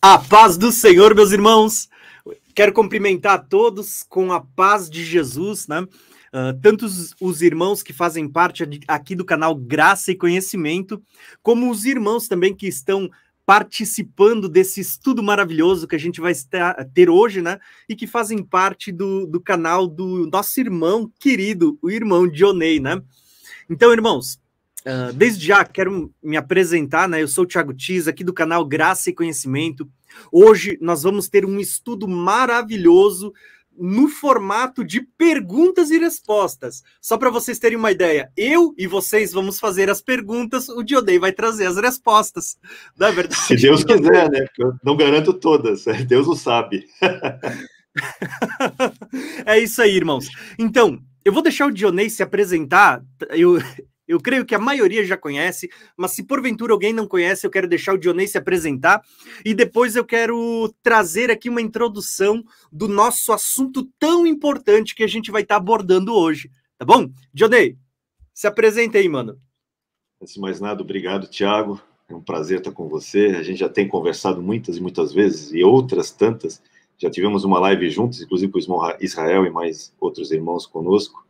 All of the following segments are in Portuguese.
A paz do Senhor, meus irmãos. Quero cumprimentar a todos com a paz de Jesus, né? Uh, tanto os, os, irmãos que fazem parte aqui do canal Graça e Conhecimento, como os irmãos também que estão participando desse estudo maravilhoso que a gente vai ter hoje, né? E que fazem parte do, do canal do nosso irmão querido, o irmão Dionei, né? Então, irmãos, Uh, desde já quero me apresentar, né? Eu sou o Thiago Tiz, aqui do canal Graça e Conhecimento. Hoje nós vamos ter um estudo maravilhoso no formato de perguntas e respostas. Só para vocês terem uma ideia, eu e vocês vamos fazer as perguntas, o Diodei vai trazer as respostas. Não é verdade? Se Deus quiser, né? Eu não garanto todas, Deus o sabe. é isso aí, irmãos. Então, eu vou deixar o Dionei se apresentar. Eu, eu creio que a maioria já conhece, mas se porventura alguém não conhece, eu quero deixar o Dionei se apresentar e depois eu quero trazer aqui uma introdução do nosso assunto tão importante que a gente vai estar tá abordando hoje, tá bom? Dionei, se apresenta aí, mano. Antes de mais nada, obrigado, Tiago. É um prazer estar com você. A gente já tem conversado muitas e muitas vezes e outras tantas. Já tivemos uma live juntos, inclusive com Israel e mais outros irmãos conosco.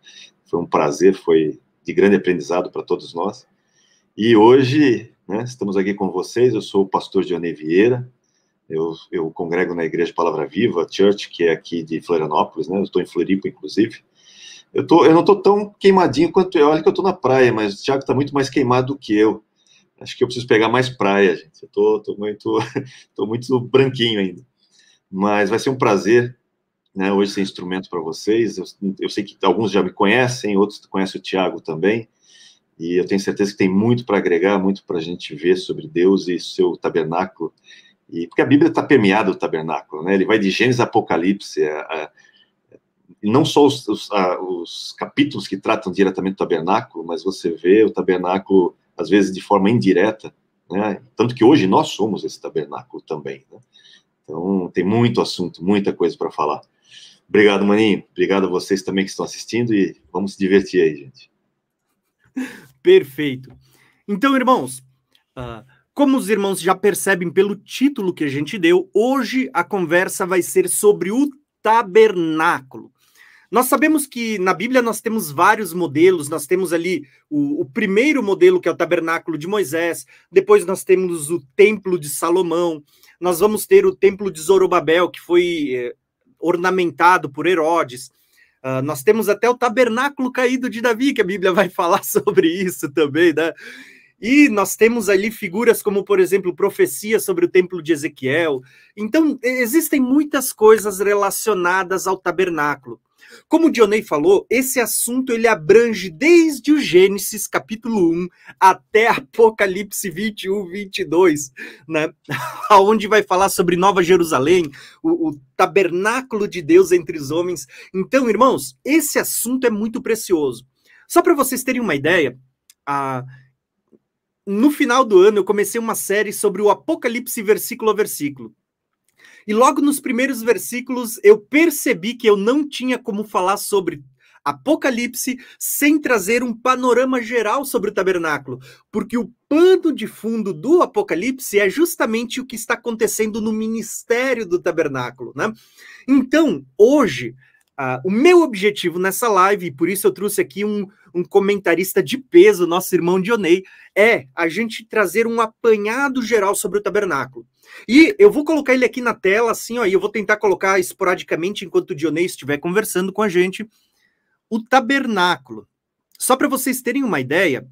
Foi um prazer, foi de grande aprendizado para todos nós. E hoje, né, estamos aqui com vocês. Eu sou o pastor Dionei Vieira. Eu, eu congrego na Igreja Palavra Viva Church, que é aqui de Florianópolis, né? Eu estou em Floripa, inclusive. Eu, tô, eu não estou tão queimadinho quanto eu. Olha que eu estou na praia, mas o Thiago está muito mais queimado do que eu. Acho que eu preciso pegar mais praia, gente. Eu tô muito, tô muito branquinho ainda. Mas vai ser um prazer né, hoje ser instrumento para vocês. Eu, eu, sei que alguns já me conhecem, outros conhecem o Tiago também, e eu tenho certeza que tem muito para agregar, muito para a gente ver sobre Deus e seu tabernáculo. E porque a Bíblia está permeada do tabernáculo, né? Ele vai de Gênesis a Apocalipse, a, a, não só os, os, a, os, capítulos que tratam diretamente do tabernáculo, mas você vê o tabernáculo às vezes de forma indireta, né? Tanto que hoje nós somos esse tabernáculo também, né? Então tem muito assunto, muita coisa para falar. Obrigado, Maninho. Obrigado a vocês também que estão assistindo e vamos se divertir aí, gente. Perfeito. Então, irmãos, uh, como os irmãos já percebem pelo título que a gente deu, hoje a conversa vai ser sobre o tabernáculo. Nós sabemos que na Bíblia nós temos vários modelos, nós temos ali o, o, primeiro modelo, que é o tabernáculo de Moisés, depois nós temos o templo de Salomão, nós vamos ter o templo de Zorobabel, que foi eh, ornamentado por Herodes. Uh, nós temos até o tabernáculo caído de Davi, que a Bíblia vai falar sobre isso também, né? E nós temos ali figuras como, por exemplo, profecia sobre o templo de Ezequiel. Então, existem muitas coisas relacionadas ao tabernáculo. Como o Dionei falou, esse assunto ele abrange desde o Gênesis capítulo 1 até Apocalipse 21, 22, né? Onde vai falar sobre Nova Jerusalém, o, o tabernáculo de Deus entre os homens. Então, irmãos, esse assunto é muito precioso. Só para vocês terem uma ideia, a no final do ano eu comecei uma série sobre o Apocalipse versículo a versículo. E logo nos primeiros versículos eu percebi que eu não tinha como falar sobre Apocalipse sem trazer um panorama geral sobre o tabernáculo, porque o pano de fundo do Apocalipse é justamente o que está acontecendo no ministério do tabernáculo, né? Então, hoje, o meu objetivo nessa live, e por isso eu trouxe aqui um, um comentarista de peso, nosso irmão Dionei, é a gente trazer um apanhado geral sobre o tabernáculo. E eu vou colocar ele aqui na tela, assim, ó, e eu vou tentar colocar esporadicamente enquanto o Dionei estiver conversando com a gente. O tabernáculo. Só para vocês terem uma ideia,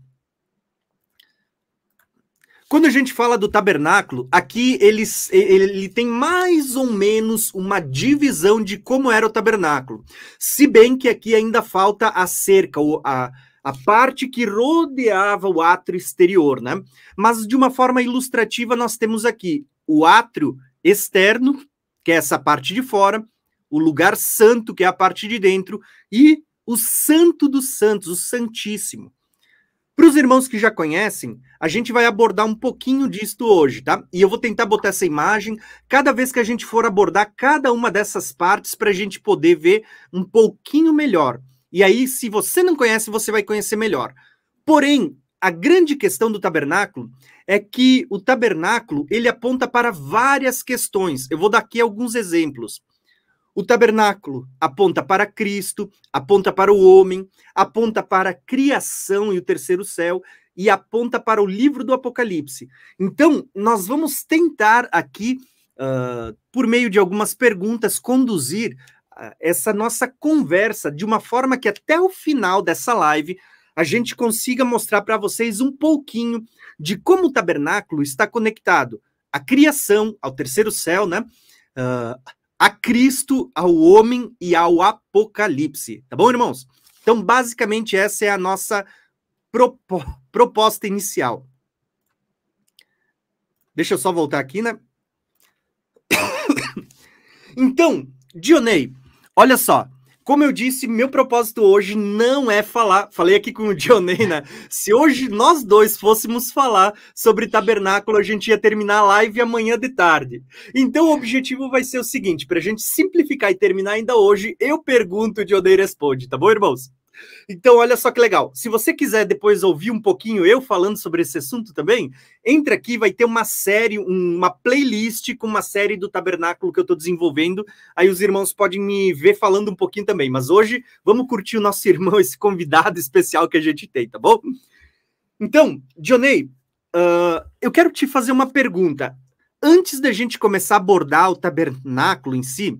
quando a gente fala do tabernáculo, aqui ele, ele tem mais ou menos uma divisão de como era o tabernáculo. Se bem que aqui ainda falta a cerca, a, a parte que rodeava o átrio exterior, né? Mas de uma forma ilustrativa, nós temos aqui o átrio externo, que é essa parte de fora, o lugar santo, que é a parte de dentro, e o santo dos santos, o santíssimo. Para os irmãos que já conhecem, a gente vai abordar um pouquinho disto hoje, tá? E eu vou tentar botar essa imagem cada vez que a gente for abordar cada uma dessas partes para a gente poder ver um pouquinho melhor. E aí, se você não conhece, você vai conhecer melhor. Porém, a grande questão do tabernáculo é que o tabernáculo ele aponta para várias questões. Eu vou dar aqui alguns exemplos. O tabernáculo aponta para Cristo, aponta para o homem, aponta para a criação e o terceiro céu, e aponta para o livro do Apocalipse. Então, nós vamos tentar aqui, uh, por meio de algumas perguntas, conduzir uh, essa nossa conversa de uma forma que até o final dessa live a gente consiga mostrar para vocês um pouquinho de como o tabernáculo está conectado à criação, ao terceiro céu, né? Uh, a Cristo, ao homem e ao Apocalipse. Tá bom, irmãos? Então, basicamente, essa é a nossa propo proposta inicial. Deixa eu só voltar aqui, né? então, Dionei, olha só. Como eu disse, meu propósito hoje não é falar. Falei aqui com o Dionei, né? Se hoje nós dois fôssemos falar sobre tabernáculo, a gente ia terminar a live amanhã de tarde. Então o objetivo vai ser o seguinte: para a gente simplificar e terminar ainda hoje, eu pergunto, o Dionei responde, tá bom, irmãos? Então, olha só que legal. Se você quiser depois ouvir um pouquinho eu falando sobre esse assunto também, entre aqui, vai ter uma série, uma playlist com uma série do tabernáculo que eu estou desenvolvendo. Aí os irmãos podem me ver falando um pouquinho também. Mas hoje, vamos curtir o nosso irmão, esse convidado especial que a gente tem, tá bom? Então, Dionei, uh, eu quero te fazer uma pergunta. Antes da gente começar a abordar o tabernáculo em si,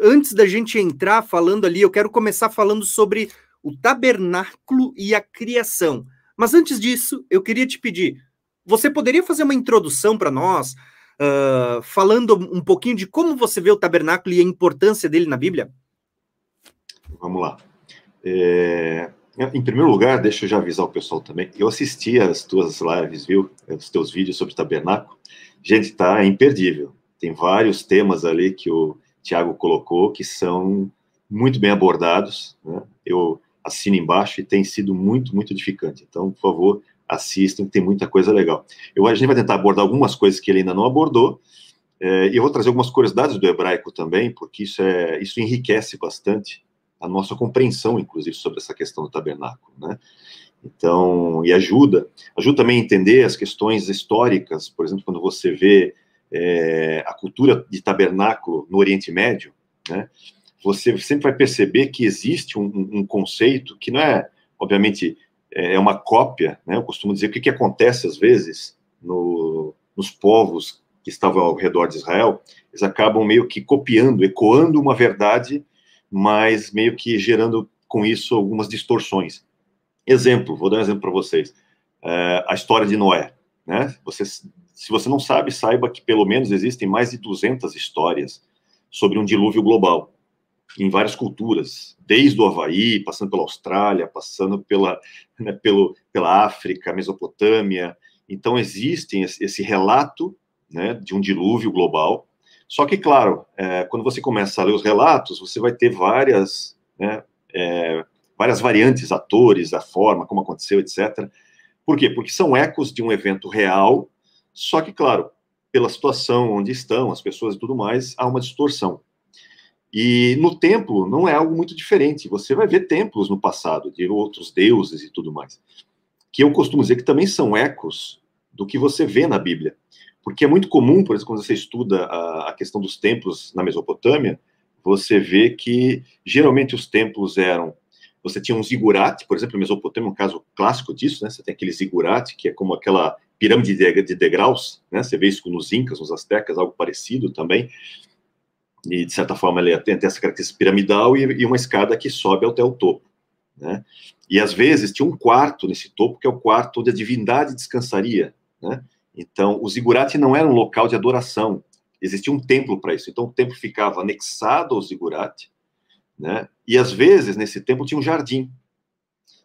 antes da gente entrar falando ali, eu quero começar falando sobre o tabernáculo e a criação. Mas antes disso, eu queria te pedir, você poderia fazer uma introdução para nós, uh, falando um pouquinho de como você vê o tabernáculo e a importância dele na Bíblia? Vamos lá. É, em primeiro lugar, deixa eu já avisar o pessoal também. Eu assisti as tuas lives, viu? Os teus vídeos sobre tabernáculo. Gente, tá imperdível. Tem vários temas ali que o Tiago colocou que são muito bem abordados. Né? Eu assina embaixo e tem sido muito, muito edificante. Então, por favor, assistam, tem muita coisa legal. Eu, a gente vai tentar abordar algumas coisas que ele ainda não abordou, é, e eu vou trazer algumas curiosidades do hebraico também, porque isso, é, isso enriquece bastante a nossa compreensão, inclusive, sobre essa questão do tabernáculo, né? Então, e ajuda, ajuda também a entender as questões históricas, por exemplo, quando você vê é, a cultura de tabernáculo no Oriente Médio, né? Você sempre vai perceber que existe um, um conceito que não é, obviamente, é, é uma cópia, né? Eu costumo dizer que o que acontece às vezes no, nos povos que estavam ao redor de Israel, eles acabam meio que copiando, ecoando uma verdade, mas meio que gerando com isso algumas distorções. Exemplo, vou dar um exemplo para vocês. É, a história de Noé, né? Você, se você não sabe, saiba que pelo menos existem mais de 200 histórias sobre um dilúvio global em várias culturas, desde o Havaí, passando pela Austrália, passando pela, né, pelo, pela África, Mesopotâmia. Então, existem esse relato né, de um dilúvio global. Só que, claro, é, quando você começa a ler os relatos, você vai ter várias, né, é, várias variantes, atores, a forma, como aconteceu, etc. Por quê? Porque são ecos de um evento real, só que, claro, pela situação onde estão, as pessoas e tudo mais, há uma distorção. E no templo não é algo muito diferente. Você vai ver templos no passado de outros deuses e tudo mais, que eu costumo dizer que também são ecos do que você vê na Bíblia. Porque é muito comum, por exemplo, quando você estuda a, a questão dos templos na Mesopotâmia, você vê que geralmente os templos eram você tinha um zigurate, por exemplo, a Mesopotâmia é um caso clássico disso, né? Você tem aquele zigurate, que é como aquela pirâmide de degraus, né? Você vê isso nos incas, nos astecas, algo parecido também e de certa forma ele tem, essa característica piramidal e, e, uma escada que sobe até o topo, né? E às vezes tinha um quarto nesse topo que é o quarto onde a divindade descansaria, né? Então o zigurate não era um local de adoração, existia um templo para isso. Então o templo ficava anexado ao zigurate, né? E às vezes nesse templo tinha um jardim.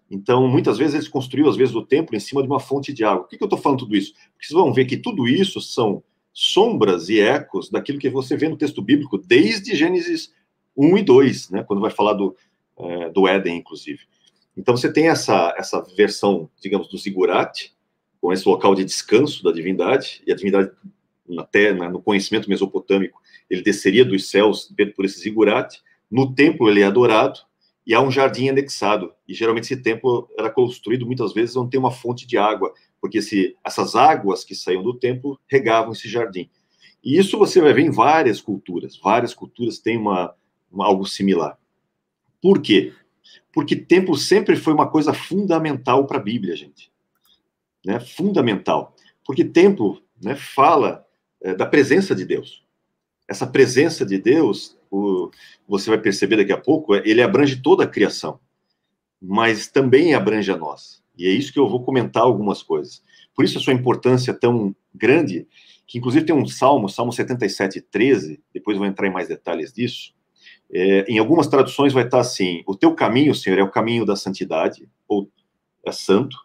Então muitas vezes eles construíam às vezes o templo em cima de uma fonte de água. Por que, que eu estou falando tudo isso? Porque vocês vão ver que tudo isso são sombras e ecos daquilo que você vê no texto bíblico, desde Gênesis 1 e 2, né, quando vai falar do, é, do Éden, inclusive. Então você tem essa, essa versão, digamos, do zigurate, com esse local de descanso da divindade, e a divindade, até no conhecimento mesopotâmico, ele desceria dos céus por esse zigurate, no templo ele é adorado, e há um jardim anexado. E geralmente esse templo era construído muitas vezes onde tem uma fonte de água, porque se essas águas que saíam do templo regavam esse jardim. E isso você vai ver em várias culturas. Várias culturas têm uma, uma algo similar. Por quê? Porque templo sempre foi uma coisa fundamental para a Bíblia, gente. Né? Fundamental. Porque templo né, fala é, da presença de Deus. Essa presença de Deus, o, você vai perceber daqui a pouco, ele abrange toda a criação, mas também abrange a nós. E é isso que eu vou comentar algumas coisas. Por isso a sua importância tão grande, que inclusive tem um salmo, Salmo 77, 13, depois vou entrar em mais detalhes disso. É, em algumas traduções vai estar assim: o teu caminho, Senhor, é o caminho da santidade, ou é santo,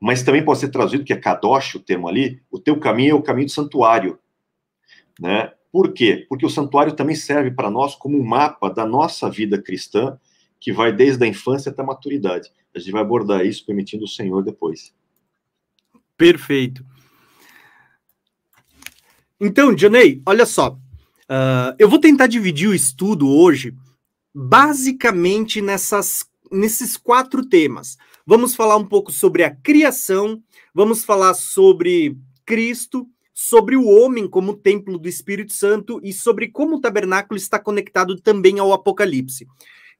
mas também pode ser traduzido, que é kadosh, o termo ali, o teu caminho é o caminho do santuário. Né? Por quê? Porque o santuário também serve para nós como um mapa da nossa vida cristã, que vai desde a infância até a maturidade. A gente vai abordar isso permitindo o Senhor depois. Perfeito. Então, Janei, olha só. Uh, eu vou tentar dividir o estudo hoje basicamente nessas, nesses quatro temas. Vamos falar um pouco sobre a criação, vamos falar sobre Cristo, sobre o homem como templo do Espírito Santo e sobre como o tabernáculo está conectado também ao Apocalipse.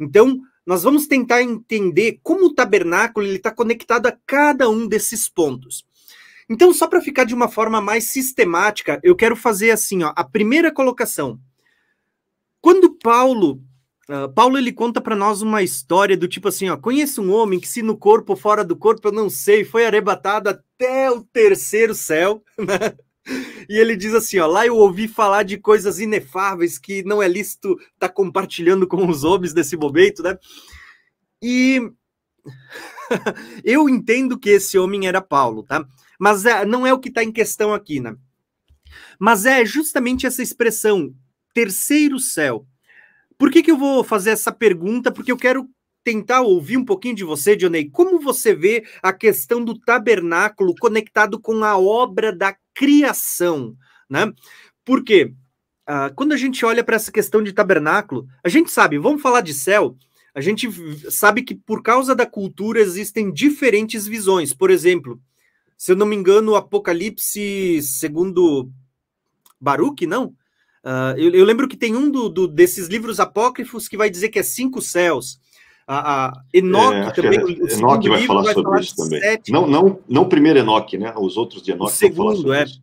Então, nós vamos tentar entender como o tabernáculo está conectado a cada um desses pontos. Então, só para ficar de uma forma mais sistemática, eu quero fazer assim, ó, a primeira colocação. Quando Paulo Uh, Paulo ele conta para nós uma história do tipo assim, ó, conheço um homem que se no corpo ou fora do corpo eu não sei, foi arrebatado até o terceiro céu, né? E ele diz assim, ó, lá eu ouvi falar de coisas inefáveis que não é lícito estar tá compartilhando com os homens desse momento, né? E eu entendo que esse homem era Paulo, tá? Mas é, não é o que está em questão aqui, né? Mas é justamente essa expressão, terceiro céu. Por que, que eu vou fazer essa pergunta? Porque eu quero tentar ouvir um pouquinho de você, Johnny. Como você vê a questão do tabernáculo conectado com a obra da criação, né? Porque uh, quando a gente olha para essa questão de tabernáculo, a gente sabe, vamos falar de céu, a gente sabe que por causa da cultura existem diferentes visões. Por exemplo, se eu não me engano, o Apocalipse segundo Baruch, não? Uh, eu, eu, lembro que tem um do, do, desses livros apócrifos que vai dizer que é cinco céus. A, a Enoque é, também. É, Enoque vai falar vai sobre falar isso também. Sete... Não, não, não o primeiro Enoque, né? Os outros de Enoque. O segundo, é. Isso.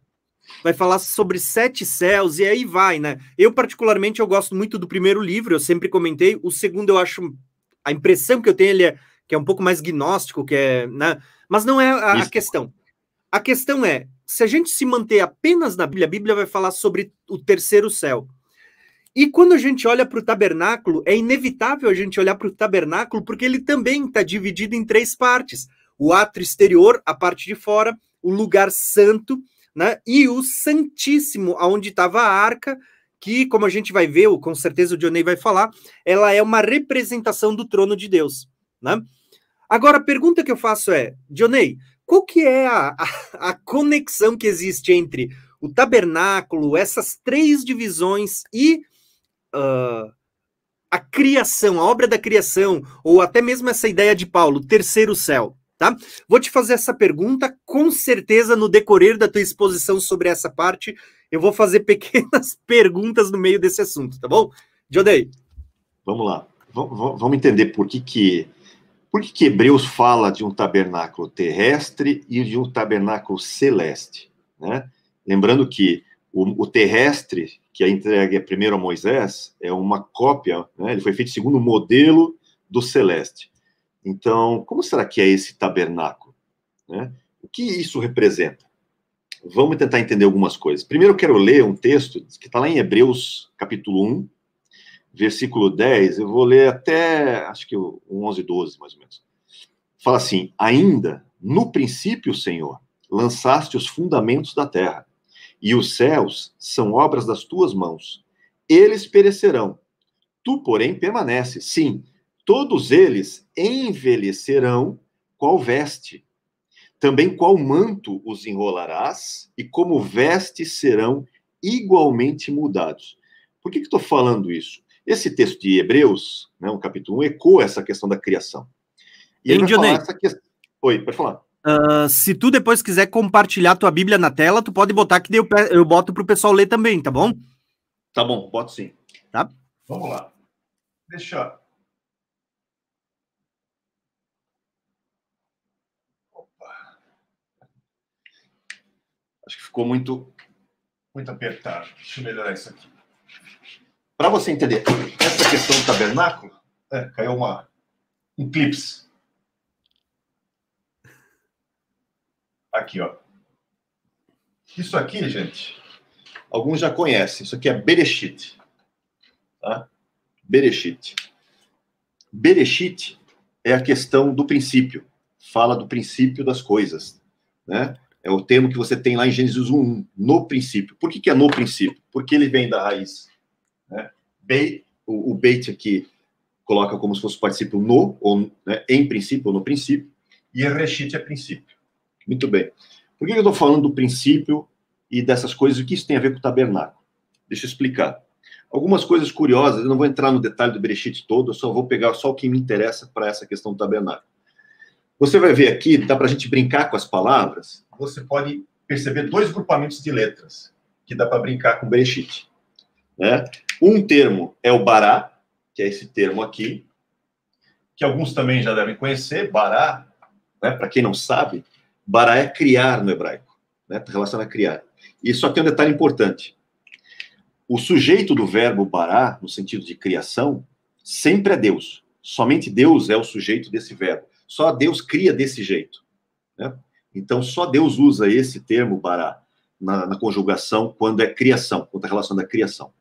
Vai falar sobre sete céus e aí vai, né? Eu, particularmente, eu gosto muito do primeiro livro, eu sempre comentei. O segundo, eu acho. A impressão que eu tenho ele é que é um pouco mais gnóstico, que é. Né? Mas não é a, a questão. A questão é: se a gente se manter apenas na Bíblia, a Bíblia vai falar sobre o terceiro céu. E quando a gente olha para o tabernáculo, é inevitável a gente olhar para o tabernáculo, porque ele também está dividido em três partes: o ato exterior, a parte de fora, o lugar santo, né? E o Santíssimo, aonde estava a arca, que, como a gente vai ver, com certeza o Dionei vai falar, ela é uma representação do trono de Deus, né? Agora, a pergunta que eu faço é, Dionei, qual que é a, a, a conexão que existe entre o tabernáculo, essas três divisões e uh, a criação, a obra da criação, ou até mesmo essa ideia de Paulo, terceiro céu, tá? Vou te fazer essa pergunta, com certeza no decorrer da tua exposição sobre essa parte, eu vou fazer pequenas perguntas no meio desse assunto, tá bom? Jodei. Vamos lá. V vamos entender por que que por que, que Hebreus fala de um tabernáculo terrestre e de um tabernáculo celeste, né? Lembrando que o, o terrestre que é entregue primeiro a Moisés é uma cópia, né? ele foi feito segundo o modelo do celeste. Então, como será que é esse tabernáculo? Né? O que isso representa? Vamos tentar entender algumas coisas. Primeiro, eu quero ler um texto que está lá em Hebreus, capítulo 1, versículo 10. Eu vou ler até, acho que o 11, 12, mais ou menos. Fala assim: Ainda no princípio, Senhor, lançaste os fundamentos da terra e os céus são obras das tuas mãos. Eles perecerão. Tu, porém, permaneces. Sim, todos eles envelhecerão qual veste. Também qual manto os enrolarás, e como vestes serão igualmente mudados. Por que estou falando isso? Esse texto de Hebreus, né, o capítulo 1, ecoa essa questão da criação. E ele vai falar essa questão. Oi, pode falar. Uh, se tu depois quiser compartilhar tua Bíblia na tela, tu pode botar que eu, eu boto para o pessoal ler também, tá bom? Tá bom, boto sim. Tá? Vamos lá. Deixa. Opa. Acho que ficou muito, muito apertado. Deixa eu melhorar isso aqui. Para você entender essa questão do tabernáculo, é, caiu uma, um clips. Aqui, ó. Isso aqui, gente, alguns já conhecem. Isso aqui é Bereshit. Tá? Bereshit. Bereshit é a questão do princípio. Fala do princípio das coisas. Né? É o termo que você tem lá em Gênesis 1, no princípio. Por que, que é no princípio? Porque ele vem da raiz. Né? Be, o, o beit aqui coloca como se fosse participio no, ou né, em princípio, ou no princípio. E Reshit é princípio. Muito bem. Por que eu estou falando do princípio e dessas coisas? O que isso tem a ver com o tabernáculo? Deixa eu explicar. Algumas coisas curiosas, eu não vou entrar no detalhe do Bereshit todo, eu só vou pegar só o que me interessa para essa questão do tabernáculo. Você vai ver aqui, dá para a gente brincar com as palavras, você pode perceber dois grupamentos de letras que dá para brincar com o Bereshit. Né? Um termo é o bará, que é esse termo aqui, que alguns também já devem conhecer, bará, né? para quem não sabe, Bará é criar no hebraico, né? Tá relacionado a criar. E só tem um detalhe importante. O sujeito do verbo bará, no sentido de criação, sempre é Deus. Somente Deus é o sujeito desse verbo. Só Deus cria desse jeito. Né? Então, só Deus usa esse termo bará na, na conjugação quando é criação, quando é relação da criação.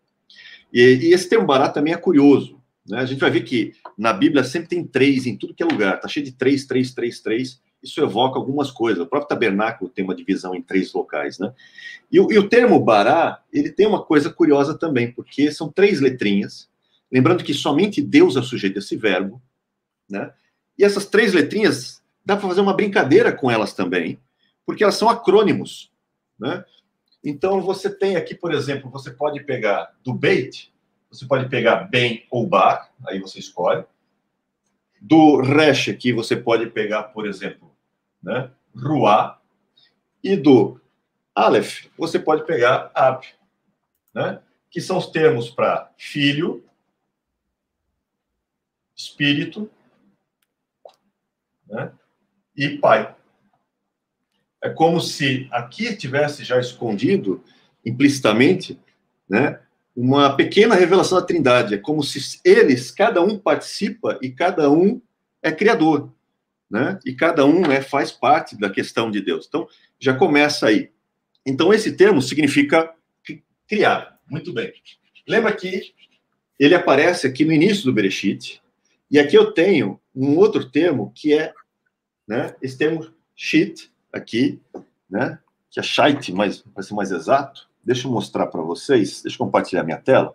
E, e, esse termo bará também é curioso. Né? A gente vai ver que na Bíblia sempre tem três em tudo que é lugar. Está cheio de três, três, três, três isso evoca algumas coisas. O próprio tabernáculo tem uma divisão em três locais, né? E, e, o termo bará, ele tem uma coisa curiosa também, porque são três letrinhas. Lembrando que somente Deus é sujeito a esse verbo, né? E essas três letrinhas, dá para fazer uma brincadeira com elas também, porque elas são acrônimos, né? Então, você tem aqui, por exemplo, você pode pegar do beit, você pode pegar bem ou bar, aí você escolhe. Do resh aqui, você pode pegar, por exemplo, né? Ruá, e do Aleph, você pode pegar Ab, né? que são os termos para filho, espírito né? e pai. É como se aqui tivesse já escondido, implicitamente, né, uma pequena revelação da Trindade. É como se eles, cada um participa e cada um é criador né? E cada um né, faz parte da questão de Deus. Então, já começa aí. Então, esse termo significa criar. Muito bem. Lembra que ele aparece aqui no início do Bereshit, e aqui eu tenho um outro termo que é, né, esse termo shit aqui, né, que é shite, mas para ser mais exato. Deixa eu mostrar para vocês, deixa eu compartilhar minha tela,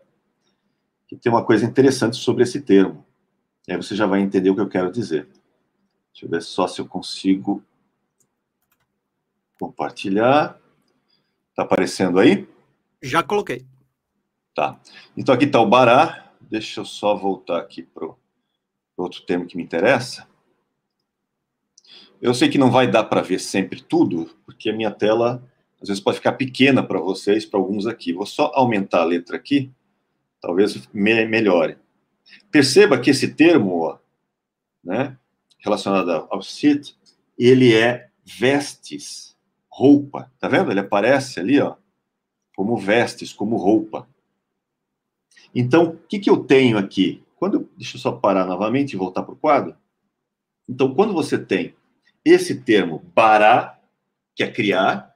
que tem uma coisa interessante sobre esse termo. E aí você já vai entender o que eu quero dizer. Deixa eu ver só se eu consigo compartilhar. Está aparecendo aí? Já coloquei. Tá. Então aqui está o bará. Deixa eu só voltar aqui para o outro termo que me interessa. Eu sei que não vai dar para ver sempre tudo, porque a minha tela às vezes pode ficar pequena para vocês, para alguns aqui. Vou só aumentar a letra aqui, talvez me melhore. Perceba que esse termo, ó, né, relacionada ao Sith, ele é vestes, roupa. Tá vendo? Ele aparece ali, ó, como vestes, como roupa. Então, o que, que eu tenho aqui? Quando, deixa eu só parar novamente e voltar para o quadro. Então, quando você tem esse termo bará, que é criar,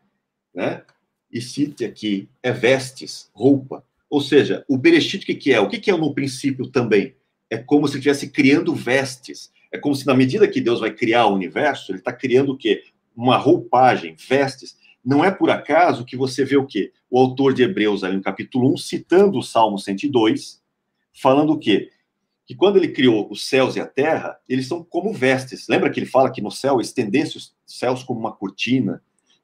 né? E sit aqui é vestes, roupa. Ou seja, o bereshit, o que, que é? O que, que é no princípio também? É como se estivesse criando vestes. É como se, na medida que Deus vai criar o universo, ele está criando o quê? Uma roupagem, vestes. Não é por acaso que você vê o quê? O autor de Hebreus, ali no capítulo 1, citando o Salmo 102, falando o quê? Que quando ele criou os céus e a terra, eles são como vestes. Lembra que ele fala que no céu estendesse os céus como uma cortina?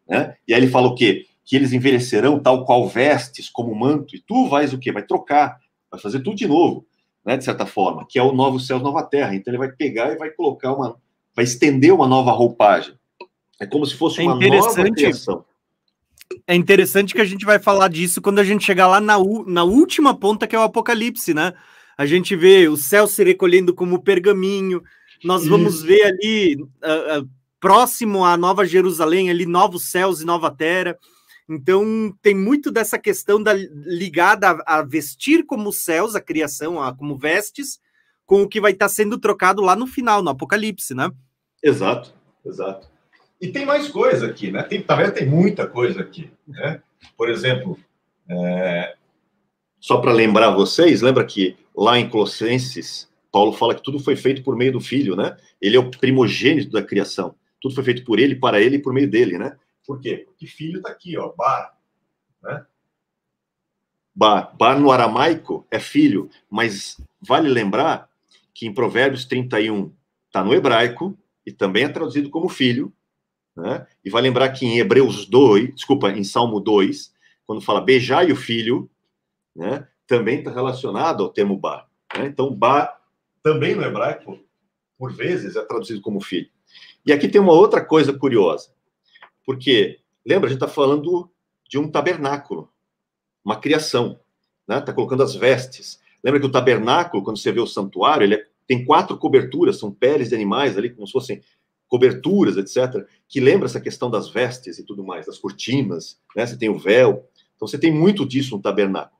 Né? E aí ele fala o quê? Que eles envelhecerão tal qual vestes, como manto, e tu vais o quê? Vai trocar, vai fazer tudo de novo. Né, de certa forma, que é o novo céu, nova terra. Então ele vai pegar e vai colocar uma, vai estender uma nova roupagem. É como se fosse é uma nova criação. É interessante que a gente vai falar disso quando a gente chegar lá na, na última ponta, que é o Apocalipse, né? A gente vê o céu se recolhendo como pergaminho, nós vamos ver ali, uh, uh, próximo à Nova Jerusalém, ali, novos céus e nova terra. Então, tem muito dessa questão da, ligada a, a vestir como céus, a criação, a, como vestes, com o que vai estar sendo trocado lá no final, no Apocalipse, né? Exato, exato. E tem mais coisa aqui, né? Tem, também tem muita coisa aqui, né? Por exemplo, é... só para lembrar vocês, lembra que lá em Colossenses, Paulo fala que tudo foi feito por meio do Filho, né? Ele é o primogênito da criação. Tudo foi feito por ele, para ele e por meio dele, né? Por quê? Porque filho está aqui, ó, bar, né? Bar, bar no aramaico é filho, mas vale lembrar que em Provérbios 31 está no hebraico e também é traduzido como filho, né? E vai lembrar que em Hebreus 2, desculpa, em Salmo 2, quando fala beijai o filho, né? Também está relacionado ao termo bar. Né? Então, bar também no hebraico, por vezes, é traduzido como filho. E aqui tem uma outra coisa curiosa. Porque, lembra, a gente está falando de um tabernáculo, uma criação, né? Está colocando as vestes. Lembra que o tabernáculo, quando você vê o santuário, ele é, tem quatro coberturas, são peles de animais ali, como se fossem coberturas, etc., que lembra essa questão das vestes e tudo mais, das cortinas, né? Você tem o véu. Então, você tem muito disso no tabernáculo.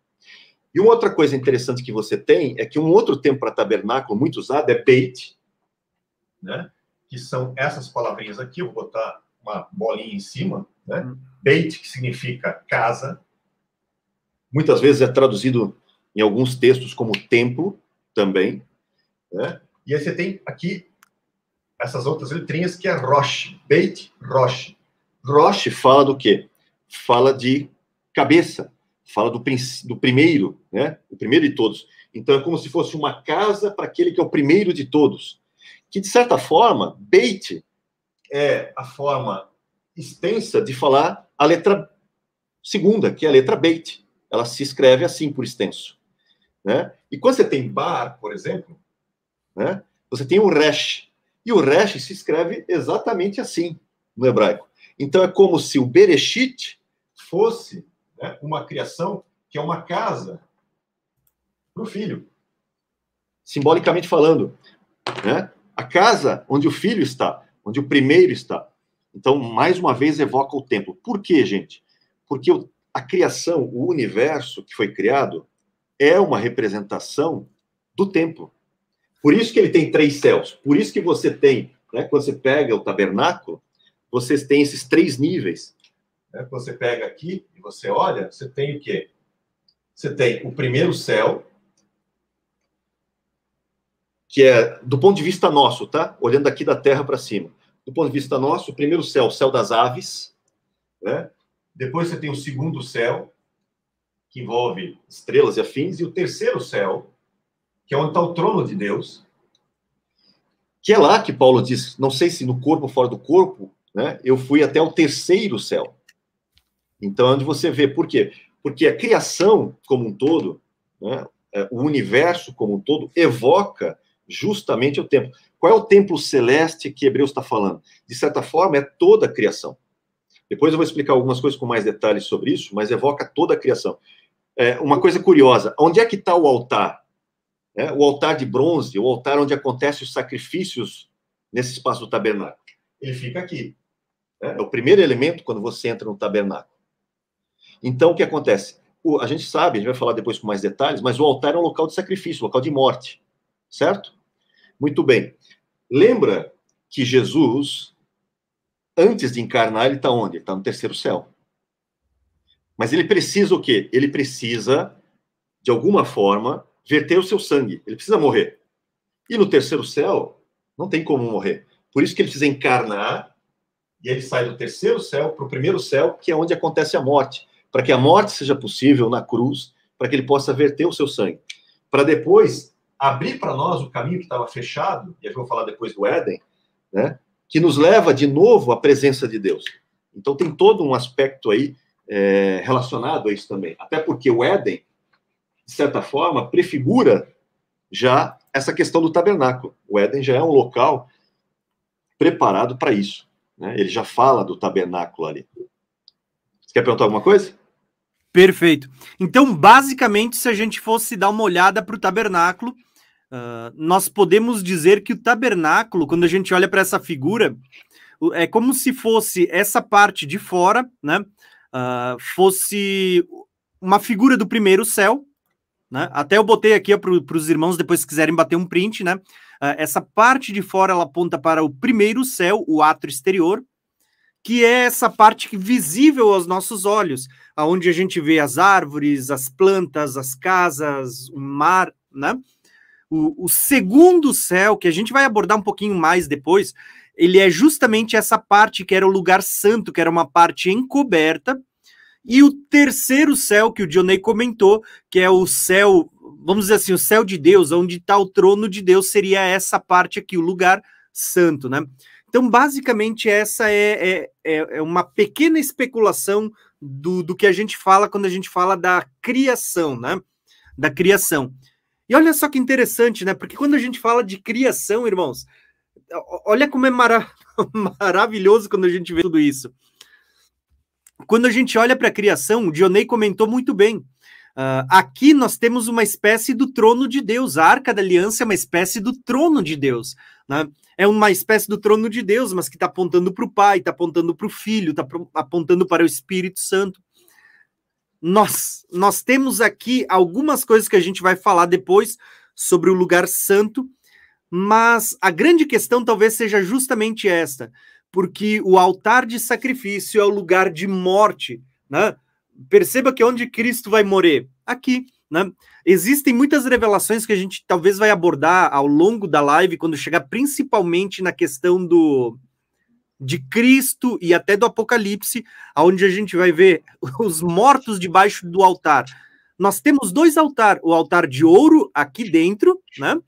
E uma outra coisa interessante que você tem é que um outro termo para tabernáculo muito usado é beit, né? Que são essas palavrinhas aqui, eu vou botar uma bolinha em cima, né? Uhum. Beit, que significa casa. Muitas vezes é traduzido em alguns textos como templo também, né? E aí você tem aqui essas outras letrinhas que é Rosh, Beit Rosh. Rosh fala do quê? Fala de cabeça, fala do, do primeiro, né? O primeiro de todos. Então é como se fosse uma casa para aquele que é o primeiro de todos. Que de certa forma, Beit é a forma extensa de falar a letra segunda, que é a letra Beit. Ela se escreve assim por extenso. Né? E quando você tem bar, por exemplo, né, você tem o resh. E o resh se escreve exatamente assim no hebraico. Então é como se o Bereshit fosse né, uma criação que é uma casa para o filho. Simbolicamente falando. Né? A casa onde o filho está onde o primeiro está. Então, mais uma vez, evoca o templo. Por quê, gente? Porque a criação, o universo que foi criado, é uma representação do templo. Por isso que ele tem três céus. Por isso que você tem, né, quando você pega o tabernáculo, vocês têm esses três níveis. Né? Quando você pega aqui e você olha, você tem o quê? Você tem o primeiro céu, que é do ponto de vista nosso, tá? Olhando aqui da terra para cima. Do ponto de vista nosso, o primeiro céu, o céu das aves, né? Depois você tem o segundo céu, que envolve estrelas e afins, e o terceiro céu, que é onde está o trono de Deus, que é lá que Paulo diz, não sei se no corpo ou fora do corpo, né? Eu fui até o terceiro céu. Então, é onde você vê, por quê? Porque a criação como um todo, né? É, o universo como um todo, evoca justamente o templo. Qual é o templo celeste que Hebreus está falando? De certa forma, é toda a criação. Depois eu vou explicar algumas coisas com mais detalhes sobre isso, mas evoca toda a criação. É, uma coisa curiosa: onde é que está o altar? É, o altar de bronze, o altar onde acontecem os sacrifícios nesse espaço do tabernáculo. Ele fica aqui. É, é o primeiro elemento quando você entra no tabernáculo. Então, o que acontece? O, a gente sabe, a gente vai falar depois com mais detalhes, mas o altar é um local de sacrifício, local de morte, certo? Muito bem. Lembra que Jesus, antes de encarnar, ele está onde? Ele está no terceiro céu. Mas ele precisa o quê? Ele precisa, de alguma forma, verter o seu sangue. Ele precisa morrer. E no terceiro céu, não tem como morrer. Por isso que ele precisa encarnar, e ele sai do terceiro céu para o primeiro céu, que é onde acontece a morte. Para que a morte seja possível na cruz, para que ele possa verter o seu sangue. Para depois abrir para nós o caminho que estava fechado, e eu vou falar depois do Éden, né, que nos leva de novo à presença de Deus. Então tem todo um aspecto aí é, relacionado a isso também. Até porque o Éden, de certa forma, prefigura já essa questão do tabernáculo. O Éden já é um local preparado para isso. Né? Ele já fala do tabernáculo ali. Você quer perguntar alguma coisa? Perfeito. Então, basicamente, se a gente fosse dar uma olhada para o tabernáculo, uh, nós podemos dizer que o tabernáculo, quando a gente olha para essa figura, é como se fosse essa parte de fora, né? Uh, fosse uma figura do primeiro céu, né? Até eu botei aqui para os irmãos depois se quiserem bater um print, né? Uh, essa parte de fora ela aponta para o primeiro céu, o ato exterior, que é essa parte visível aos nossos olhos, aonde a gente vê as árvores, as plantas, as casas, o mar, né? O, o segundo céu, que a gente vai abordar um pouquinho mais depois, ele é justamente essa parte que era o lugar santo, que era uma parte encoberta, e o terceiro céu que o Dionei comentou, que é o céu, vamos dizer assim, o céu de Deus, onde está o trono de Deus, seria essa parte aqui, o lugar santo, né? Então, basicamente, essa é, é, é, é uma pequena especulação do, do que a gente fala quando a gente fala da criação, né? Da criação. E olha só que interessante, né? Porque quando a gente fala de criação, irmãos, olha como é mara maravilhoso quando a gente vê tudo isso quando a gente olha para a criação, o Dionei comentou muito bem. Uh, aqui nós temos uma espécie do trono de Deus. A arca da aliança é uma espécie do trono de Deus. Né? É uma espécie do trono de Deus, mas que está apontando para o Pai, está apontando para o Filho, está apontando para o Espírito Santo. Nós, nós temos aqui algumas coisas que a gente vai falar depois sobre o lugar santo, mas a grande questão talvez seja justamente esta porque o altar de sacrifício é o lugar de morte, né? Perceba que onde Cristo vai morrer? Aqui, né? Existem muitas revelações que a gente talvez vai abordar ao longo da live quando chegar principalmente na questão do de Cristo e até do Apocalipse, aonde a gente vai ver os mortos debaixo do altar. Nós temos dois altares, o altar de ouro aqui dentro, né?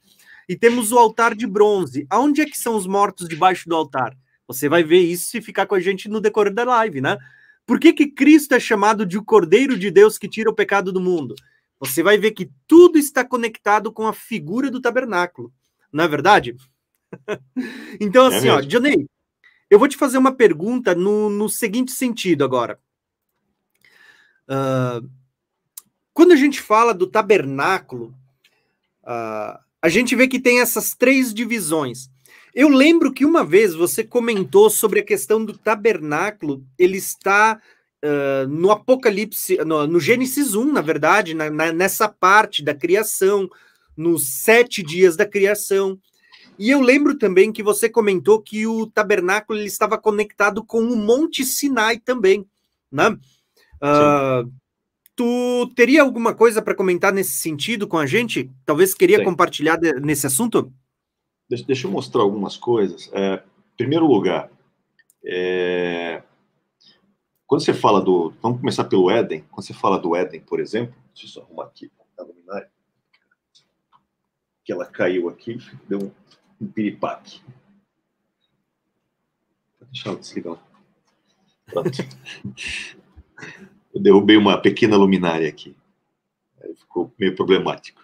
E temos o altar de bronze. Aonde é que são os mortos debaixo do altar? Você vai ver isso se ficar com a gente no decorrer da live, né? Por que, que Cristo é chamado de o Cordeiro de Deus que tira o pecado do mundo? Você vai ver que tudo está conectado com a figura do tabernáculo, não é verdade? então, é assim, é ó, Johnny, eu vou te fazer uma pergunta no, no seguinte sentido agora. Uh, quando a gente fala do tabernáculo, uh, a gente vê que tem essas três divisões. Eu lembro que uma vez você comentou sobre a questão do tabernáculo, ele está uh, no Apocalipse, no, no, Gênesis 1, na verdade, na, na, nessa parte da criação, nos sete dias da criação. E eu lembro também que você comentou que o tabernáculo ele estava conectado com o Monte Sinai também, né? Uh, tu teria alguma coisa para comentar nesse sentido com a gente? Talvez queria Sim. compartilhar de, nesse assunto? Deixa, deixa eu mostrar algumas coisas. É, em primeiro lugar, é, quando você fala do. Vamos começar pelo Éden. Quando você fala do Éden, por exemplo, deixa eu só arrumar aqui a luminária. Que ela caiu aqui, deu um, um piripaque. Deixa eu desligar. Pronto. eu derrubei uma pequena luminária aqui. Ficou meio problemático.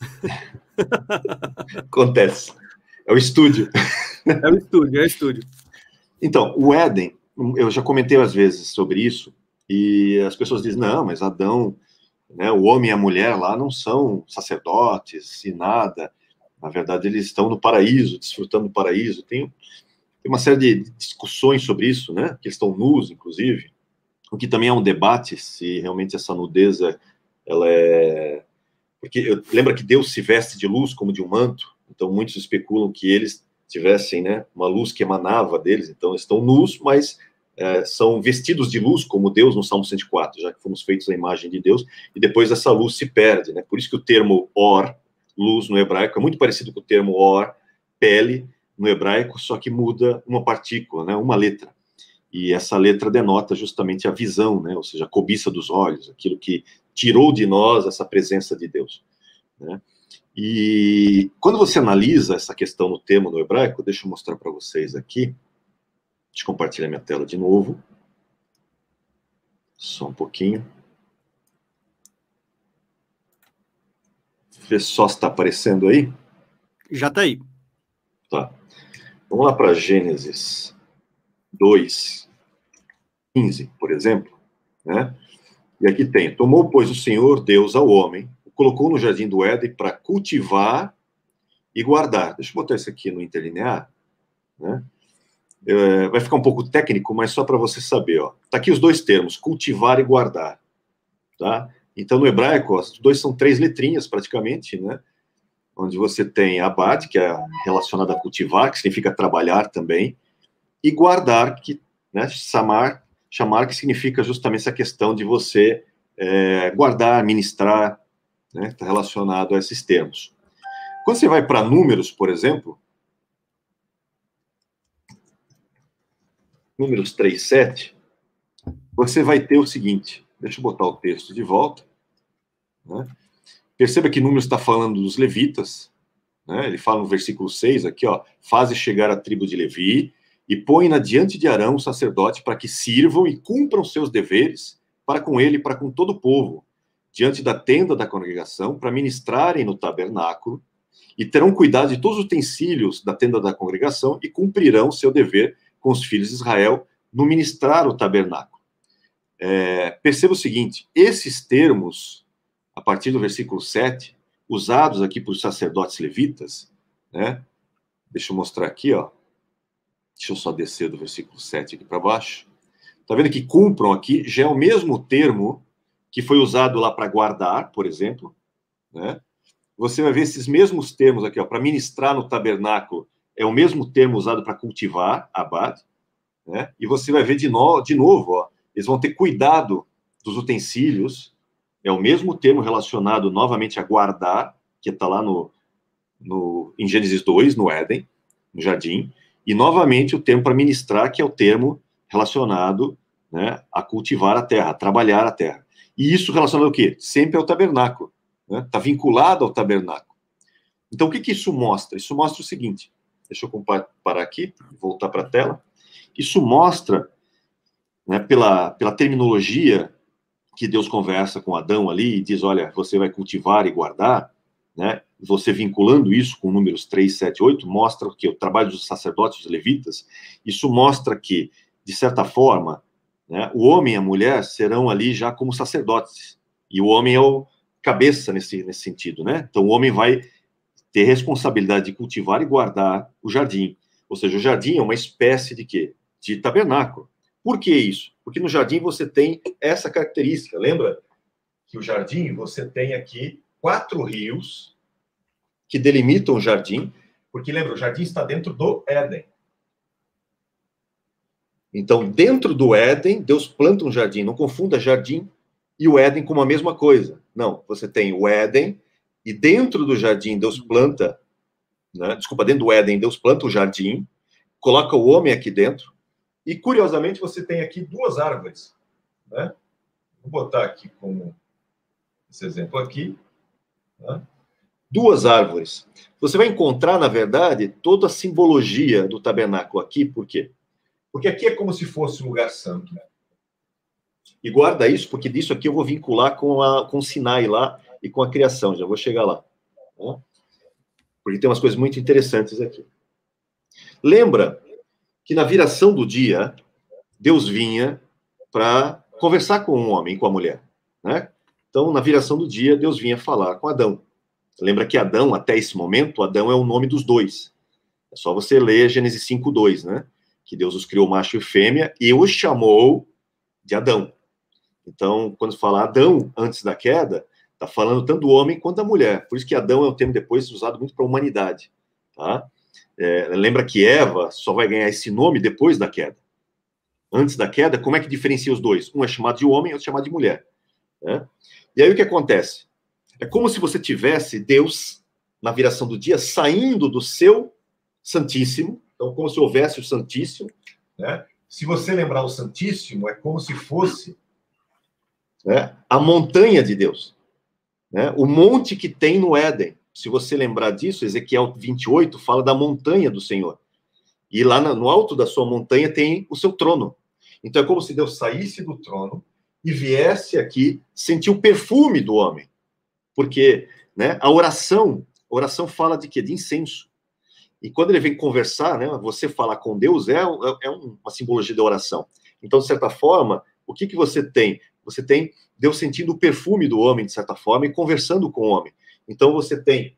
Acontece. É o estúdio. É o estúdio, é o estúdio. Então, o Éden, eu já comentei às vezes sobre isso, e as pessoas dizem, não, mas Adão, né, o homem e a mulher lá não são sacerdotes e nada. Na verdade, eles estão no paraíso, desfrutando do paraíso. Tem, tem uma série de discussões sobre isso, né? Que eles estão nus, inclusive. O que também é um debate se realmente essa nudez é, ela é porque lembra que Deus se veste de luz como de um manto, então muitos especulam que eles tivessem né, uma luz que emanava deles, então estão nus, mas é, são vestidos de luz como Deus no Salmo 104, já que fomos feitos à imagem de Deus, e depois essa luz se perde, né? Por isso que o termo or, luz no hebraico, é muito parecido com o termo or, pele, no hebraico, só que muda uma partícula, né, uma letra. E essa letra denota justamente a visão, né, ou seja, a cobiça dos olhos, aquilo que tirou de nós essa presença de Deus. Né? E quando você analisa essa questão no termo no hebraico, deixa eu mostrar para vocês aqui. Deixa eu compartilhar minha tela de novo. Só um pouquinho. Ver só se está aparecendo aí. Já está aí. Tá. Vamos lá para Gênesis 2, 15, por exemplo. Né? E aqui tem: Tomou, pois, o Senhor Deus ao homem, o colocou no jardim do Éden para cultivar e guardar. Deixa eu botar isso aqui no interlinear. Né? É, vai ficar um pouco técnico, mas só para você saber. Ó. Tá aqui os dois termos, cultivar e guardar. Tá? Então, no hebraico, os dois são três letrinhas, praticamente, né? Onde você tem abad, que é relacionado a cultivar, que significa trabalhar também, e guardar, que, né, samar, chamar, que significa justamente essa questão de você é, guardar, ministrar, né? Está relacionado a esses termos. Quando você vai para números, por exemplo, números 3, 7, você vai ter o seguinte, deixa eu botar o texto de volta, né? Perceba que números está falando dos levitas, né? ele fala no versículo 6 aqui, ó, faze chegar a tribo de Levi e põe-na diante de Arão, o sacerdote, para que sirvam e cumpram seus deveres para com ele e para com todo o povo, diante da tenda da congregação, para ministrarem no tabernáculo, e terão cuidado de todos os utensílios da tenda da congregação e cumprirão seu dever com os filhos de Israel no ministrar o tabernáculo. É, perceba o seguinte: esses termos, a partir do versículo 7, usados aqui por sacerdotes levitas, né? Deixa eu mostrar aqui, ó. Deixa eu só descer do versículo 7 aqui para baixo. Tá vendo que cumpram aqui já é o mesmo termo que foi usado lá para guardar, por exemplo, né? Você vai ver esses mesmos termos aqui, ó, para ministrar no tabernáculo, é o mesmo termo usado para cultivar, abad, né? E você vai ver de, no, de novo, ó, eles vão ter cuidado dos utensílios, é o mesmo termo relacionado novamente a guardar, que está lá no, no, em Gênesis 2, no Éden, no jardim, e novamente o termo para ministrar, que é o termo relacionado né, a cultivar a terra, a trabalhar a terra. E isso relacionado ao quê? Sempre ao tabernáculo. Está né? Tá vinculado ao tabernáculo. Então, o que, que isso mostra? Isso mostra o seguinte: Deixa eu parar aqui, voltar para a tela. Isso mostra, né, pela, pela terminologia que Deus conversa com Adão ali e diz: olha, você vai cultivar e guardar, né? Você vinculando isso com números 3, 7, 8, mostra que o trabalho dos sacerdotes, dos levitas, isso mostra que, de certa forma, né, o homem e a mulher serão ali já como sacerdotes. E o homem é o cabeça nesse, nesse sentido, né? Então o homem vai ter responsabilidade de cultivar e guardar o jardim. Ou seja, o jardim é uma espécie de quê? De tabernáculo. Por que isso? Porque no jardim você tem essa característica. Lembra que o jardim você tem aqui quatro rios que delimitam o jardim, porque lembra, o jardim está dentro do Éden. Então, dentro do Éden, Deus planta um jardim. Não confunda jardim e o Éden como a mesma coisa. Não, você tem o Éden, e dentro do jardim, Deus planta, né? desculpa, dentro do Éden, Deus planta o jardim, coloca o homem aqui dentro, e curiosamente você tem aqui duas árvores. Né? Vou botar aqui como esse exemplo aqui. Né? Duas árvores. Você vai encontrar, na verdade, toda a simbologia do tabernáculo aqui, por quê? Porque aqui é como se fosse um lugar santo. Né? E guarda isso, porque disso aqui eu vou vincular com, a, com o Sinai lá, e com a criação. Já vou chegar lá. Tá? Porque tem umas coisas muito interessantes aqui. Lembra que na viração do dia, Deus vinha para conversar com um homem, com a mulher. Né? Então, na viração do dia, Deus vinha falar com Adão. Lembra que Adão, até esse momento, Adão é o nome dos dois. É só você ler Gênesis 5:2, né? Que Deus os criou macho e fêmea e os chamou de Adão. Então, quando fala Adão antes da queda, Está falando tanto do homem quanto da mulher. Por isso que Adão é um termo depois usado muito para a humanidade. Tá? É, lembra que Eva só vai ganhar esse nome depois da queda. Antes da queda, como é que diferencia os dois? Um é chamado de homem, outro é chamado de mulher. Né? E aí o que acontece? É como se você tivesse Deus, na viração do dia, saindo do seu Santíssimo. Então, como se houvesse o Santíssimo. Né? Se você lembrar o Santíssimo, é como se fosse né, a montanha de Deus. Né? O monte que tem no Éden. Se você lembrar disso, Ezequiel 28 fala da montanha do Senhor. E lá no alto da sua montanha tem o seu trono. Então é como se Deus saísse do trono e viesse aqui sentir o perfume do homem. Porque né? A oração, a oração fala de quê? De incenso. E quando ele vem conversar, né, você falar com Deus é, é uma simbologia da oração. Então, de certa forma, o que, que você tem? Você tem Deus sentindo o perfume do homem, de certa forma, e conversando com o homem. Então, você tem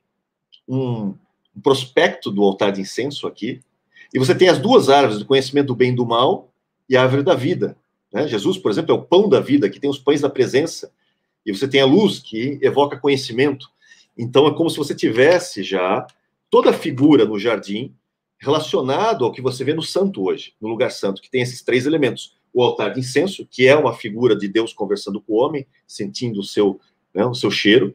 um, prospecto do altar de incenso aqui, e você tem as duas árvores do conhecimento do bem e do mal e a árvore da vida. Né? Jesus, por exemplo, é o pão da vida, que tem os pães da presença. E você tem a luz, que evoca conhecimento. Então, é como se você tivesse já toda a figura no jardim relacionado ao que você vê no santo hoje, no lugar santo, que tem esses três elementos. O altar de incenso, que é uma figura de Deus conversando com o homem, sentindo o seu, né, o seu cheiro,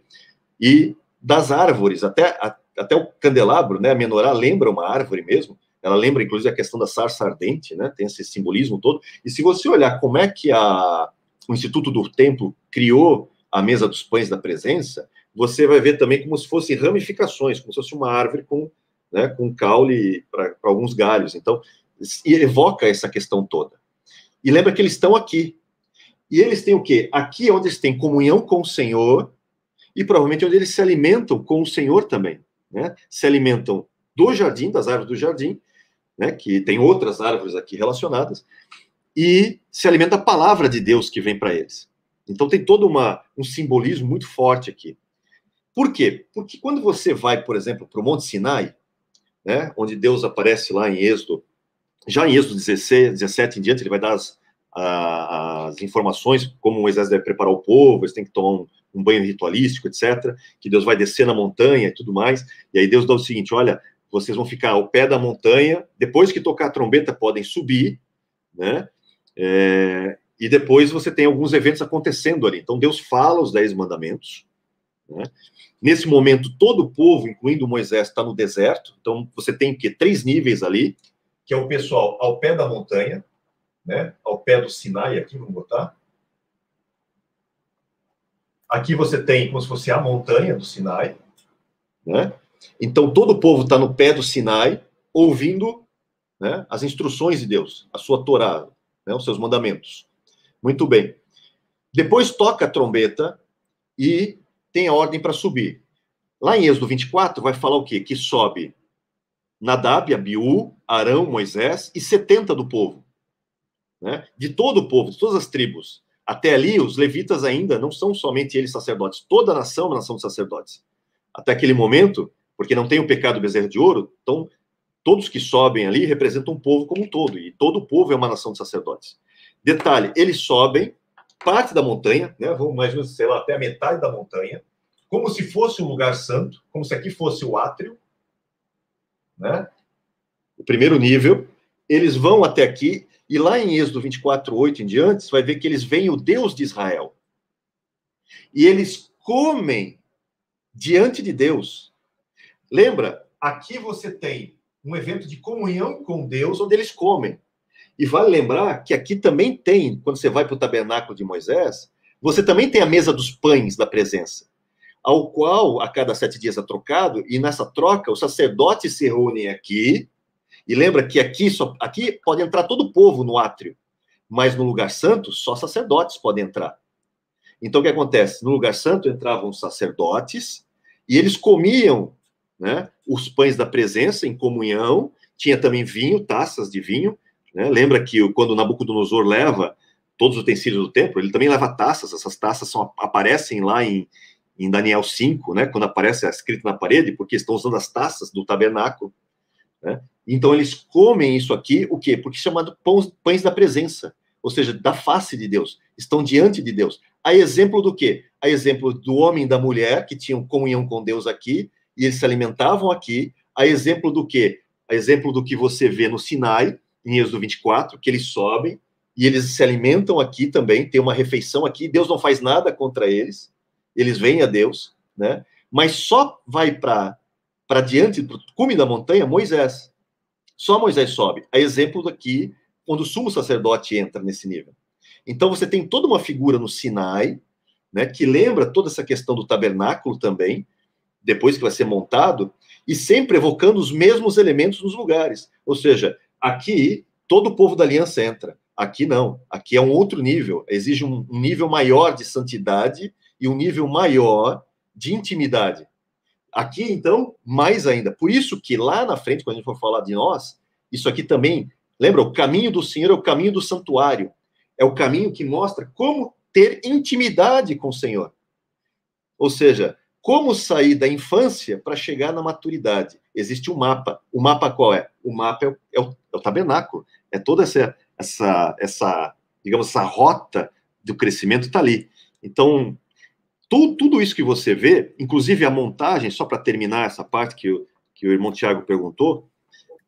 e das árvores, até, a, até o candelabro, né, a menorá lembra uma árvore mesmo, ela lembra inclusive a questão da sarça ardente, né, tem esse simbolismo todo, e se você olhar como é que a, o Instituto do Templo criou a mesa dos pães da presença, você vai ver também como se fossem ramificações, como se fosse uma árvore com, né, com caule para alguns galhos. Então, evoca essa questão toda. E lembra que eles estão aqui. E eles têm o quê? Aqui é onde eles têm comunhão com o Senhor e provavelmente onde eles se alimentam com o Senhor também. Né? Se alimentam do jardim, das árvores do jardim, né? que tem outras árvores aqui relacionadas, e se alimenta a palavra de Deus que vem para eles. Então tem todo uma, um simbolismo muito forte aqui. Por quê? Porque quando você vai, por exemplo, para o Monte Sinai, né, onde Deus aparece lá em Êxodo, já em Êxodo 16, 17 em diante, ele vai dar as, as informações como Moisés deve preparar o povo, eles têm que tomar um, um, banho ritualístico, etc. Que Deus vai descer na montanha e tudo mais. E aí Deus dá o seguinte: olha, vocês vão ficar ao pé da montanha, depois que tocar a trombeta, podem subir, né? É, e depois você tem alguns eventos acontecendo ali. Então Deus fala os dez mandamentos, né? Nesse momento, todo o povo, incluindo Moisés, está no deserto. Então, você tem que três níveis ali, que é o pessoal ao pé da montanha, né? Ao pé do Sinai, aqui, vamos botar. Aqui você tem como se fosse a montanha do Sinai, né? Então, todo o povo está no pé do Sinai, ouvindo né, as instruções de Deus, a sua Torá, né, os seus mandamentos. Muito bem. Depois toca a trombeta e tem a ordem para subir. Lá em Êxodo 24, vai falar o quê? Que sobe Nadab, Abiú, Arão, Moisés e 70 do povo. Né? De todo o povo, de todas as tribos. Até ali, os levitas ainda não são somente eles sacerdotes. Toda a nação é uma nação de sacerdotes. Até aquele momento, porque não tem o pecado bezerro de ouro, então todos que sobem ali representam o povo como um todo. E todo o povo é uma nação de sacerdotes. Detalhe, eles sobem parte da montanha, né? Vamos mais ou menos, sei lá, até a metade da montanha, como se fosse um lugar santo, como se aqui fosse o átrio, né? O primeiro nível, eles vão até aqui, e lá em Êxodo 24, 8 em diante, você vai ver que eles veem o Deus de Israel. E eles comem diante de Deus. Lembra? Aqui você tem um evento de comunhão com Deus, onde eles comem. E vale lembrar que aqui também tem, quando você vai para o tabernáculo de Moisés, você também tem a mesa dos pães da presença, ao qual a cada sete dias é trocado, e nessa troca os sacerdotes se reúnem aqui, e lembra que aqui, só, aqui pode entrar todo o povo no átrio, mas no lugar santo só sacerdotes podem entrar. Então o que acontece? No lugar santo entravam sacerdotes, e eles comiam né, os pães da presença em comunhão, tinha também vinho, taças de vinho, né? Lembra que quando Nabucodonosor leva todos os utensílios do templo, ele também leva taças, essas taças são, aparecem lá em, em Daniel 5, né? quando aparece escrito na parede, porque estão usando as taças do tabernáculo. Né? Então eles comem isso aqui, o quê? Porque chamado pães, pães da presença, ou seja, da face de Deus, estão diante de Deus. A exemplo do quê? A exemplo do homem e da mulher que tinham comunhão com Deus aqui, e eles se alimentavam aqui. A exemplo do quê? A exemplo do que você vê no Sinai, em Êxodo 24, que eles sobem e eles se alimentam aqui também, tem uma refeição aqui, Deus não faz nada contra eles, eles vêm a Deus, né? Mas só vai para para diante, para o cume da montanha, Moisés. Só Moisés sobe. A exemplo daqui, quando o sumo sacerdote entra nesse nível. Então você tem toda uma figura no Sinai, né, que lembra toda essa questão do tabernáculo também, depois que vai ser montado, e sempre evocando os mesmos elementos nos lugares. Ou seja, Aqui, todo o povo da aliança entra. Aqui não. Aqui é um outro nível. Exige um nível maior de santidade e um nível maior de intimidade. Aqui, então, mais ainda. Por isso que lá na frente, quando a gente for falar de nós, isso aqui também, lembra, o caminho do Senhor é o caminho do santuário. É o caminho que mostra como ter intimidade com o Senhor. Ou seja, como sair da infância para chegar na maturidade. Existe um mapa. O mapa qual é? O mapa é o, é o, é o tabernáculo. É toda essa, essa, essa, digamos, essa rota do crescimento está ali. Então, tudo, tudo isso que você vê, inclusive a montagem, só para terminar essa parte que, o, que o irmão Tiago perguntou,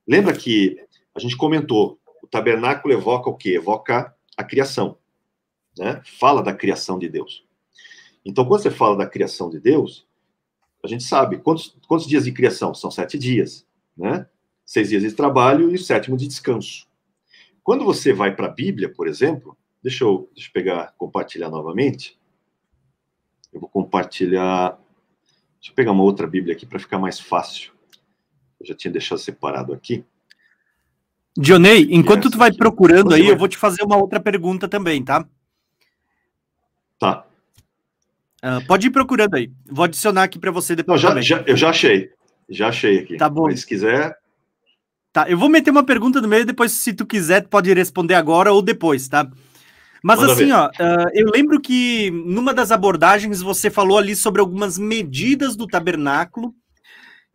lembra que a gente comentou, o tabernáculo evoca o quê? Evoca a criação, né? Fala da criação de Deus. Então, quando você fala da criação de Deus, a gente sabe quantos, quantos dias de criação? São sete dias, né? Seis dias de trabalho e o sétimo de descanso. Quando você vai para a Bíblia, por exemplo, deixa eu, deixa eu pegar, compartilhar novamente. Eu vou compartilhar. Deixa eu pegar uma outra Bíblia aqui para ficar mais fácil. Eu já tinha deixado separado aqui. Dionei, enquanto tu vai procurando aí, vai... eu vou te fazer uma outra pergunta também, tá? Tá. Uh, pode ir procurando aí. Vou adicionar aqui para você depois. Não, já, já, eu já achei. Já achei aqui. Tá bom. Mas se quiser. Tá, eu vou meter uma pergunta no meio, depois, se tu quiser, tu pode responder agora ou depois, tá? Mas Manda assim, ver. ó, uh, eu lembro que numa das abordagens você falou ali sobre algumas medidas do tabernáculo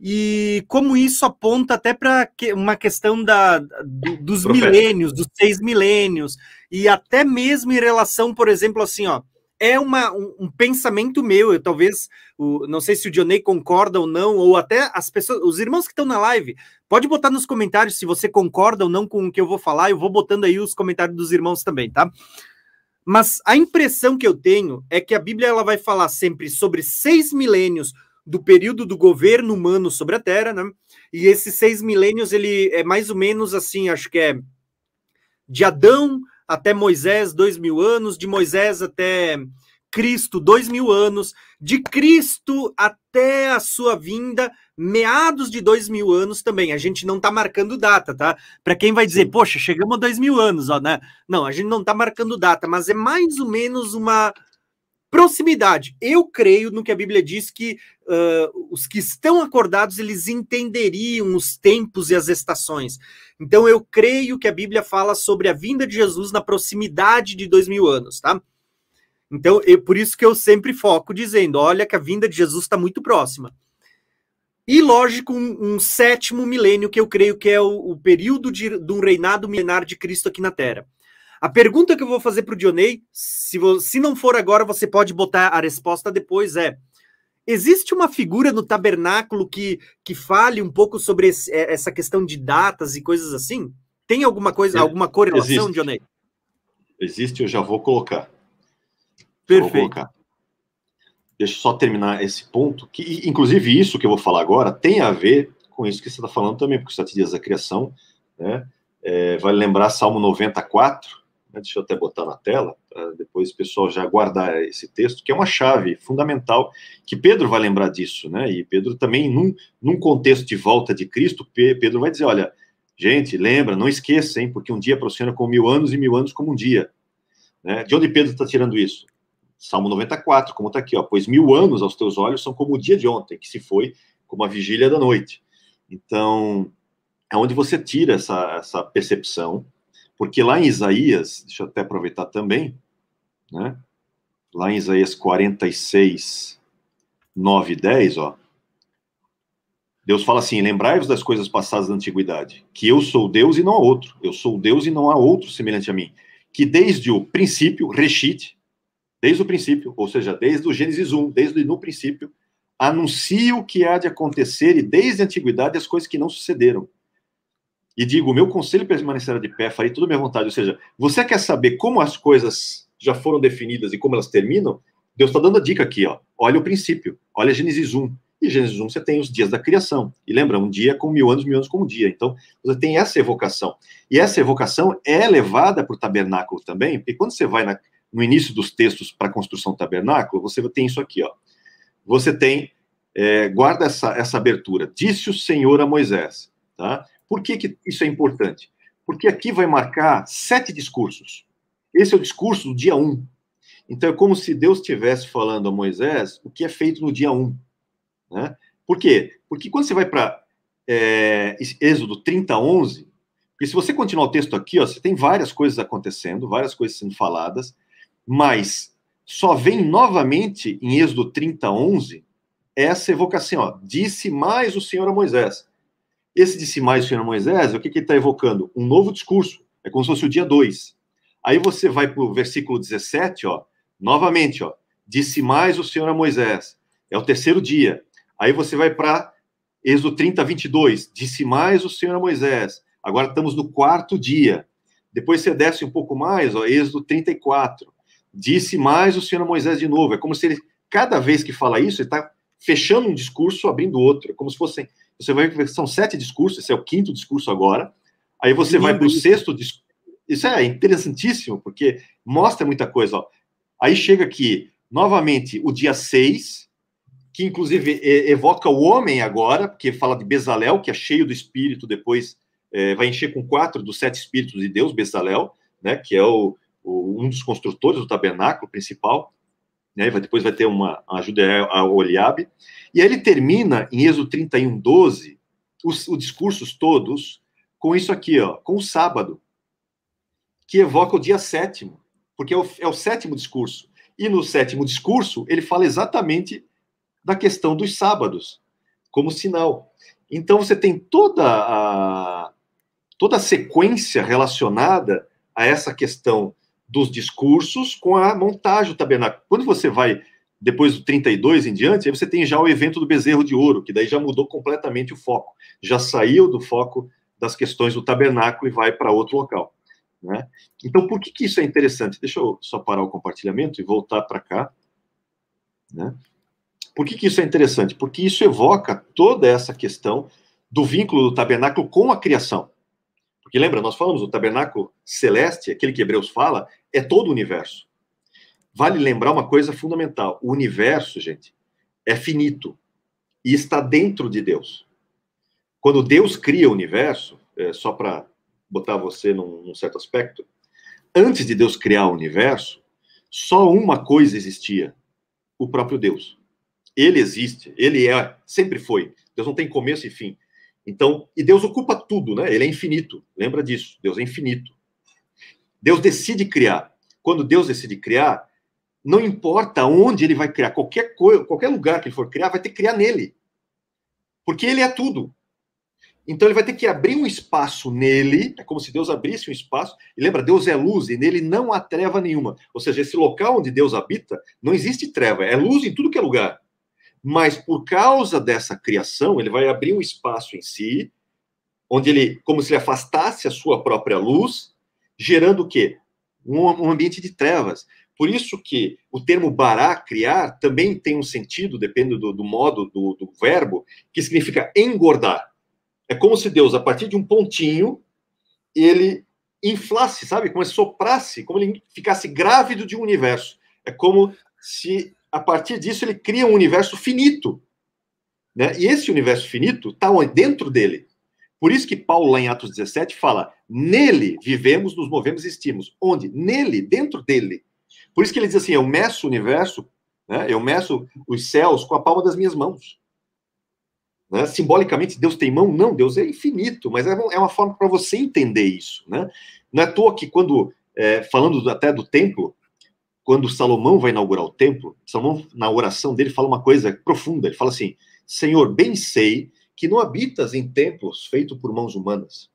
e como isso aponta até para que, uma questão da, do, dos Profeta. milênios, dos seis milênios, e até mesmo em relação, por exemplo, assim, ó, é uma, um, um, pensamento meu, eu talvez, o, não sei se o Dionei concorda ou não, ou até as pessoas, os irmãos que estão na live, pode botar nos comentários se você concorda ou não com o que eu vou falar, eu vou botando aí os comentários dos irmãos também, tá? Mas a impressão que eu tenho é que a Bíblia ela vai falar sempre sobre seis milênios do período do governo humano sobre a Terra, né? E esses seis milênios ele é mais ou menos assim, acho que é de Adão até Moisés, dois mil anos, de Moisés até Cristo, dois mil anos, de Cristo até a sua vinda, meados de dois mil anos também. A gente não está marcando data, tá? Para quem vai dizer, poxa, chegamos a dois mil anos, ó, né? Não, a gente não está marcando data, mas é mais ou menos uma proximidade. Eu creio no que a Bíblia diz que uh, os que estão acordados eles entenderiam os tempos e as estações. Então eu creio que a Bíblia fala sobre a vinda de Jesus na proximidade de dois mil anos, tá? Então, é por isso que eu sempre foco dizendo: olha, que a vinda de Jesus está muito próxima. E, lógico, um, um, sétimo milênio, que eu creio que é o, o período de, de, um reinado milenar de Cristo aqui na Terra. A pergunta que eu vou fazer para o Dionei, se, se não for agora, você pode botar a resposta depois, é: existe uma figura no tabernáculo que, que fale um pouco sobre esse, é, essa questão de datas e coisas assim? Tem alguma coisa, é, alguma correlação, existe. Dionei? Existe, eu já vou colocar. Perfeito. Deixa eu só terminar esse ponto, que inclusive isso que eu vou falar agora tem a ver com isso que você está falando também, porque os sete dias da criação, né? É, vale lembrar Salmo 94, né, deixa eu até botar na tela, para depois o pessoal já guardar esse texto, que é uma chave fundamental, que Pedro vai lembrar disso, né? E Pedro também, num, num contexto de volta de Cristo, Pedro vai dizer: olha, gente, lembra, não esqueça, hein, porque um dia é como mil anos e mil anos como um dia. Né? De onde Pedro está tirando isso? Salmo 94, como está aqui, ó, pois mil anos aos teus olhos são como o dia de ontem, que se foi como a vigília da noite. Então, é onde você tira essa, essa percepção, porque lá em Isaías, deixa eu até aproveitar também, né? Lá em Isaías 46, 9 e 10, ó. Deus fala assim: lembrai-vos das coisas passadas da antiguidade, que eu sou Deus e não há outro. Eu sou Deus e não há outro semelhante a mim. Que desde o princípio, reshit, desde o princípio, ou seja, desde o Gênesis 1, desde no princípio, anuncio o que há de acontecer e desde a antiguidade as coisas que não sucederam. E digo, o meu conselho permanecerá de pé, farei tudo à minha vontade. Ou seja, você quer saber como as coisas já foram definidas e como elas terminam? Deus está dando a dica aqui, ó. Olha o princípio, olha Gênesis 1. E Gênesis 1 você tem os dias da criação. E lembra, um dia com mil anos, mil anos como um dia. Então, você tem essa evocação. E essa evocação é levada para o tabernáculo também, porque quando você vai na, no início dos textos para a construção do tabernáculo, você tem isso aqui, ó. Você tem, é, guarda essa, essa abertura. Disse o Senhor a Moisés, tá? Por que, que isso é importante? Porque aqui vai marcar sete discursos. Esse é o discurso do dia um. Então é como se Deus estivesse falando a Moisés o que é feito no dia 1. Né? Por quê? Porque quando você vai para é, Êxodo 30, 11, porque se você continuar o texto aqui, ó, você tem várias coisas acontecendo, várias coisas sendo faladas, mas só vem novamente em Êxodo 30, 11, essa evocação, ó, disse mais o Senhor a Moisés. Esse disse mais o Senhor a Moisés, o que, que ele está evocando? Um novo discurso, é como se fosse o dia 2. Aí você vai para o versículo 17, ó, novamente, ó, disse mais o Senhor a Moisés, é o terceiro dia. Aí você vai para Êxodo 30, 22, disse mais o Senhor a Moisés, agora estamos no quarto dia. Depois você desce um pouco mais, ó, Êxodo 34, disse mais o Senhor Moisés de novo, é como se ele, cada vez que fala isso, ele está fechando um discurso, abrindo outro. É como se fossem. Você vai ver são sete discursos, esse é o quinto discurso agora. Aí você vai para o sexto discurso. Isso é interessantíssimo, porque mostra muita coisa. Ó. Aí chega aqui, novamente, o dia 6, que inclusive evoca o homem agora, porque fala de Bezalel, que é cheio do espírito, depois é, vai encher com quatro dos sete espíritos de Deus, Bezalel, né, que é o, um dos construtores do tabernáculo principal né? depois vai ter uma ajuda a Oliabe. E aí ele termina em Êxodo 31, 12, os, os discursos todos com isso aqui, ó, com o sábado, que evoca o dia sétimo, porque é o, é o sétimo discurso. E no sétimo discurso, ele fala exatamente da questão dos sábados, como sinal. Então você tem toda a, toda a sequência relacionada a essa questão dos discursos com a montagem do tabernáculo. Quando você vai depois do 32 em diante, aí você tem já o evento do bezerro de ouro, que daí já mudou completamente o foco. Já saiu do foco das questões do tabernáculo e vai para outro local. Né? Então, por que, que isso é interessante? Deixa eu só parar o compartilhamento e voltar para cá. Né? Por que, que isso é interessante? Porque isso evoca toda essa questão do vínculo do tabernáculo com a criação. Porque lembra, nós falamos, o tabernáculo celeste, aquele que Hebreus fala, é todo o universo. Vale lembrar uma coisa fundamental: o universo, gente, é finito e está dentro de Deus. Quando Deus cria o universo, é, só para botar você num, num certo aspecto, antes de Deus criar o universo, só uma coisa existia: o próprio Deus. Ele existe, ele é, sempre foi. Deus não tem começo e fim. Então, e Deus ocupa tudo, né? Ele é infinito. Lembra disso? Deus é infinito. Deus decide criar. Quando Deus decide criar, não importa onde ele vai criar, qualquer coisa, qualquer lugar que ele for criar, vai ter que criar nele. Porque ele é tudo. Então ele vai ter que abrir um espaço nele, é como se Deus abrisse um espaço. E lembra, Deus é luz e nele não há treva nenhuma. Ou seja, esse local onde Deus habita, não existe treva, é luz em tudo que é lugar. Mas por causa dessa criação, ele vai abrir um espaço em si, onde ele, como se ele afastasse a sua própria luz, gerando o quê? Um, um ambiente de trevas. Por isso que o termo bará, criar, também tem um sentido, depende do, do modo do, do verbo, que significa engordar. É como se Deus, a partir de um pontinho, ele inflasse, sabe? Como se soprasse, como ele ficasse grávido de um universo. É como se a partir disso, ele cria um universo finito. Né? E esse universo finito está dentro dele. Por isso que Paulo, lá em Atos 17, fala: nele vivemos, nos movemos e existimos. Onde? Nele, dentro dele. Por isso que ele diz assim: eu meço o universo, né? eu meço os céus com a palma das minhas mãos. Né? Simbolicamente, Deus tem mão? Não, Deus é infinito, mas é uma é forma para você entender isso. Né? Não é à toa que, quando, é, falando até do templo, quando Salomão vai inaugurar o templo, Salomão, na oração dele, fala uma coisa profunda. Ele fala assim: Senhor, bem sei que não habitas em templos feitos por mãos humanas.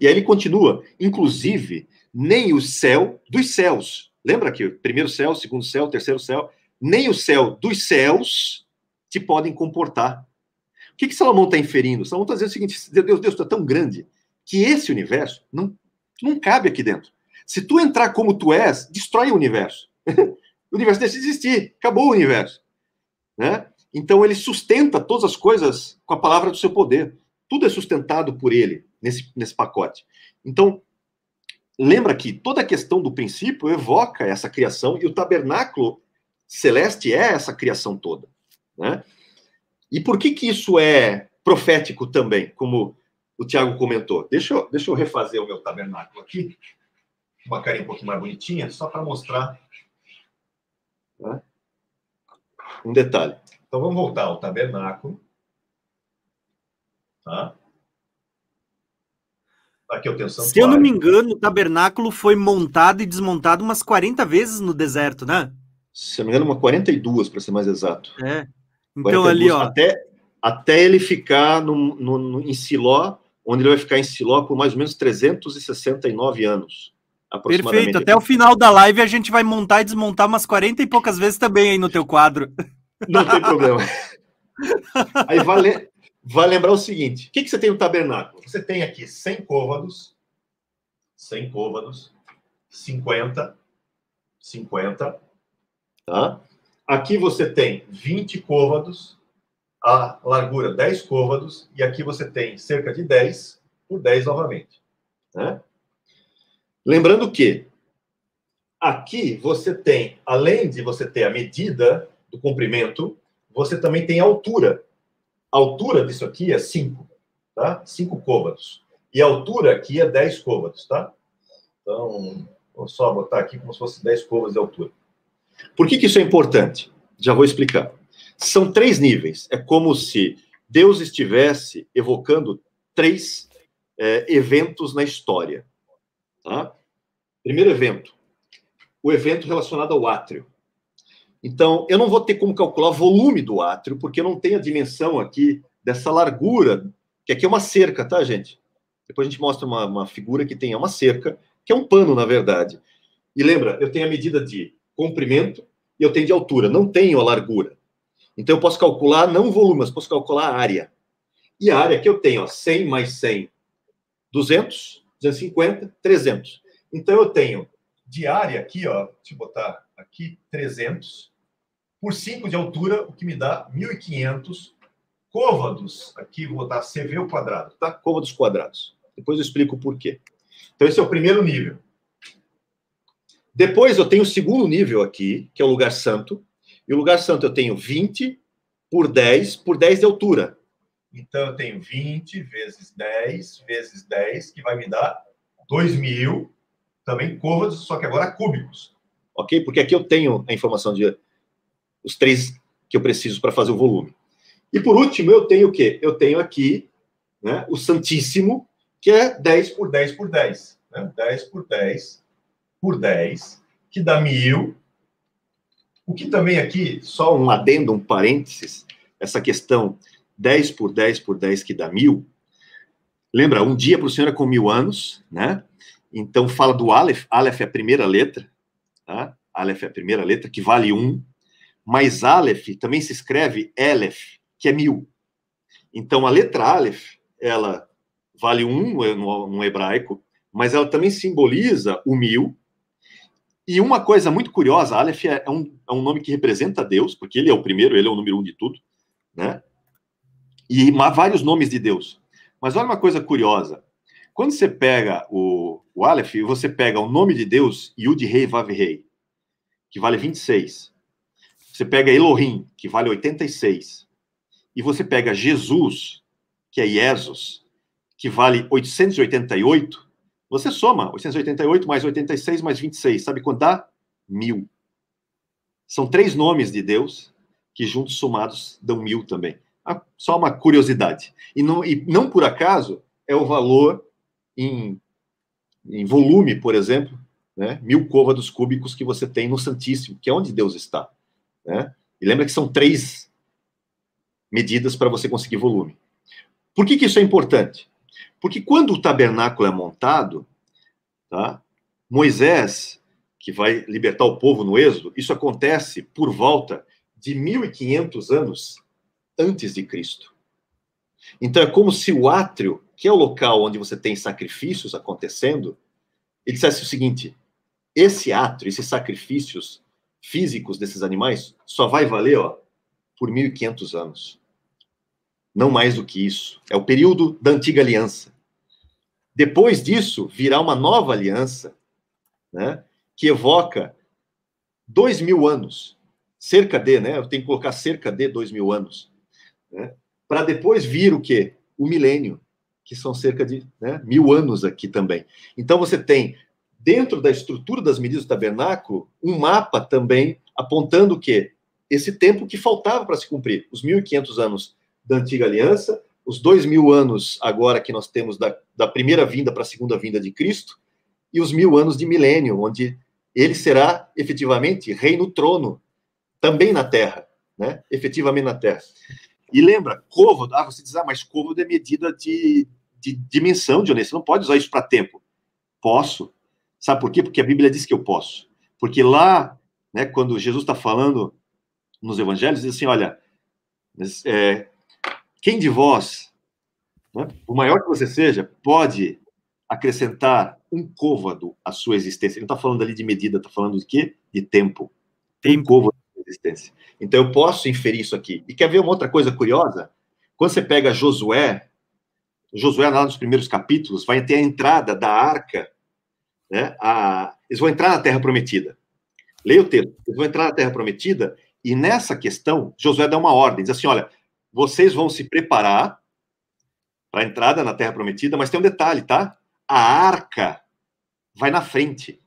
E aí ele continua: inclusive, nem o céu dos céus. Lembra que primeiro céu, segundo céu, terceiro céu, nem o céu dos céus te podem comportar. O que, que Salomão está inferindo? Salomão está dizendo o seguinte: Deus, Deus, tu é tão grande que esse universo não, não cabe aqui dentro. Se tu entrar como tu és, destrói o universo. o universo deixa de existir, acabou o universo. Né? Então ele sustenta todas as coisas com a palavra do seu poder. Tudo é sustentado por ele nesse, nesse pacote. Então, lembra que toda a questão do princípio evoca essa criação e o tabernáculo celeste é essa criação toda. Né? E por que, que isso é profético também, como o Tiago comentou? Deixa eu, deixa eu refazer o meu tabernáculo aqui uma carinha um pouquinho mais bonitinha, só para mostrar Né? Um detalhe. Então vamos voltar ao tabernáculo. Tá? Aqui eu tenho santuário. Se eu não me engano, o tabernáculo foi montado e desmontado umas 40 vezes no deserto, né? Se eu não me engano, uma 42, para ser mais exato. É. Então 42, ali, ó. Até, até ele ficar no, no, no, em Siló, onde ele vai ficar em Siló por mais ou menos 369 anos. Perfeito. Até o final da live a gente vai montar e desmontar umas 40 e poucas vezes também aí no teu quadro. Não tem problema. Aí vale, vai lembrar o seguinte: o que, que você tem no tabernáculo? Você tem aqui 100 côvados, 100 côvados, 50, 50, tá? Aqui você tem 20 côvados, a largura 10 côvados, e aqui você tem cerca de 10 por 10 novamente. Né? Lembrando que aqui você tem, além de você ter a medida do comprimento, você também tem a altura. A altura disso aqui é 5, tá? 5 côvados. E a altura aqui é 10 côvados, tá? Então, vou só botar aqui como se fosse 10 côvados de altura. Por que, que isso é importante? Já vou explicar. São três níveis. É como se Deus estivesse evocando três é, eventos na história. Tá? Primeiro evento, o evento relacionado ao átrio. Então, eu não vou ter como calcular o volume do átrio, porque eu não tenho a dimensão aqui dessa largura, que aqui é uma cerca, tá, gente? Depois a gente mostra uma, uma figura que tem uma cerca, que é um pano, na verdade. E lembra, eu tenho a medida de comprimento e eu tenho de altura, não tenho a largura. Então eu posso calcular não volume, mas posso calcular a área. E a área que eu tenho, ó, 100 mais 100, 200, 250, 300. Então eu tenho de área aqui, ó, deixa eu botar aqui 300 por 5 de altura, o que me dá 1500 côvados. Aqui vou botar CV ao quadrado, tá? Côvados quadrados. Depois eu explico o porquê. Então esse é o primeiro nível. Depois eu tenho o segundo nível aqui, que é o lugar santo. E o lugar santo eu tenho 20 por 10 por 10 de altura. Então eu tenho 20 vezes 10 vezes 10, que vai me dar 2.000, também côvados, só que agora cúbicos. Ok? Porque aqui eu tenho a informação de os três que eu preciso para fazer o volume. E por último, eu tenho o quê? Eu tenho aqui né, o Santíssimo, que é 10 por 10 por 10. Né? 10 por 10 por 10, que dá mil. O que também aqui, só um adendo, um parênteses, essa questão 10 por 10 por 10 que dá mil. Lembra, um dia para o Senhor é com mil anos, né? Então fala do Aleph, Aleph é a primeira letra, tá? Aleph é a primeira letra, que vale um, mas Aleph também se escreve Elef, que é mil. Então a letra Aleph, ela vale um no, no hebraico, mas ela também simboliza o mil, e uma coisa muito curiosa, Aleph é, é um, é um nome que representa Deus, porque ele é o primeiro, ele é o número um de tudo, né? E vários nomes de Deus. Mas olha uma coisa curiosa. Quando você pega o, o Aleph, você pega o nome de Deus, Yud Rei Vav Rei, que vale 26. Você pega Elohim, que vale 86. E você pega Jesus, que é Jesus, que vale 888. Você soma 888 mais 86 mais 26. Sabe quanto dá? Mil. São três nomes de Deus que juntos somados dão mil também. Só uma curiosidade. E não, e não por acaso é o valor em, em volume, por exemplo, né? mil côvados cúbicos que você tem no Santíssimo, que é onde Deus está. Né? E lembra que são três medidas para você conseguir volume. Por que, que isso é importante? Porque quando o tabernáculo é montado, tá? Moisés, que vai libertar o povo no Êxodo, isso acontece por volta de 1500 anos antes de Cristo. Então é como se o átrio, que é o local onde você tem sacrifícios acontecendo, ele dissesse o seguinte: esse átrio, esses sacrifícios físicos desses animais, só vai valer ó, por 1500 anos. Não mais do que isso. É o período da antiga aliança. Depois disso, virá uma nova aliança, né, que evoca dois mil anos, cerca de, né, eu tenho que colocar cerca de dois mil anos, né, para depois vir o quê? O milênio, que são cerca de né, mil anos aqui também. Então você tem, dentro da estrutura das medidas do tabernáculo, um mapa também apontando o quê? Esse tempo que faltava para se cumprir, os 1.500 anos da antiga aliança, os dois mil anos agora que nós temos da, da primeira vinda para a segunda vinda de Cristo, e os mil anos de milênio, onde ele será efetivamente rei no trono, também na terra, né? efetivamente na terra. E lembra, côvado, ah, você diz, ah, mas côvado é medida de, de dimensão, Dionísio, você não pode usar isso para tempo. Posso. Sabe por quê? Porque a Bíblia diz que eu posso. Porque lá, né, quando Jesus está falando nos evangelhos, diz assim, olha, é, quem de vós, né, o maior que você seja, pode acrescentar um côvado à sua existência? Ele não está falando ali de medida, está falando de quê? De tempo. Tem um côvado existência. Então eu posso inferir isso aqui. E quer ver uma outra coisa curiosa? Quando você pega Josué, Josué lá nos primeiros capítulos vai ter a entrada da arca, né? A, eles vão entrar na Terra Prometida. Leia o texto. Eles vão entrar na Terra Prometida e nessa questão Josué dá uma ordem, diz assim, olha, vocês vão se preparar para a entrada na Terra Prometida, mas tem um detalhe, tá? A arca vai na frente.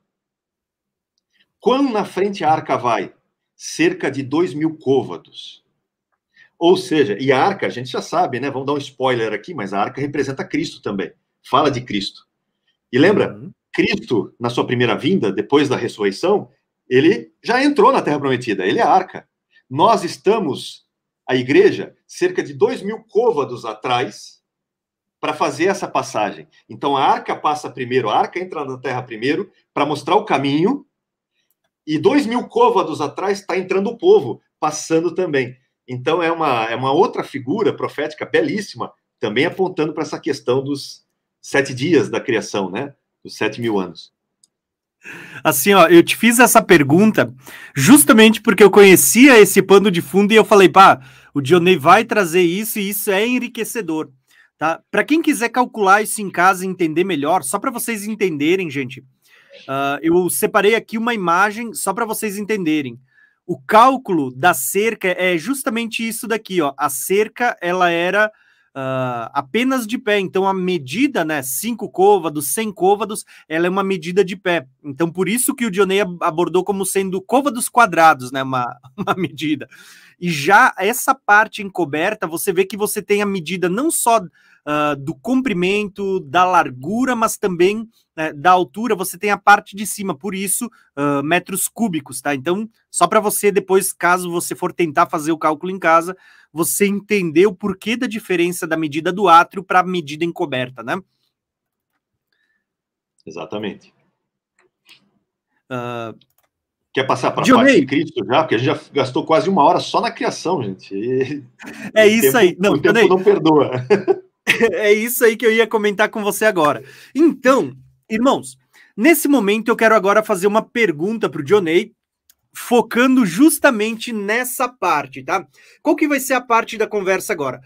Quão na frente a arca vai? Cerca de dois mil côvados. Ou seja, e a arca, a gente já sabe, né? Vamos dar um spoiler aqui, mas a arca representa Cristo também. Fala de Cristo. E lembra, uhum. Cristo, na sua primeira vinda, depois da ressurreição, ele já entrou na Terra Prometida, ele é a arca. Nós estamos a igreja cerca de dois mil côvados atrás para fazer essa passagem. Então a arca passa primeiro, a arca entra na terra primeiro para mostrar o caminho, e dois mil côvados atrás está entrando o povo, passando também. Então é uma, é uma outra figura profética belíssima, também apontando para essa questão dos sete dias da criação, né? Dos sete mil anos. Assim, ó, eu te fiz essa pergunta justamente porque eu conhecia esse pano de fundo e eu falei, pá, o Dionei vai trazer isso e isso é enriquecedor, tá? Para quem quiser calcular isso em casa e entender melhor, só para vocês entenderem, gente, uh, eu separei aqui uma imagem só para vocês entenderem. O cálculo da cerca é justamente isso daqui, ó. A cerca, ela era uh, apenas de pé. Então, a medida, né, cinco côvados, 100 côvados, ela é uma medida de pé. Então, por isso que o Dionei abordou como sendo côvados quadrados, né, uma, uma medida. E já essa parte encoberta, você vê que você tem a medida não só Uh, do comprimento, da largura, mas também né, da altura, você tem a parte de cima, por isso, uh, metros cúbicos, tá? Então, só para você depois, caso você for tentar fazer o cálculo em casa, você entender o porquê da diferença da medida do átrio para a medida encoberta, né? Exatamente. Uh, Quer passar para a parte de Cristo já? Porque a gente já gastou quase uma hora só na criação, gente. E, é isso tempo, aí. Não, o tempo não perdoa. é isso aí que eu ia comentar com você agora. Então, irmãos, nesse momento eu quero agora fazer uma pergunta para o Dionei, focando justamente nessa parte, tá? Qual que vai ser a parte da conversa agora?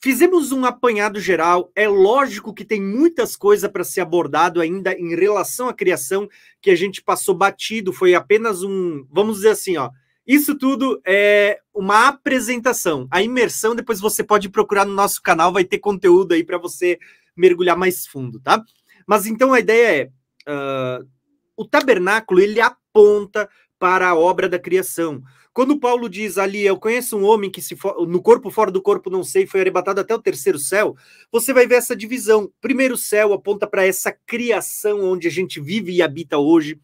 Fizemos um apanhado geral. É lógico que tem muitas coisas para ser abordado ainda em relação à criação que a gente passou batido. Foi apenas um, vamos dizer assim, ó. Isso tudo é uma apresentação. A imersão depois você pode procurar no nosso canal, vai ter conteúdo aí para você mergulhar mais fundo, tá? Mas então a ideia é uh, o tabernáculo ele aponta para a obra da criação. Quando Paulo diz ali, eu conheço um homem que se for, no corpo, fora do corpo, não sei, foi arrebatado até o terceiro céu, você vai ver essa divisão. Primeiro céu aponta para essa criação onde a gente vive e habita hoje.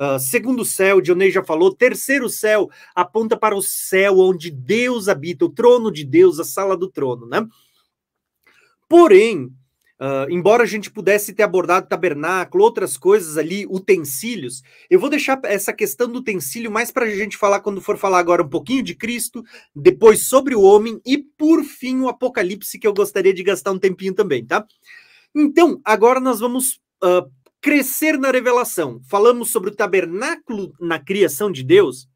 Uh, segundo céu, Dionei já falou. Terceiro céu aponta para o céu onde Deus habita, o trono de Deus, a sala do trono, né? Porém, Uh, embora a gente pudesse ter abordado tabernáculo, outras coisas ali, utensílios, eu vou deixar essa questão do utensílio mais para a gente falar quando for falar agora um pouquinho de Cristo, depois sobre o homem e por fim o Apocalipse, que eu gostaria de gastar um tempinho também, tá? Então, agora nós vamos uh, crescer na revelação. Falamos sobre o tabernáculo na criação de Deus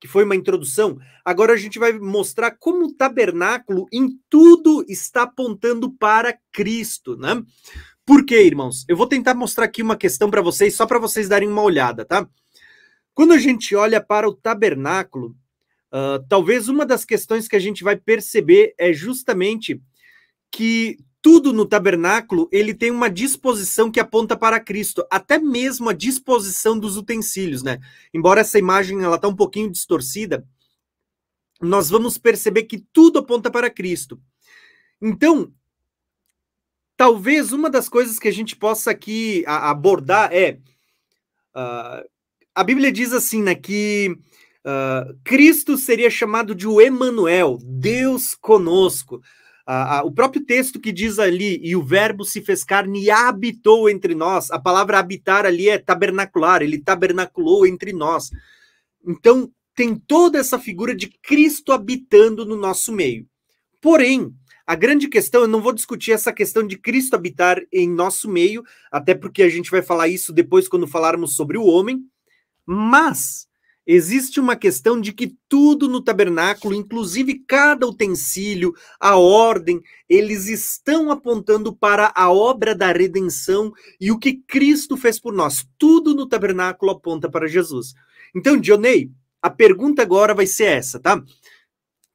que foi uma introdução, agora a gente vai mostrar como o tabernáculo em tudo está apontando para Cristo, né? Por quê, irmãos? Eu vou tentar mostrar aqui uma questão para vocês, só para vocês darem uma olhada, tá? Quando a gente olha para o tabernáculo, uh, talvez uma das questões que a gente vai perceber é justamente que tudo no tabernáculo ele tem uma disposição que aponta para Cristo, até mesmo a disposição dos utensílios, né? Embora essa imagem ela tá um pouquinho distorcida, nós vamos perceber que tudo aponta para Cristo. Então, talvez uma das coisas que a gente possa aqui abordar é uh, a Bíblia diz assim, né, que uh, Cristo seria chamado de o Emanuel, Deus conosco. Uh, o próprio texto que diz ali, e o verbo se fez carne e habitou entre nós, a palavra habitar ali é tabernacular, ele tabernaculou entre nós. Então, tem toda essa figura de Cristo habitando no nosso meio. Porém, a grande questão, eu não vou discutir essa questão de Cristo habitar em nosso meio, até porque a gente vai falar isso depois quando falarmos sobre o homem, mas existe uma questão de que tudo no tabernáculo, inclusive cada utensílio, a ordem, eles estão apontando para a obra da redenção e o que Cristo fez por nós. Tudo no tabernáculo aponta para Jesus. Então, Dionei, a pergunta agora vai ser essa, tá? O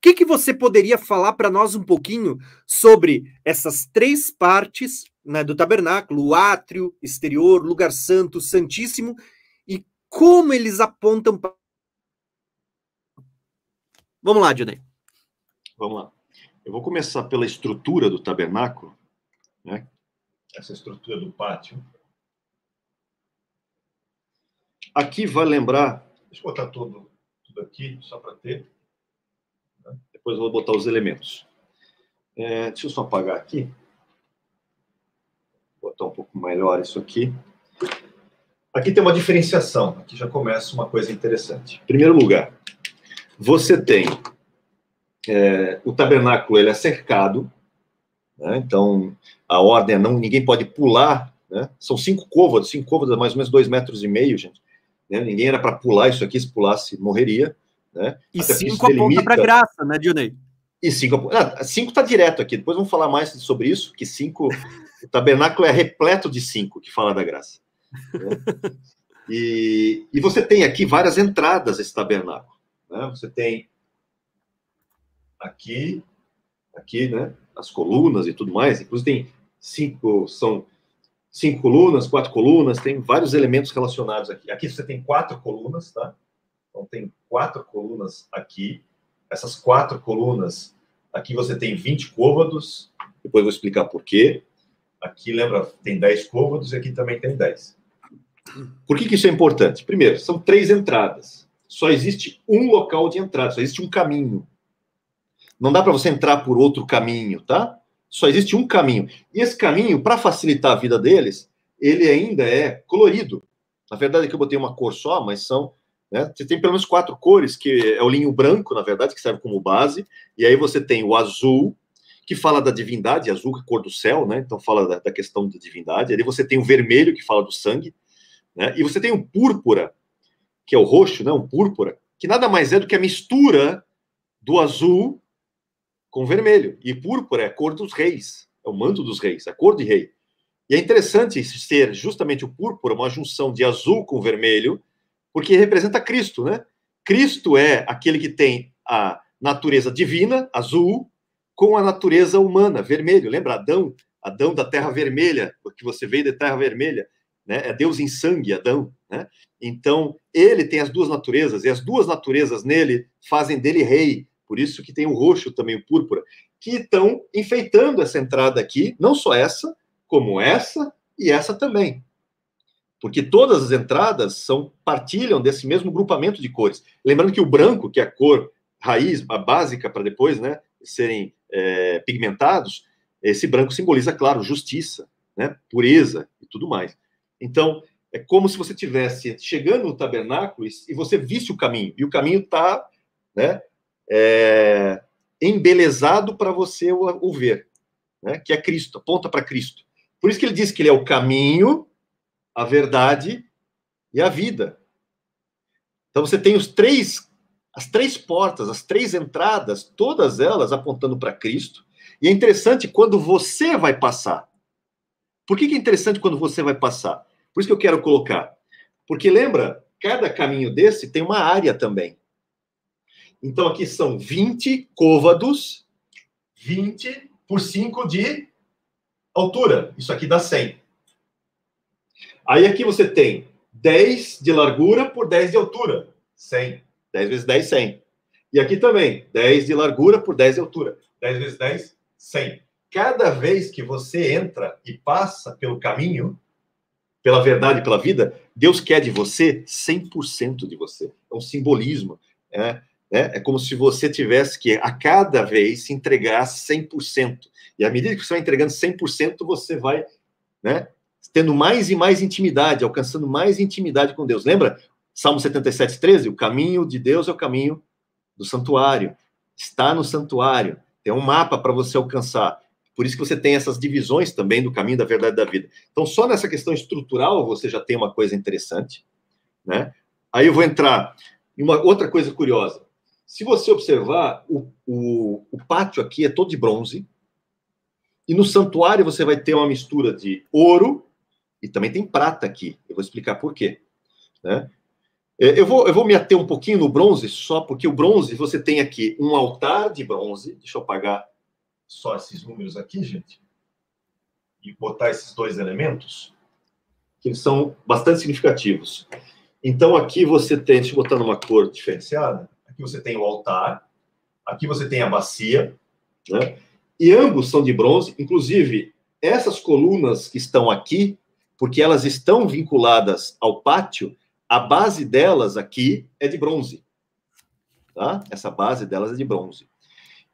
que, que você poderia falar para nós um pouquinho sobre essas três partes né, do tabernáculo, o átrio, exterior, lugar santo, santíssimo, como eles apontam. Vamos lá, Dionei. Vamos lá. Eu vou começar pela estrutura do tabernáculo, né? Essa estrutura do pátio. Aqui vai lembrar. Deixa eu botar tudo, tudo aqui, só para ter. Depois eu vou botar os elementos. É, deixa eu só apagar aqui. Vou botar um pouco melhor isso aqui. Aqui tem uma diferenciação, aqui já começa uma coisa interessante. Em primeiro lugar, você tem é, o tabernáculo, ele é cercado, né? então a ordem é não, ninguém pode pular, né? são cinco côvados, cinco côvados, mais ou menos dois metros e meio, gente. Né? Ninguém era para pular isso aqui, se pulasse, morreria. Né? E Até cinco aponta para graça, né, Dionei? E cinco, ah, cinco está direto aqui, depois vamos falar mais sobre isso, que cinco, o tabernáculo é repleto de cinco, que fala da graça. Né? E, e você tem aqui várias entradas esse tabernáculo. Né? Você tem aqui, aqui, né? As colunas e tudo mais. Inclusive tem cinco, são cinco colunas, quatro colunas, tem vários elementos relacionados aqui. Aqui você tem quatro colunas, tá? Então tem quatro colunas aqui. Essas quatro colunas, aqui você tem 20 côvados. Depois vou explicar por quê. Aqui, lembra, tem 10 côvados e aqui também tem 10. Por que, que isso é importante? Primeiro, são três entradas. Só existe um local de entrada, só existe um caminho. Não dá para você entrar por outro caminho, tá? Só existe um caminho. E esse caminho, para facilitar a vida deles, ele ainda é colorido. Na verdade, aqui eu botei uma cor só, mas são. Né? Você tem pelo menos quatro cores, que é o linho branco, na verdade, que serve como base. E aí você tem o azul, que fala da divindade, azul, que é cor do céu, né? Então fala da, da questão da divindade. Aí você tem o vermelho, que fala do sangue. Né? E você tem o púrpura, que é o roxo, né? um púrpura, que nada mais é do que a mistura do azul com vermelho. E púrpura é a cor dos reis, é o manto dos reis, a cor de rei. E é interessante ser justamente o púrpura, uma junção de azul com vermelho, porque representa Cristo, né? Cristo é aquele que tem a natureza divina, azul, com a natureza humana, vermelho. Lembra Adão? Adão da terra vermelha, porque você veio da terra vermelha né? É Deus em sangue, Adão, né? Então, ele tem as duas naturezas, e as duas naturezas nele fazem dele rei. Por isso que tem o roxo também, o púrpura, que estão enfeitando essa entrada aqui, não só essa, como essa e essa também. Porque todas as entradas são partilham desse mesmo grupamento de cores. Lembrando que o branco, que é a cor raiz, a básica para depois, né, serem é, pigmentados, esse branco simboliza, claro, justiça, né, pureza e tudo mais. Então, é como se você tivesse chegando no tabernáculo e você visse o caminho, e o caminho está né, é, embelezado para você o, o ver, né, que é Cristo, aponta para Cristo. Por isso que ele diz que ele é o caminho, a verdade e a vida. Então você tem os três, as três portas, as três entradas, todas elas apontando para Cristo. E é interessante quando você vai passar. Por que, que é interessante quando você vai passar? Por isso que eu quero colocar. Porque lembra, cada caminho desse tem uma área também. Então aqui são 20 côvados, 20 por 5 de altura. Isso aqui dá 100. Aí aqui você tem 10 de largura por 10 de altura. 100. 10 vezes 10, 100. E aqui também, 10 de largura por 10 de altura. 10 vezes 10, 100. Cada vez que você entra e passa pelo caminho, pela verdade, pela vida, Deus quer de você 100% de você. É um simbolismo. É, é como se você tivesse que, a cada vez, se entregar 100%. E à medida que você vai entregando 100%, você vai né, tendo mais e mais intimidade, alcançando mais intimidade com Deus. Lembra? Salmo 77, 13? O caminho de Deus é o caminho do santuário. Está no santuário. Tem um mapa para você alcançar. Por isso que você tem essas divisões também do caminho da verdade da vida. Então, só nessa questão estrutural você já tem uma coisa interessante, né? Aí eu vou entrar em uma outra coisa curiosa. Se você observar, o, o, o pátio aqui é todo de bronze, e no santuário você vai ter uma mistura de ouro e também tem prata aqui. Eu vou explicar por quê. Né? É, eu vou, eu vou me ater um pouquinho no bronze, só porque o bronze, você tem aqui um altar de bronze. Deixa eu apagar só esses números aqui, gente. E botar esses dois elementos, que eles são bastante significativos. Então, aqui você tem, deixa eu botar numa cor diferenciada. Aqui você tem o altar, aqui você tem a bacia, né? E ambos são de bronze, inclusive essas colunas que estão aqui, porque elas estão vinculadas ao pátio, a base delas aqui é de bronze. Tá? Essa base delas é de bronze.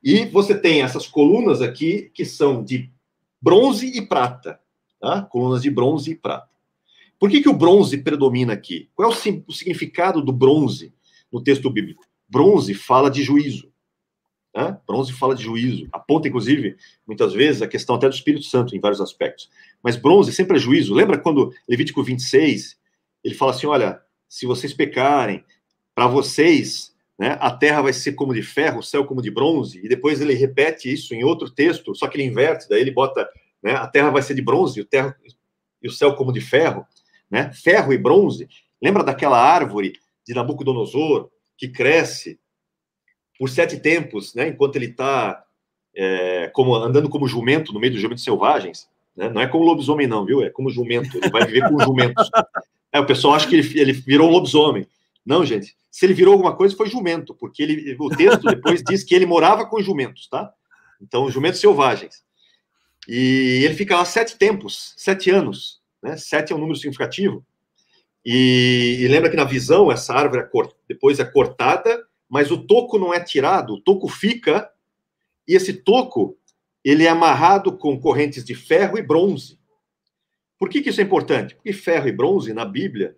E você tem essas colunas aqui que são de bronze e prata. Tá? Colunas de bronze e prata. Por que, que o bronze predomina aqui? Qual é o, o significado do bronze no texto bíblico? Bronze fala de juízo. Né? Bronze fala de juízo. Aponta, inclusive, muitas vezes, a questão até do Espírito Santo em vários aspectos. Mas bronze sempre é juízo. Lembra quando Levítico 26, ele fala assim: olha, se vocês pecarem, para vocês, né, a terra vai ser como de ferro, o céu como de bronze. E depois ele repete isso em outro texto, só que ele inverte, daí ele bota: né, a terra vai ser de bronze, o terra, e o céu como de ferro. Né? Ferro e bronze. Lembra daquela árvore de Nabucodonosor que cresce por sete tempos, né, enquanto ele está é, como, andando como jumento no meio dos jumentos selvagens. Né? Não é como lobisomem, não, viu? É como jumento. Ele vai viver com jumentos. É, o pessoal acha que ele, ele virou um lobisomem. Não, gente. Se ele virou alguma coisa, foi jumento, porque ele, o texto depois diz que ele morava com jumentos, tá? Então, jumentos selvagens. E ele fica lá sete tempos, sete anos. Né? Sete é um número significativo. E, e lembra que na visão, essa árvore é depois é cortada mas o toco não é tirado, o toco fica, e esse toco ele é amarrado com correntes de ferro e bronze. Por que, que isso é importante? Porque ferro e bronze, na Bíblia,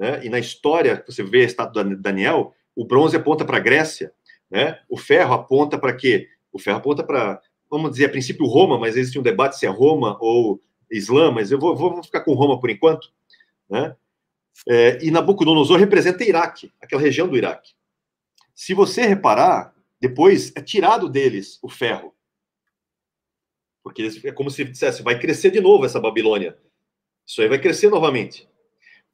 né, e na história você vê a estátua de Daniel, o bronze aponta para a Grécia, né? o ferro aponta para quê? O ferro aponta para, vamos dizer, a princípio Roma, mas existe um debate se é Roma ou Islã, mas eu vou, vou ficar com Roma por enquanto. Né? É, e Nabucodonosor representa Iraque, aquela região do Iraque. Se você reparar, depois é tirado deles o ferro. Porque é como se dissesse, vai crescer de novo essa Babilônia. Isso aí vai crescer novamente.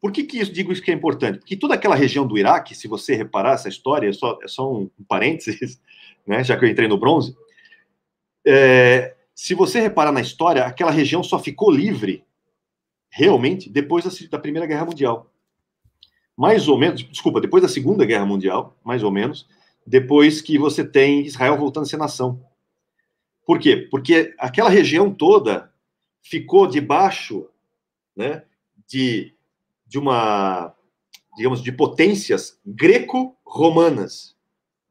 Por que, que isso, digo isso que é importante? Porque toda aquela região do Iraque, se você reparar essa história, é só, é só um, parênteses, né, já que eu entrei no bronze, é, se você reparar na história, aquela região só ficou livre, realmente, depois da, da Primeira Guerra Mundial mais ou menos, desculpa, depois da Segunda Guerra Mundial, mais ou menos, depois que você tem Israel voltando a ser nação. Por quê? Porque aquela região toda ficou debaixo né, de, de uma, digamos, de potências greco-romanas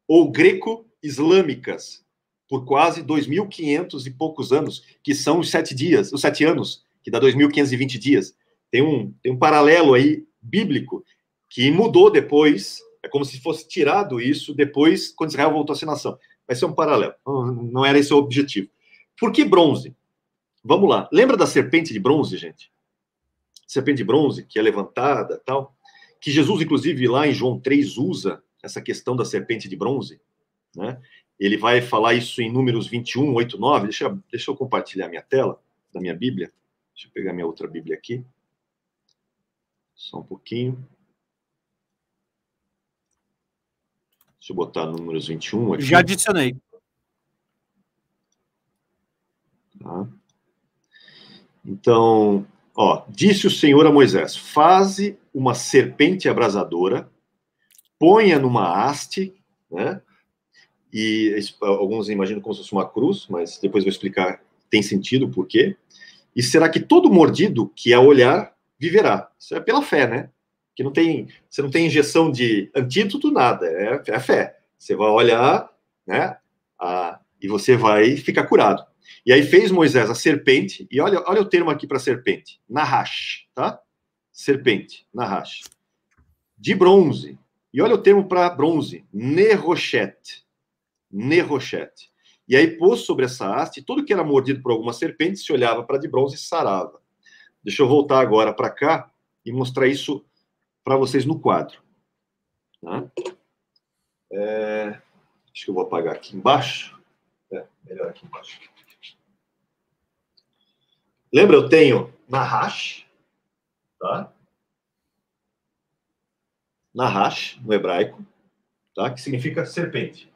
ou greco-islâmicas por quase 2.500 e poucos anos, que são os sete dias, os sete anos, que dá 2.520 dias. Tem um, tem um paralelo aí bíblico que mudou depois, é como se fosse tirado isso depois, quando Israel voltou ser nação. Vai ser um paralelo, não era esse o objetivo. Por que bronze? Vamos lá. Lembra da serpente de bronze, gente? Serpente de bronze, que é levantada tal. Que Jesus, inclusive, lá em João 3, usa essa questão da serpente de bronze. Né? Ele vai falar isso em Números 21, 8, 9. Deixa, deixa eu compartilhar minha tela da minha Bíblia. Deixa eu pegar minha outra Bíblia aqui. Só um pouquinho. Deixa eu botar números 21 aqui. Já adicionei. Tá. Então, ó, disse o Senhor a Moisés: Faze uma serpente abrasadora, ponha numa haste, né? E alguns imaginam como se fosse uma cruz, mas depois vou explicar, tem sentido por quê. E será que todo mordido que a olhar viverá? Isso é pela fé, né? Que não tem, você não tem injeção de antídoto, nada, é, é fé. Você vai olhar, né? A, e você vai ficar curado. E aí fez Moisés a serpente, e olha, olha o termo aqui para serpente, nahash, tá? Serpente, nahash. De bronze. E olha o termo para bronze, nerochet. Nerochet. E aí pôs sobre essa haste, todo que era mordido por alguma serpente se olhava para de bronze e sarava. Deixa eu voltar agora para cá e mostrar isso para vocês no quadro. Tá? É, acho que eu vou apagar aqui embaixo. É, melhor aqui embaixo. Lembra, eu tenho Nahash, tá? Nahash, no hebraico, tá? que significa serpente.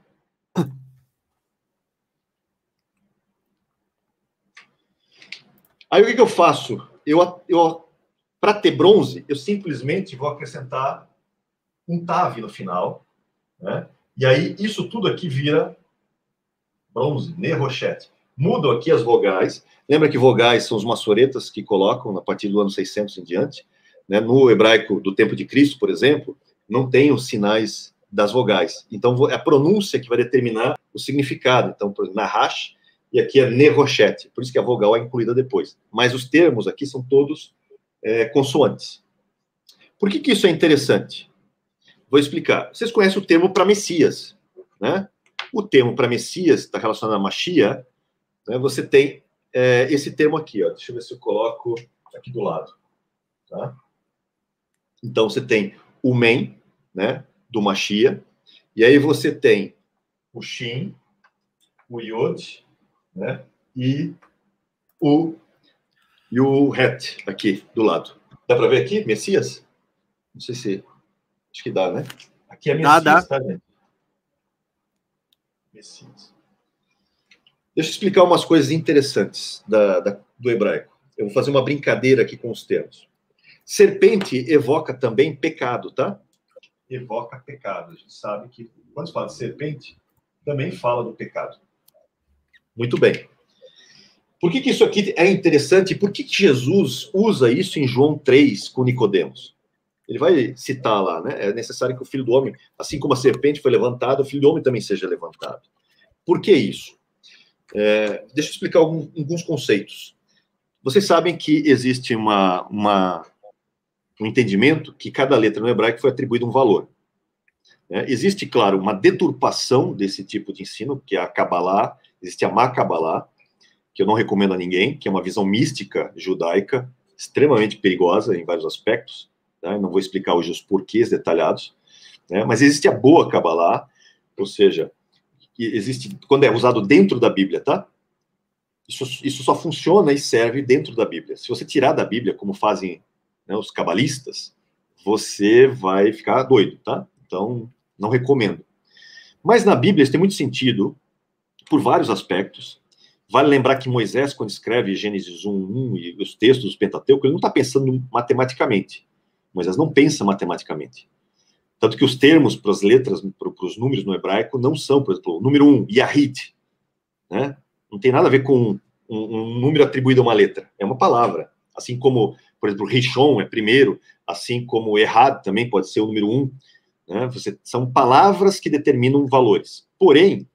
Aí o que, que eu faço? Eu, eu para ter bronze, eu simplesmente vou acrescentar um TAV no final, né? E aí isso tudo aqui vira bronze, nerrochete. Mudo aqui as vogais. Lembra que vogais são os maçoretas que colocam a partir do ano 600 em diante? Né? No hebraico do tempo de Cristo, por exemplo, não tem os sinais das vogais. Então, é a pronúncia que vai determinar o significado. Então, Nahash, e aqui é Nerrochete, por isso que a vogal é incluída depois. Mas os termos aqui são todos é, consoantes. Por que, que isso é interessante? Vou explicar. Vocês conhecem o termo para Messias, né? O termo para Messias está relacionado a Machia. Né? Você tem é, esse termo aqui, ó. Deixa eu ver se eu coloco aqui do lado. Tá? Então você tem o Men, né? Do Machia. E aí você tem o Shin, o Yod, né? E o e o Het aqui do lado. Dá para ver aqui, Messias? Não sei se acho que dá, né? Aqui é Messias, dá, dá. tá, gente? Messias. Deixa eu explicar umas coisas interessantes da, da, do hebraico. Eu vou fazer uma brincadeira aqui com os termos. Serpente evoca também pecado, tá? Evoca pecado. A gente sabe que quando se fala de serpente, também fala do pecado. Muito bem. Por que, que isso aqui é interessante? Por que, que Jesus usa isso em João 3 com Nicodemos? Ele vai citar lá, né? É necessário que o filho do homem, assim como a serpente foi levantada, o filho do homem também seja levantado. Por que isso? É, deixa eu explicar alguns, alguns conceitos. Vocês sabem que existe uma, uma, um entendimento que cada letra no hebraico foi atribuído um valor. É, existe, claro, uma deturpação desse tipo de ensino, que é a Kabbalah, existe a Macabalá, que eu não recomendo a ninguém, que é uma visão mística judaica, extremamente perigosa em vários aspectos. Né? Não vou explicar hoje os porquês detalhados, né? mas existe a boa Kabbalah, ou seja, existe quando é usado dentro da Bíblia, tá? Isso, isso só funciona e serve dentro da Bíblia. Se você tirar da Bíblia, como fazem né, os cabalistas, você vai ficar doido, tá? Então, não recomendo. Mas na Bíblia isso tem muito sentido por vários aspectos. Vale lembrar que Moisés, quando escreve Gênesis 1, 1 e os textos do Pentateuco, ele não está pensando matematicamente. Moisés não pensa matematicamente. Tanto que os termos para as letras, para os números no hebraico, não são, por exemplo, o número 1, Yahid. Né? Não tem nada a ver com um, um, número atribuído a uma letra. É uma palavra. Assim como, por exemplo, Rishon é primeiro, assim como Errad também pode ser o número 1. Né? Você, são palavras que determinam valores. Porém,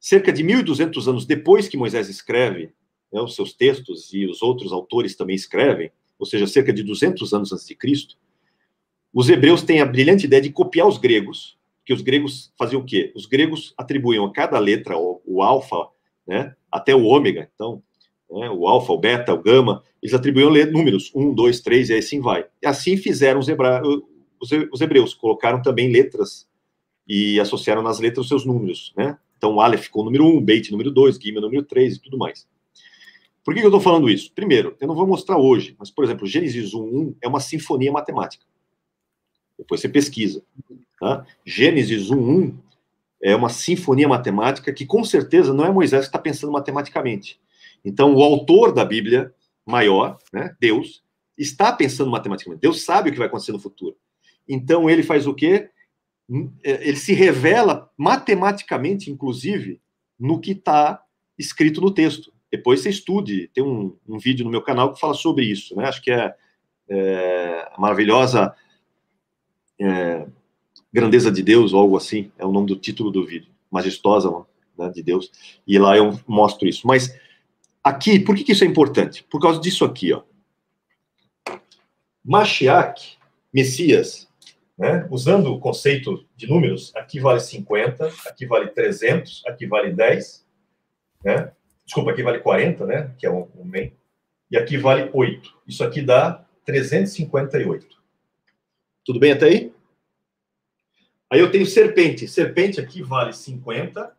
cerca de 1.200 anos depois que Moisés escreve né, os seus textos e os outros autores também escrevem, ou seja, cerca de 200 anos antes de Cristo, os hebreus têm a brilhante ideia de copiar os gregos, que os gregos faziam o quê? Os gregos atribuíam a cada letra o, o alfa, né, até o ômega, então, né, o alfa, o beta, o gama, eles atribuíam números, um, dois, três, e assim vai. E assim fizeram os, hebra... os hebreus, colocaram também letras e associaram nas letras os seus números, né? Então, o Aleph ficou número 1, um, Beit número 2, Gimel número 3 e tudo mais. Por que eu estou falando isso? Primeiro, eu não vou mostrar hoje, mas, por exemplo, Gênesis 1, 1 é uma sinfonia matemática. Depois você pesquisa. Tá? Gênesis 1, 1 é uma sinfonia matemática que, com certeza, não é Moisés que está pensando matematicamente. Então, o autor da Bíblia maior, né, Deus, está pensando matematicamente. Deus sabe o que vai acontecer no futuro. Então ele faz o quê? Hum, é, ele se revela matematicamente, inclusive, no que está escrito no texto. Depois você estude, tem um, um, vídeo no meu canal que fala sobre isso, né? Acho que é, é a maravilhosa é, grandeza de Deus, ou algo assim, é o nome do título do vídeo, majestosa né, de Deus, e lá eu mostro isso. Mas aqui, por que, que isso é importante? Por causa disso aqui, ó. Mashiach, Messias, né? usando o conceito de números, aqui vale 50, aqui vale 300, aqui vale 10, né? desculpa, aqui vale 40, né? que é o, o MEN, e aqui vale 8. Isso aqui dá 358. Tudo bem até aí? Aí eu tenho serpente. Serpente aqui vale 50,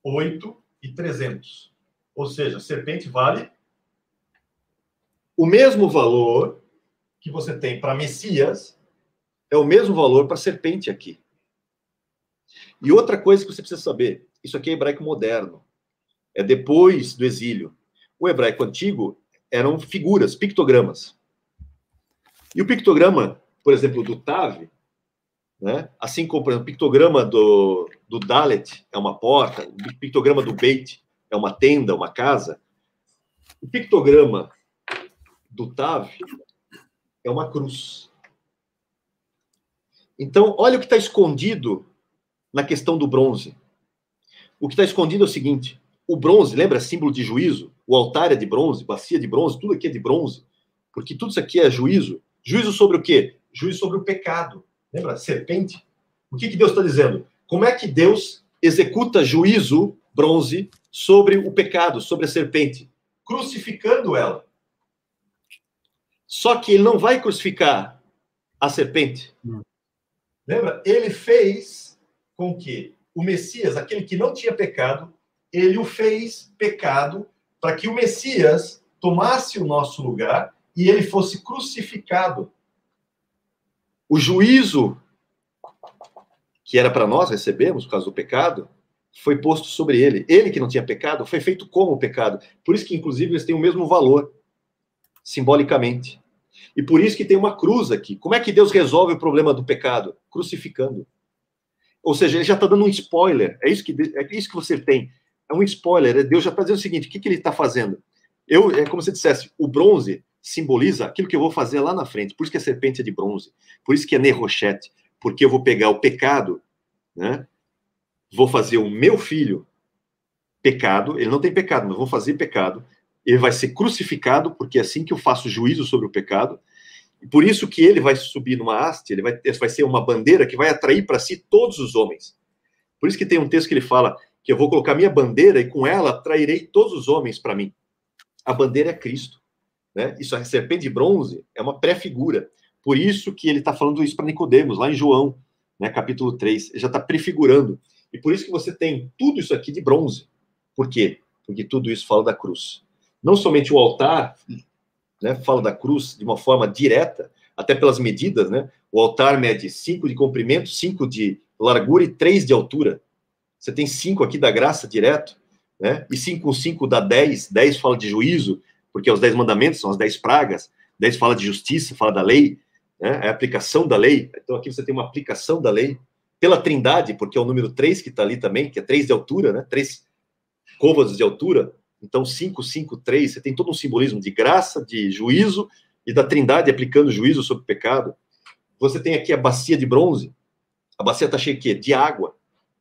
8 e 300. Ou seja, serpente vale o mesmo valor que você tem para Messias é o mesmo valor para serpente aqui. E outra coisa que você precisa saber: isso aqui é hebraico moderno. É depois do exílio. O hebraico antigo eram figuras, pictogramas. E o pictograma, por exemplo, do Tav, né? assim como exemplo, o pictograma do, do Dalet é uma porta, o pictograma do Beit é uma tenda, uma casa. O pictograma do Tav é uma cruz. Então, olha o que está escondido na questão do bronze. O que está escondido é o seguinte: o bronze, lembra símbolo de juízo? O altar é de bronze, bacia de bronze, tudo aqui é de bronze. Porque tudo isso aqui é juízo. Juízo sobre o quê? Juízo sobre o pecado. Lembra? Serpente. O que, que Deus está dizendo? Como é que Deus executa juízo, bronze, sobre o pecado, sobre a serpente? Crucificando ela. Só que ele não vai crucificar a serpente. Hum. Lembra? Ele fez com que o Messias, aquele que não tinha pecado, ele o fez pecado para que o Messias tomasse o nosso lugar e ele fosse crucificado. O juízo que era para nós recebermos por causa do pecado foi posto sobre ele. Ele que não tinha pecado foi feito como pecado. Por isso que inclusive eles têm o mesmo valor simbolicamente. E por isso que tem uma cruz aqui. Como é que Deus resolve o problema do pecado? Crucificando. Ou seja, ele já está dando um spoiler. É isso que, é isso que você tem. É um spoiler. Deus já está dizendo o seguinte: o que, que ele está fazendo? Eu, é como se dissesse: o bronze simboliza aquilo que eu vou fazer lá na frente. Por isso que a serpente é de bronze. Por isso que é Nerochete. Porque eu vou pegar o pecado, né? Vou fazer o meu filho pecado. Ele não tem pecado, mas vou fazer pecado ele vai ser crucificado, porque é assim que eu faço juízo sobre o pecado. E por isso que ele vai subir numa haste, ele vai, vai ser uma bandeira que vai atrair para si todos os homens. Por isso que tem um texto que ele fala que eu vou colocar minha bandeira e com ela atrairei todos os homens para mim. A bandeira é Cristo. Né? Isso, a serpente de bronze é uma pré-figura. Por isso que ele está falando isso para Nicodemos, lá em João, né, capítulo 3. Ele já está prefigurando. E por isso que você tem tudo isso aqui de bronze. Por quê? Porque tudo isso fala da cruz não somente o altar, né, fala da cruz de uma forma direta, até pelas medidas, né? O altar mede 5 de comprimento, 5 de largura e 3 de altura. Você tem 5 aqui da graça direto, né? E 5 com 5 dá 10, 10 fala de juízo, porque os 10 mandamentos são as 10 pragas, 10 fala de justiça, fala da lei, né? É a aplicação da lei. Então aqui você tem uma aplicação da lei pela Trindade, porque é o número 3 que está ali também, que é 3 de altura, né? 3 côvados de altura, então, 5, 5, 3, você tem todo um simbolismo de graça, de juízo e da trindade aplicando juízo sobre o pecado. Você tem aqui a bacia de bronze. A bacia está cheia de quê? De água.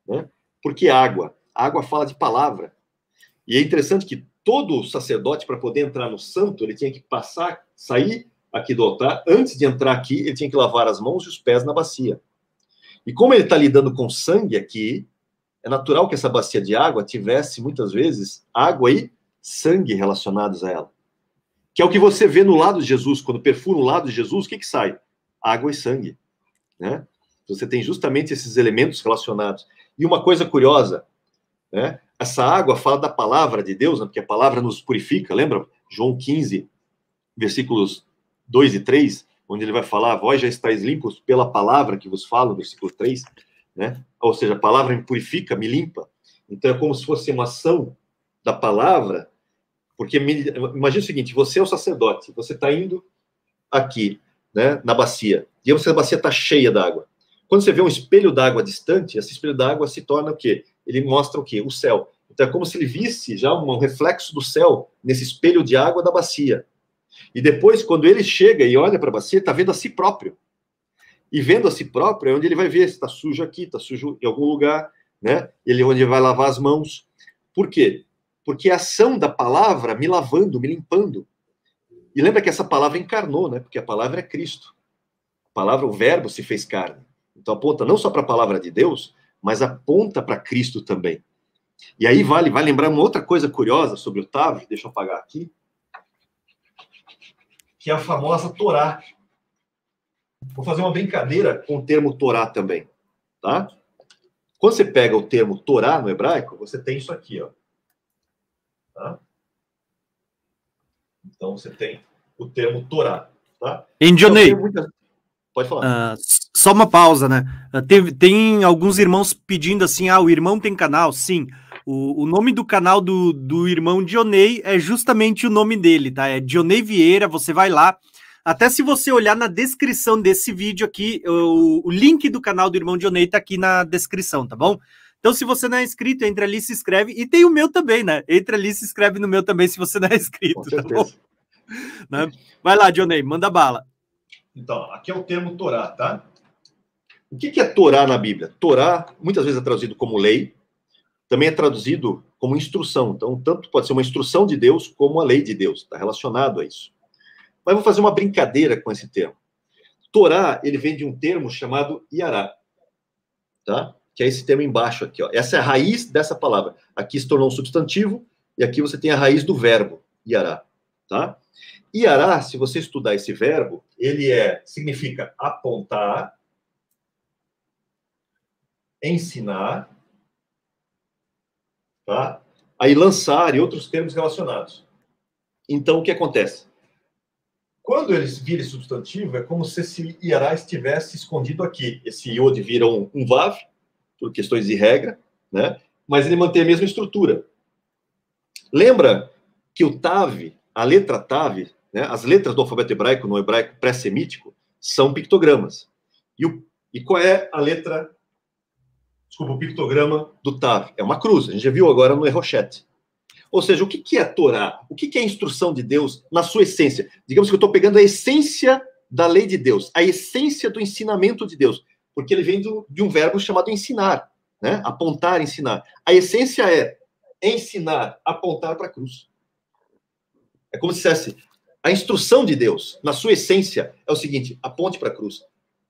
Né? Por que água? A água fala de palavra. E é interessante que todo sacerdote, para poder entrar no santo, ele tinha que passar, sair aqui do altar. Antes de entrar aqui, ele tinha que lavar as mãos e os pés na bacia. E como ele está lidando com sangue aqui, é natural que essa bacia de água tivesse, muitas vezes, água e sangue relacionados a ela. Que é o que você vê no lado de Jesus, quando perfura o lado de Jesus, o que, que sai? Água e sangue. Né? Você tem justamente esses elementos relacionados. E uma coisa curiosa, né? Essa água fala da palavra de Deus, né? porque a palavra nos purifica, lembra? João 15, versículos 2 e 3, onde ele vai falar, vós já estáis limpos pela palavra que vos falo, versículo 3, né? Ou seja, a palavra me purifica, me limpa. Então é como se fosse uma ação da palavra, Porque imagine o seguinte: você é o sacerdote, você está indo aqui, né, na bacia, e a bacia está cheia d'água. Quando você vê um espelho d'água distante, esse espelho d'água se torna o quê? Ele mostra o quê? O céu. Então é como se ele visse já um reflexo do céu nesse espelho de água da bacia. E depois, quando ele chega e olha para a bacia, está vendo a si próprio. E vendo a si próprio é onde ele vai ver se está sujo aqui, está sujo em algum lugar, né? Ele é onde ele vai lavar as mãos. Por quê? Porque a ação da palavra me lavando, me limpando. E lembra que essa palavra encarnou, né? Porque a palavra é Cristo. A palavra, o verbo se fez carne. Então aponta não só para a palavra de Deus, mas aponta para Cristo também. E aí vale, vai lembrar uma outra coisa curiosa sobre o Tav, deixa eu apagar aqui, que é a famosa Torá. Vou fazer uma brincadeira com o termo Torá também, tá? Quando você pega o termo Torá no hebraico, você tem isso aqui, ó. Tá? Então você tem o termo Torá, tá? Endionei. Então, Pode falar. Uh, só uma pausa, né? Uh, tem, tem alguns irmãos pedindo assim: ah, o irmão tem canal? Sim. O, o nome do canal do, do irmão Dionei é justamente o nome dele, tá? É Dionei Vieira. Você vai lá. Até se você olhar na descrição desse vídeo aqui, o, o link do canal do irmão Dionei tá aqui na descrição, tá bom? Então, se você não é inscrito, entra ali, se inscreve. E tem o meu também, né? Entra ali, se inscreve no meu também, se você não é inscrito, tá bom? Né? Vai lá, Dionei, manda bala. Então, aqui é o termo Torá, tá? O que é Torá na Bíblia? Torá, muitas vezes é traduzido como lei, também é traduzido como instrução. Então, tanto pode ser uma instrução de Deus como a lei de Deus, está relacionado a isso. Mas vou fazer uma brincadeira com esse termo. Torá, ele vem de um termo chamado Iará, tá? Que é esse termo embaixo aqui, ó. Essa é a raiz dessa palavra. Aqui se tornou um substantivo e aqui você tem a raiz do verbo, Iará, tá? Iará, se você estudar esse verbo, ele é significa apontar, ensinar, tá? Aí lançar e outros termos relacionados. Então o que acontece? Quando eles viram substantivo, é como se esse Iará estivesse escondido aqui. Esse Iod vira um, um Vav, por questões de regra, né? Mas ele mantém a mesma estrutura. Lembra que o Tav, a letra Tav, né? As letras do alfabeto hebraico, no hebraico pré-semítico, são pictogramas. E, o, e qual é a letra, desculpa, o pictograma do Tav? É uma cruz. A gente já viu agora no Errochete. Ou seja, o que, que é Torá? O que, que é a instrução de Deus na sua essência? Digamos que eu estou pegando a essência da lei de Deus, a essência do ensinamento de Deus, porque ele vem do, de um verbo chamado ensinar, né? apontar, ensinar. A essência é ensinar, apontar para a cruz. É como se dissesse, a instrução de Deus, na sua essência, é o seguinte: aponte para a cruz,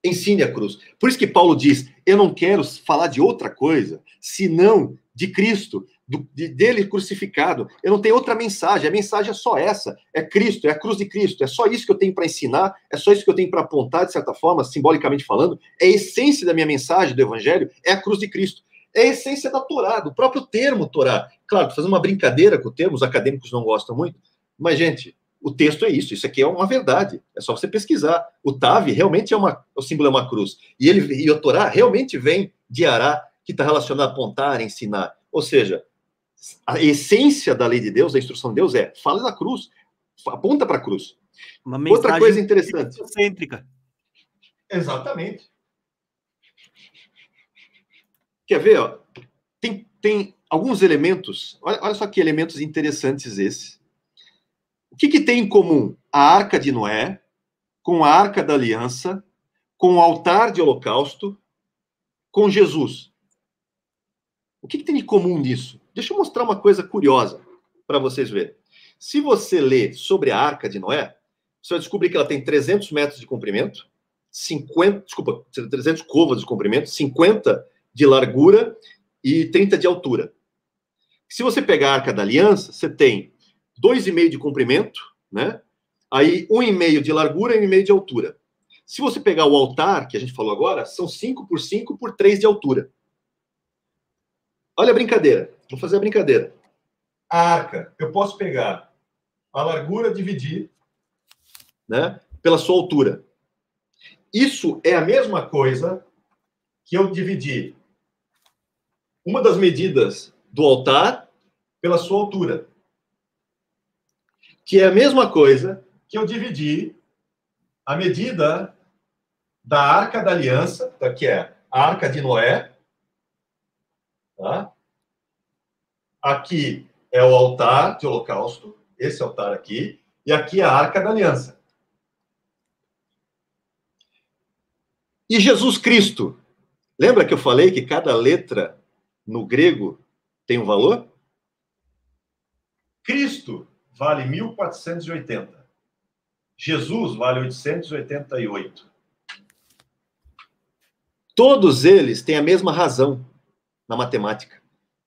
ensine a cruz. Por isso que Paulo diz: eu não quero falar de outra coisa, senão de Cristo, do, de, dele crucificado. Eu não tenho outra mensagem, a mensagem é só essa: é Cristo, é a cruz de Cristo. É só isso que eu tenho para ensinar, é só isso que eu tenho para apontar, de certa forma, simbolicamente falando. É a essência da minha mensagem do Evangelho, é a cruz de Cristo. É a essência da Torá, do próprio termo Torá. Claro, fazendo uma brincadeira com o termo, os acadêmicos não gostam muito, mas, gente, o texto é isso, isso aqui é uma verdade, é só você pesquisar. O Tav realmente é uma, o símbolo é uma cruz. E ele e o Torá realmente vem de Ará, que está relacionado a apontar, ensinar. Ou seja, a essência da lei de Deus, da instrução de Deus é fala da cruz, aponta para a cruz. Outra coisa interessante. Cêntrica. Exatamente. Quer ver? Ó? Tem, tem alguns elementos, olha, olha só que elementos interessantes esses o que, que tem em comum a arca de Noé com a arca da aliança, com o altar de holocausto, com Jesus? O que, que tem de comum nisso? Deixa eu mostrar uma coisa curiosa para vocês verem. Se você ler sobre a arca de Noé, você vai descobrir que ela tem 300 metros de comprimento, 50, desculpa, 300 côvados de comprimento, 50 de largura e 30 de altura. Se você pegar a Arca da Aliança, você tem 2,5 de comprimento, né? Aí 1,5 de largura e 1,5 de altura. Se você pegar o altar, que a gente falou agora, são 5 por 5 por 3 de altura. Olha a brincadeira. Vou fazer a brincadeira. A arca, eu posso pegar a largura, dividir né, pela sua altura. Isso é a mesma coisa que eu dividir uma das medidas do altar pela sua altura. Que é a mesma coisa que eu dividir a medida da Arca da Aliança, tá, que é a Arca de Noé, tá? Aqui é o altar de holocausto, esse altar aqui, e aqui é a Arca da Aliança. E Jesus Cristo, lembra que eu falei que cada letra no grego tem um valor? Cristo vale 1480. Jesus vale 888. Todos eles têm a mesma razão na matemática.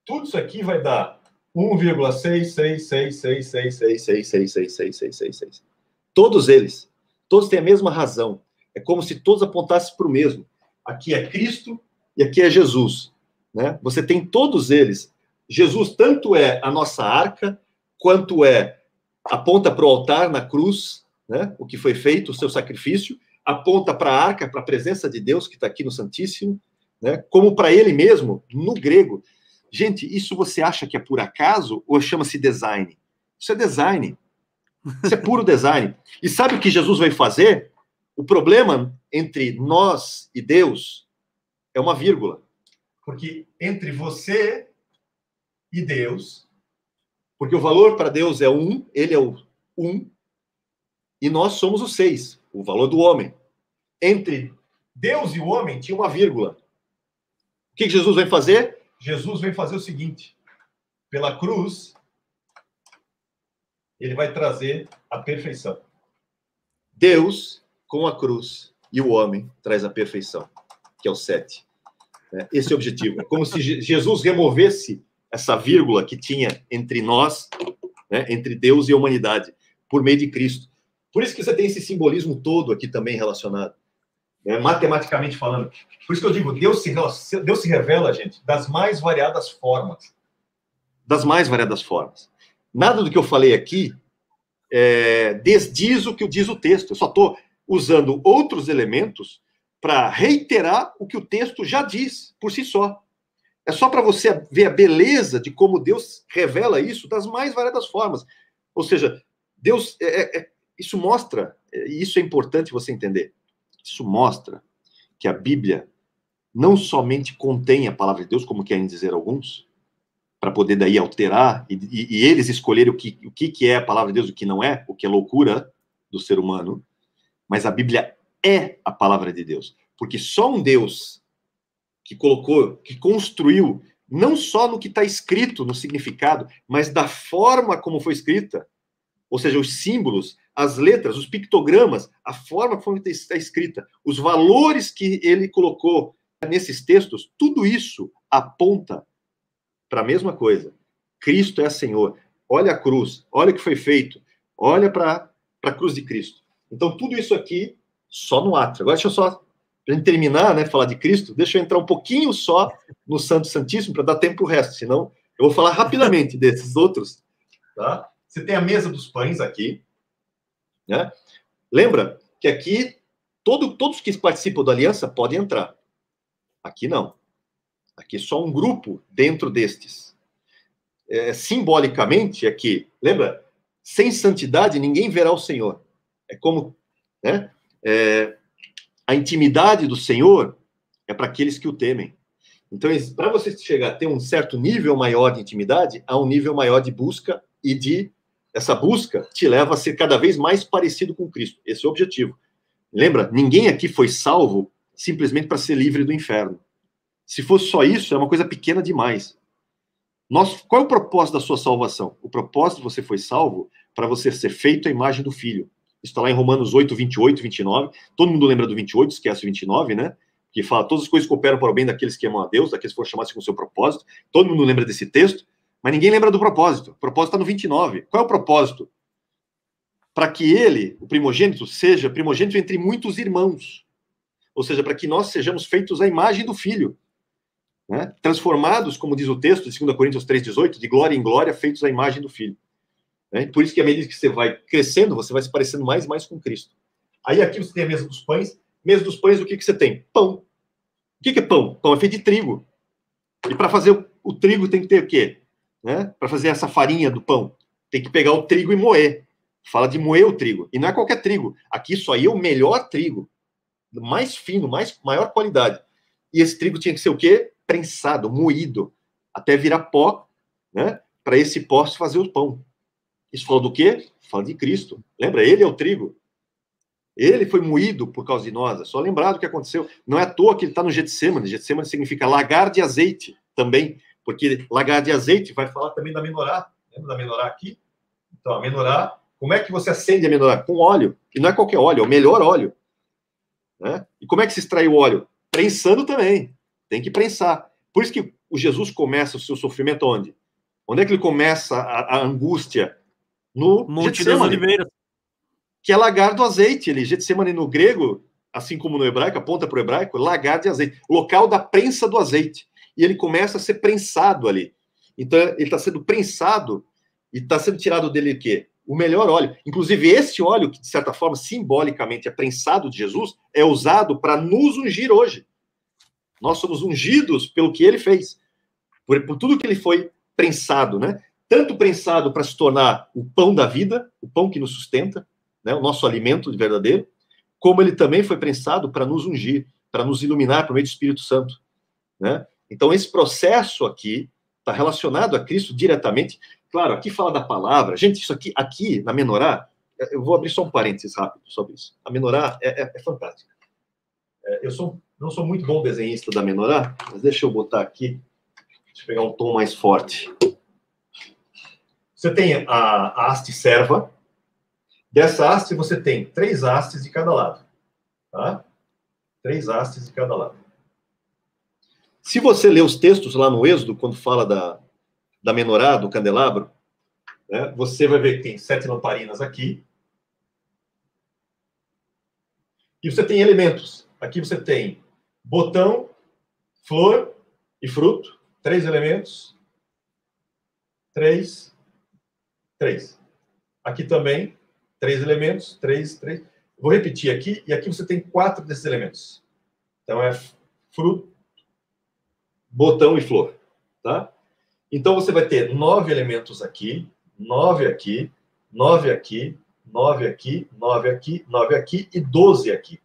Tudo isso aqui vai dar 1,6666666666666. Todos eles. Todos têm a mesma razão. É como se todos apontassem para o mesmo. Aqui é Cristo e aqui é Jesus. Né? Você tem todos eles. Jesus tanto é a nossa arca, quanto é aponta para o altar na cruz, né? o que foi feito, o seu sacrifício, aponta para a arca, para a presença de Deus que está aqui no Santíssimo, né? como para ele mesmo, no grego. Gente, isso você acha que é por acaso ou chama-se design? Isso é design. Isso é puro design. E sabe o que Jesus vai fazer? O problema entre nós e Deus é uma vírgula. Porque entre você e Deus, porque o valor para Deus é um, ele é o um, e nós somos o seis, o valor do homem. Entre Deus e o homem tinha uma vírgula. O que Jesus vai fazer? Jesus vem fazer o seguinte: pela cruz, ele vai trazer a perfeição. Deus, com a cruz, e o homem traz a perfeição, que é o sete. É, esse é o objetivo. É como se Jesus removesse essa vírgula que tinha entre nós, né, entre Deus e a humanidade, por meio de Cristo. Por isso que você tem esse simbolismo todo aqui também relacionado né, matematicamente falando. Por isso que eu digo, Deus se, Deus se revela, gente, das mais variadas formas. Das mais variadas formas. Nada do que eu falei aqui é, desdiz o que diz o texto. Eu só estou usando outros elementos para reiterar o que o texto já diz por si só. É só para você ver a beleza de como Deus revela isso das mais variadas formas. Ou seja, Deus, é, é, é isso mostra, e isso é importante você entender. Isso mostra que a Bíblia não somente contém a palavra de Deus, como querem dizer alguns, para poder daí alterar e, e, e, eles escolherem o que, o que é a palavra de Deus o que não é, o que é loucura do ser humano, mas a Bíblia é a palavra de Deus. Porque só um Deus que colocou, que construiu, não só no que está escrito, no significado, mas da forma como foi escrita, ou seja, os símbolos, as letras, os pictogramas, a forma como está escrita, os valores que ele colocou nesses textos, tudo isso aponta para a mesma coisa. Cristo é Senhor. Olha a cruz, olha o que foi feito, olha para a cruz de Cristo. Então, tudo isso aqui só no ato. Agora, deixa eu só, para gente terminar, né, falar de Cristo, deixa eu entrar um pouquinho só no Santo Santíssimo para dar tempo para o resto, senão eu vou falar rapidamente desses outros. Tá? Você tem a mesa dos pães aqui, né? Lembra que aqui todo, todos que participam da aliança podem entrar. Aqui não. Aqui só um grupo dentro destes. É, simbolicamente, aqui, lembra? Sem santidade ninguém verá o Senhor. É como, né? É, a intimidade do Senhor é para aqueles que o temem. Então, para você chegar a ter um certo nível maior de intimidade, há um nível maior de busca e de essa busca te leva a ser cada vez mais parecido com Cristo. Esse é o objetivo. Lembra? Ninguém aqui foi salvo simplesmente para ser livre do inferno. Se fosse só isso, é uma coisa pequena demais. Nós, qual é o propósito da sua salvação? O propósito de você foi salvo para você ser feito à imagem do Filho. Está lá em Romanos 8, 28, 29. Todo mundo lembra do 28, esquece o 29, né? Que fala: todas as coisas cooperam para o bem daqueles que amam a Deus, daqueles que foram chamados com o seu propósito. Todo mundo lembra desse texto. Mas ninguém lembra do propósito. O propósito está no 29. Qual é o propósito? Para que ele, o primogênito, seja primogênito entre muitos irmãos. Ou seja, para que nós sejamos feitos à imagem do Filho. Né? Transformados, como diz o texto de 2 Coríntios 3,18, de glória em glória, feitos à imagem do Filho. Né? Por isso que à medida que você vai crescendo, você vai se parecendo mais e mais com Cristo. Aí aqui você tem a mesa dos pães. Mesa dos pães, o que, que você tem? Pão. O que, que é pão? Pão é feito de trigo. E para fazer o, trigo tem que ter o quê? né? Para fazer essa farinha do pão, tem que pegar o trigo e moer. Fala de moer o trigo. E não é qualquer trigo. Aqui só ia o melhor trigo. Mais fino, mais, maior qualidade. E esse trigo tinha que ser o quê? Prensado, moído, até virar pó, né? Para esse pó se fazer o pão. Isso fala do quê? Fala de Cristo. Lembra? Ele é o trigo. Ele foi moído por causa de nós. É só lembrar do que aconteceu. Não é à toa que ele está no Getsemane. Getsemane significa lagar de azeite também. Porque lagar de azeite vai falar também da menorá. Lembra da menorá aqui? Então, a menorá, como é que você acende a menorá? Com óleo. E não é qualquer óleo, é o melhor óleo. Né? E como é que se extrai o óleo? Prensando também. Tem que prensar. Por isso que o Jesus começa o seu sofrimento onde? Onde é que ele começa a, a angústia? No Monte Getsemane, das Oliveiras. Que é lagar do azeite. Ele, Getsemane no grego, assim como no hebraico, aponta para o hebraico, lagar de azeite. Local da prensa do azeite. E ele começa a ser prensado ali. Então, ele está sendo prensado e está sendo tirado dele o quê? O melhor óleo. Inclusive, esse óleo, que de certa forma, simbolicamente é prensado de Jesus, é usado para nos ungir hoje. Nós somos ungidos pelo que ele fez, por, por tudo que ele foi prensado, né? Tanto prensado para se tornar o pão da vida, o pão que nos sustenta, né? o nosso alimento verdadeiro, como ele também foi prensado para nos ungir, para nos iluminar por meio do Espírito Santo, né? Então, esse processo aqui está relacionado a Cristo diretamente. Claro, aqui fala da palavra. Gente, isso aqui, aqui na menorá, eu vou abrir só um parênteses rápido sobre isso. A menorá é, é, é fantástica. É, eu sou, não sou muito bom desenhista da menorá, mas deixa eu botar aqui. Deixa eu pegar um tom mais forte. Você tem a, haste serva. Dessa haste, você tem três hastes de cada lado. Tá? Três hastes de cada lado. Se você ler os textos lá no Êxodo, quando fala da, da menorá, do candelabro, né, você vai ver que tem sete lamparinas aqui. E você tem elementos. Aqui você tem botão, flor e fruto. Três elementos. Três. Três. Aqui também, três elementos. Três, três. Vou repetir aqui. E aqui você tem quatro desses elementos. Então é fruto, botão e flor, tá? Então você vai ter nove elementos aqui, nove aqui, nove aqui, nove aqui, nove aqui, nove aqui e doze aqui.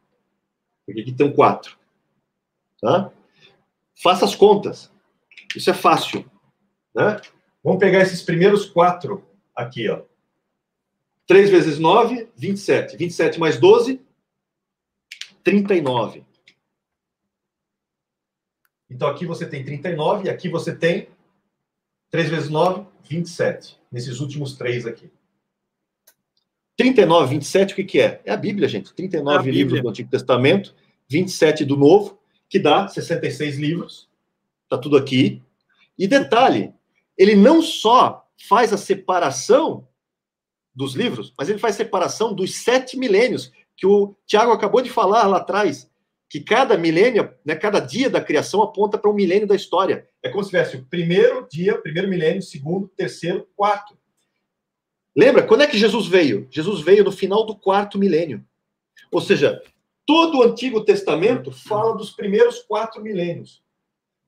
Porque aqui tem quatro, tá? Faça as contas. Isso é fácil, né? Vamos pegar esses primeiros quatro aqui, ó. 3 vezes 9, 27. 27 mais 12, 39. Então aqui você tem 39 e aqui você tem 3 vezes 9, 27. Nesses últimos três aqui. 39, 27, o que, que é? É a Bíblia, gente. 39 é livros do Antigo Testamento, 27 do Novo, que dá 66 livros. Está tudo aqui. E detalhe, ele não só faz a separação dos livros, mas ele faz separação dos sete milênios, que o Tiago acabou de falar lá atrás que cada milênio, né, cada dia da criação aponta para um milênio da história. É como se tivesse o primeiro dia, primeiro milênio, segundo, terceiro, quarto. Lembra? Quando é que Jesus veio? Jesus veio no final do quarto milênio. Ou seja, todo o Antigo Testamento fala dos primeiros quatro milênios.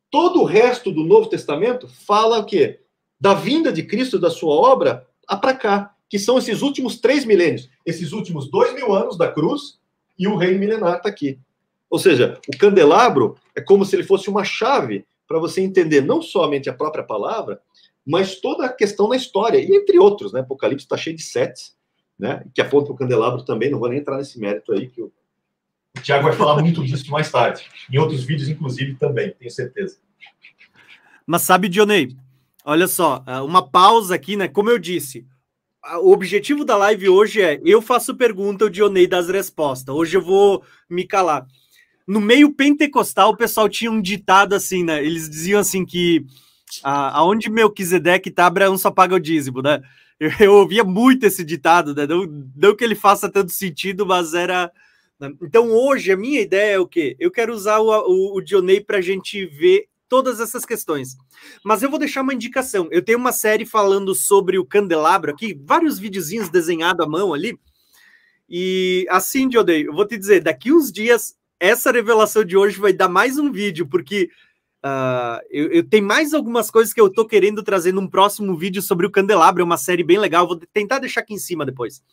Todo o resto do Novo Testamento fala o quê? Da vinda de Cristo, da sua obra, para cá, que são esses últimos três milênios. Esses últimos dois mil anos da cruz e o reino milenar está aqui. Ou seja, o candelabro é como se ele fosse uma chave para você entender não somente a própria palavra, mas toda a questão na história, e entre outros, né? Apocalipse está cheio de sets, né? Que aponta para o candelabro também, não vou nem entrar nesse mérito aí, que o Tiago vai falar muito disso mais tarde, em outros vídeos, inclusive, também, tenho certeza. Mas sabe, Dionei, olha só, é, uma pausa aqui, né? Como eu disse, o objetivo da live hoje é eu faço pergunta, o Dionei das respostas. Hoje eu vou me calar no meio pentecostal, o pessoal tinha um ditado assim, né? Eles diziam assim que a, aonde Melquisedeque tá, Abraão só paga o dízimo, né? Eu, eu, ouvia muito esse ditado, né? Não, não que ele faça tanto sentido, mas era. Né? Então hoje a minha ideia é o quê? Eu quero usar o, o, o Dionei para a gente ver todas essas questões. Mas eu vou deixar uma indicação. Eu tenho uma série falando sobre o candelabro aqui, vários videozinhos desenhados à mão ali. E assim, Dionei, eu vou te dizer, daqui uns dias essa revelação de hoje vai dar mais um vídeo, porque uh, eu, eu tenho mais algumas coisas que eu tô querendo trazer num próximo vídeo sobre o Candelabro, é uma série bem legal. Vou tentar deixar aqui em cima depois.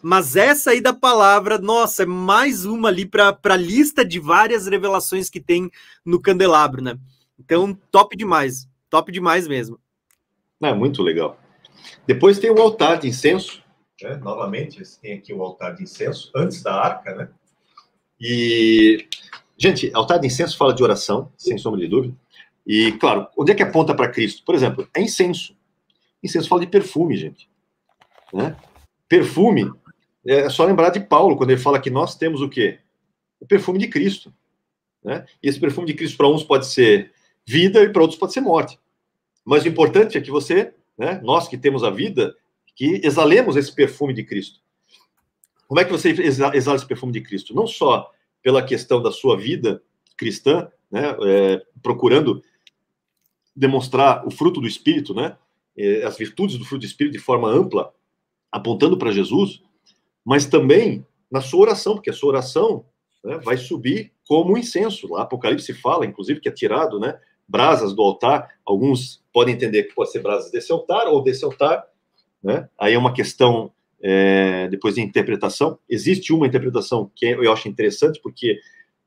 Mas essa aí da palavra, nossa, é mais uma ali para a lista de várias revelações que tem no candelabro, né? Então, top demais, top demais mesmo. É muito legal. Depois tem o altar de incenso. Né? Novamente, tem aqui o altar de incenso, antes da arca, né? E, gente, altar de incenso fala de oração, sem sombra de dúvida. E, claro, onde é que aponta para Cristo? Por exemplo, é incenso. Incenso fala de perfume, gente. Né? Perfume, é só lembrar de Paulo, quando ele fala que nós temos o quê? O perfume de Cristo. Né? E esse perfume de Cristo, para uns, pode ser vida e para outros, pode ser morte. Mas o importante é que você, né, nós que temos a vida, que exalemos esse perfume de Cristo. Como é que você exala esse perfume de Cristo? Não só pela questão da sua vida cristã, né, é, procurando demonstrar o fruto do Espírito, né, é, as virtudes do fruto do Espírito de forma ampla, apontando para Jesus, mas também na sua oração, porque a sua oração né, vai subir como incenso. Lá Apocalipse fala, inclusive, que é tirado, né, brasas do altar. Alguns podem entender que pode ser brasas desse altar ou desse altar, né? Aí é uma questão é, depois de interpretação. Existe uma interpretação que eu acho interessante, porque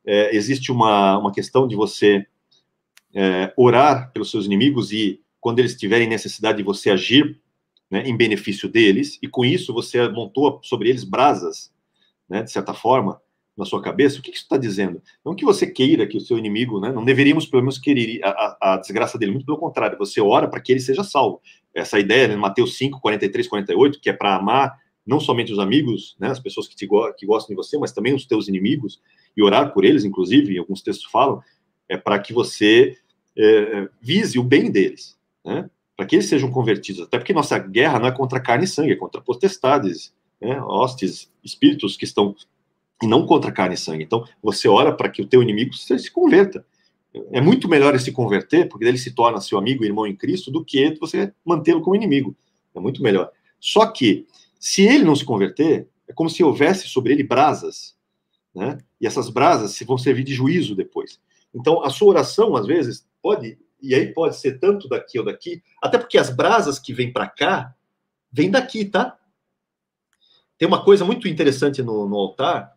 é, existe uma, uma questão de você é, orar pelos seus inimigos e, quando eles tiverem necessidade de você agir né, em benefício deles, e com isso você montou sobre eles brasas, né, de certa forma, na sua cabeça, o que, isso está dizendo? Não que você queira que o seu inimigo, né, não deveríamos pelo menos querer a, a, a desgraça dele, muito pelo contrário, você ora para que ele seja salvo. Essa ideia, né, Mateus 5, 43, 48, que é para amar não somente os amigos, né, as pessoas que, te, que gostam de você, mas também os teus inimigos, e orar por eles, inclusive, alguns textos falam, é para que você é, vise o bem deles, né, para que eles sejam convertidos. Até porque nossa guerra não é contra carne e sangue, é contra potestades, né, hostes, espíritos que estão, e não contra carne e sangue. Então, você ora para que o teu inimigo se, converta. É muito melhor ele se converter, porque ele se torna seu amigo e irmão em Cristo, do que você mantê-lo como inimigo. É muito melhor. Só que, se ele não se converter, é como se houvesse sobre ele brasas, né? E essas brasas vão servir de juízo depois. Então, a sua oração, às vezes, pode, e aí pode ser tanto daqui ou daqui, até porque as brasas que vêm para cá, vêm daqui, tá? Tem uma coisa muito interessante no, no altar,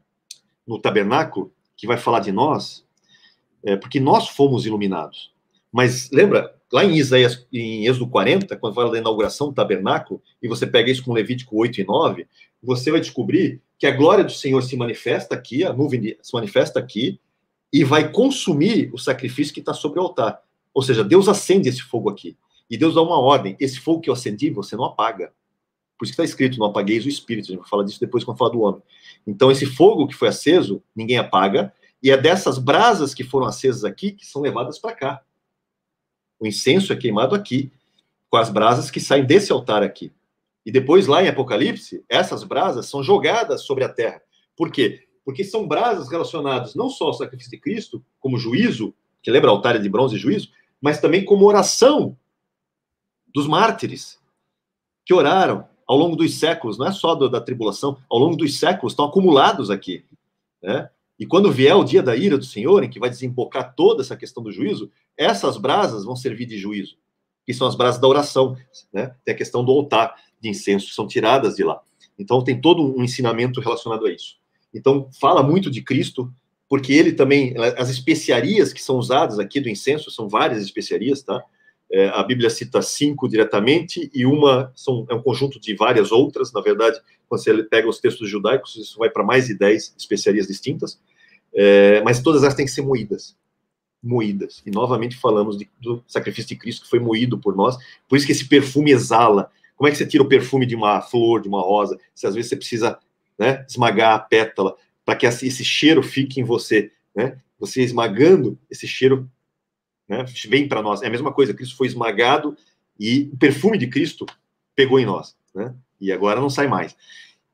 no tabernáculo, que vai falar de nós, é, porque nós fomos iluminados. Mas lembra, lá em Isaías, em Êxodo 40, quando fala da inauguração do tabernáculo, e você pega isso com Levítico 8 e 9, você vai descobrir que a glória do Senhor se manifesta aqui, a nuvem se manifesta aqui, e vai consumir o sacrifício que está sobre o altar. Ou seja, Deus acende esse fogo aqui. E Deus dá uma ordem: esse fogo que eu acendi, você não apaga. Por isso que está escrito: não apagueis o espírito. A gente vai falar disso depois quando falar do homem. Então, esse fogo que foi aceso, ninguém apaga, e é dessas brasas que foram acesas aqui que são levadas para cá. O incenso é queimado aqui, com as brasas que saem desse altar aqui. E depois, lá em Apocalipse, essas brasas são jogadas sobre a terra. Por quê? Porque são brasas relacionadas não só ao sacrifício de Cristo, como juízo, que lembra altar de bronze e juízo, mas também como oração dos mártires que oraram ao longo dos séculos, não é só do, da tribulação, ao longo dos séculos estão acumulados aqui. Né? E quando vier o dia da ira do Senhor, em que vai desembocar toda essa questão do juízo, essas brasas vão servir de juízo, que são as brasas da oração, né? Tem a questão do altar de incenso, são tiradas de lá. Então tem todo um ensinamento relacionado a isso. Então fala muito de Cristo, porque ele também, as especiarias que são usadas aqui do incenso, são várias especiarias, tá? É, a Bíblia cita cinco diretamente e uma são, é um conjunto de várias outras. Na verdade, quando você pega os textos judaicos, isso vai para mais de dez especiarias distintas. É, mas todas elas têm que ser moídas. Moídas. E novamente falamos de, do sacrifício de Cristo que foi moído por nós. Por isso que esse perfume exala. Como é que você tira o perfume de uma flor, de uma rosa? Se às vezes você precisa né, esmagar a pétala para que esse cheiro fique em você. Né? Você esmagando, esse cheiro né, vem para nós. É a mesma coisa, Cristo foi esmagado e o perfume de Cristo pegou em nós. Né? E agora não sai mais.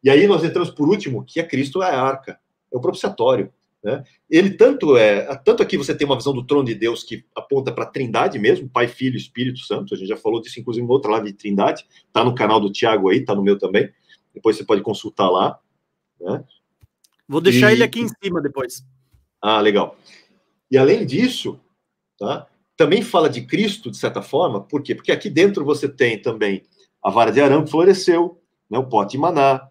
E aí nós entramos por último, que é Cristo é a arca, é o propiciatório. Né? Ele tanto é, tanto aqui você tem uma visão do trono de Deus que aponta para a Trindade mesmo, Pai, Filho, Espírito Santo. A gente já falou disso inclusive em outra live de Trindade. Tá no canal do Tiago aí, tá no meu também. Depois você pode consultar lá. Né? Vou deixar e... ele aqui em cima depois. Ah, legal. E além disso, tá? Também fala de Cristo de certa forma, por quê? Porque aqui dentro você tem também a vara de arame que floresceu, né? O pote de maná,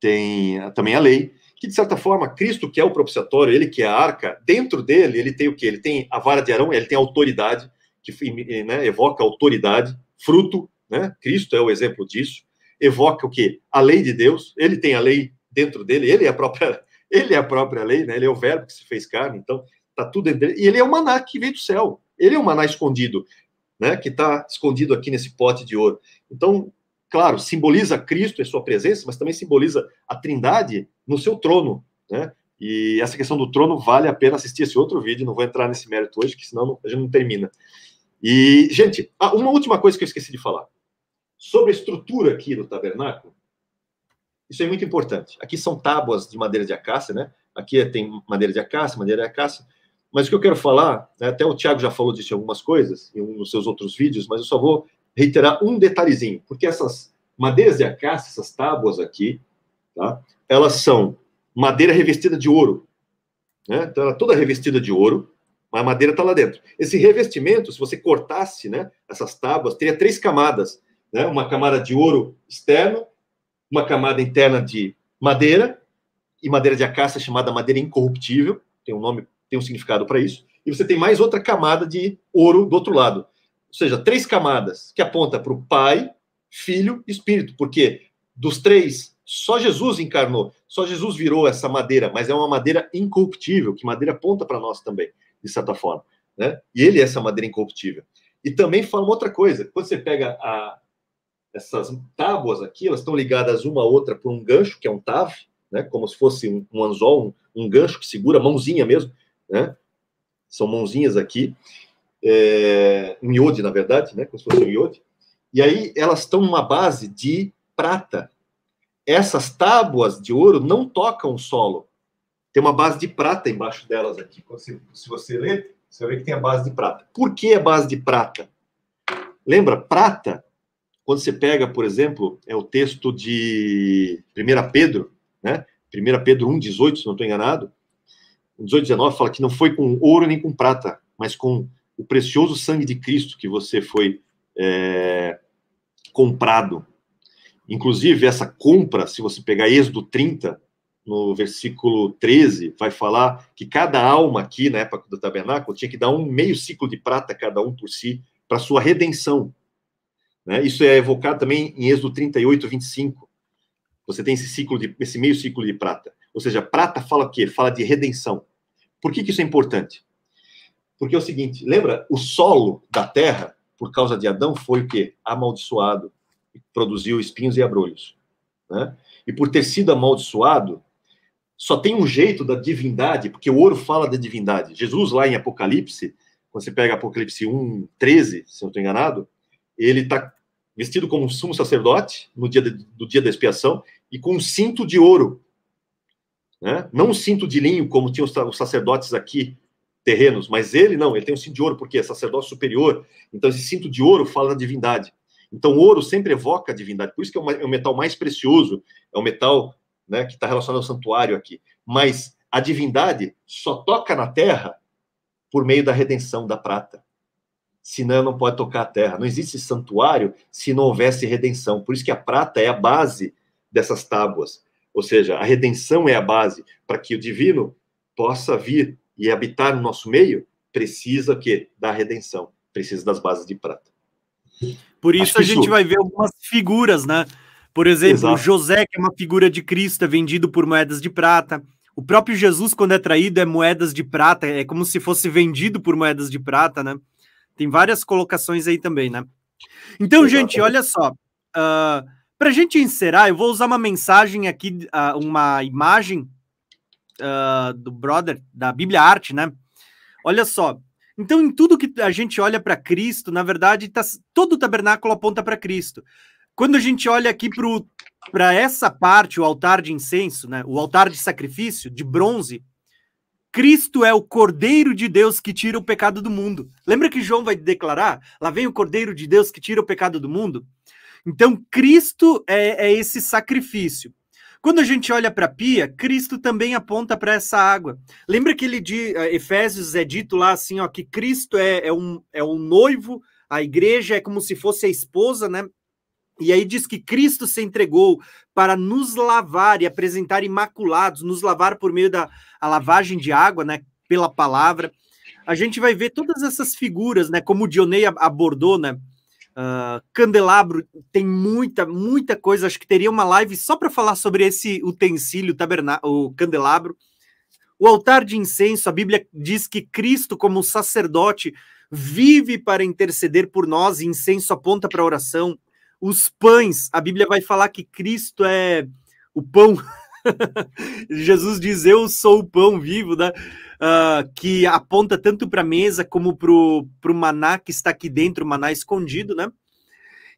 tem também a lei, que de certa forma, Cristo, que é o propiciatório, ele que é a arca, dentro dele, ele tem o que? Ele tem a vara de Arão, ele tem autoridade, que né, evoca autoridade, fruto, né? Cristo é o exemplo disso, evoca o que? A lei de Deus, ele tem a lei dentro dele, ele é a própria, ele é a própria lei, né? Ele é o verbo que se fez carne, então tá tudo dentro dele. E ele é o maná que veio do céu. Ele é o maná escondido, né? Que está escondido aqui nesse pote de ouro. Então, claro, simboliza Cristo e sua presença, mas também simboliza a Trindade no seu trono, né? E essa questão do trono vale a pena assistir esse outro vídeo, não vou entrar nesse mérito hoje, que senão a gente não termina. E, gente, ah, uma última coisa que eu esqueci de falar. Sobre a estrutura aqui do tabernáculo, isso é muito importante. Aqui são tábuas de madeira de acácia, né? Aqui tem madeira de acácia, madeira de acácia. Mas o que eu quero falar, né, até o Tiago já falou disso em algumas coisas, em um dos seus outros vídeos, mas eu só vou reiterar um detalhezinho, porque essas madeiras de acácia, essas tábuas aqui, tá? Elas são madeira revestida de ouro, né? Então ela é toda revestida de ouro, mas a madeira está lá dentro. Esse revestimento, se você cortasse, né, essas tábuas, teria três camadas, né? Uma camada de ouro externo, uma camada interna de madeira e madeira de acácia chamada madeira incorruptível, tem um nome, tem um significado para isso. E você tem mais outra camada de ouro do outro lado. Ou seja, três camadas que aponta para o Pai, Filho e Espírito, porque dos três, só Jesus encarnou, só Jesus virou essa madeira, mas é uma madeira incorruptível, que madeira aponta para nós também, de certa forma. Né? E ele é essa madeira incorruptível. E também fala uma outra coisa, quando você pega a, essas tábuas aqui, elas estão ligadas uma a outra por um gancho, que é um tave, né? Como se fosse um, um anzol, um, um, gancho que segura, mãozinha mesmo, né? São mãozinhas aqui, é, um iode, na verdade, né? Como se fosse um iode. E aí elas estão numa base de prata. Essas tábuas de ouro não tocam o solo. Tem uma base de prata embaixo delas aqui. Se, se você ler, você ver que tem a base de prata. Por que a base de prata? Lembra, prata quando você pega, por exemplo, é o texto de 1 Pedro, né? 1 Pedro 1, 18, se não estou enganado, 18, 19, fala que não foi com ouro nem com prata, mas com o precioso sangue de Cristo que você foi é, comprado. Inclusive, essa compra, se você pegar Êxodo 30, no versículo 13, vai falar que cada alma aqui, na época do tabernáculo, tinha que dar um meio ciclo de prata cada um por si, para sua redenção. Né? Isso é evocado também em Êxodo 38, 25. Você tem esse ciclo de, esse meio ciclo de prata. Ou seja, prata fala o quê? Fala de redenção. Por que, que isso é importante? Porque é o seguinte, lembra? O solo da terra, por causa de Adão, foi o quê? Amaldiçoado. Produziu espinhos e abrolhos. Né? E por ter sido amaldiçoado, só tem um jeito da divindade, porque o ouro fala da divindade. Jesus, lá em Apocalipse, quando você pega Apocalipse 1, 13, se não estou enganado, ele está vestido como um sumo sacerdote no dia de, do dia da expiação e com um cinto de ouro. Né? Não um cinto de linho, como tinham os sacerdotes aqui terrenos, mas ele não, ele tem um cinto de ouro, porque é sacerdote superior. Então, esse cinto de ouro fala da divindade. Então, o ouro sempre evoca a divindade, por isso que é, é o metal mais precioso, é o metal né, que está relacionado ao santuário aqui. Mas a divindade só toca na terra por meio da redenção da prata senão não pode tocar a terra. Não existe santuário se não houvesse redenção. Por isso que a prata é a base dessas tábuas. Ou seja, a redenção é a base para que o divino possa vir e habitar no nosso meio, precisa que da redenção, precisa das bases de prata. Por isso a gente isso... vai ver algumas figuras, né? Por exemplo, Exato. José, que é uma figura de Cristo, é vendido por moedas de prata. O próprio Jesus, quando é traído, é moedas de prata, é como se fosse vendido por moedas de prata, né? Tem várias colocações aí também, né? Então, gente, olha só. Uh, Para a gente encerrar, eu vou usar uma mensagem aqui, uh, uma imagem uh, do brother da Bíblia Arte, né? Olha só. Então, em tudo que a gente olha para Cristo, na verdade, tá, todo o tabernáculo aponta para Cristo. Quando a gente olha aqui para essa parte, o altar de incenso, né? O altar de sacrifício de bronze, Cristo é o Cordeiro de Deus que tira o pecado do mundo. Lembra que João vai declarar? Lá vem o Cordeiro de Deus que tira o pecado do mundo. Então, Cristo é, é esse sacrifício. Quando a gente olha para a pia, Cristo também aponta para essa água. Lembra que ele de uh, Efésios é dito lá assim, ó, que Cristo é, é, um, é um noivo, a igreja é como se fosse a esposa, né? E aí diz que Cristo se entregou para nos lavar e apresentar imaculados, nos lavar por meio da lavagem de água, né, pela palavra. A gente vai ver todas essas figuras, né, como o Dionei abordou, né, uh, candelabro, tem muita, muita coisa, acho que teria uma live só para falar sobre esse utensílio, taberná o candelabro. O altar de incenso, a Bíblia diz que Cristo, como sacerdote, vive para interceder por nós, e incenso aponta para a oração os pães, a Bíblia vai falar que Cristo é o pão. Jesus diz: Eu sou o pão vivo, né? Uh, que aponta tanto para a mesa como para o maná que está aqui dentro, o maná escondido, né?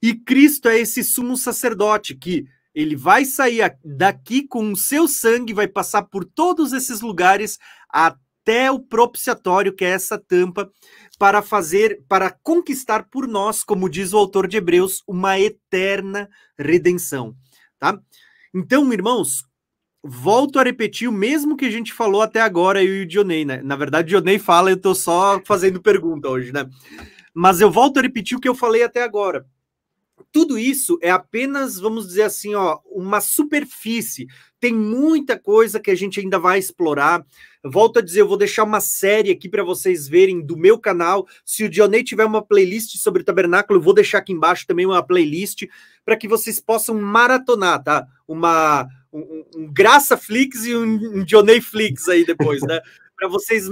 E Cristo é esse sumo sacerdote que ele vai sair daqui com o seu sangue, vai passar por todos esses lugares até o propiciatório, que é essa tampa, para fazer, para conquistar por nós, como diz o autor de Hebreus, uma eterna redenção, tá? Então, irmãos, volto a repetir o mesmo que a gente falou até agora, eu e o Dionei, né? Na verdade, o Dionei fala, eu tô só fazendo pergunta hoje, né? Mas eu volto a repetir o que eu falei até agora. Tudo isso é apenas, vamos dizer assim, ó, uma superfície. Tem muita coisa que a gente ainda vai explorar. Volto a dizer, eu vou deixar uma série aqui para vocês verem do meu canal. Se o Dionei tiver uma playlist sobre o tabernáculo, eu vou deixar aqui embaixo também uma playlist para que vocês possam maratonar, tá? Uma um, um Graça Flix e um, um Dionei Flix aí depois, né? para vocês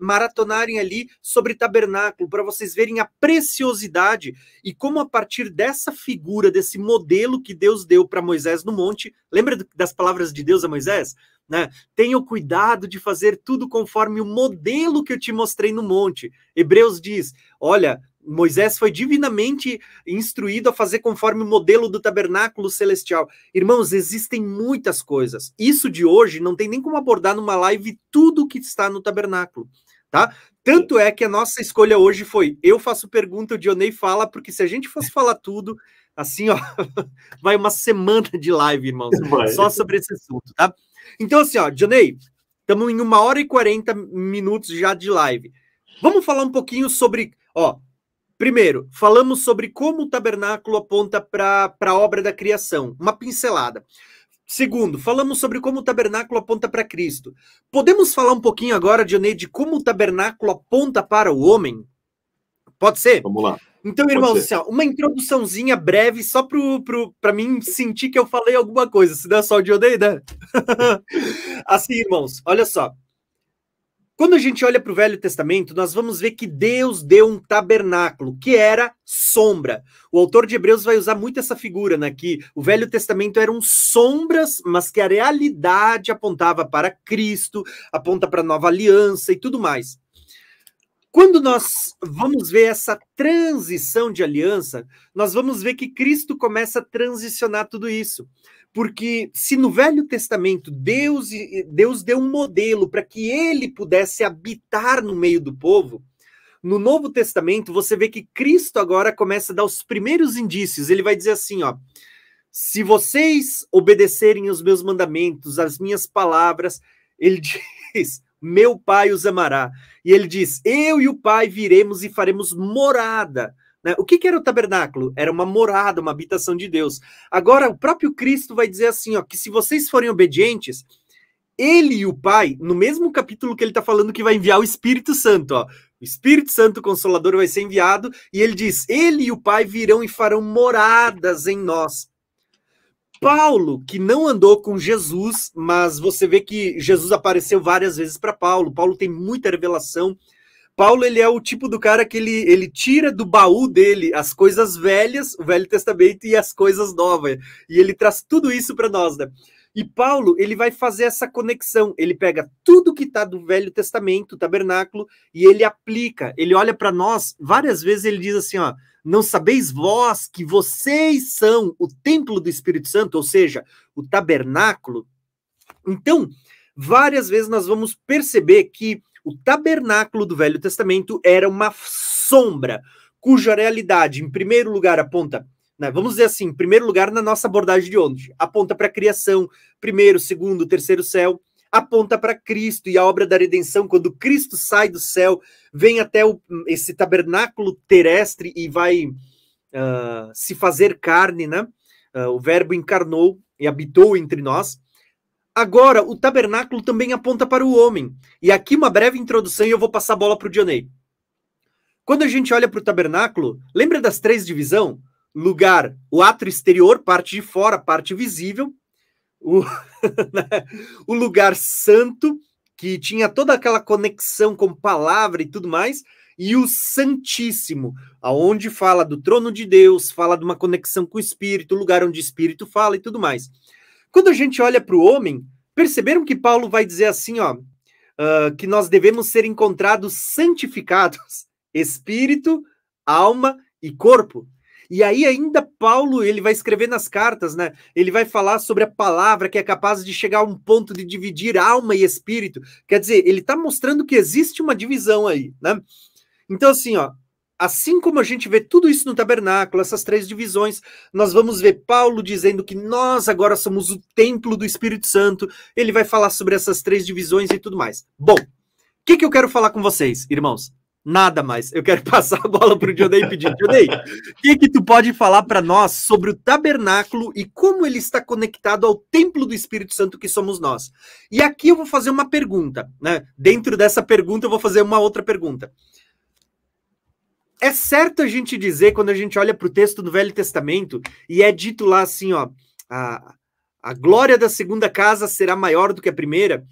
maratonarem ali sobre tabernáculo, para vocês verem a preciosidade e como a partir dessa figura, desse modelo que Deus deu para Moisés no monte, lembra das palavras de Deus a Moisés? Né? Tenha o cuidado de fazer tudo conforme o modelo que eu te mostrei no monte. Hebreus diz: olha, Moisés foi divinamente instruído a fazer conforme o modelo do tabernáculo celestial. Irmãos, existem muitas coisas. Isso de hoje não tem nem como abordar numa live tudo que está no tabernáculo, tá? Tanto é que a nossa escolha hoje foi: eu faço pergunta, o Dionei fala, porque se a gente fosse falar tudo, assim, ó, vai uma semana de live, irmãos, vai. só sobre esse assunto, tá? Então, assim, ó, Dionei, estamos em uma hora e 40 minutos já de live. Vamos falar um pouquinho sobre, ó, Primeiro, falamos sobre como o tabernáculo aponta para a obra da criação, uma pincelada. Segundo, falamos sobre como o tabernáculo aponta para Cristo. Podemos falar um pouquinho agora, Dionei, de como o tabernáculo aponta para o homem? Pode ser? Vamos lá. Então, irmãos, assim, uma introduçãozinha breve, só para mim sentir que eu falei alguma coisa, se der só o Dionei, né? assim, irmãos, olha só. Quando a gente olha para o Velho Testamento, nós vamos ver que Deus deu um tabernáculo, que era sombra. O autor de Hebreus vai usar muito essa figura, né? Que o Velho Testamento eram sombras, mas que a realidade apontava para Cristo, aponta para a nova aliança e tudo mais. Quando nós vamos ver essa transição de aliança, nós vamos ver que Cristo começa a transicionar tudo isso. Porque se no Velho Testamento Deus, Deus deu um modelo para que ele pudesse habitar no meio do povo, no Novo Testamento você vê que Cristo agora começa a dar os primeiros indícios. Ele vai dizer assim, ó: se vocês obedecerem os meus mandamentos, as minhas palavras, ele diz: meu Pai os amará. E ele diz: eu e o Pai viremos e faremos morada né? O que, que, era o tabernáculo? Era uma morada, uma habitação de Deus. Agora, o próprio Cristo vai dizer assim: ó, que se vocês forem obedientes, ele e o Pai, no mesmo capítulo que ele está falando que vai enviar o Espírito Santo, ó, o Espírito Santo Consolador vai ser enviado, e ele diz: ele e o Pai virão e farão moradas em nós. Paulo, que não andou com Jesus, mas você vê que Jesus apareceu várias vezes para Paulo. Paulo tem muita revelação Paulo ele é o tipo do cara que ele, ele tira do baú dele as coisas velhas, o Velho Testamento e as coisas novas. E ele traz tudo isso para nós, né? E Paulo, ele vai fazer essa conexão. Ele pega tudo que está do Velho Testamento, tabernáculo, e ele aplica. Ele olha para nós, várias vezes ele diz assim, ó, não sabeis vós que vocês são o templo do Espírito Santo, ou seja, o tabernáculo. Então, várias vezes nós vamos perceber que o tabernáculo do Velho Testamento era uma sombra, cuja realidade, em primeiro lugar, aponta, né, vamos dizer assim, em primeiro lugar, na nossa abordagem de onde? Aponta para a criação, primeiro, segundo, terceiro céu, aponta para Cristo e a obra da redenção, quando Cristo sai do céu, vem até o, esse tabernáculo terrestre e vai uh, se fazer carne, né? Uh, o Verbo encarnou e habitou entre nós. Agora, o tabernáculo também aponta para o homem. E aqui uma breve introdução e eu vou passar a bola para o Dionei. Quando a gente olha para o tabernáculo, lembra das três divisões? Lugar, o ato exterior, parte de fora, parte visível. O, né? o lugar santo, que tinha toda aquela conexão com palavra e tudo mais e o Santíssimo, aonde fala do trono de Deus, fala de uma conexão com o Espírito, lugar onde o Espírito fala e tudo mais. Quando a gente olha para o homem, perceberam que Paulo vai dizer assim, ó, uh, que nós devemos ser encontrados santificados, espírito, alma e corpo. E aí ainda Paulo, ele vai escrever nas cartas, né? Ele vai falar sobre a palavra que é capaz de chegar a um ponto de dividir alma e espírito. Quer dizer, ele está mostrando que existe uma divisão aí, né? Então, assim, ó, assim como a gente vê tudo isso no tabernáculo, essas três divisões, nós vamos ver Paulo dizendo que nós agora somos o templo do Espírito Santo. Ele vai falar sobre essas três divisões e tudo mais. Bom, o que, que eu quero falar com vocês, irmãos? Nada mais. Eu quero passar a bola para o Dionei pedir. Dionei, o que, que tu pode falar para nós sobre o tabernáculo e como ele está conectado ao templo do Espírito Santo que somos nós? E aqui eu vou fazer uma pergunta, né? Dentro dessa pergunta eu vou fazer uma outra pergunta é certo a gente dizer, quando a gente olha para o texto do Velho Testamento, e é dito lá assim, ó, a, a glória da segunda casa será maior do que a primeira,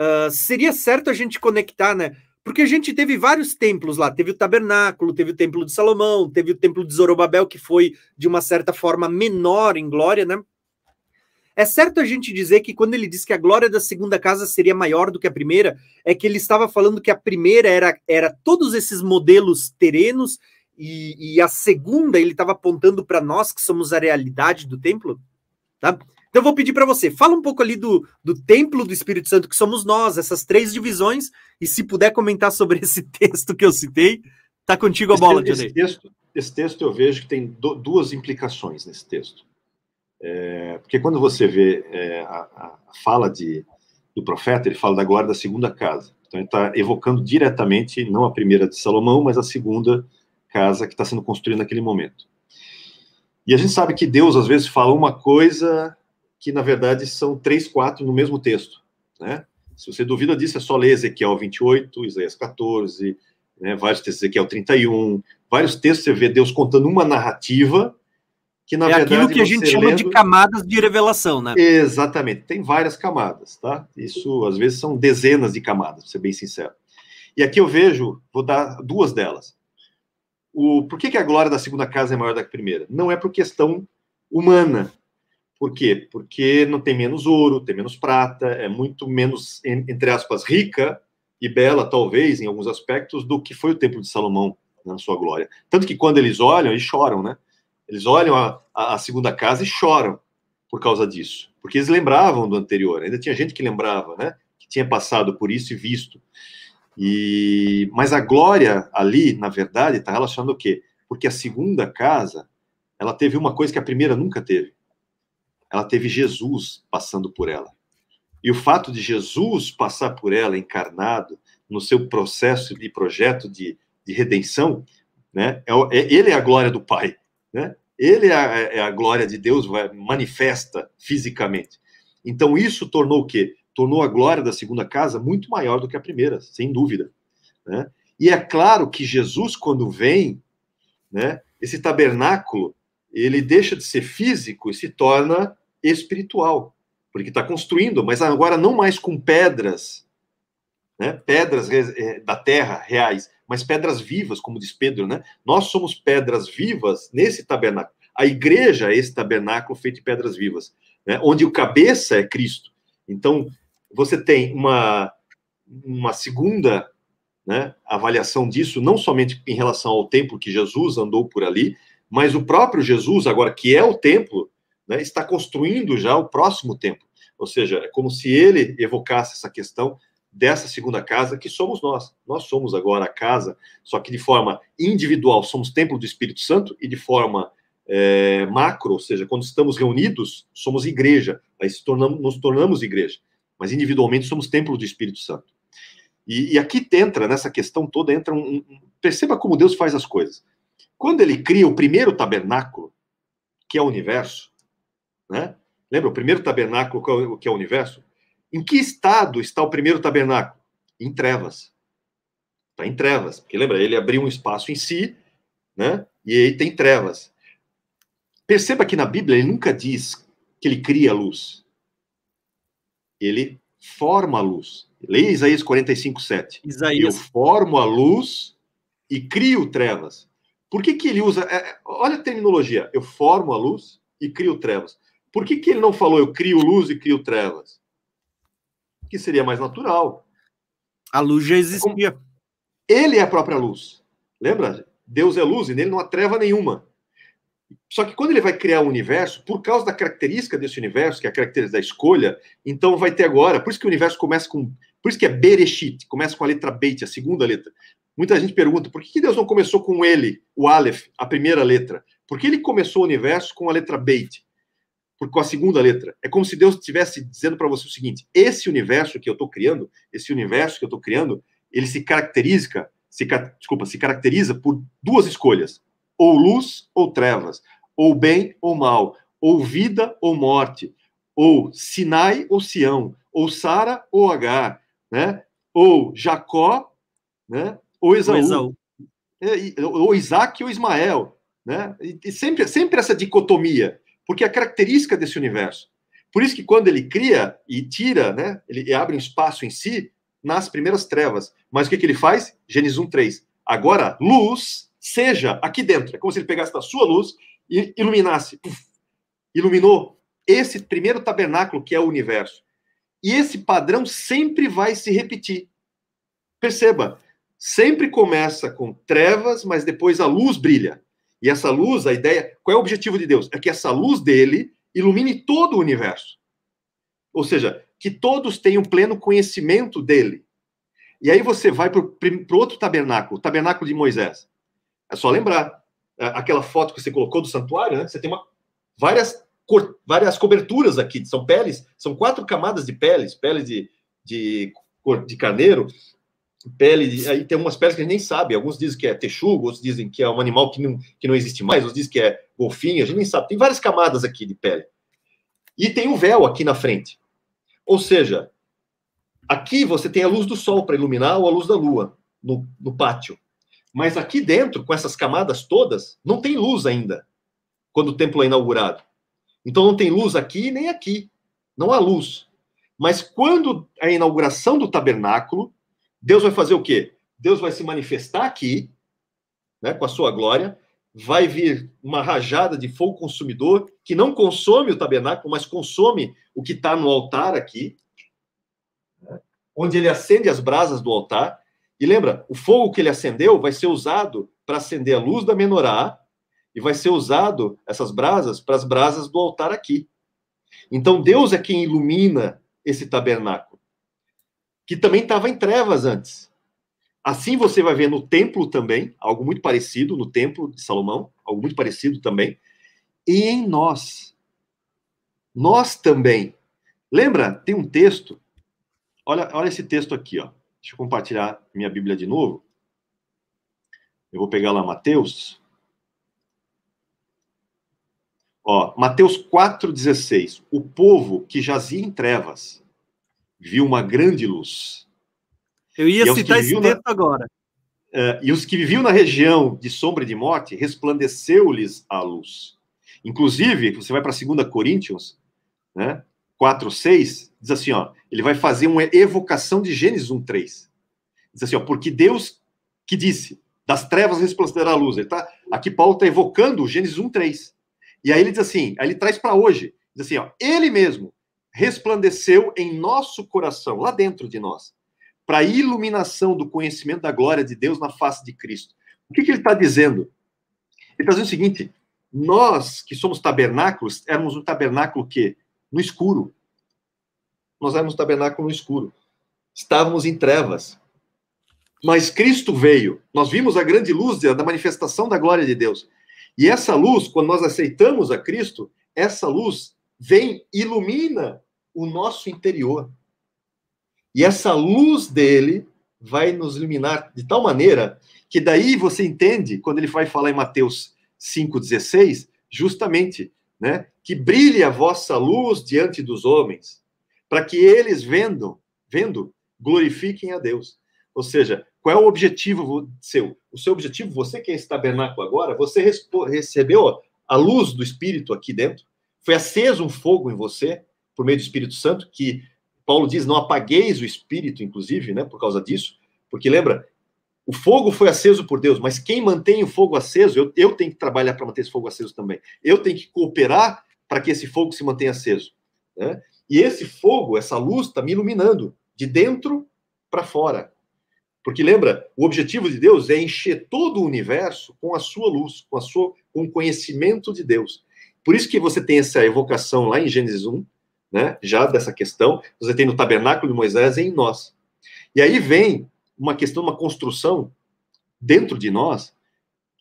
uh, seria certo a gente conectar, né? Porque a gente teve vários templos lá, teve o tabernáculo, teve o templo de Salomão, teve o templo de Zorobabel, que foi, de uma certa forma, menor em glória, né? É certo a gente dizer que quando ele diz que a glória da segunda casa seria maior do que a primeira, é que ele estava falando que a primeira era, era todos esses modelos terenos e, e a segunda ele estava apontando para nós que somos a realidade do templo, tá? Então eu vou pedir para você, fala um pouco ali do, do templo do Espírito Santo que somos nós, essas três divisões, e se puder comentar sobre esse texto que eu citei, tá contigo a bola, esse, esse texto, esse texto eu vejo que tem do, duas implicações nesse texto. É, porque quando você vê é, a, a, fala de, do profeta, ele fala da glória da segunda casa. Então ele está evocando diretamente, não a primeira de Salomão, mas a segunda casa que está sendo construída naquele momento. E a gente sabe que Deus às vezes fala uma coisa que na verdade são três, quatro no mesmo texto, né? Se você duvida disso, é só ler Ezequiel 28, Isaías 14, né, vários textos, Ezequiel 31, vários textos você vê Deus contando uma narrativa que na é verdade aquilo que a gente chama lendo... de camadas de revelação, né? Exatamente, tem várias camadas, tá? Isso às vezes são dezenas de camadas, para ser bem sincero. E aqui eu vejo, vou dar duas delas. O, por que, que a glória da segunda casa é maior da primeira? Não é por questão humana. Por quê? Porque não tem menos ouro, tem menos prata, é muito menos, entre aspas, rica e bela, talvez, em alguns aspectos, do que foi o templo de Salomão na sua glória. Tanto que quando eles olham, eles choram, né? Eles olham a, a, segunda casa e choram por causa disso, porque eles lembravam do anterior. Ainda tinha gente que lembrava, né? Que tinha passado por isso e visto. E mas a glória ali, na verdade, está relacionada ao quê? Porque a segunda casa, ela teve uma coisa que a primeira nunca teve. Ela teve Jesus passando por ela. E o fato de Jesus passar por ela encarnado no seu processo e projeto de, de redenção, né? É, é, ele é a glória do Pai. Né? Ele é a, é a glória de Deus vai, manifesta fisicamente. Então, isso tornou o quê? Tornou a glória da segunda casa muito maior do que a primeira, sem dúvida. Né? E é claro que Jesus, quando vem, né, esse tabernáculo, ele deixa de ser físico e se torna espiritual, porque está construindo, mas agora não mais com pedras, né, pedras eh, da terra reais, mas pedras vivas, como diz Pedro, né? Nós somos pedras vivas nesse tabernáculo. A igreja é esse tabernáculo feito de pedras vivas, né? onde o cabeça é Cristo. Então, você tem uma, uma segunda né, avaliação disso, não somente em relação ao templo que Jesus andou por ali, mas o próprio Jesus, agora que é o templo, né, está construindo já o próximo templo. Ou seja, é como se ele evocasse essa questão dessa segunda casa, que somos nós. Nós somos agora a casa, só que de forma individual, somos templo do Espírito Santo, e de forma é, macro, ou seja, quando estamos reunidos, somos igreja, aí se tornamos, nos tornamos igreja, mas individualmente somos templo do Espírito Santo. E, e aqui entra, nessa questão toda, entra um, um, Perceba como Deus faz as coisas. quando ele cria o primeiro tabernáculo, que é o universo, né? Lembra o primeiro tabernáculo que é o universo? Em que estado está o primeiro tabernáculo? Em trevas. Está em trevas. Porque lembra, ele abriu um espaço em si, né? E aí tem trevas. Perceba que na Bíblia ele nunca diz que ele cria a luz. Ele forma a luz. Leia Isaías 45, 7. Isaías. Eu formo a luz e crio trevas. Por que, que ele usa. É, olha a terminologia. Eu formo a luz e crio trevas. Por que, que ele não falou eu crio luz e crio trevas? Que seria mais natural. A luz já existia. Ele é a própria luz. Lembra? Deus é luz e nele não há treva nenhuma. Só que quando ele vai criar o um universo, por causa da característica desse universo, que é a característica da escolha, então vai ter agora. Por isso que o universo começa com. Por isso que é Bereshit, começa com a letra Beit, a segunda letra. Muita gente pergunta por que Deus não começou com ele, o Aleph, a primeira letra? Por que ele começou o universo com a letra Beit? Com a segunda letra. É como se Deus estivesse dizendo para você o seguinte: esse universo que eu estou criando, esse universo que eu estou criando, ele se caracteriza, se, desculpa, se caracteriza por duas escolhas: ou luz ou trevas, ou bem ou mal, ou vida ou morte, ou Sinai ou Sião, ou Sara ou Agar, né? Ou Jacó, né? Ou Esaú, ou, Esaú. É, ou Isaac ou Ismael, né? E sempre, sempre essa dicotomia, porque é a característica desse universo. Por isso que quando ele cria e tira, né? Ele abre um espaço em si nas primeiras trevas. Mas o que, que ele faz? Gênesis 1:3. Agora, luz seja aqui dentro. É como se ele pegasse da sua luz e iluminasse. Iluminou esse primeiro tabernáculo que é o universo. E esse padrão sempre vai se repetir. Perceba, sempre começa com trevas, mas depois a luz brilha. E essa luz, a ideia, qual é o objetivo de Deus? É que essa luz dele ilumine todo o universo. Ou seja, que todos tenham pleno conhecimento dele. E aí você vai para o outro tabernáculo, o tabernáculo de Moisés. É só lembrar. É, aquela foto que você colocou do santuário, né? Você tem uma, várias, cor, várias coberturas aqui, são peles, são quatro camadas de peles, pele de, de, de carneiro, pele, aí tem umas peles que a gente nem sabe, alguns dizem que é texugo, outros dizem que é um animal que não, que não existe mais, outros dizem que é golfinho, a gente nem sabe, tem várias camadas aqui de pele. E tem um véu aqui na frente. Ou seja, aqui você tem a luz do sol para iluminar ou a luz da lua no, no pátio. Mas aqui dentro, com essas camadas todas, não tem luz ainda, quando o templo é inaugurado. Então não tem luz aqui nem aqui. Não há luz. Mas quando a inauguração do tabernáculo, Deus vai fazer o quê? Deus vai se manifestar aqui, né, com a sua glória, vai vir uma rajada de fogo consumidor que não consome o tabernáculo, mas consome o que está no altar aqui, né, onde ele acende as brasas do altar, e lembra, o fogo que ele acendeu vai ser usado para acender a luz da menorá e vai ser usado essas brasas para as brasas do altar aqui. Então Deus é quem ilumina esse tabernáculo, que também estava em trevas antes. Assim você vai ver no templo também, algo muito parecido no templo de Salomão, algo muito parecido também, e em nós. Nós também. Lembra? Tem um texto. Olha, olha esse texto aqui, ó. Deixa eu compartilhar minha Bíblia de novo. Eu vou pegar lá Mateus. Ó, Mateus 4,16. O povo que jazia em trevas viu uma grande luz. Eu ia citar esse texto na... agora. Uh, e os que viviam na região de sombra e de morte, resplandeceu-lhes a luz. Inclusive, você vai para 2 Coríntios, né, 4, 6, diz assim, ó, ele vai fazer uma evocação de Gênesis 1, 3. Diz assim, ó, porque Deus que disse, das trevas resplandecerá a luz. Ele tá, aqui Paulo está evocando o Gênesis 1, 3. E aí ele diz assim, aí ele traz para hoje, diz assim, ó, ele mesmo resplandeceu em nosso coração, lá dentro de nós, para a iluminação do conhecimento da glória de Deus na face de Cristo. O que, que ele está dizendo? Ele está dizendo o seguinte, nós que somos tabernáculos, éramos um tabernáculo que no escuro. Nós éramos tabernáculo no escuro. Estávamos em trevas. Mas Cristo veio. Nós vimos a grande luz da manifestação da glória de Deus. E essa luz, quando nós aceitamos a Cristo, essa luz vem, ilumina o nosso interior. E essa luz dele vai nos iluminar de tal maneira Que daí você entende, quando ele vai falar em Mateus 5,16, justamente, né? Que brilhe a vossa luz diante dos homens, para que eles vendo, vendo, glorifiquem a Deus. Ou seja, qual é o objetivo seu? O seu objetivo, você que é esse tabernáculo agora, você recebeu a luz do Espírito aqui dentro, foi aceso um fogo em você, por meio do Espírito Santo, que Paulo diz, não apagueis o Espírito, inclusive, né, por causa disso, porque lembra, o fogo foi aceso por Deus, mas quem mantém o fogo aceso, eu, eu tenho que trabalhar para manter esse fogo aceso também. Eu tenho que cooperar para que esse fogo se mantenha aceso. Né? E esse fogo, essa luz, está me iluminando de dentro para fora. Porque lembra, o objetivo de Deus é encher todo o universo com a sua luz, com, a sua, com o conhecimento de Deus. Por isso que você tem essa evocação lá em Gênesis 1, né, já dessa questão, você tem no tabernáculo de Moisés e em nós. E aí vem uma questão, uma construção dentro de nós,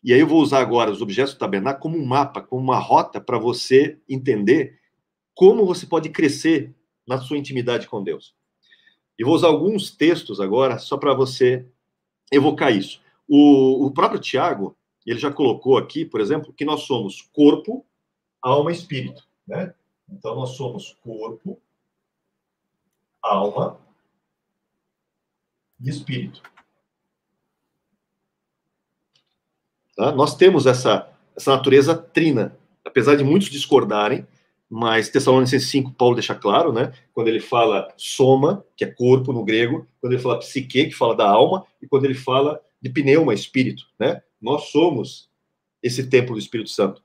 e aí eu vou usar agora os objetos do tabernáculo como um mapa, como uma rota para você entender como você pode crescer na sua intimidade com Deus. E vou usar alguns textos agora só para você evocar isso. O, o próprio Tiago, ele já colocou aqui, por exemplo, que nós somos corpo, alma e espírito, né? Então nós somos corpo, alma e espírito. Tá? Nós temos essa, essa natureza trina, apesar de muitos discordarem, mas Tessalonicenses 5, Paulo deixa claro, né? Quando ele fala soma, que é corpo no grego, quando ele fala psique, que fala da alma, e quando ele fala de pneuma, espírito, né? Nós somos esse templo do Espírito Santo.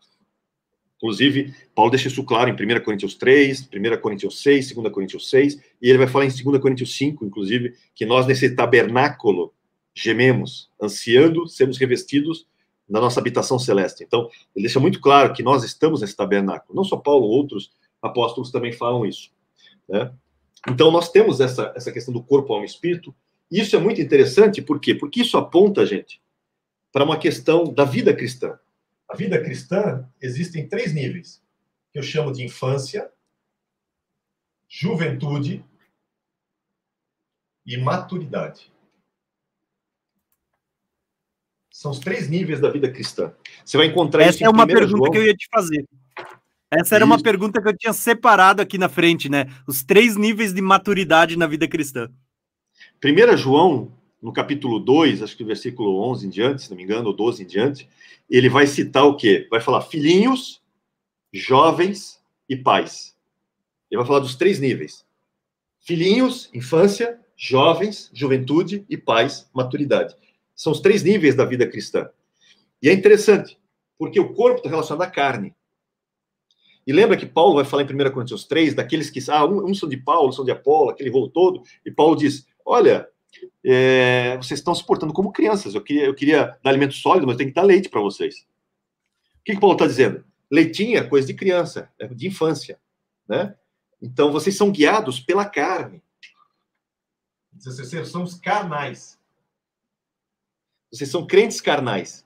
Inclusive, Paulo deixa isso claro em 1 Coríntios 3, 1 Coríntios 6, 2 Coríntios 6, e ele vai falar em 2 Coríntios 5, inclusive, que nós nesse tabernáculo gememos, ansiando sermos revestidos na nossa habitação celeste. Então, ele deixa muito claro que nós estamos nesse tabernáculo. Não só Paulo, outros apóstolos também falam isso. Né? Então, nós temos essa, essa questão do corpo, alma e espírito. E isso é muito interessante, por quê? Porque isso aponta, gente, para uma questão da vida cristã. A vida cristã existe em três níveis, que eu chamo de infância, juventude e maturidade. São os três níveis da vida cristã. Você vai encontrar Essa isso é uma pergunta João. que eu ia te fazer. Essa era isso. uma pergunta que eu tinha separado aqui na frente, né? Os três níveis de maturidade na vida cristã. 1 João, no capítulo 2, acho que versículo 11 em diante, se não me engano, ou 12 em diante, ele vai citar o quê? Vai falar filhinhos, jovens e pais. Ele vai falar dos três níveis: filhinhos, infância, jovens, juventude e pais, maturidade. São os três níveis da vida cristã. E é interessante, porque o corpo está relacionado à carne. E lembra que Paulo vai falar em 1 Coríntios 3, daqueles que, ah, uns são de Paulo, são de Apolo, aquele voo todo, e Paulo diz, olha, é, vocês estão se portando como crianças, eu queria, eu queria dar alimento sólido, mas tenho que dar leite para vocês. O que, que Paulo está dizendo? Leitinho é coisa de criança, é de infância, né? Então, vocês são guiados pela carne. Vocês são os carnais. Vocês são crentes carnais.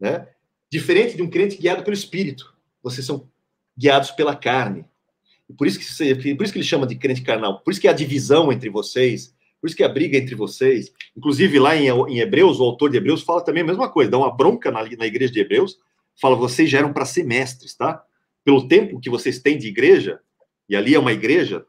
Né? Diferente de um crente guiado pelo Espírito. Vocês são guiados pela carne. E por isso que, por isso que ele chama de crente carnal. Por isso que há divisão entre vocês. Por isso que há briga entre vocês. Inclusive, lá em, em Hebreus, o autor de Hebreus fala também a mesma coisa. Dá uma bronca na, na igreja de Hebreus. Fala, vocês já eram para ser mestres, tá? Pelo tempo que vocês têm de igreja, e ali é uma igreja,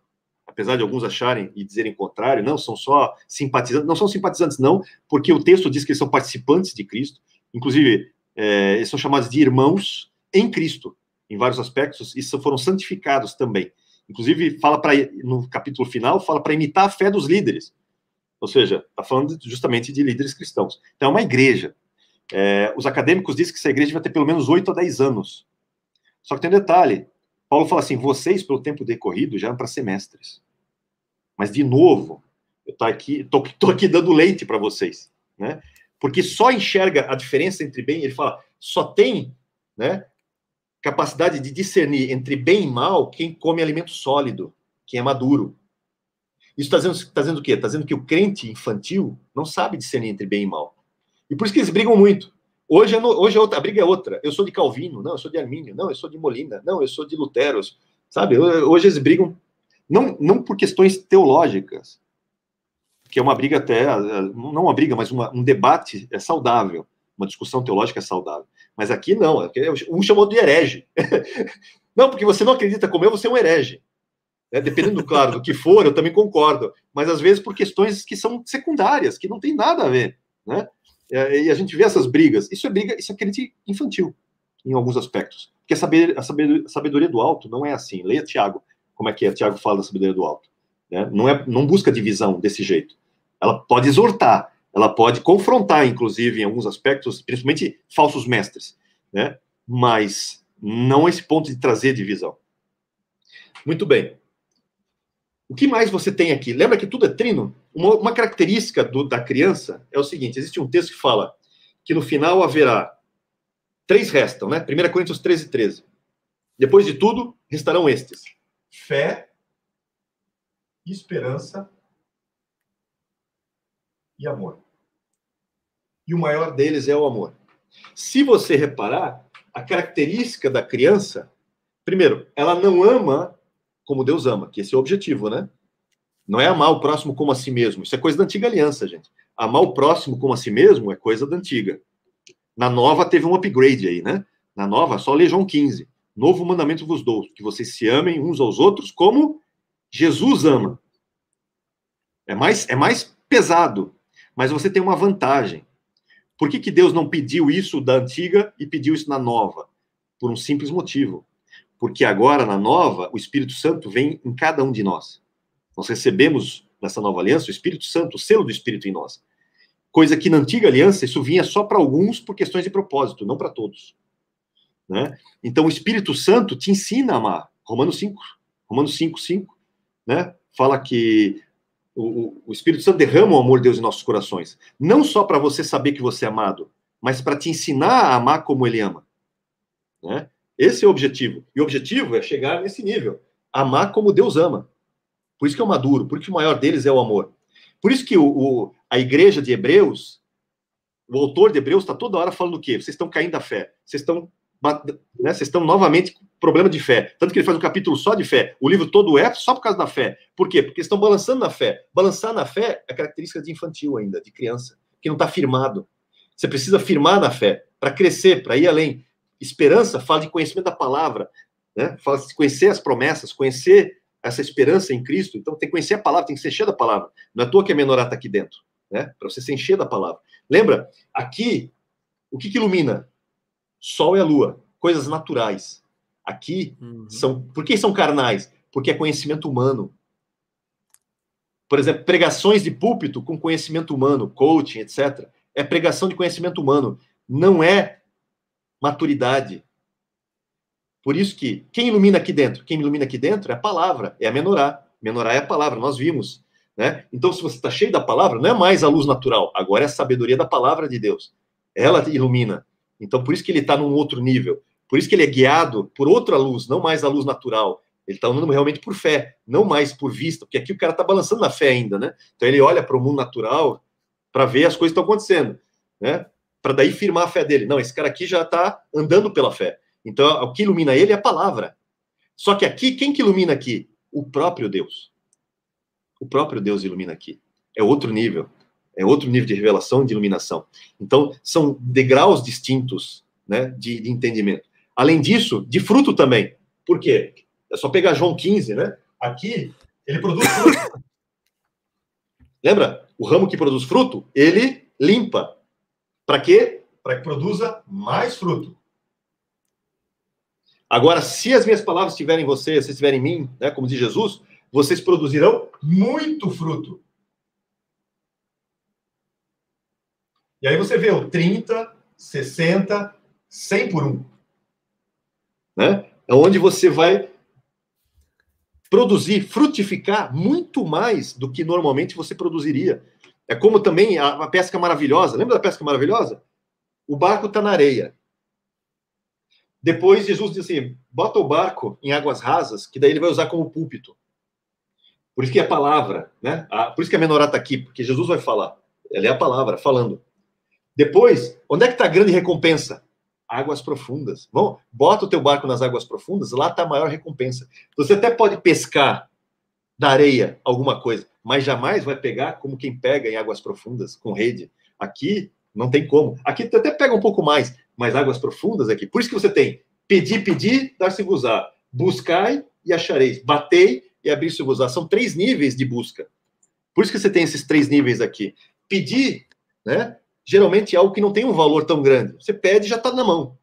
apesar de alguns acharem e dizerem contrário, não, são só simpatizantes, não são simpatizantes, não, porque o texto diz que eles são participantes de Cristo, inclusive, é, eles são chamados de irmãos em Cristo, em vários aspectos, e foram santificados também. Inclusive, fala para no capítulo final, fala para imitar a fé dos líderes. Ou seja, está falando justamente de líderes cristãos. Então, é uma igreja. É, os acadêmicos dizem que essa igreja vai ter pelo menos 8 a 10 anos. Só que tem um detalhe: Paulo fala assim: vocês, pelo tempo decorrido, já eram para semestres. Mas, de novo, eu tô aqui, tô, tô aqui dando leite para vocês, né? Porque só enxerga a diferença entre bem, ele fala, só tem, né, capacidade de discernir entre bem e mal quem come alimento sólido, quem é maduro. Isso está dizendo, tá dizendo o quê? Está dizendo que o crente infantil não sabe discernir entre bem e mal. E por isso que eles brigam muito. Hoje, é no, hoje é outra, a briga é outra. Eu sou de Calvino, não, eu sou de Armínio, não, eu sou de Molina, não, eu sou de Lutero, sabe? Hoje eles brigam não, não por questões teológicas, que é uma briga até, não uma briga, mas uma, um debate é saudável, uma discussão teológica é saudável. Mas aqui não, é um chamou de herege. não, porque você não acredita como eu, você é um herege. É, dependendo, claro, do que for, eu também concordo. Mas às vezes por questões que são secundárias, que não tem nada a ver. Né? É, e a gente vê essas brigas. Isso é briga, isso é crente infantil, em alguns aspectos. Porque a, saber, a sabedoria do alto não é assim. Leia Tiago, como é que é? Tiago fala da sabedoria do alto. Né? Não, é, não busca divisão desse jeito. Ela pode exortar, ela pode confrontar, inclusive, em alguns aspectos, principalmente falsos mestres, né? mas não esse ponto de trazer divisão. Muito bem. O que mais você tem aqui? Lembra que tudo é trino? Uma, uma característica do, da criança é o seguinte: existe um texto que fala que no final haverá três restam, né? 1 Coríntios 13, 13. Depois de tudo, restarão estes: fé, esperança e amor e o maior deles é o amor. Se você reparar, a característica da criança, primeiro, ela não ama como Deus ama, que esse é o objetivo, né? Não é amar o próximo como a si mesmo. Isso é coisa da antiga aliança, gente. Amar o próximo como a si mesmo é coisa da antiga. Na nova teve um upgrade aí, né? Na nova, só lê João 15. Novo mandamento vos dou, que vocês se amem uns aos outros como Jesus ama. É mais, é mais pesado, mas você tem uma vantagem. Por que, que Deus não pediu isso da antiga e pediu isso na nova? Por um simples motivo. Porque agora, na nova, o Espírito Santo vem em cada um de nós. Nós recebemos, nessa nova aliança, o Espírito Santo, o selo do Espírito em nós. Coisa que na antiga aliança, isso vinha só para alguns por questões de propósito, não para todos. Né? Então, o Espírito Santo te ensina a amar. Romanos 5, Romanos 5, 5, né? Fala que o, o Espírito Santo derrama o amor de Deus em nossos corações. Não só para você saber que você é amado, mas para te ensinar a amar como ele ama. Né? Esse é o objetivo. E o objetivo é chegar nesse nível. Amar como Deus ama. Por isso que é o maduro, por isso que o maior deles é o amor. Por isso que o, o a igreja de Hebreus, o autor de Hebreus está toda hora falando o quê? Vocês estão caindo da fé. Vocês estão né, vocês estão novamente com problema de fé. Tanto que ele faz um capítulo só de fé. O livro todo é só por causa da fé. Por quê? Porque estão balançando na fé. Balançar na fé é característica de infantil ainda, de criança, que não está firmado. Você precisa firmar na fé para crescer, para ir além. Esperança fala de conhecimento da palavra, né? fala de conhecer as promessas, conhecer essa esperança em Cristo. Então tem que conhecer a palavra, tem que ser cheio da palavra. Não é à toa que a menorá está aqui dentro, né? para você ser encher da palavra. Lembra? Aqui, o que, que ilumina? Sol e a lua, coisas naturais. Aqui uhum. são. Por que são carnais? Porque é conhecimento humano. Por exemplo, pregações de púlpito com conhecimento humano, coaching, etc. É pregação de conhecimento humano. Não é maturidade. Por isso que quem ilumina aqui dentro? Quem ilumina aqui dentro é a palavra, é a menorá. Menorá é a palavra, nós vimos. Né? Então, se você está cheio da palavra, não é mais a luz natural, agora é a sabedoria da palavra de Deus. Ela ilumina. Então, por isso que ele está num outro nível. Por isso que ele é guiado por outra luz, não mais a luz natural. Ele está andando realmente por fé, não mais por vista, porque aqui o cara está balançando na fé ainda, né? Então ele olha para o mundo natural para ver as coisas que estão acontecendo, né? Para daí firmar a fé dele. Não, esse cara aqui já está andando pela fé. Então o que ilumina ele é a palavra. Só que aqui, quem que ilumina aqui? O próprio Deus. O próprio Deus ilumina aqui. É outro nível é outro nível de revelação e de iluminação. Então, são degraus distintos né, de, de, entendimento. Além disso, de fruto também. Por quê? É só pegar João 15, né? Aqui, ele produz fruto. Lembra? O ramo que produz fruto, ele limpa. Para quê? Para que produza mais fruto. Agora, se as minhas palavras estiverem em você, se estiverem em mim, né, como diz Jesus, vocês produzirão muito fruto. E aí você vê o 30, 60, 100 por 1. Né? É onde você vai produzir, frutificar muito mais do que normalmente você produziria. É como também a, a pesca maravilhosa. Lembra da pesca maravilhosa? O barco está na areia. Depois Jesus diz assim: bota o barco em águas rasas, que daí ele vai usar como púlpito. Por isso que é a palavra, né? por isso que a menorá está aqui, porque Jesus vai falar. Ela é a palavra falando. Depois, onde é que está a grande recompensa? Águas profundas. Bom, bota o teu barco nas águas profundas, lá está a maior recompensa. Você até pode pescar da areia alguma coisa, mas jamais vai pegar como quem pega em águas profundas com rede. Aqui não tem como. Aqui até pega um pouco mais, mas águas profundas aqui. Por isso que você tem pedir, pedir, dar-se-vos-á. Buscai e achareis. Batei e abrir-se-vos-á. São três níveis de busca. Por isso que você tem esses três níveis aqui. Pedir, né? Geralmente é algo que não tem um valor tão grande. Você pede e já está na mão.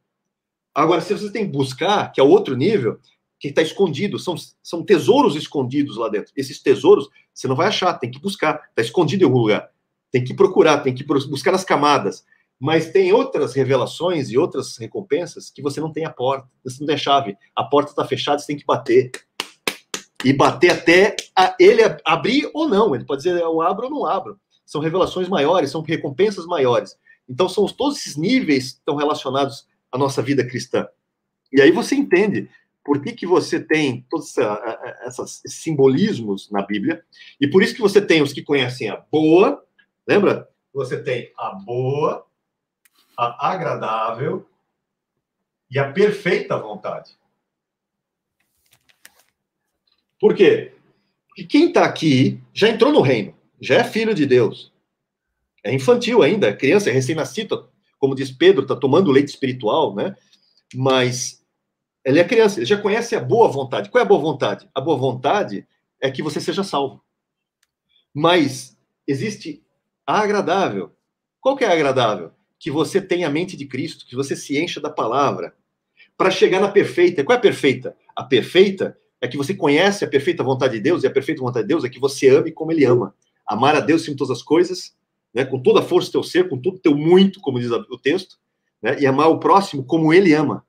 Agora, se você tem buscar, que é outro nível, que está escondido, são, são tesouros escondidos lá dentro. Esses tesouros você não vai achar, tem que buscar, está escondido em algum lugar. Tem que procurar, tem que buscar nas camadas. Mas tem outras revelações e outras recompensas que você não tem a porta, você não tem a chave. A porta está fechada, você tem que bater e bater até ele abrir ou não. Ele pode dizer eu abro ou não abro. São revelações maiores, são recompensas maiores. Então, são todos esses níveis estão relacionados à nossa vida cristã. E aí você entende por que, que você tem todos esses simbolismos na Bíblia, e por isso que você tem os que conhecem a boa, lembra? Você tem a boa, a agradável e a perfeita vontade. Por quê? Porque quem está aqui já entrou no reino, já é filho de Deus. É infantil ainda, é criança, é recém-nascido, como diz Pedro, está tomando leite espiritual, né? Mas ele é criança, ele já conhece a boa vontade. Qual é a boa vontade? A boa vontade é que você seja salvo. Mas existe a agradável. Qual que é a agradável? Que você tenha a mente de Cristo, que você se encha da palavra. Para chegar na perfeita. Qual é a perfeita? A perfeita é que você conhece a perfeita vontade de Deus, e a perfeita vontade de Deus é que você ame como ele ama. Amar a Deus em todas as coisas, né, com toda a força do teu ser, com todo o teu muito, como diz o texto, né, e amar o próximo como ele ama.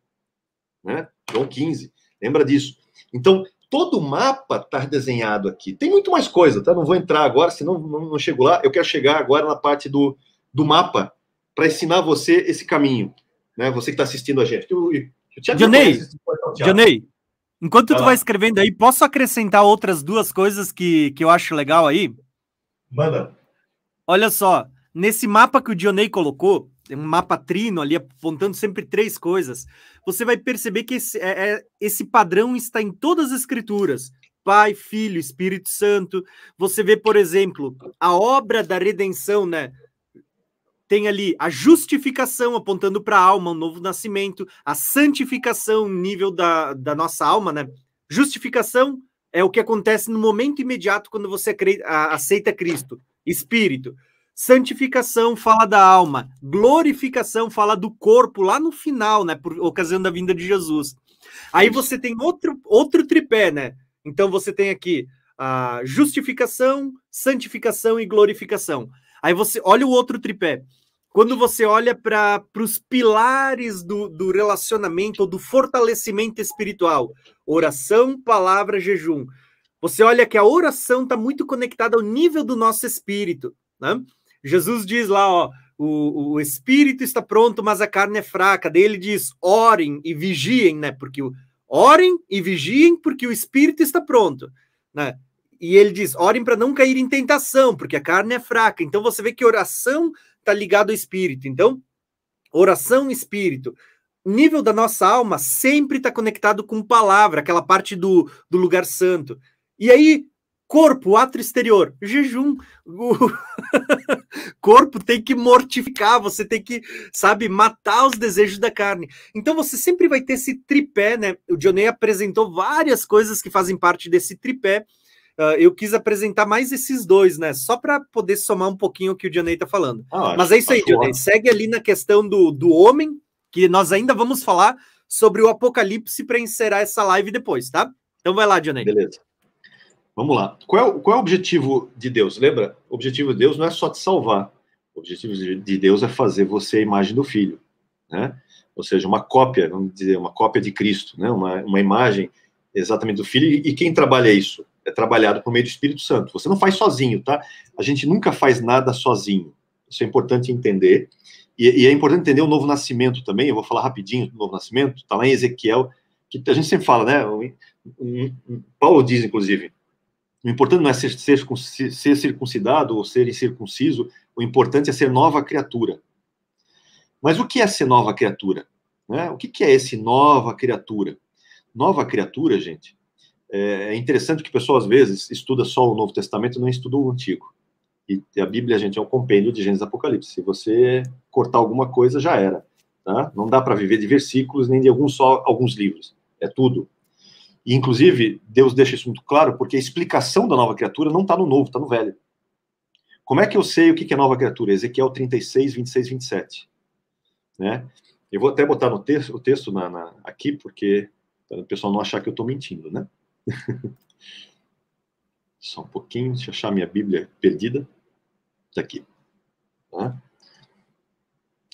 Né? João 15, lembra disso. Então, todo o mapa está desenhado aqui. Tem muito mais coisa, tá? Não vou entrar agora, senão não, não chego lá. Eu quero chegar agora na parte do, do mapa para ensinar você esse caminho. Né? Você que está assistindo a gente. Eu, eu, eu Enquanto tu vai escrevendo aí, posso acrescentar outras duas coisas que, que eu acho legal aí? Manda. Olha só, nesse mapa que o Dionei colocou, um mapa trino ali apontando sempre três coisas, você vai perceber que esse, é, é, esse padrão está em todas as escrituras. Pai, Filho, Espírito Santo. Você vê, por exemplo, a obra da redenção, né? tem ali a justificação apontando para a alma, o um novo nascimento, a santificação, nível da, da nossa alma, né? Justificação é o que acontece no momento imediato quando você aceita Cristo, Espírito. Santificação fala da alma, glorificação fala do corpo lá no final, né? Por ocasião da vinda de Jesus. Aí você tem outro, outro tripé, né? Então você tem aqui a justificação, santificação e glorificação. Aí você olha o outro tripé quando você olha para os pilares do, do relacionamento ou do fortalecimento espiritual, oração, palavra, jejum, você olha que a oração está muito conectada ao nível do nosso espírito. Né? Jesus diz lá, ó, o, o espírito está pronto, mas a carne é fraca. Daí ele diz: orem e vigiem, né? Porque o, orem e vigiem, porque o espírito está pronto. Né? E ele diz: orem para não cair em tentação, porque a carne é fraca. Então você vê que oração está ligado ao espírito. Então, oração espírito. O nível da nossa alma sempre está conectado com palavra, aquela parte do, do lugar santo. E aí, corpo, ato exterior, jejum. O corpo tem que mortificar, você tem que, sabe, matar os desejos da carne. Então você sempre vai ter esse tripé, né? O Dionei apresentou várias coisas que fazem parte desse tripé Uh, eu quis apresentar mais esses dois, né? Só para poder somar um pouquinho o que o Dionei está falando. Ah, Mas é isso aí, Dionei. Segue ali na questão do, do homem, que nós ainda vamos falar sobre o Apocalipse para encerrar essa live depois, tá? Então vai lá, Dionei. Beleza. Vamos lá. Qual é, qual é o objetivo de Deus? Lembra? O objetivo de Deus não é só te salvar. O objetivo de Deus é fazer você a imagem do Filho, né? Ou seja, uma cópia, vamos dizer, uma cópia de Cristo, né? Uma, uma imagem exatamente do Filho. E, quem trabalha isso? é trabalhado por meio do Espírito Santo. Você não faz sozinho, tá? A gente nunca faz nada sozinho. Isso é importante entender. E, e é importante entender o novo nascimento também. Eu vou falar rapidinho do novo nascimento. Está lá em Ezequiel, que a gente sempre fala, né? Paulo diz, inclusive, o importante não é ser, ser, ser circuncidado ou ser incircunciso, o importante é ser nova criatura. Mas o que é ser nova criatura? Né? O que, que é esse nova criatura? Nova criatura, gente, é, é interessante que o pessoal, às vezes, estuda só o Novo Testamento e não estuda o Antigo. E a Bíblia, gente, é um compêndio de Gênesis e Apocalipse. Se você cortar alguma coisa, já era. Tá? Não dá para viver de versículos nem de alguns só alguns livros. É tudo. E, inclusive, Deus deixa isso muito claro, porque a explicação da nova criatura não está no novo, está no velho. Como é que eu sei o que é nova criatura? Ezequiel 36, 26, 27. Né? Eu vou até botar no texto, o texto na, na, aqui, porque para o pessoal não achar que eu estou mentindo, né? Só um pouquinho, deixa eu achar minha Bíblia perdida. Está aqui. Tá?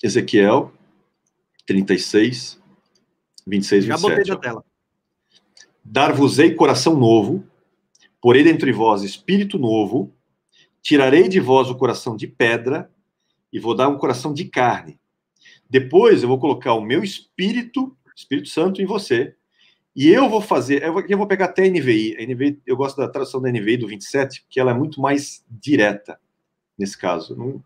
Ezequiel 36, 26, Já 27. Já botei na tela. Dar-vos-ei coração novo, porei dentre vós espírito novo, tirarei de vós o coração de pedra e vou dar um coração de carne. Depois eu vou colocar o meu espírito, Espírito Santo, em você. E eu vou fazer, eu vou, eu vou pegar até a NVI. A NVI. Eu gosto da tradução da NVI do 27, porque ela é muito mais direta nesse caso. Não,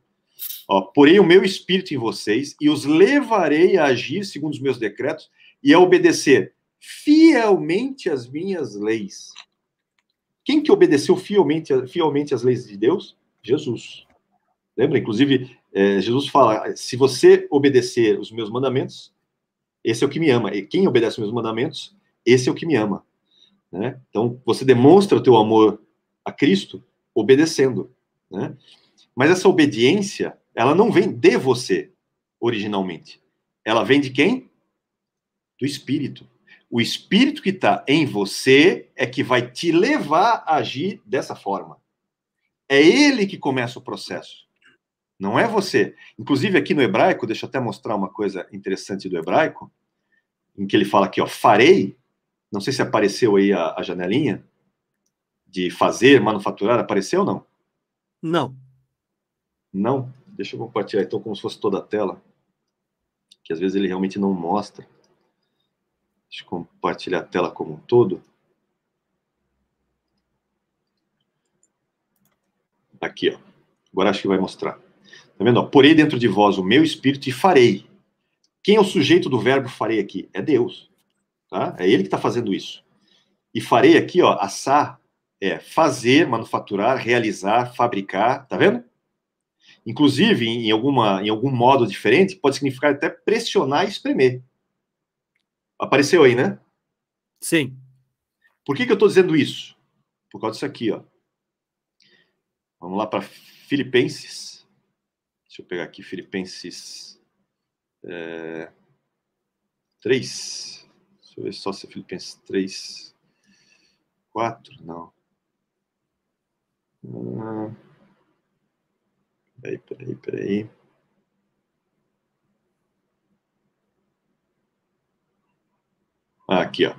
ó, porei o meu espírito em vocês e os levarei a agir segundo os meus decretos e a obedecer fielmente as minhas leis. Quem que obedeceu fielmente, fielmente as leis de Deus? Jesus. Lembra? Inclusive, é, Jesus fala: se você obedecer os meus mandamentos, esse é o que me ama. E quem obedece os meus mandamentos, esse é o que me ama. Né? Então, você demonstra o teu amor a Cristo obedecendo. Né? Mas essa obediência, ela não vem de você, originalmente. Ela vem de quem? Do Espírito. O Espírito que está em você é que vai te levar a agir dessa forma. É ele que começa o processo. Não é você. Inclusive, aqui no hebraico, deixa eu até mostrar uma coisa interessante do hebraico, em que ele fala aqui, ó, farei. Não sei se apareceu aí a, a janelinha de fazer, manufaturar. Apareceu ou não? Não. Não? Deixa eu compartilhar então como se fosse toda a tela. Que às vezes ele realmente não mostra. Deixa eu compartilhar a tela como um todo. Aqui, ó. Agora acho que vai mostrar. Tá vendo? Porei dentro de vós o meu espírito e farei. Quem é o sujeito do verbo farei aqui? É Deus. Tá? É ele que está fazendo isso. E farei aqui, ó, assar é fazer, manufaturar, realizar, fabricar, tá vendo? Inclusive, em, alguma, em algum modo diferente, pode significar até pressionar e espremer. Apareceu aí, né? Sim. Por que, que eu estou dizendo isso? Por causa disso aqui, ó. Vamos lá para Filipenses Deixa eu pegar aqui Filipenses é, 3. Deixa eu ver só se é Filipenses 3. 4? Não. Ah, peraí, peraí, peraí. Aqui, ó.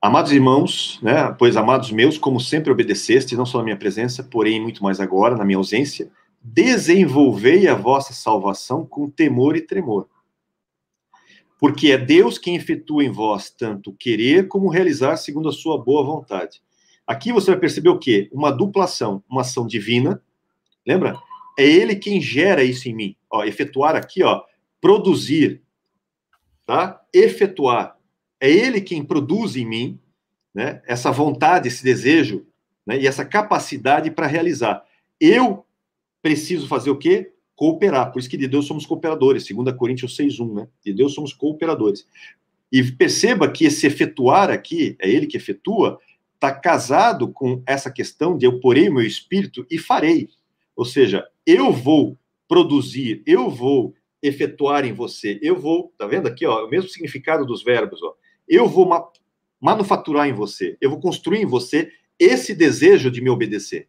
Amados irmãos, né, pois amados meus, como sempre obedeceste, não só na minha presença, porém muito mais agora, na minha ausência, desenvolvei a vossa salvação com temor e tremor. Porque é Deus quem efetua em vós tanto querer como realizar segundo a sua boa vontade. Aqui você vai perceber o quê? Uma duplação, uma ação divina. Lembra? É ele quem gera isso em mim. Ó, efetuar aqui, ó, produzir, tá? Efetuar é ele quem produz em mim né, essa vontade, esse desejo né, e essa capacidade para realizar. Eu preciso fazer o quê? Cooperar. Por isso que de Deus somos cooperadores, 2 Coríntios 6,1, né? De Deus somos cooperadores. E perceba que esse efetuar aqui, é ele que efetua, está casado com essa questão de eu porei meu espírito e farei. Ou seja, eu vou produzir, eu vou efetuar em você, eu vou, tá vendo aqui, ó, o mesmo significado dos verbos, ó eu vou ma manufaturar em você, eu vou construir em você esse desejo de me obedecer.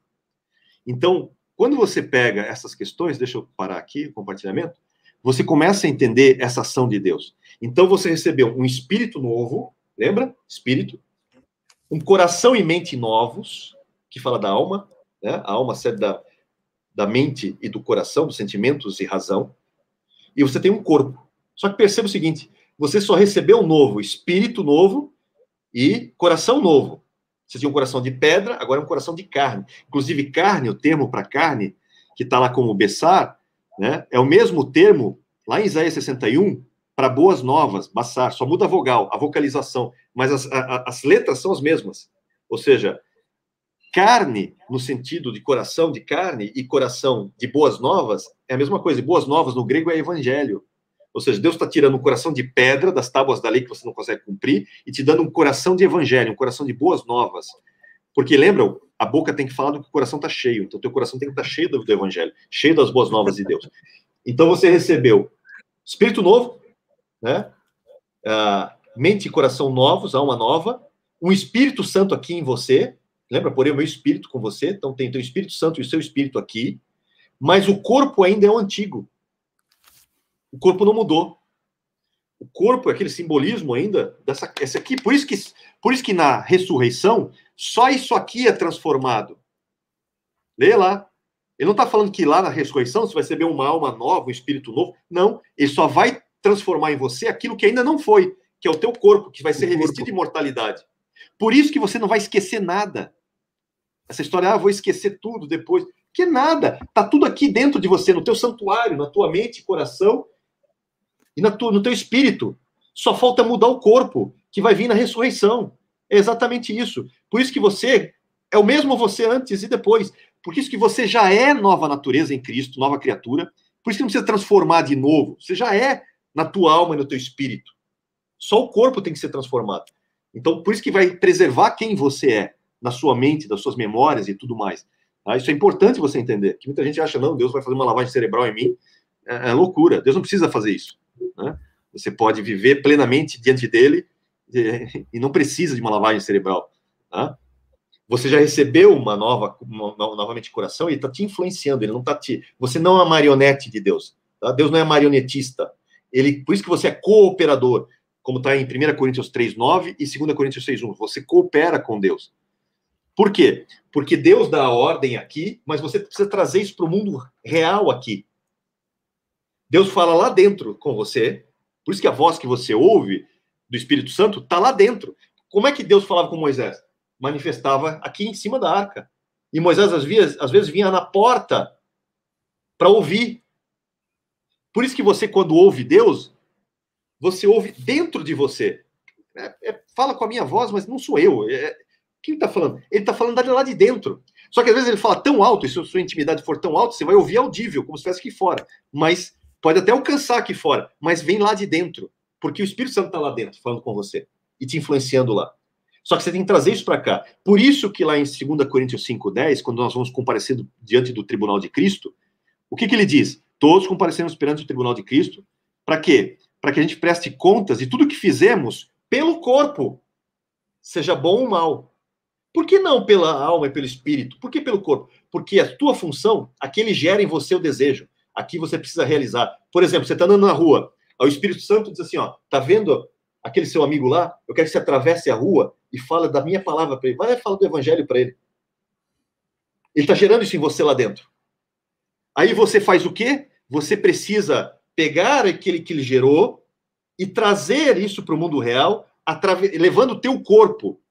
Então, quando você pega essas questões, deixa eu parar aqui o compartilhamento, você começa a entender essa ação de Deus. Então, você recebeu um espírito novo, lembra? Espírito. Um coração e mente novos, que fala da alma, né? A alma serve da, da mente e do coração, dos sentimentos e razão. E você tem um corpo. Só que perceba o seguinte: você só recebeu um novo, espírito novo e coração novo. Você tinha um coração de pedra, agora é um coração de carne. Inclusive, carne, o termo para carne, que está lá como Bessar, né, é o mesmo termo, lá em Isaías 61, para boas novas, Bassar, só muda a vogal, a vocalização, mas as, a, as letras são as mesmas. Ou seja, carne, no sentido de coração de carne, e coração de boas novas, é a mesma coisa. boas novas no grego é evangelho. Ou seja, Deus está tirando um coração de pedra das tábuas da lei que você não consegue cumprir e te dando um coração de evangelho, um coração de boas novas. Porque lembram, a boca tem que falar do que o coração está cheio. Então, teu coração tem que estar tá cheio do, do evangelho, cheio das boas novas de Deus. Então, você recebeu espírito novo, né? Uh, mente e coração novos, alma nova, um Espírito Santo aqui em você. Lembra, porém, o meu espírito com você. Então, tem o Espírito Santo e o seu espírito aqui. Mas o corpo ainda é o antigo. O corpo não mudou. O corpo é aquele simbolismo ainda dessa essa aqui. Por isso que, por isso que na ressurreição só isso aqui é transformado. Lê lá. Ele não está falando que lá na ressurreição você vai receber uma alma nova, um espírito novo. Não. Ele só vai transformar em você aquilo que ainda não foi, que é o teu corpo, que vai ser revestido de imortalidade. Por isso que você não vai esquecer nada. Essa história, ah, vou esquecer tudo depois. Que nada. Tá tudo aqui dentro de você, no teu santuário, na tua mente coração e na tua, no teu espírito. Só falta mudar o corpo, que vai vir na ressurreição. É exatamente isso. Por isso que você é o mesmo você antes e depois. Por isso que você já é nova natureza em Cristo, nova criatura. Por isso que não precisa transformar de novo. Você já é na tua alma e no teu espírito. Só o corpo tem que ser transformado. Então, por isso que vai preservar quem você é, na sua mente, das suas memórias e tudo mais. Tá? Isso é importante você entender. Que muita gente acha, não, Deus vai fazer uma lavagem cerebral em mim. É, é loucura. Deus não precisa fazer isso. Né? Você pode viver plenamente diante dele e não precisa de uma lavagem cerebral. Tá? Você já recebeu uma nova, uma, novamente coração e está te influenciando. Ele não está te. Você não é marionete de Deus. Tá? Deus não é marionetista. Ele, por isso que você é cooperador, como está em 1 Coríntios 3:9 e 2 Coríntios 6:1. Você coopera com Deus. Por quê? Porque Deus dá a ordem aqui, mas você precisa trazer isso para o mundo real aqui. Deus fala lá dentro com você. Por isso que a voz que você ouve do Espírito Santo está lá dentro. Como é que Deus falava com Moisés? Manifestava aqui em cima da arca. E Moisés, às vezes, às vezes vinha na porta para ouvir. Por isso que você, quando ouve Deus, você ouve dentro de você. É, é, fala com a minha voz, mas não sou eu. É, quem está falando? Ele está falando lá de dentro. Só que às vezes ele fala tão alto, e se a sua intimidade for tão alta, você vai ouvir audível, como se estivesse aqui fora. Mas pode até alcançar aqui fora, mas vem lá de dentro. Porque o Espírito Santo está lá dentro, falando com você e te influenciando lá. Só que você tem que trazer isso para cá. Por isso que lá em 2 Coríntios 5,10, quando nós vamos comparecer diante do tribunal de Cristo, o que, que ele diz? Todos comparecemos perante o tribunal de Cristo. Para quê? Para que a gente preste contas de tudo que fizemos pelo corpo, seja bom ou mal. Por que não pela alma e pelo espírito? Por que pelo corpo? Porque a tua função, aquele gera em você o desejo. Aqui você precisa realizar. Por exemplo, você está andando na rua, o Espírito Santo diz assim, ó, tá vendo aquele seu amigo lá? Eu quero que você atravesse a rua e fala da minha palavra para ele. Vai falar do evangelho para ele. Ele está gerando isso em você lá dentro. Aí você faz o quê? Você precisa pegar aquele que ele gerou e trazer isso para o mundo real, levando o teu corpo,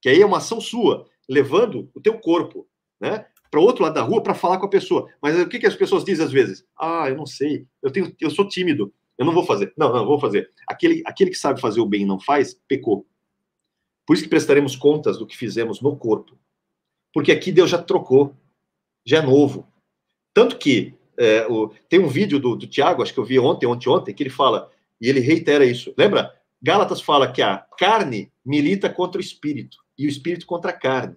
que aí é uma ação sua, levando o teu corpo, né? Para outro lado da rua para falar com a pessoa. Mas o que, que as pessoas dizem às vezes? Ah, eu não sei, eu tenho, eu sou tímido. Eu não vou fazer. Não, não, vou fazer. Aquele, aquele que sabe fazer o bem e não faz, pecou. Por isso que prestaremos contas do que fizemos no corpo. Porque aqui Deus já trocou, já é novo. Tanto que é, o, tem um vídeo do, do Tiago, acho que eu vi ontem, ontem, ontem, que ele fala, e ele reitera isso. Lembra? Gálatas fala que a carne milita contra o espírito e o espírito contra a carne.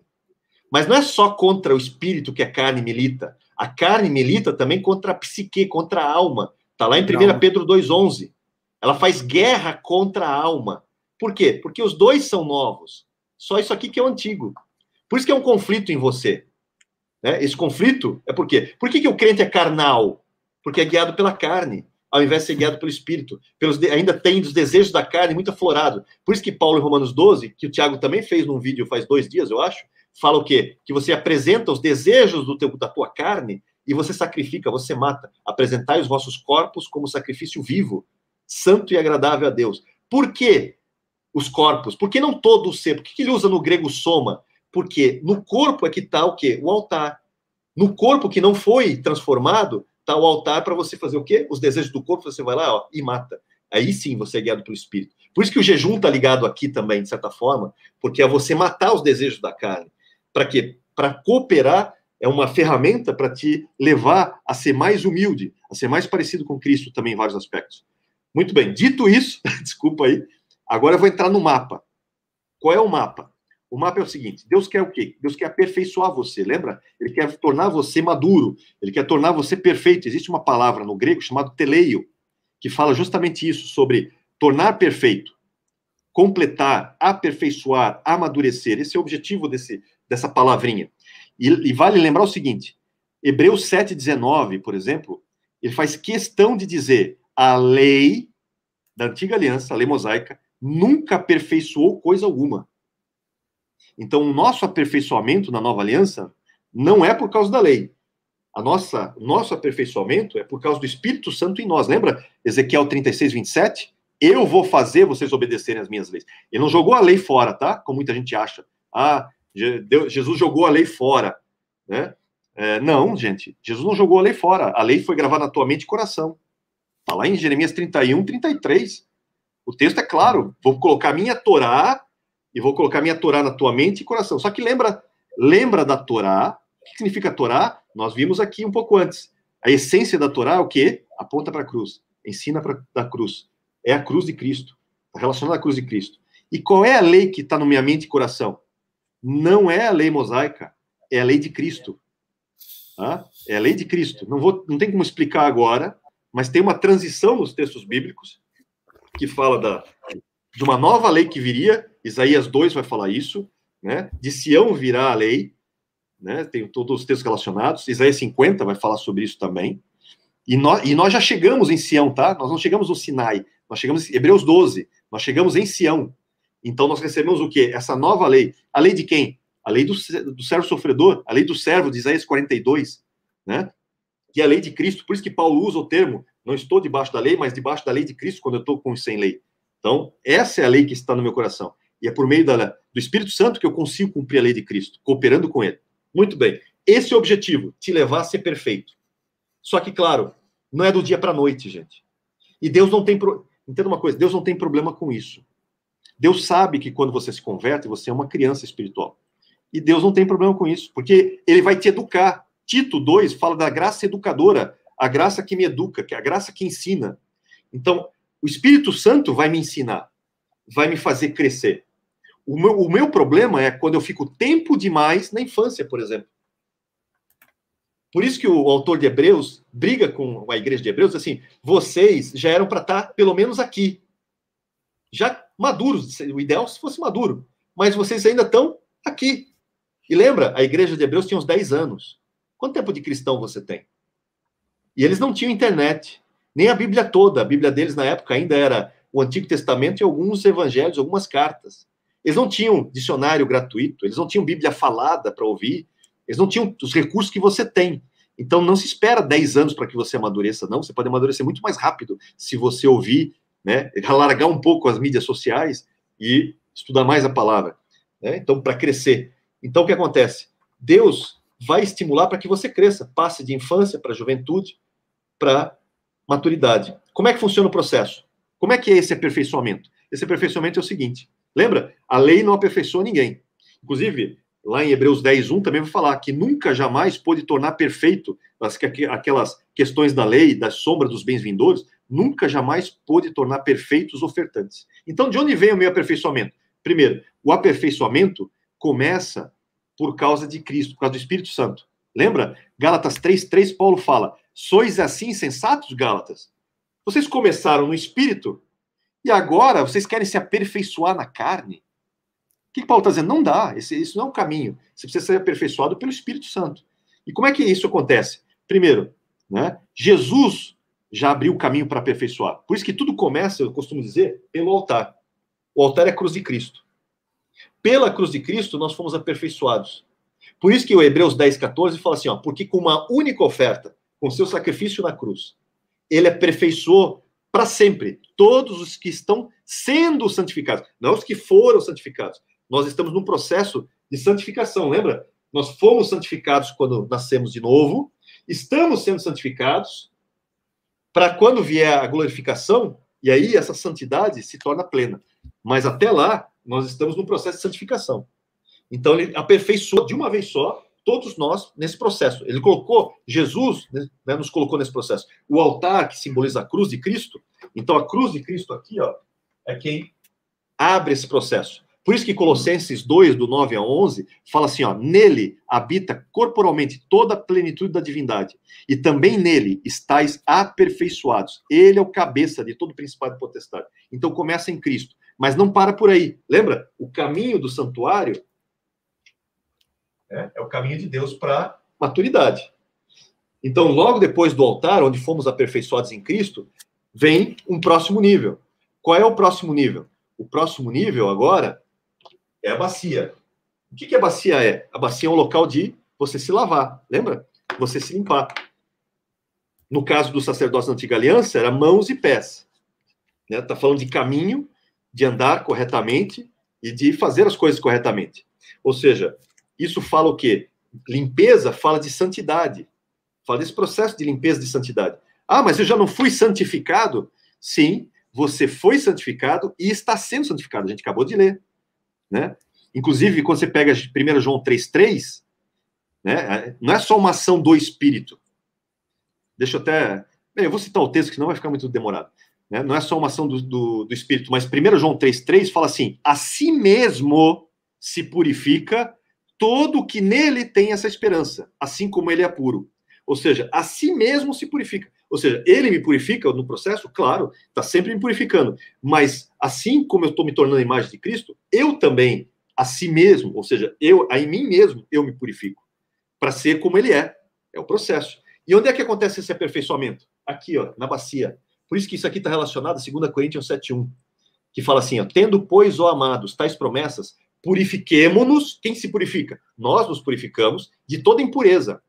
Mas não é só contra o espírito que a carne milita. A carne milita também contra a psique, contra a alma. Está lá em 1 Pedro 2,11. Ela faz guerra contra a alma. Por quê? Porque os dois são novos. Só isso aqui que é o antigo. Por isso que é um conflito em você. Né? Esse conflito é por quê? Por que, que o crente é carnal? Porque é guiado pela carne, ao invés de ser guiado pelo Espírito. Pelos. Ainda tem os desejos da carne muito aflorado. Por isso que Paulo, em Romanos 12, que o Tiago também fez num vídeo faz dois dias, eu acho, fala o quê? Que você apresenta os desejos do teu, da tua carne e você sacrifica, você mata. Apresentai os vossos corpos como sacrifício vivo, santo e agradável a Deus. Por que os corpos? Por que não todo o ser? Por que ele usa no grego soma? Porque no corpo é que está o quê? O altar. No corpo que não foi transformado, está o altar para você fazer o quê? Os desejos do corpo, você vai lá ó, e mata. Aí sim você é guiado pelo Espírito. Por isso que o jejum está ligado aqui também, de certa forma, porque é você matar os desejos da carne. Para quê? Para cooperar, é uma ferramenta para te levar a ser mais humilde, a ser mais parecido com Cristo também em vários aspectos. Muito bem, dito isso, desculpa aí, agora eu vou entrar no mapa. Qual é o mapa? O mapa é o seguinte: Deus quer o quê? Deus quer aperfeiçoar você, lembra? Ele quer tornar você maduro, ele quer tornar você perfeito. Existe uma palavra no grego chamada teleio, que fala justamente isso, sobre tornar perfeito, completar, aperfeiçoar, amadurecer. Esse é o objetivo desse, dessa palavrinha. E, e vale lembrar o seguinte: Hebreus 7,19, por exemplo, ele faz questão de dizer a lei da antiga aliança, a lei mosaica, nunca aperfeiçoou coisa alguma. Então, o nosso aperfeiçoamento na nova aliança não é por causa da lei. A nossa, nosso aperfeiçoamento é por causa do Espírito Santo em nós. Lembra Ezequiel 36, 27? Eu vou fazer vocês obedecerem as minhas leis. Ele não jogou a lei fora, tá? Como muita gente acha. Ah, Jesus jogou a lei fora, né? É, não, gente, Jesus não jogou a lei fora. A lei foi gravada na tua mente e coração. Está lá em Jeremias 31, 33. O texto é claro. Vou colocar minha Torá e vou colocar minha Torá na tua mente e coração. Só que lembra, lembra da Torá. O que significa Torá? Nós vimos aqui um pouco antes. A essência da Torá é o quê? Aponta para a cruz. Ensina para da cruz. É a cruz de Cristo. Está relacionada à cruz de Cristo. E qual é a lei que está na minha mente e coração? Não é a lei mosaica, é a lei de Cristo. Tá? É a lei de Cristo. Não, vou, não tem como explicar agora, mas tem uma transição nos textos bíblicos que fala da, de uma nova lei que viria. Isaías 2 vai falar isso, né? De Sião virá a lei, né? Tem todos os textos relacionados. Isaías 50 vai falar sobre isso também. E nós, e nós já chegamos em Sião, tá? Nós não chegamos no Sinai, nós chegamos em Hebreus 12, nós chegamos em Sião. Então nós recebemos o quê? Essa nova lei. A lei de quem? A lei do, do servo sofredor, a lei do servo de Isaías 42, né? Que é a lei de Cristo. Por isso que Paulo usa o termo, não estou debaixo da lei, mas debaixo da lei de Cristo quando eu estou com sem lei. Então, essa é a lei que está no meu coração. E é por meio da, do Espírito Santo que eu consigo cumprir a lei de Cristo, cooperando com ele. Muito bem. Esse é o objetivo, te levar a ser perfeito. Só que, claro, não é do dia para a noite, gente. E Deus não tem. Pro... Entenda uma coisa: Deus não tem problema com isso. Deus sabe que quando você se converte, você é uma criança espiritual. E Deus não tem problema com isso, porque ele vai te educar. Tito 2 fala da graça educadora, a graça que me educa, que é a graça que ensina. Então, o Espírito Santo vai me ensinar, vai me fazer crescer. O meu, o meu problema é quando eu fico tempo demais na infância, por exemplo. Por isso que o autor de Hebreus briga com a igreja de Hebreus, assim, vocês já eram para estar tá pelo menos aqui. Já maduros, o ideal se fosse maduro. Mas vocês ainda estão aqui. E lembra, a igreja de Hebreus tinha uns 10 anos. Quanto tempo de cristão você tem? E eles não tinham internet, nem a Bíblia toda. A Bíblia deles na época ainda era o Antigo Testamento e alguns evangelhos, algumas cartas. Eles não tinham dicionário gratuito, eles não tinham Bíblia falada para ouvir, eles não tinham os recursos que você tem. Então não se espera 10 anos para que você amadureça, não. Você pode amadurecer muito mais rápido se você ouvir, né? Alargar um pouco as mídias sociais e estudar mais a palavra. Né? Então, para crescer. Então, o que acontece? Deus vai estimular para que você cresça, passe de infância para juventude, para maturidade. Como é que funciona o processo? Como é que é esse aperfeiçoamento? Esse aperfeiçoamento é o seguinte: lembra? A lei não aperfeiçoa ninguém. Inclusive, lá em Hebreus 10, 1 também vai falar que nunca jamais pôde tornar perfeito as, aquelas questões da lei, da sombra dos bens vindouros, nunca jamais pôde tornar perfeitos os ofertantes. Então, de onde vem o meu aperfeiçoamento? Primeiro, o aperfeiçoamento começa por causa de Cristo, por causa do Espírito Santo. Lembra? Gálatas 3:3 Paulo fala: "Sois assim sensatos, Gálatas? Vocês começaram no espírito e agora vocês querem se aperfeiçoar na carne?" O que Paulo está dizendo? Não dá, esse, isso não é um caminho. Você precisa ser aperfeiçoado pelo Espírito Santo. E como é que isso acontece? Primeiro, né, Jesus já abriu o caminho para aperfeiçoar. Por isso que tudo começa, eu costumo dizer, pelo altar. O altar é a cruz de Cristo. Pela cruz de Cristo, nós fomos aperfeiçoados. Por isso que o Hebreus 10, 14 fala assim, ó, porque com uma única oferta, com seu sacrifício na cruz, ele aperfeiçoou para sempre todos os que estão sendo santificados, não os que foram santificados. Nós estamos num processo de santificação, lembra? Nós fomos santificados quando nascemos de novo, estamos sendo santificados para quando vier a glorificação, E aí essa santidade se torna plena. Mas até lá, nós estamos num processo de santificação. Então ele aperfeiçoou de uma vez só todos nós nesse processo. Ele colocou, Jesus né, né, nos colocou nesse processo. O altar, que simboliza a cruz de Cristo, então a cruz de Cristo aqui, ó, é quem abre esse processo. Por isso que Colossenses 2, do 9 a 11, fala assim, ó, nele habita corporalmente toda a plenitude da divindade, e também nele estáis aperfeiçoados. Ele é o cabeça de todo o principado e potestade. Então começa em Cristo, mas não para por aí. Lembra? O caminho do santuário é, é o caminho de Deus para maturidade. Então, logo depois do altar, onde fomos aperfeiçoados em Cristo, vem um próximo nível. Qual é o próximo nível? O próximo nível agora é a bacia. O que, que a bacia é? A bacia é um local de você se lavar, lembra? Você se limpar. No caso do sacerdócio da antiga aliança, era mãos e pés. Está né? Tá falando de caminho, de andar corretamente e de fazer as coisas corretamente. Ou seja, isso fala o quê? Limpeza fala de santidade. Fala desse processo de limpeza de santidade. Ah, mas eu já não fui santificado? Sim, você foi santificado e está sendo santificado. A gente acabou de ler. Né? Inclusive, quando você pega 1 João 3,3, né, não é só uma ação do Espírito. Deixa eu até. Bem, eu vou citar o texto, que não vai ficar muito demorado. Né? Não é só uma ação do, do, do Espírito, mas 1 João 3,3 fala assim: a si mesmo se purifica todo que nele tem essa esperança, assim como ele é puro. Ou seja, a si mesmo se purifica. Ou seja, ele me purifica no processo, claro, está sempre me purificando. Mas assim como eu estou me tornando a imagem de Cristo, eu também, a si mesmo, ou seja, eu, a em mim mesmo, eu me purifico. Para ser como ele é. É o processo. E onde é que acontece esse aperfeiçoamento? Aqui, ó, na bacia. Por isso que isso aqui está relacionado a 2 Coríntios 7,1, que fala assim: ó, tendo, pois, ó amados, tais promessas, purifiquemo-nos. Quem se purifica? Nós nos purificamos de toda impureza,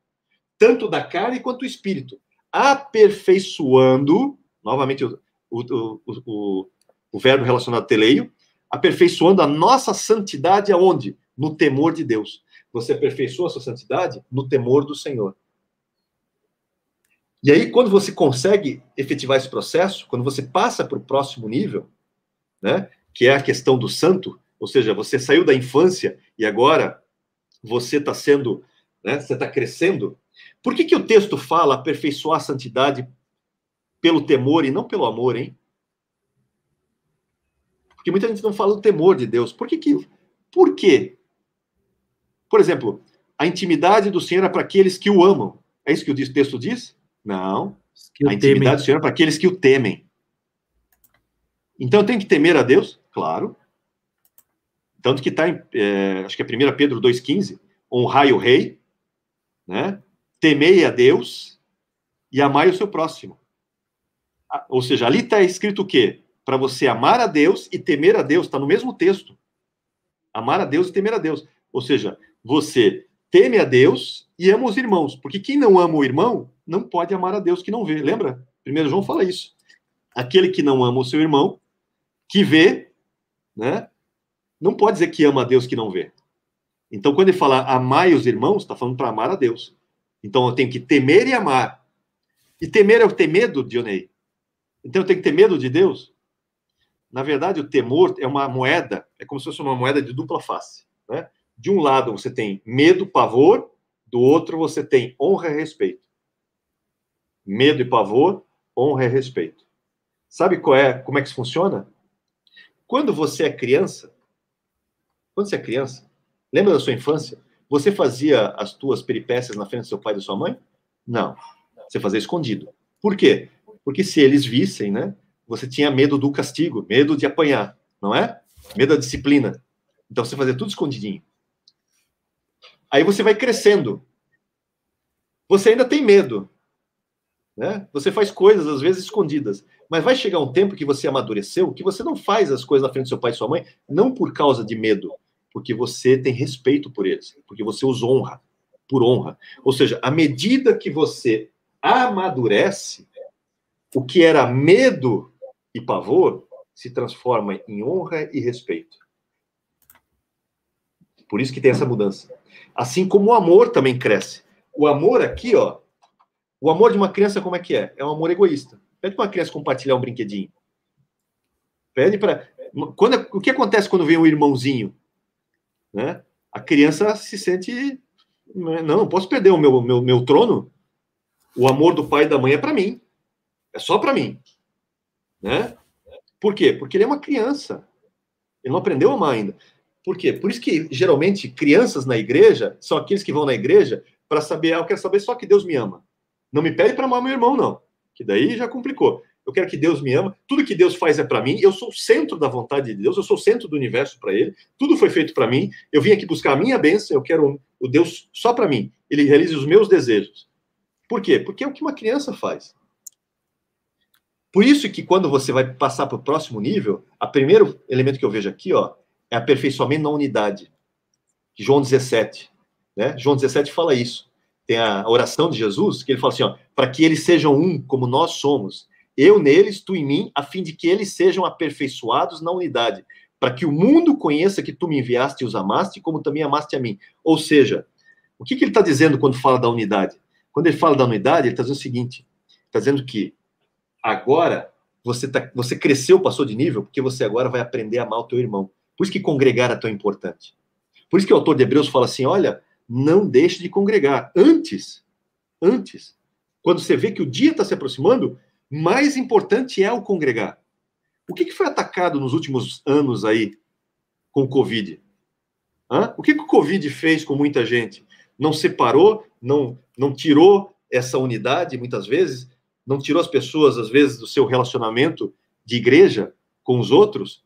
tanto da carne quanto do espírito, aperfeiçoando, novamente o, o, o, o verbo relacionado a teleio, aperfeiçoando a nossa santidade aonde? No temor de Deus. Você aperfeiçoa a sua santidade no temor do Senhor. E aí, quando você consegue efetivar esse processo, quando você passa para o próximo nível, né, que é a questão do santo, ou seja, você saiu da infância e agora você está sendo, né, você está crescendo. Por que, que o texto fala aperfeiçoar a santidade pelo temor e não pelo amor, hein? Porque muita gente não fala do temor de Deus. Por que que... Por quê? Por exemplo, a intimidade do Senhor é para aqueles que o amam. É isso que o texto diz? Não. a intimidade temem. do Senhor é para aqueles que o temem. Então eu tenho que temer a Deus? Claro. Tanto que está é, acho que é 1 Pedro 2,15, honrai o rei, né? temei a Deus e amai o seu próximo. Ou seja, ali está escrito o quê? Para você amar a Deus e temer a Deus, está no mesmo texto. Amar a Deus e temer a Deus. Ou seja, você teme a Deus e ama os irmãos, porque quem não ama o irmão não pode amar a Deus que não vê. Lembra? Primeiro João fala isso. Aquele que não ama o seu irmão, que vê, né, não pode dizer que ama a Deus que não vê. Então, quando ele fala amai os irmãos, está falando para amar a Deus. Então, eu tenho que temer e amar. E temer é o ter medo, Dionei. Então, eu tenho que ter medo de Deus? Na verdade, o temor é uma moeda, é como se fosse uma moeda de dupla face. Né? De um lado, você tem medo, pavor, do outro, você tem honra e respeito. Medo e pavor, honra e respeito. Sabe qual é, como é que isso funciona? Quando você é criança, quando você é criança, lembra da sua infância? Você fazia as tuas peripécias na frente do seu pai e da sua mãe? Não. Você fazia escondido. Por quê? Porque se eles vissem, né? Você tinha medo do castigo, medo de apanhar, não é? Medo da disciplina. Então você fazia tudo escondidinho. Aí você vai crescendo. Você ainda tem medo. Né? Você faz coisas, às vezes, escondidas. Mas vai chegar um tempo que você amadureceu, que você não faz as coisas na frente do seu pai e sua mãe, não por causa de medo, porque você tem respeito por eles, porque você os honra, por honra. Ou seja, à medida que você amadurece, o que era medo e pavor se transforma em honra e respeito. Por isso que tem essa mudança. Assim como o amor também cresce. O amor aqui, ó, o amor de uma criança como é que é? É um amor egoísta. Pede para uma criança compartilhar um brinquedinho. Pede para. Quando, o que acontece quando vem um irmãozinho? Né? A criança se sente. Não, não posso perder o meu, meu, meu trono. O amor do pai e da mãe é para mim. É só para mim. Né? Por quê? Porque ele é uma criança. Ele não aprendeu a amar ainda. Por quê? Por isso que, geralmente, crianças na igreja são aqueles que vão na igreja para saber, ah, eu quero saber só que Deus me ama. Não me pede para amar meu irmão, não. Que daí já complicou. Eu quero que Deus me ama. Tudo que Deus faz é para mim. Eu sou o centro da vontade de Deus. Eu sou o centro do universo para Ele. Tudo foi feito para mim. Eu vim aqui buscar a minha bênção. Eu quero o Deus só para mim. Ele realiza os meus desejos. Por quê? Porque é o que uma criança faz. Por isso que quando você vai passar para o próximo nível, o primeiro elemento que eu vejo aqui, ó, é aperfeiçoamento na unidade. João 17, né? João 17 fala isso. Tem a oração de Jesus, que ele fala assim, para que eles sejam um como nós somos, eu neles, tu em mim, a fim de que eles sejam aperfeiçoados na unidade, para que o mundo conheça que tu me enviaste e os amaste, como também amaste a mim. Ou seja, o que, que ele está dizendo quando fala da unidade? Quando ele fala da unidade, ele está dizendo o seguinte: está dizendo que agora você, tá, você cresceu, passou de nível, porque você agora vai aprender a amar o teu irmão. Por isso que congregar é tão importante. Por isso que o autor de Hebreus fala assim: olha, não deixe de congregar. Antes, antes, quando você vê que o dia está se aproximando, mais importante é o congregar. O que, que foi atacado nos últimos anos aí com o Covid? Hã? O que, que o Covid fez com muita gente? Não separou, não, não tirou essa unidade, muitas vezes, não tirou as pessoas, às vezes, do seu relacionamento de igreja com os outros?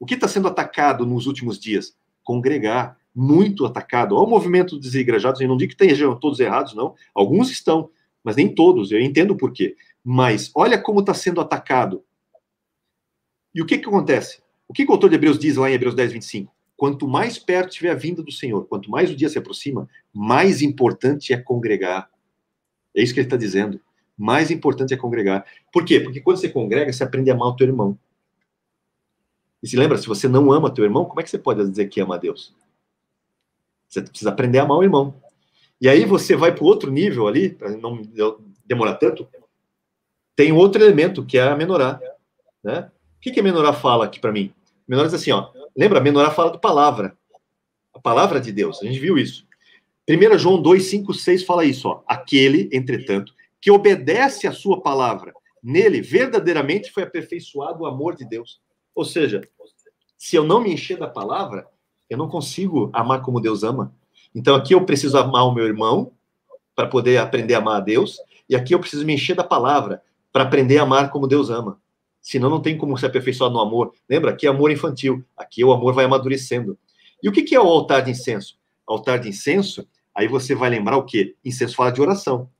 O que está sendo atacado nos últimos dias? Congregar. Muito atacado. Olha o movimento dos igrejados. Eu não digo que estejam todos errados, não. Alguns estão, mas nem todos. Eu entendo o porquê. Mas olha como está sendo atacado. E o que, que acontece? O que, que o autor de Hebreus diz lá em Hebreus 10, 25? Quanto mais perto estiver a vinda do Senhor, quanto mais o dia se aproxima, mais importante é congregar. É isso que ele está dizendo. Mais importante é congregar. Por quê? Porque quando você congrega, você aprende a amar o teu irmão. E se lembra, se você não ama teu irmão, como é que você pode dizer que ama a Deus? Você precisa aprender a amar o irmão. E aí você vai para outro nível ali, para não demorar tanto, tem outro elemento, que é a menorá. Né? O que, que a menorá fala aqui para mim? A menorá diz assim, ó, lembra, a menorá fala de palavra. A palavra de Deus, a gente viu isso. 1 João 2, 5, 6 fala isso, ó. Aquele, entretanto, que obedece à sua palavra, nele verdadeiramente foi aperfeiçoado o amor de Deus. Ou seja, se eu não me encher da palavra, eu não consigo amar como Deus ama. Então aqui eu preciso amar o meu irmão para poder aprender a amar a Deus, e aqui eu preciso me encher da palavra para aprender a amar como Deus ama. Senão não tem como se aperfeiçoar no amor. Lembra? Aqui é amor infantil. Aqui o amor vai amadurecendo. E o que é o altar de incenso? Altar de incenso, aí você vai lembrar o quê? Incenso fala de oração.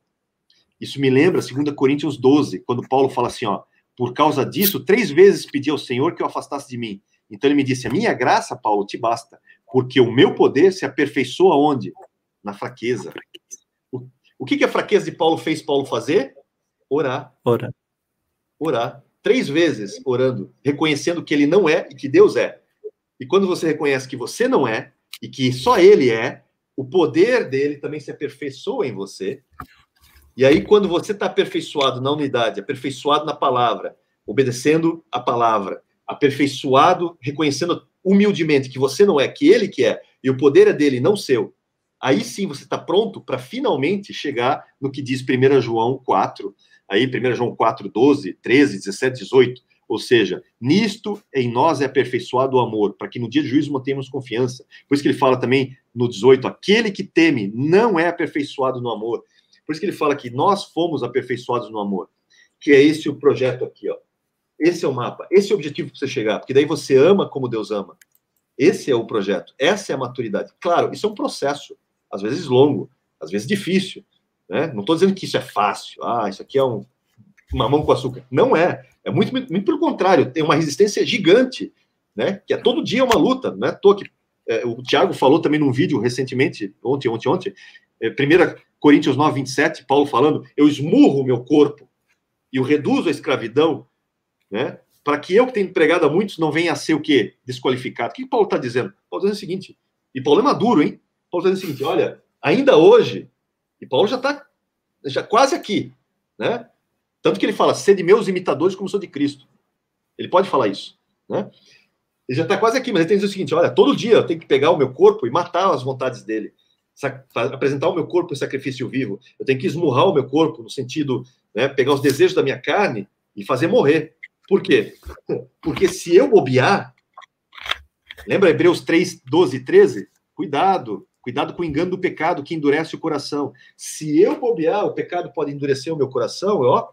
Isso me lembra 2 Coríntios 12, quando Paulo fala assim, ó, por causa disso, três vezes pedi ao Senhor que o afastasse de mim. Então ele me disse: A minha graça, Paulo, te basta, porque o meu poder se aperfeiçoa onde? Na fraqueza. O, que a fraqueza de Paulo fez Paulo fazer? Orar. Orar. Orar. Três vezes orando, reconhecendo que ele não é e que Deus é. E quando você reconhece que você não é e que só ele é, o poder dele também se aperfeiçoa em você e aí, quando você está aperfeiçoado na unidade, aperfeiçoado na palavra, obedecendo a palavra, aperfeiçoado, reconhecendo humildemente que você não é, que ele que é, e o poder é dele, não seu, aí sim você está pronto para finalmente chegar no que diz 1 João 4, aí 1 João 4, 12, 13, 17, 18. Ou seja, nisto em nós é aperfeiçoado o amor, para que no dia de juízo mantenhamos confiança. Por isso que ele fala também no 18: aquele que teme não é aperfeiçoado no amor. Por isso que ele fala que nós fomos aperfeiçoados no amor, que é esse o projeto aqui, ó. Esse é o mapa, esse é o objetivo para você chegar, porque daí você ama como Deus ama. Esse é o projeto, essa é a maturidade. Claro, isso é um processo, às vezes longo, às vezes difícil, né? Não estou dizendo que isso é fácil, ah, isso aqui é um mamão com açúcar. Não é, é muito, muito, muito pelo contrário, tem uma resistência gigante, né? Que é todo dia uma luta, né? É, o Tiago falou também num vídeo recentemente, ontem, ontem, ontem, é, primeira Coríntios 9, 27, Paulo falando, eu esmurro o meu corpo e o reduzo à escravidão, né? Para que eu que tenho empregado a muitos não venha a ser o quê? Desqualificado. O que Paulo está dizendo? Paulo está dizendo o seguinte, e Paulo é maduro, hein? Paulo está dizendo o seguinte, olha, ainda hoje, e Paulo já está já quase aqui, né? Tanto que ele fala, sede meus imitadores como sou de Cristo. Ele pode falar isso. né? Ele já está quase aqui, mas ele tem que dizer o seguinte: olha, todo dia eu tenho que pegar o meu corpo e matar as vontades dele, apresentar o meu corpo em sacrifício vivo. Eu tenho que esmurrar o meu corpo no sentido, né, pegar os desejos da minha carne e fazer morrer. Por quê? Porque se eu bobear, lembra Hebreus 3, 12 e 13? Cuidado, cuidado com o engano do pecado que endurece o coração. Se eu bobear, o pecado pode endurecer o meu coração, ó,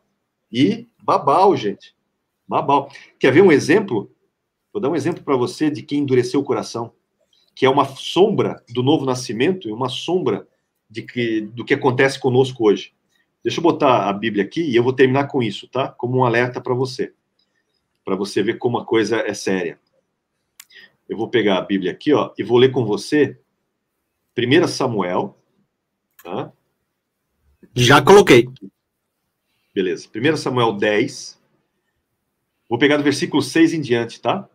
e babau, gente. Babau. Quer ver um exemplo? Vou dar um exemplo para você de quem endureceu o coração, que é uma sombra do novo nascimento e uma sombra de que, do que acontece conosco hoje. Deixa eu botar a Bíblia aqui e eu vou terminar com isso, tá? Como um alerta para você, para você ver como a coisa é séria. Eu vou pegar a Bíblia aqui, ó, e vou ler com você 1 Samuel, tá? Já coloquei. Beleza. 1 Samuel 10. Vou pegar do versículo 6 em diante, tá?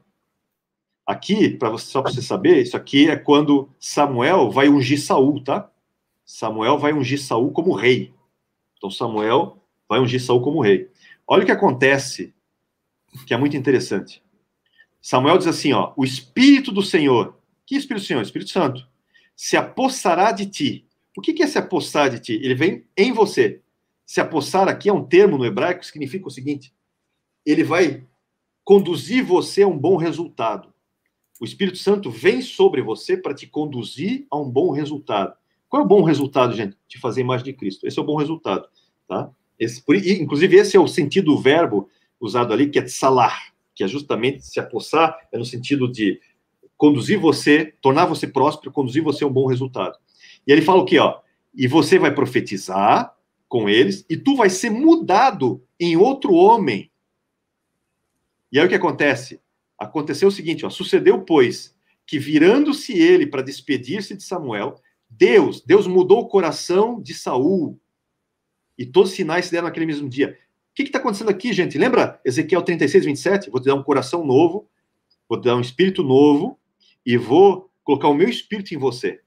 Aqui, para você, só para você saber, isso aqui é quando Samuel vai ungir Saul, tá? Samuel vai ungir Saul como rei. Então Samuel vai ungir Saul como rei. Olha o que acontece, que é muito interessante. Samuel diz assim, ó, o Espírito do Senhor, que Espírito do Senhor? Espírito Santo, se apossará de ti. O que é se apossar de ti? Ele vem em você. Se apossar aqui é um termo no hebraico que significa o seguinte: ele vai conduzir você a um bom resultado. O Espírito Santo vem sobre você para te conduzir a um bom resultado. Qual é o bom resultado, gente? Te fazer imagem de Cristo. Esse é o bom resultado, tá? Esse, por, inclusive, esse é o sentido do verbo usado ali, que é salar, que é justamente se apossar, é no sentido de conduzir você, tornar você próspero, conduzir você a um bom resultado. E ele fala o quê, ó? E você vai profetizar com eles, e tu vai ser mudado em outro homem, e aí o que acontece? Aconteceu o seguinte, ó, sucedeu, pois, que virando-se ele para despedir-se de Samuel, Deus, Deus mudou o coração de Saul. E todos os sinais se deram naquele mesmo dia. O que está acontecendo aqui, gente? Lembra Ezequiel 36, 27? Vou te dar um coração novo, vou te dar um espírito novo e vou colocar o meu espírito em você.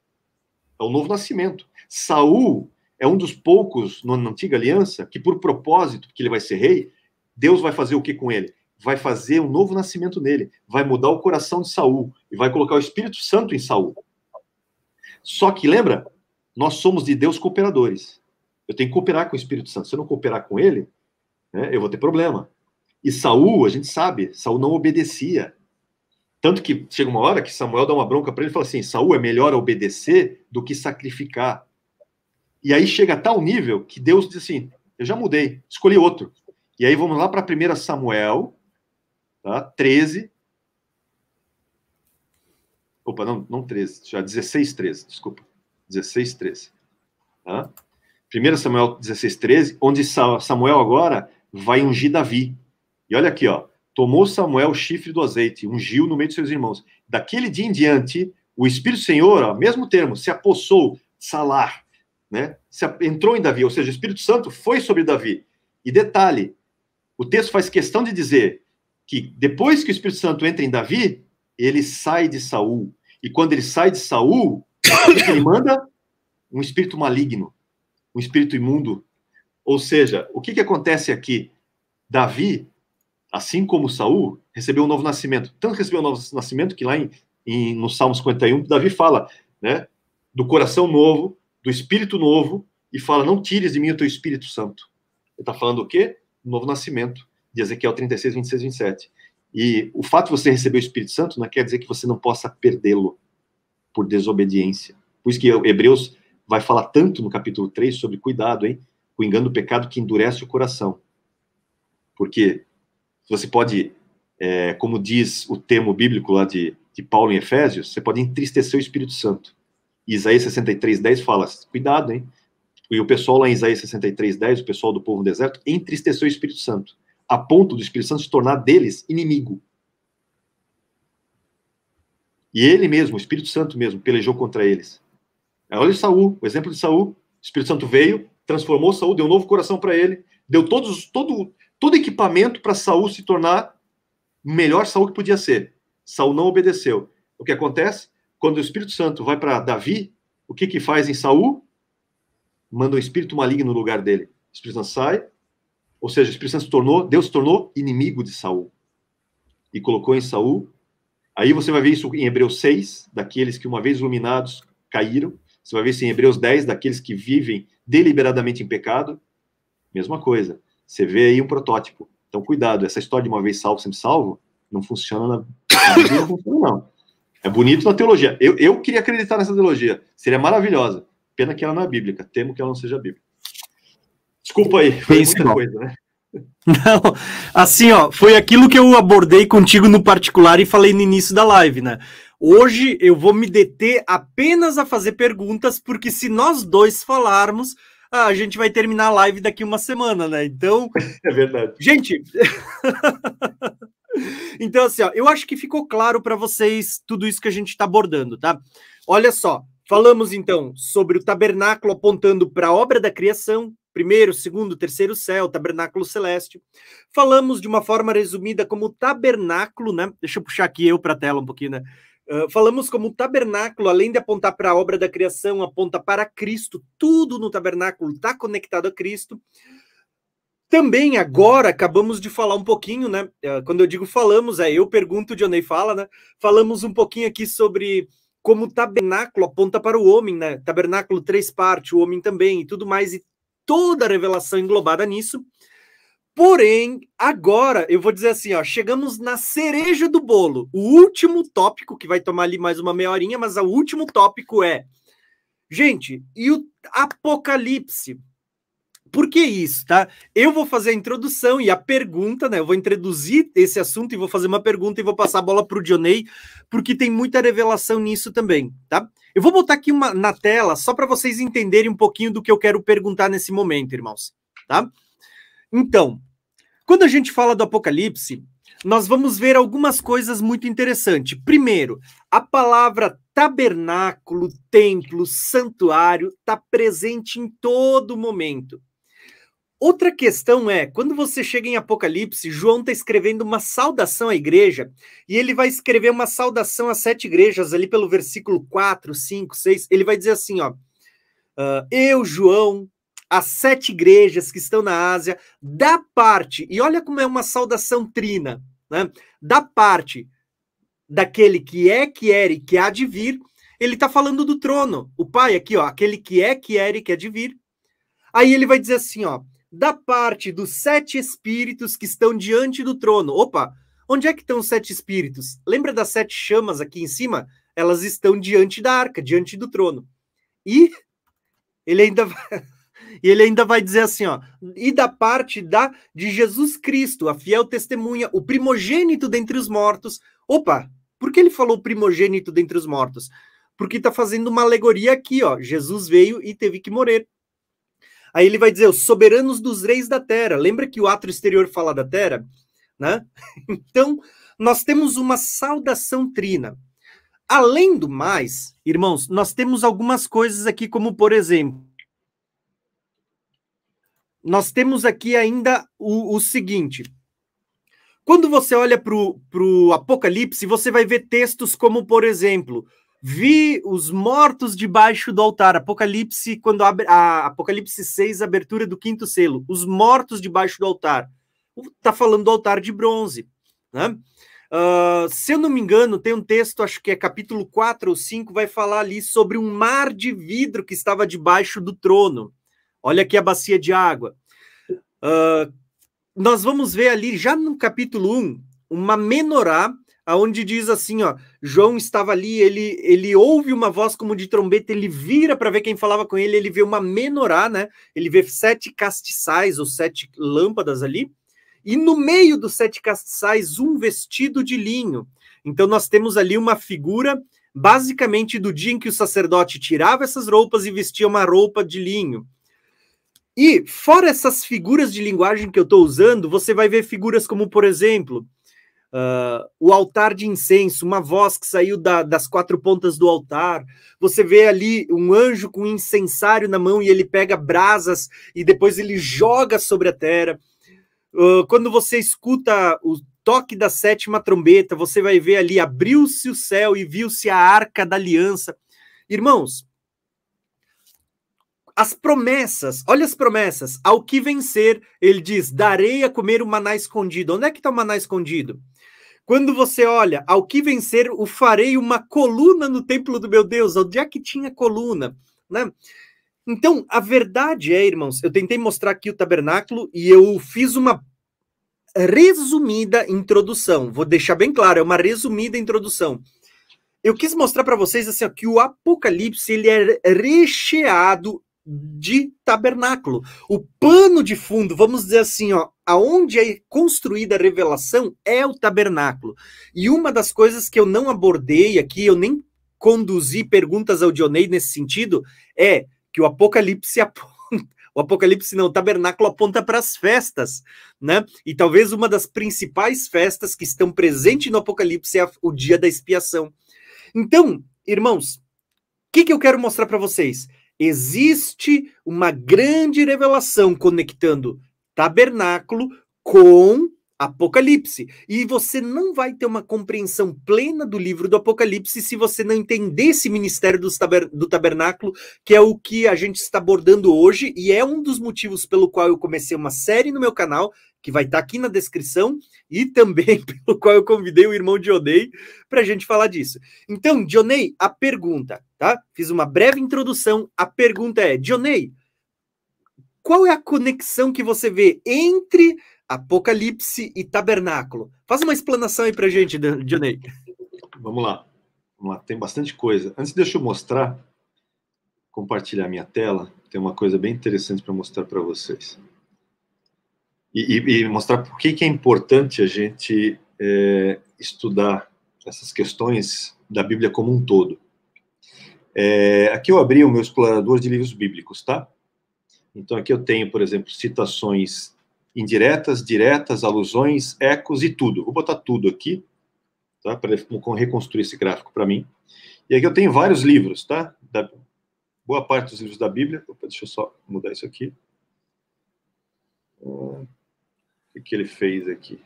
É o novo nascimento. Saul é um dos poucos na antiga aliança que, por propósito, que ele vai ser rei, Deus vai fazer o que com ele? vai fazer um novo nascimento nele, vai mudar o coração de Saul e vai colocar o Espírito Santo em Saul. Só que lembra, nós somos de Deus cooperadores. Eu tenho que cooperar com o Espírito Santo. Se eu não cooperar com ele, né, eu vou ter problema. E Saul, a gente sabe, Saul não obedecia. Tanto que chega uma hora que Samuel dá uma bronca para ele e fala assim: Saul é melhor obedecer do que sacrificar. E aí chega a tal nível que Deus diz assim: eu já mudei, escolhi outro. E aí vamos lá para 1 Samuel, tá? 13. Opa, não, não 13, já 16, 13, desculpa. 16, 13. Tá? 1 Samuel 16, 13, onde Samuel agora vai ungir Davi. E olha aqui, ó. Tomou Samuel o chifre do azeite, ungiu no meio de seus irmãos. Daquele dia em diante, o Espírito Senhor, ó, mesmo termo, se apossou, salar, né? Se entrou em Davi, ou seja, o Espírito Santo foi sobre Davi. E detalhe, o texto faz questão de dizer que depois que o Espírito Santo entra em Davi, ele sai de Saul. E quando ele sai de Saul, ele manda um espírito maligno, um espírito imundo. Ou seja, o que, que acontece aqui? Davi, assim como Saul, recebeu um novo nascimento. Tanto recebeu um novo nascimento que lá em, em, no Salmo 51, Davi fala né, do coração novo, do espírito novo, e fala: Não tires de mim o teu Espírito Santo. Ele está falando o quê? Novo nascimento de Ezequiel 36, 26, 27. E o fato de você receber o Espírito Santo não quer dizer que você não possa perdê-lo por desobediência. Por isso que Hebreus vai falar tanto no capítulo 3 sobre cuidado, hein? O engano do pecado que endurece o coração. Porque você pode, é, como diz o termo bíblico lá de, de Paulo em Efésios, você pode entristecer o Espírito Santo. E Isaías 63, 10 fala, cuidado, hein? E o pessoal lá em Isaías 63, 10, o pessoal do povo no deserto, entristeceu o Espírito Santo a ponto do Espírito Santo se tornar deles inimigo. E ele mesmo, o Espírito Santo mesmo, pelejou contra eles. Olha Saul, o exemplo de Saul. O Espírito Santo veio, transformou Saul, deu um novo coração para ele, deu todos, todo, todo equipamento para Saul se tornar o melhor Saul que podia ser. Saul não obedeceu. O que acontece? Quando o Espírito Santo vai para Davi, o que que faz em Saul? Manda um espírito maligno no lugar dele. O Espírito Santo sai, ou seja, o Espírito Santo se tornou, Deus se tornou inimigo de Saul. e colocou em Saul. Aí você vai ver isso em Hebreus 6, daqueles que uma vez iluminados caíram. Você vai ver isso em Hebreus 10, daqueles que vivem deliberadamente em pecado. Mesma coisa. Você vê aí um protótipo. Então, cuidado, essa história de uma vez salvo, sempre salvo, não funciona na, não funciona, não. É bonito na teologia. Eu, eu queria acreditar nessa teologia. Seria maravilhosa. Pena que ela não é bíblica. Temo que ela não seja bíblica. Desculpa aí, foi muita igual. coisa, né? Não, assim, ó, foi aquilo que eu abordei contigo no particular e falei no início da live, né? Hoje eu vou me deter apenas a fazer perguntas, porque se nós dois falarmos, a gente vai terminar a live daqui uma semana, né? Então. É verdade. Gente. então, assim, ó, eu acho que ficou claro para vocês tudo isso que a gente está abordando, tá? Olha só, falamos então sobre o tabernáculo apontando para a obra da criação, primeiro, segundo, terceiro céu, tabernáculo celeste. Falamos de uma forma resumida como tabernáculo, né? Deixa eu puxar aqui eu para a tela um pouquinho, né? Falamos como tabernáculo, além de apontar para a obra da criação, aponta para Cristo. Tudo no tabernáculo está conectado a Cristo. Também agora acabamos de falar um pouquinho, né? Quando eu digo falamos, é eu pergunto, o Johnny fala, né? Falamos um pouquinho aqui sobre como o tabernáculo aponta para o homem, né? Tabernáculo três partes, o homem também e tudo mais, e toda a revelação englobada nisso. Porém, agora eu vou dizer assim, ó, chegamos na cereja do bolo. O último tópico, que vai tomar ali mais uma meia horinha, mas o último tópico é, gente, e o Apocalipse? Por que isso, tá? Eu vou fazer a introdução e a pergunta, né? Eu vou introduzir esse assunto e vou fazer uma pergunta e vou passar a bola para o Dionei, porque tem muita revelação nisso também, tá? Eu vou botar aqui uma na tela só para vocês entenderem um pouquinho do que eu quero perguntar nesse momento, irmãos, tá? Então, quando a gente fala do Apocalipse, nós vamos ver algumas coisas muito interessantes. Primeiro, a palavra tabernáculo, templo, santuário está presente em todo momento. Outra questão é, quando você chega em Apocalipse, João está escrevendo uma saudação à igreja, e ele vai escrever uma saudação às sete igrejas, ali pelo versículo 4, 5, 6. Ele vai dizer assim: ó, uh, eu, João, as sete igrejas que estão na Ásia, da parte, e olha como é uma saudação trina, né? Da parte daquele que é, que era e que há de vir, ele está falando do trono. O pai aqui, ó, aquele que é, que era e que há de vir. Aí ele vai dizer assim, ó, da parte dos sete espíritos que estão diante do trono. Opa, onde é que estão os sete espíritos? Lembra das sete chamas aqui em cima? Elas estão diante da arca, diante do trono. E ele ainda vai e ele ainda vai dizer assim, ó, e da parte da de Jesus Cristo, a fiel testemunha, o primogênito dentre os mortos. Opa, por que ele falou primogênito dentre os mortos? Porque está fazendo uma alegoria aqui, ó. Jesus veio e teve que morrer. Aí ele vai dizer os soberanos dos reis da terra. Lembra que o ato exterior fala da terra, né? Então, nós temos uma saudação trina. Além do mais, irmãos, nós temos algumas coisas aqui, como por exemplo, nós temos aqui ainda o, o seguinte. Quando você olha para o Apocalipse, você vai ver textos como, por exemplo, vi os mortos debaixo do altar. Apocalipse, quando abre a Apocalipse 6, abertura do quinto selo, os mortos debaixo do altar. Está falando do altar de bronze. Né? Uh, se eu não me engano, tem um texto, acho que é capítulo 4 ou 5, vai falar ali sobre um mar de vidro que estava debaixo do trono. Olha aqui a bacia de água. Uh, nós vamos ver ali, já no capítulo 1, uma menorá, aonde diz assim, ó, João estava ali, ele, ele ouve uma voz como de trombeta, ele vira para ver quem falava com ele, ele vê uma menorá, né? Ele vê sete castiçais ou sete lâmpadas ali, e no meio dos sete castiçais, um vestido de linho. Então nós temos ali uma figura basicamente do dia em que o sacerdote tirava essas roupas e vestia uma roupa de linho. E, fora essas figuras de linguagem que eu estou usando, você vai ver figuras como, por exemplo, uh, o altar de incenso, uma voz que saiu da, das quatro pontas do altar. Você vê ali um anjo com um incensário na mão e ele pega brasas e depois ele joga sobre a terra. Uh, quando você escuta o toque da sétima trombeta, você vai ver ali: abriu-se o céu e viu-se a arca da aliança. Irmãos, as promessas, olha as promessas. Ao que vencer, ele diz: darei a comer o maná escondido. Onde é que está o maná escondido? Quando você olha, ao que vencer, o farei uma coluna no templo do meu Deus. Onde é que tinha coluna? Né? Então, a verdade é, irmãos, eu tentei mostrar aqui o tabernáculo e eu fiz uma resumida introdução. Vou deixar bem claro, é uma resumida introdução. Eu quis mostrar para vocês assim, ó, que o Apocalipse ele é recheado de tabernáculo. O pano de fundo, vamos dizer assim, ó, aonde é construída a revelação é o tabernáculo. E uma das coisas que eu não abordei aqui, eu nem conduzi perguntas ao Dionei nesse sentido, é que o Apocalipse aponta, o Apocalipse não, o tabernáculo aponta para as festas, né? E talvez uma das principais festas que estão presentes no Apocalipse é o dia da expiação. Então, irmãos, o que, que eu quero mostrar para vocês? Existe uma grande revelação conectando tabernáculo com Apocalipse. E você não vai ter uma compreensão plena do livro do Apocalipse se você não entender esse ministério taber, do tabernáculo, que é o que a gente está abordando hoje, e é um dos motivos pelo qual eu comecei uma série no meu canal, que vai estar aqui na descrição, e também pelo qual eu convidei o irmão Dionei para a gente falar disso. Então, Dionei, a pergunta, tá? Fiz uma breve introdução. A pergunta é, Dionei, qual é a conexão que você vê entre Apocalipse e Tabernáculo. Faz uma explanação aí pra gente, Dionei. Vamos lá. Vamos lá, tem bastante coisa. Antes deixa eu mostrar, compartilhar minha tela, tem uma coisa bem interessante para mostrar para vocês. E, e, e, mostrar por que, que é importante a gente é, estudar essas questões da Bíblia como um todo. É, aqui eu abri o meu explorador de livros bíblicos, tá? Então aqui eu tenho, por exemplo, citações indiretas, diretas, alusões, ecos e tudo. Vou botar tudo aqui, tá? Para reconstruir esse gráfico para mim. E aqui eu tenho vários livros, tá? Da, boa parte dos livros da Bíblia. Opa, deixa eu só mudar isso aqui. o que ele fez aqui?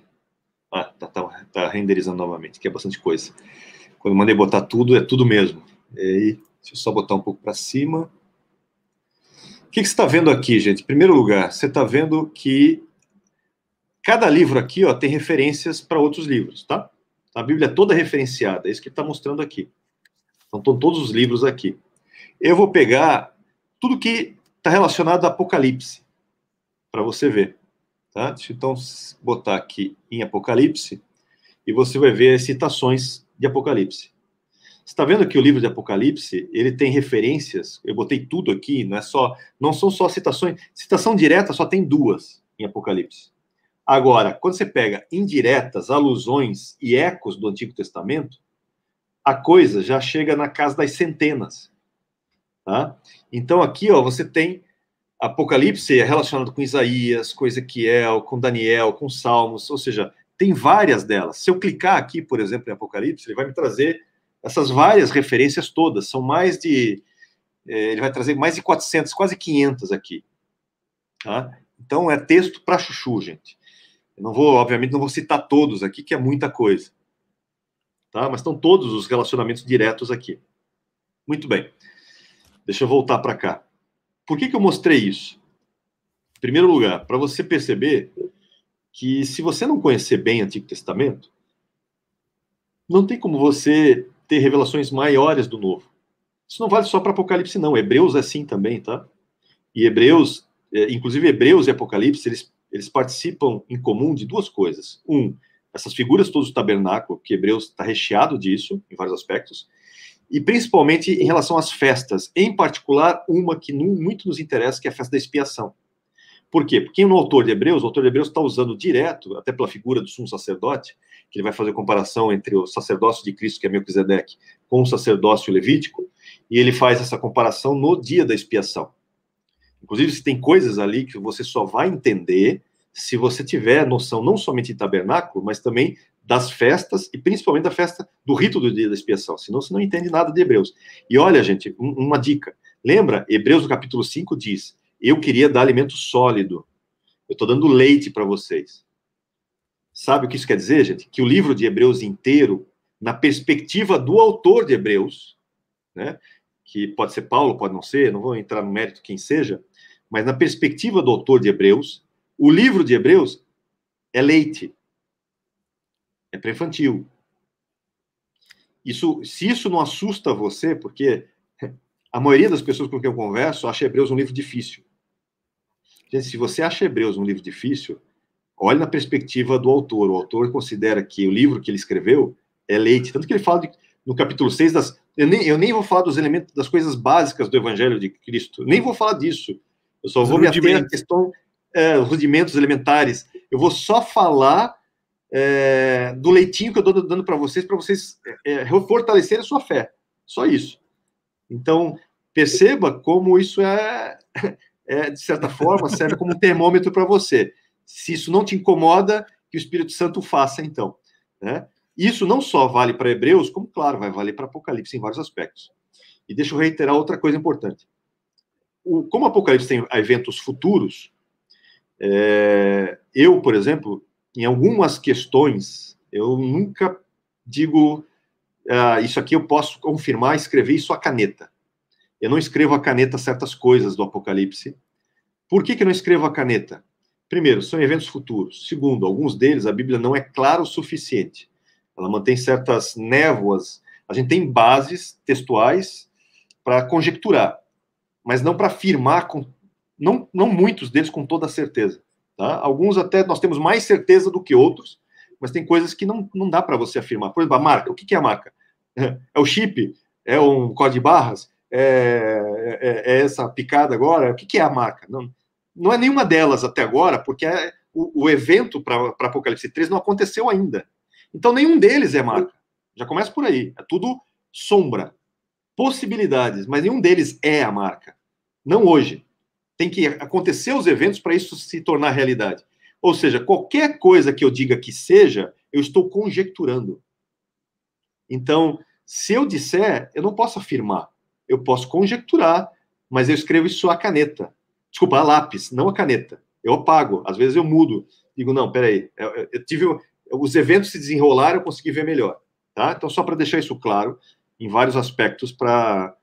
Ah, tá, tá, tá, renderizando novamente, que é bastante coisa. Quando eu mandei botar tudo, é tudo mesmo. E aí, deixa eu só botar um pouco para cima. O que, que você está vendo aqui, gente? Em primeiro lugar, você está vendo que Cada livro aqui ó, tem referências para outros livros, tá? A Bíblia é toda referenciada, é isso que está mostrando aqui. Então, estão todos os livros aqui. Eu vou pegar tudo que está relacionado a Apocalipse, para você ver. Tá? Deixa eu então botar aqui em Apocalipse, e você vai ver as citações de Apocalipse. Está vendo que o livro de Apocalipse, ele tem referências, eu botei tudo aqui, não é só, não são só citações, citação direta só tem duas em Apocalipse. Agora, quando você pega indiretas, alusões e ecos do Antigo Testamento, a coisa já chega na casa das centenas. Tá? Então, aqui ó, você tem Apocalipse é relacionado com Isaías, com Ezequiel, com Daniel, com Salmos, ou seja, tem várias delas. Se eu clicar aqui, por exemplo, em Apocalipse, ele vai me trazer essas várias referências todas. São mais de. Eh, ele vai trazer mais de 400, quase 500 aqui. Tá? Então, é texto para chuchu, gente. Eu não vou, obviamente, não vou citar todos aqui, que é muita coisa. Tá? Mas estão todos os relacionamentos diretos aqui. Muito bem. Deixa eu voltar para cá. Por que, que eu mostrei isso? Em primeiro lugar, para você perceber que se você não conhecer bem o Antigo Testamento, não tem como você ter revelações maiores do Novo. Isso não vale só para Apocalipse, não. Hebreus é assim também, tá? E Hebreus, é, inclusive Hebreus e Apocalipse, eles eles participam em comum de duas coisas. Um, essas figuras todos do tabernáculo, que Hebreus está recheado disso, em vários aspectos, e principalmente em relação às festas, em particular uma que muito nos interessa, que é a festa da expiação. Por quê? Porque no autor de Hebreus, o autor de Hebreus está usando direto, até pela figura do sumo sacerdote, que ele vai fazer comparação entre o sacerdócio de Cristo, que é Melquisedeque, com o sacerdócio levítico, e ele faz essa comparação no dia da expiação. Inclusive, tem coisas ali que você só vai entender se você tiver noção não somente de tabernáculo, mas também das festas e principalmente da festa do rito do dia da expiação. Senão você não entende nada de Hebreus. E olha, gente, um, uma dica. Lembra? Hebreus, capítulo 5, diz: Eu queria dar alimento sólido. Eu estou dando leite para vocês. Sabe o que isso quer dizer, gente? Que o livro de Hebreus inteiro, na perspectiva do autor de Hebreus, né? que pode ser Paulo, pode não ser, não vou entrar no mérito quem seja, mas na perspectiva do autor de Hebreus, o livro de Hebreus é leite. É para infantil. Isso, se isso não assusta você, porque a maioria das pessoas com quem eu converso acha Hebreus um livro difícil. Gente, se você acha Hebreus um livro difícil, olhe na perspectiva do autor. O autor considera que o livro que ele escreveu é leite. Tanto que ele fala de, no capítulo 6 das. Eu nem, eu nem vou falar dos elementos, das coisas básicas do Evangelho de Cristo. Nem vou falar disso. Eu só Os vou me ater à questão, é, rudimentos elementares. Eu vou só falar é, do leitinho que eu estou dando para vocês, para vocês é, fortalecerem a sua fé. Só isso. Então, perceba como isso é, é de certa forma, serve como um termômetro para você. Se isso não te incomoda, que o Espírito Santo faça, então. Né? Isso não só vale para Hebreus, como, claro, vai valer para Apocalipse em vários aspectos. E deixa eu reiterar outra coisa importante. O, como Apocalipse tem eventos futuros, é, eu, por exemplo, em algumas questões, eu nunca digo ah, isso aqui eu posso confirmar, escrever isso à caneta. Eu não escrevo a caneta certas coisas do Apocalipse. Por que, que eu não escrevo a caneta? Primeiro, são eventos futuros. Segundo, alguns deles a Bíblia não é clara o suficiente. Ela mantém certas névoas. A gente tem bases textuais para conjecturar, mas não para afirmar, com, não, não muitos deles com toda certeza. Tá? Alguns até nós temos mais certeza do que outros, mas tem coisas que não, não dá para você afirmar. Por exemplo, a marca. O que, que é a marca? É o chip? É um código de barras? É, é, é essa picada agora? O que, que é a marca? Não, não é nenhuma delas até agora, porque é, o, o, evento para Apocalipse 3 não aconteceu ainda. Então, nenhum deles é marca. Já começa por aí. É tudo sombra, possibilidades, mas nenhum deles é a marca. Não hoje tem que acontecer os eventos para isso se tornar realidade. Ou seja, qualquer coisa que eu diga que seja, eu estou conjecturando. Então, se eu disser, eu não posso afirmar. Eu posso conjecturar, mas eu escrevo isso à caneta. Desculpa, a lápis, não a caneta. Eu apago, às vezes eu mudo. Digo, não, peraí, eu, eu tive. Os eventos se desenrolaram, eu consegui ver melhor. Tá? Então, só para deixar isso claro, em vários aspectos, para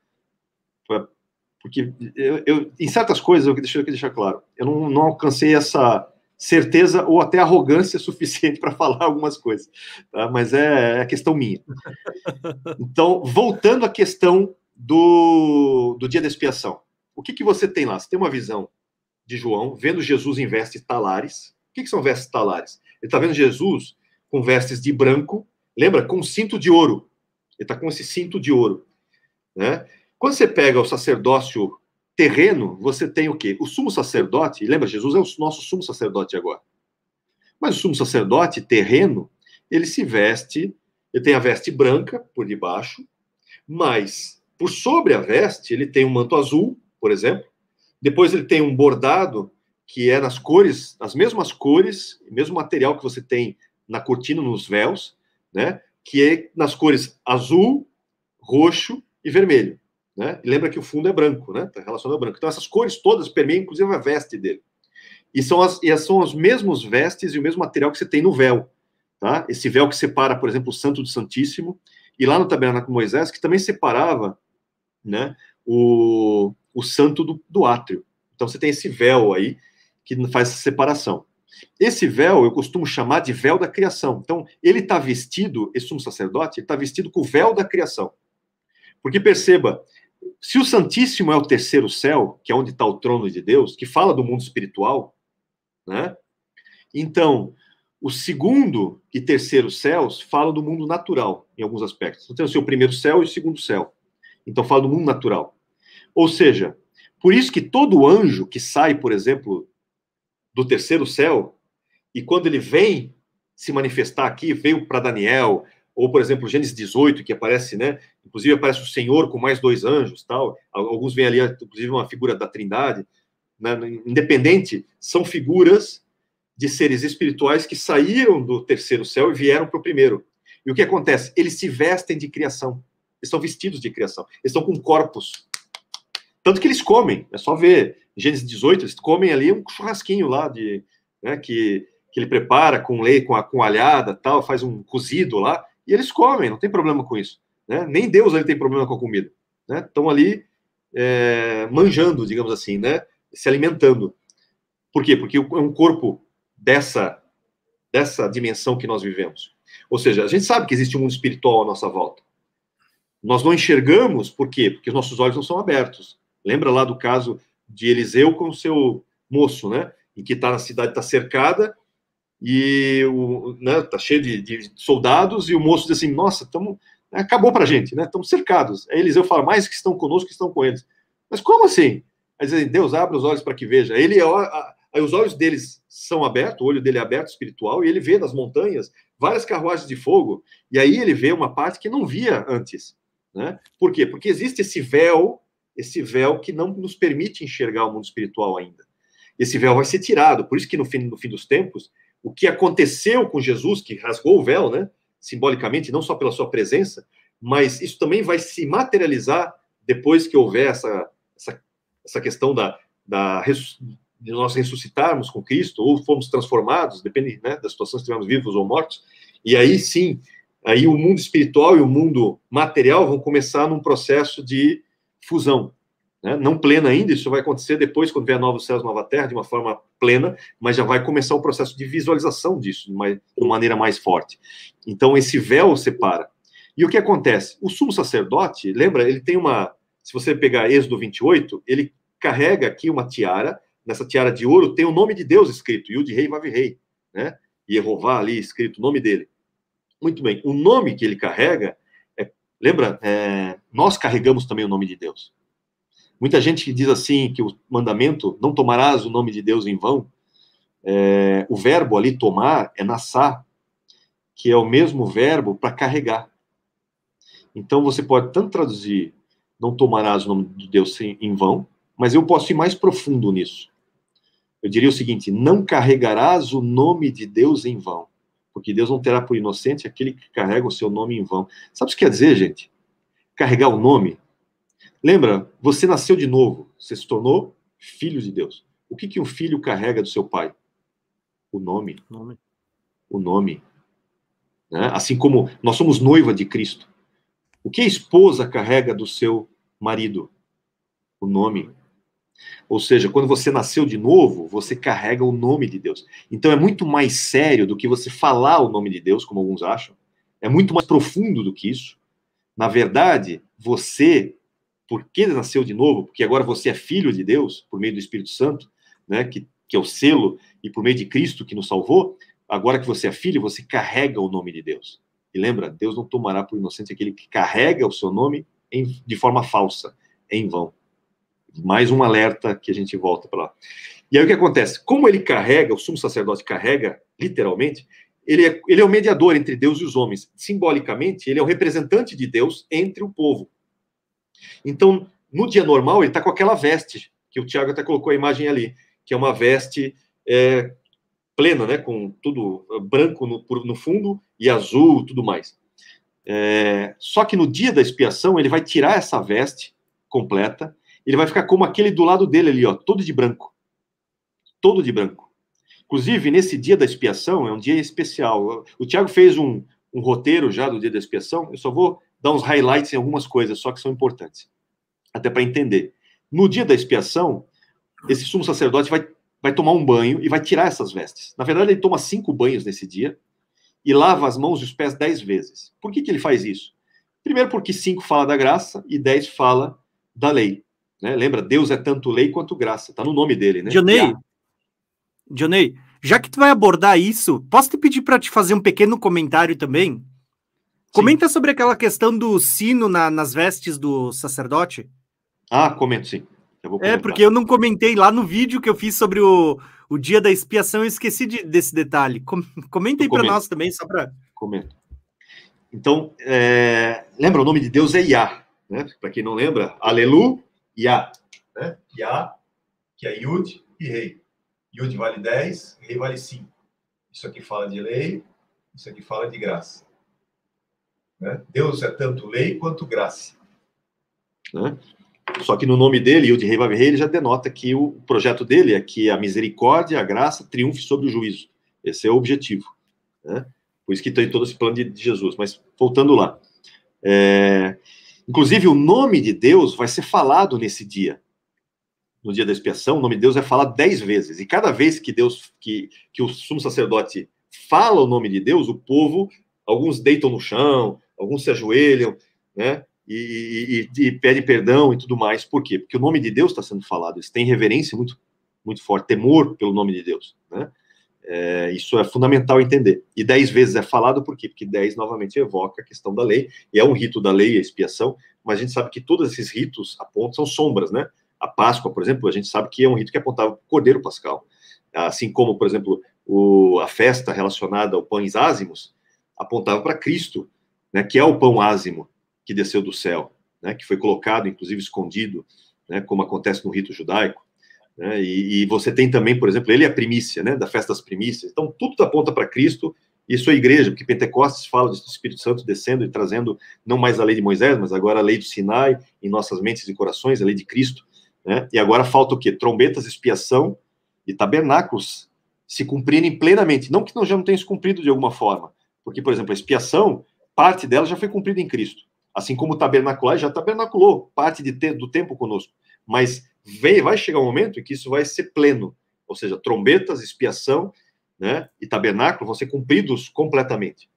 porque eu, eu, em certas coisas, eu deixo aqui deixar claro, eu não, não alcancei essa certeza ou até arrogância suficiente para falar algumas coisas, tá? mas é, é questão minha. Então, voltando à questão do, do dia da expiação, o que, que você tem lá? Você tem uma visão de João vendo Jesus em vestes talares. O que, que são vestes talares? Ele está vendo Jesus com vestes de branco, lembra? Com cinto de ouro. Ele está com esse cinto de ouro. Né? Quando você pega o sacerdócio terreno, você tem o quê? O sumo sacerdote, lembra, Jesus é o nosso sumo sacerdote agora. Mas o sumo sacerdote terreno, ele se veste, ele tem a veste branca por debaixo, mas por sobre a veste, ele tem um manto azul, por exemplo. Depois ele tem um bordado que é nas cores, as mesmas cores, mesmo material que você tem na cortina, nos véus, né? Que é nas cores azul, roxo e vermelho. Né? E lembra que o fundo é branco, né? Está relacionado ao branco. Então, essas cores todas permeiam, inclusive, a veste dele. E são, as, e são os mesmos vestes e o mesmo material que você tem no véu. Tá? Esse véu que separa, por exemplo, o Santo do Santíssimo, e lá no Tabernáculo Moisés, que também separava né, o, o Santo do, do átrio. Então, você tem esse véu aí que faz essa separação. Esse véu eu costumo chamar de véu da criação. Então, ele está vestido, esse sumo sacerdote, está vestido com o véu da criação. Porque perceba, se o Santíssimo é o terceiro céu, que é onde está o trono de Deus, que fala do mundo espiritual, né? Então, o segundo e terceiro céus falam do mundo natural, em alguns aspectos. Então, tem o seu primeiro céu e o segundo céu. Então, fala do mundo natural. Ou seja, por isso que todo anjo que sai, por exemplo, do terceiro céu, e quando ele vem se manifestar aqui, veio para Daniel, ou, por exemplo, Gênesis 18, que aparece, né? Inclusive aparece o Senhor com mais dois anjos, tal. Alguns veem ali, inclusive, uma figura da Trindade. Né? Independente, são figuras de seres espirituais que saíram do terceiro céu e vieram para o primeiro. E o que acontece? Eles se vestem de criação. Eles estão vestidos de criação. Eles estão com corpos. Tanto que eles comem. É só ver Gênesis 18, eles comem ali um churrasquinho lá de, né, que, que ele prepara com leite, com, com alhada, tal, faz um cozido lá e eles comem, não tem problema com isso. Né? Nem Deus ele tem problema com a comida. Estão né? ali é, manjando, digamos assim, né? se alimentando. Por quê? Porque é um corpo dessa, dessa dimensão que nós vivemos. Ou seja, a gente sabe que existe um mundo espiritual à nossa volta. Nós não enxergamos, por quê? Porque os nossos olhos não são abertos. Lembra lá do caso de Eliseu com seu moço, né? Em que tá, a cidade está cercada e o, né, tá cheio de, de, soldados e o moço diz assim, nossa, tamo, acabou para a gente, né? Estamos cercados. Aí Eliseu fala, mais que estão conosco que estão com eles. Mas como assim? Aí dizem, Deus abre os olhos para que veja. Ele, aí os olhos deles são abertos, o olho dele é aberto, espiritual, e ele vê nas montanhas várias carruagens de fogo, e aí ele vê uma parte que não via antes. Né? Por quê? Porque existe esse véu, esse véu que não nos permite enxergar o mundo espiritual ainda. Esse véu vai ser tirado, por isso que no fim, no fim dos tempos, o que aconteceu com Jesus, que rasgou o véu, né? simbolicamente, não só pela sua presença, mas isso também vai se materializar depois que houver essa, essa, essa questão da, da de nós ressuscitarmos com Cristo ou fomos transformados, depende né, da situação se estivermos vivos ou mortos, e aí sim, aí o mundo espiritual e o mundo material vão começar num processo de fusão. Né? Não plena ainda, isso vai acontecer depois, quando vier novos céus, nova terra, de uma forma plena, mas já vai começar o processo de visualização disso, de, uma, de uma maneira mais forte. Então, esse véu separa. E o que acontece? O sumo sacerdote, lembra, ele tem uma. Se você pegar Êxodo 28, ele carrega aqui uma tiara, nessa tiara de ouro tem o nome de Deus escrito, Yud Rei Vav Rei, né? Yehová ali escrito, o nome dele. Muito bem, o nome que ele carrega, lembra, é, nós carregamos também o nome de Deus. Muita gente diz assim que o mandamento, não tomarás o nome de Deus em vão, é, o verbo ali tomar é nassar, que é o mesmo verbo para carregar. Então você pode tanto traduzir não tomarás o nome de Deus em vão, mas eu posso ir mais profundo nisso. Eu diria o seguinte: não carregarás o nome de Deus em vão, porque Deus não terá por inocente aquele que carrega o seu nome em vão. Sabe o que quer dizer, gente? Carregar o nome. Lembra, você nasceu de novo, você se tornou filho de Deus. O que, que um filho carrega do seu pai? O nome. nome. O nome. Né? Assim como nós somos noiva de Cristo. O que a esposa carrega do seu marido? O nome. Ou seja, quando você nasceu de novo, você carrega o nome de Deus. Então é muito mais sério do que você falar o nome de Deus, como alguns acham. É muito mais profundo do que isso. Na verdade, você, porque nasceu de novo, porque agora você é filho de Deus, por meio do Espírito Santo, né, que, que é o selo, e por meio de Cristo que nos salvou, agora que você é filho, você carrega o nome de Deus. E lembra, Deus não tomará por inocente aquele que carrega o seu nome em, de forma falsa, em vão. Mais um alerta que a gente volta para lá. E aí o que acontece? Como ele carrega, o sumo sacerdote carrega, literalmente, ele é, ele é o mediador entre Deus e os homens. Simbolicamente, ele é o representante de Deus entre o povo. Então, no dia normal, ele está com aquela veste, que o Tiago até colocou a imagem ali, que é uma veste é, plena, né, com tudo branco no, no fundo e azul, tudo mais. É, só que no dia da expiação, ele vai tirar essa veste completa ele vai ficar como aquele do lado dele ali, ó, todo de branco. Todo de branco. Inclusive, nesse dia da expiação, é um dia especial. O Tiago fez um, um roteiro já do dia da expiação, eu só vou dar uns highlights em algumas coisas, só que são importantes, até para entender. No dia da expiação, esse sumo sacerdote vai, vai tomar um banho e vai tirar essas vestes. Na verdade, ele toma cinco banhos nesse dia e lava as mãos e os pés dez vezes. Por que, que ele faz isso? Primeiro, porque cinco fala da graça e dez fala da lei. Né? Lembra, Deus é tanto lei quanto graça. Está no nome dele, né? Dionei, Dionei, já que tu vai abordar isso, posso te pedir para te fazer um pequeno comentário também? Sim. Comenta sobre aquela questão do sino na, nas vestes do sacerdote. Ah, comento sim. é, porque eu não comentei lá no vídeo que eu fiz sobre o, o dia da expiação, eu esqueci de, desse detalhe. Com, comenta aí para nós também, só para. Comento. Então, é, lembra, o nome de Deus é Yah, né? Para quem não lembra, Alelu Yá, né? Yá, que é Yud e Rei. Yud vale 10, Rei vale 5. Isso aqui fala de lei, isso aqui fala de graça. Né? Deus é tanto lei quanto graça. Né? Só que no nome dele, Yud Rei Vav Rei, ele já denota que o projeto dele é que a misericórdia, a graça triunfe sobre o juízo. Esse é o objetivo. Né? Por isso que tem todo esse plano de, de Jesus. Mas voltando lá. É... Inclusive, o nome de Deus vai ser falado nesse dia. No dia da expiação, o nome de Deus é falado dez vezes. E cada vez que Deus, que, que o sumo sacerdote fala o nome de Deus, o povo Alguns deitam no chão, alguns se ajoelham, né? E, e, e pedem perdão e tudo mais. Por quê? Porque o nome de Deus está sendo falado. Eles têm reverência muito, muito forte, temor pelo nome de Deus, né? É, isso é fundamental entender. E dez vezes é falado por quê? Porque dez novamente evoca a questão da lei, e é um rito da lei, a expiação, mas a gente sabe que todos esses ritos apontam, são sombras, né? A Páscoa, por exemplo, a gente sabe que é um rito que apontava para o Cordeiro Pascal. Assim como, por exemplo, o, a festa relacionada ao pães ázimos apontava para Cristo, né, que é o pão ázimo que desceu do céu, né, que foi colocado, inclusive, escondido, né, como acontece no rito judaico. Né? E, e, você tem também, por exemplo, ele é a primícia, né? Da festa das primícias. Então, tudo aponta para Cristo e sua igreja, porque Pentecostes fala do Espírito Santo descendo e trazendo não mais a lei de Moisés, mas agora a lei do Sinai em nossas mentes e corações, a lei de Cristo. Né? E agora falta o quê? Trombetas, expiação e tabernáculos se cumprirem plenamente. Não que não já não tenham se cumprido de alguma forma, porque, por exemplo, a expiação, parte dela já foi cumprida em Cristo. Assim como o tabernacular já tabernaculou parte de do tempo conosco. Mas vem, vai chegar um momento em que isso vai ser pleno, ou seja, trombetas, expiação, né, e tabernáculo vão ser cumpridos completamente.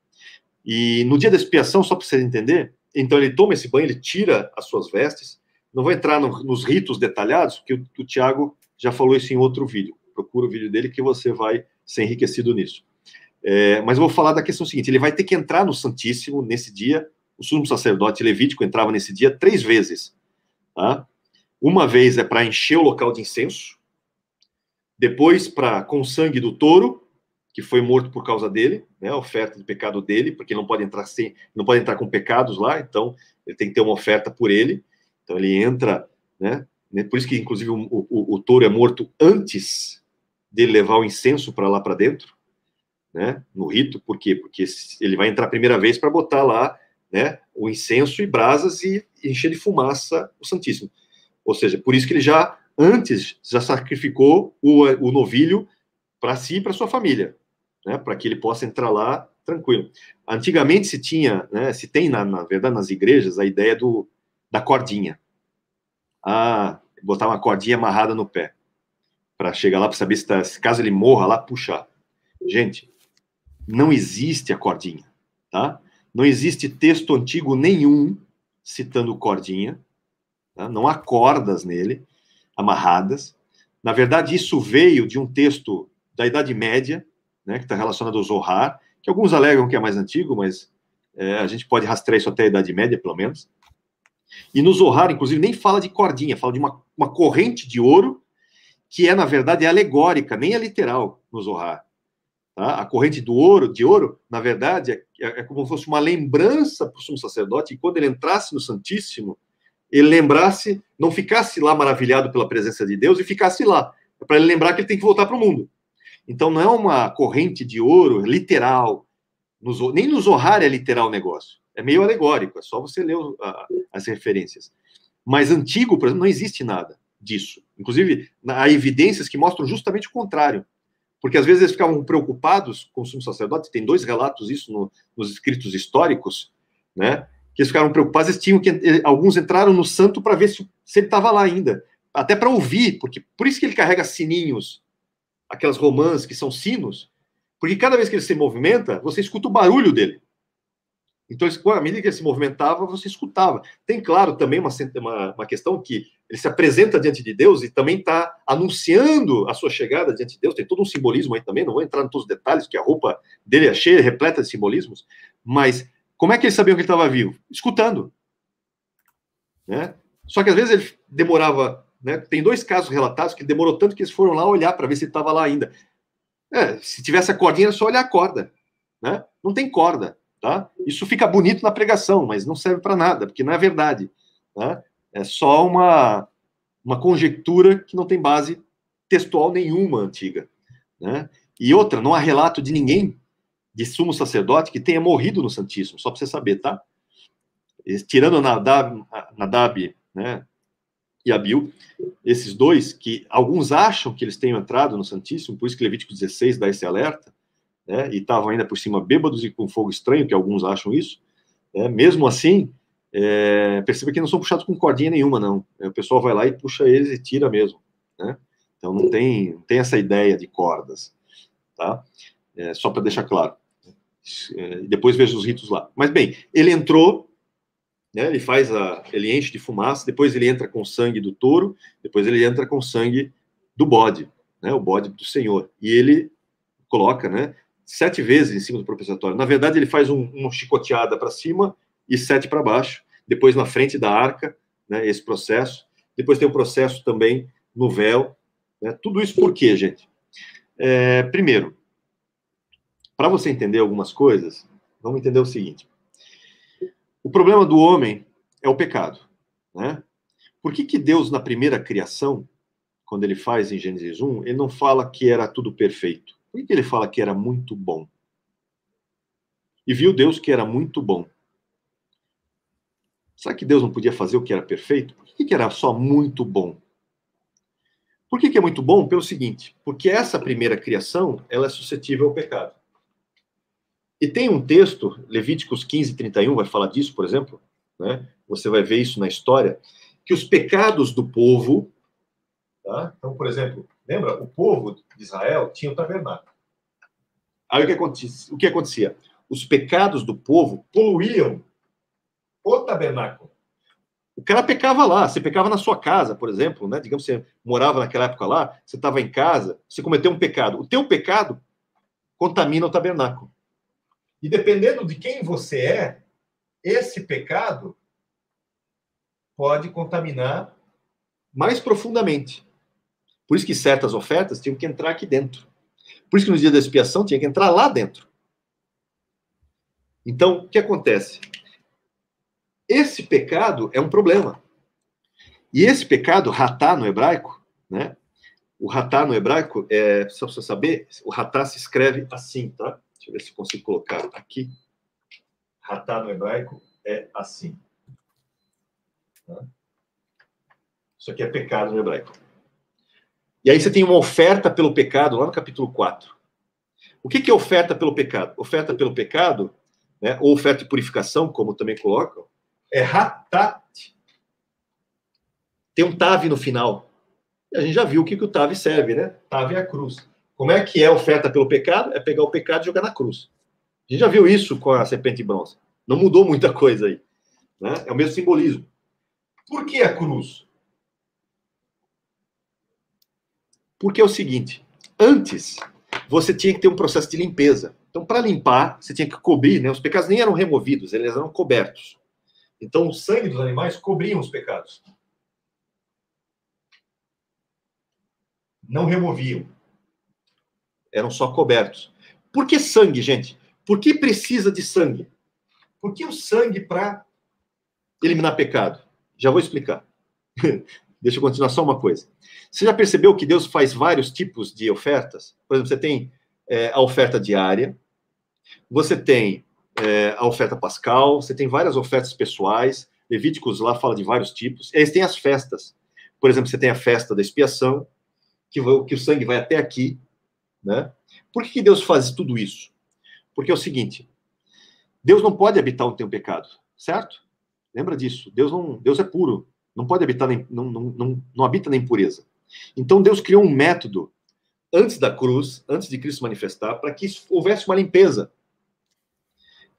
E no dia da expiação, só para você entender, então ele toma esse banho, ele tira as suas vestes. Não vou entrar no, nos ritos detalhados, porque o, o Tiago já falou isso em outro vídeo. Procura o vídeo dele que você vai ser enriquecido nisso. É, mas eu vou falar da questão seguinte: ele vai ter que entrar no Santíssimo nesse dia. O sumo sacerdote levítico entrava nesse dia três vezes. Tá? Uma vez é para encher o local de incenso, depois para com sangue do touro, que foi morto por causa dele, né, a oferta de pecado dele, porque não pode entrar sem, não pode entrar com pecados lá, então ele tem que ter uma oferta por ele. Então ele entra, né, né por isso que inclusive o, o, o touro é morto antes dele levar o incenso para lá para dentro, né, no rito, por quê? Porque ele vai entrar a primeira vez para botar lá, né, o incenso e brasas e encher de fumaça o Santíssimo. Ou seja, por isso que ele já, antes, já sacrificou o, o novilho para si e para sua família, né, para que ele possa entrar lá tranquilo. Antigamente se tinha, né, se tem, na, na verdade, nas igrejas, a ideia do, da cordinha. Ah, botar uma cordinha amarrada no pé, para chegar lá para saber se, tá, se caso ele morra lá, puxar. Gente, não existe a cordinha, tá? Não existe texto antigo nenhum citando cordinha, Tá? Não há cordas nele, amarradas. Na verdade, isso veio de um texto da Idade Média, né, que está relacionado ao Zohar, que alguns alegam que é mais antigo, mas é, a gente pode rastrear isso até a Idade Média, pelo menos. E no Zohar, inclusive, nem fala de cordinha, fala de uma, uma corrente de ouro, que é, na verdade, é alegórica, nem é literal no Zohar. Tá? A corrente do ouro, de ouro, na verdade, é, é como se fosse uma lembrança para o sumo sacerdote, e quando ele entrasse no Santíssimo, ele lembrasse, não ficasse lá maravilhado pela presença de Deus e ficasse lá. Para ele lembrar que ele tem que voltar para o mundo. Então não é uma corrente de ouro literal. No, nem no Zohar é literal o negócio. É meio alegórico, é só você ler a, as referências. Mas antigo, por exemplo, não existe nada disso. Inclusive, há evidências que mostram justamente o contrário. Porque às vezes eles ficavam preocupados com o sumo sacerdote, tem dois relatos isso no, nos escritos históricos, né? Que eles ficaram preocupados, eles tinham que alguns entraram no santo para ver se, se ele estava lá ainda, até para ouvir, porque por isso que ele carrega sininhos, aquelas romãs que são sinos, porque cada vez que ele se movimenta, você escuta o barulho dele. Então, à medida que ele se movimentava, você escutava. Tem, claro, também uma, uma, uma questão que ele se apresenta diante de Deus e também está anunciando a sua chegada diante de Deus. Tem todo um simbolismo aí também, não vou entrar em todos os detalhes, porque a roupa dele é cheia, repleta de simbolismos, mas como é que eles sabiam que ele estava vivo? Escutando. Né? Só que às vezes ele demorava. Né? Tem dois casos relatados que demorou tanto que eles foram lá olhar para ver se ele estava lá ainda. É, se tivesse a cordinha, era só olhar a corda. Né? Não tem corda. Tá? Isso fica bonito na pregação, mas não serve para nada, porque não é verdade. Tá? É só uma, uma conjectura que não tem base textual nenhuma antiga. Né? E outra, não há relato de ninguém de sumo sacerdote que tenha morrido no Santíssimo, só para você saber, tá? Tirando Nadab, Nadab né, e Abil, esses dois, que alguns acham que eles tenham entrado no Santíssimo, por isso que Levítico 16 dá esse alerta, né, e estavam ainda por cima bêbados e com fogo estranho, que alguns acham isso, né, mesmo assim, é, perceba que não são puxados com cordinha nenhuma, não. O pessoal vai lá e puxa eles e tira mesmo, né? Então não tem, não tem essa ideia de cordas, tá? É, só para deixar claro. É, depois veja os ritos lá. Mas bem, ele entrou, né, ele faz a, ele enche de fumaça, depois ele entra com sangue do touro, depois ele entra com sangue do bode, né, o bode do Senhor. E ele coloca, né, sete vezes em cima do propiciatório. Na verdade, ele faz um, uma chicoteada para cima e sete para baixo. Depois na frente da arca, né, esse processo. Depois tem o processo também no véu. Né? Tudo isso por quê, gente? É, primeiro, para você entender algumas coisas, vamos entender o seguinte. O problema do homem é o pecado. Né? Por que, que Deus, na primeira criação, quando ele faz em Gênesis 1, ele não fala que era tudo perfeito? Por que, que ele fala que era muito bom? E viu Deus que era muito bom. Será que Deus não podia fazer o que era perfeito? Por que, que era só muito bom? Por que, que é muito bom? Pelo seguinte, porque essa primeira criação ela é suscetível ao pecado. E tem um texto, Levíticos 15, 31, vai falar disso, por exemplo, né? você vai ver isso na história, que os pecados do povo. Tá? Então, por exemplo, lembra? O povo de Israel tinha o tabernáculo. Aí o que acontecia? O que acontecia? Os pecados do povo poluíam o tabernáculo. O cara pecava lá, você pecava na sua casa, por exemplo, né? Digamos que você morava naquela época lá, você estava em casa, você cometeu um pecado. O teu pecado contamina o tabernáculo. E dependendo de quem você é, esse pecado pode contaminar mais profundamente. Por isso que certas ofertas tinham que entrar aqui dentro. Por isso que no dia da expiação tinha que entrar lá dentro. Então, o que acontece? Esse pecado é um problema. E esse pecado, ratá no hebraico, né? O ratá no hebraico, é, só para você saber, o ratá se escreve assim, tá? Deixa eu ver se consigo colocar aqui. Ratá no hebraico é assim. Isso aqui é pecado no hebraico. E aí você tem uma oferta pelo pecado, lá no capítulo 4. O que, é oferta pelo pecado? Oferta pelo pecado, né, ou oferta de purificação, como também colocam, é ratat. Tem um tave no final. E a gente já viu o que, que o tave serve, né? Tave é a cruz. Como é que é oferta pelo pecado? É pegar o pecado e jogar na cruz. A gente já viu isso com a serpente bronze. Não mudou muita coisa aí. Né? É o mesmo simbolismo. Por que a cruz? Porque é o seguinte: antes você tinha que ter um processo de limpeza. Então, para limpar, você tinha que cobrir, né? Os pecados nem eram removidos, eles eram cobertos. Então, o sangue dos animais cobriam os pecados. Não removiam. Eram só cobertos. Por que sangue, gente? Por que precisa de sangue? Por que o sangue para eliminar pecado? Já vou explicar. Deixa eu continuar só uma coisa. Você já percebeu que Deus faz vários tipos de ofertas? Por exemplo, você tem é, a oferta diária, você tem é, a oferta pascal, você tem várias ofertas pessoais, Levíticos lá fala de vários tipos, e aí tem as festas. Por exemplo, você tem a festa da expiação, que, que o sangue vai até aqui, né? Por que, Deus faz tudo isso? Porque é o seguinte, Deus não pode habitar onde tem pecado, certo? Lembra disso, Deus não, Deus é puro, não pode habitar, nem, não, não, não, não habita na impureza. Então Deus criou um método antes da cruz, antes de Cristo manifestar, para que houvesse uma limpeza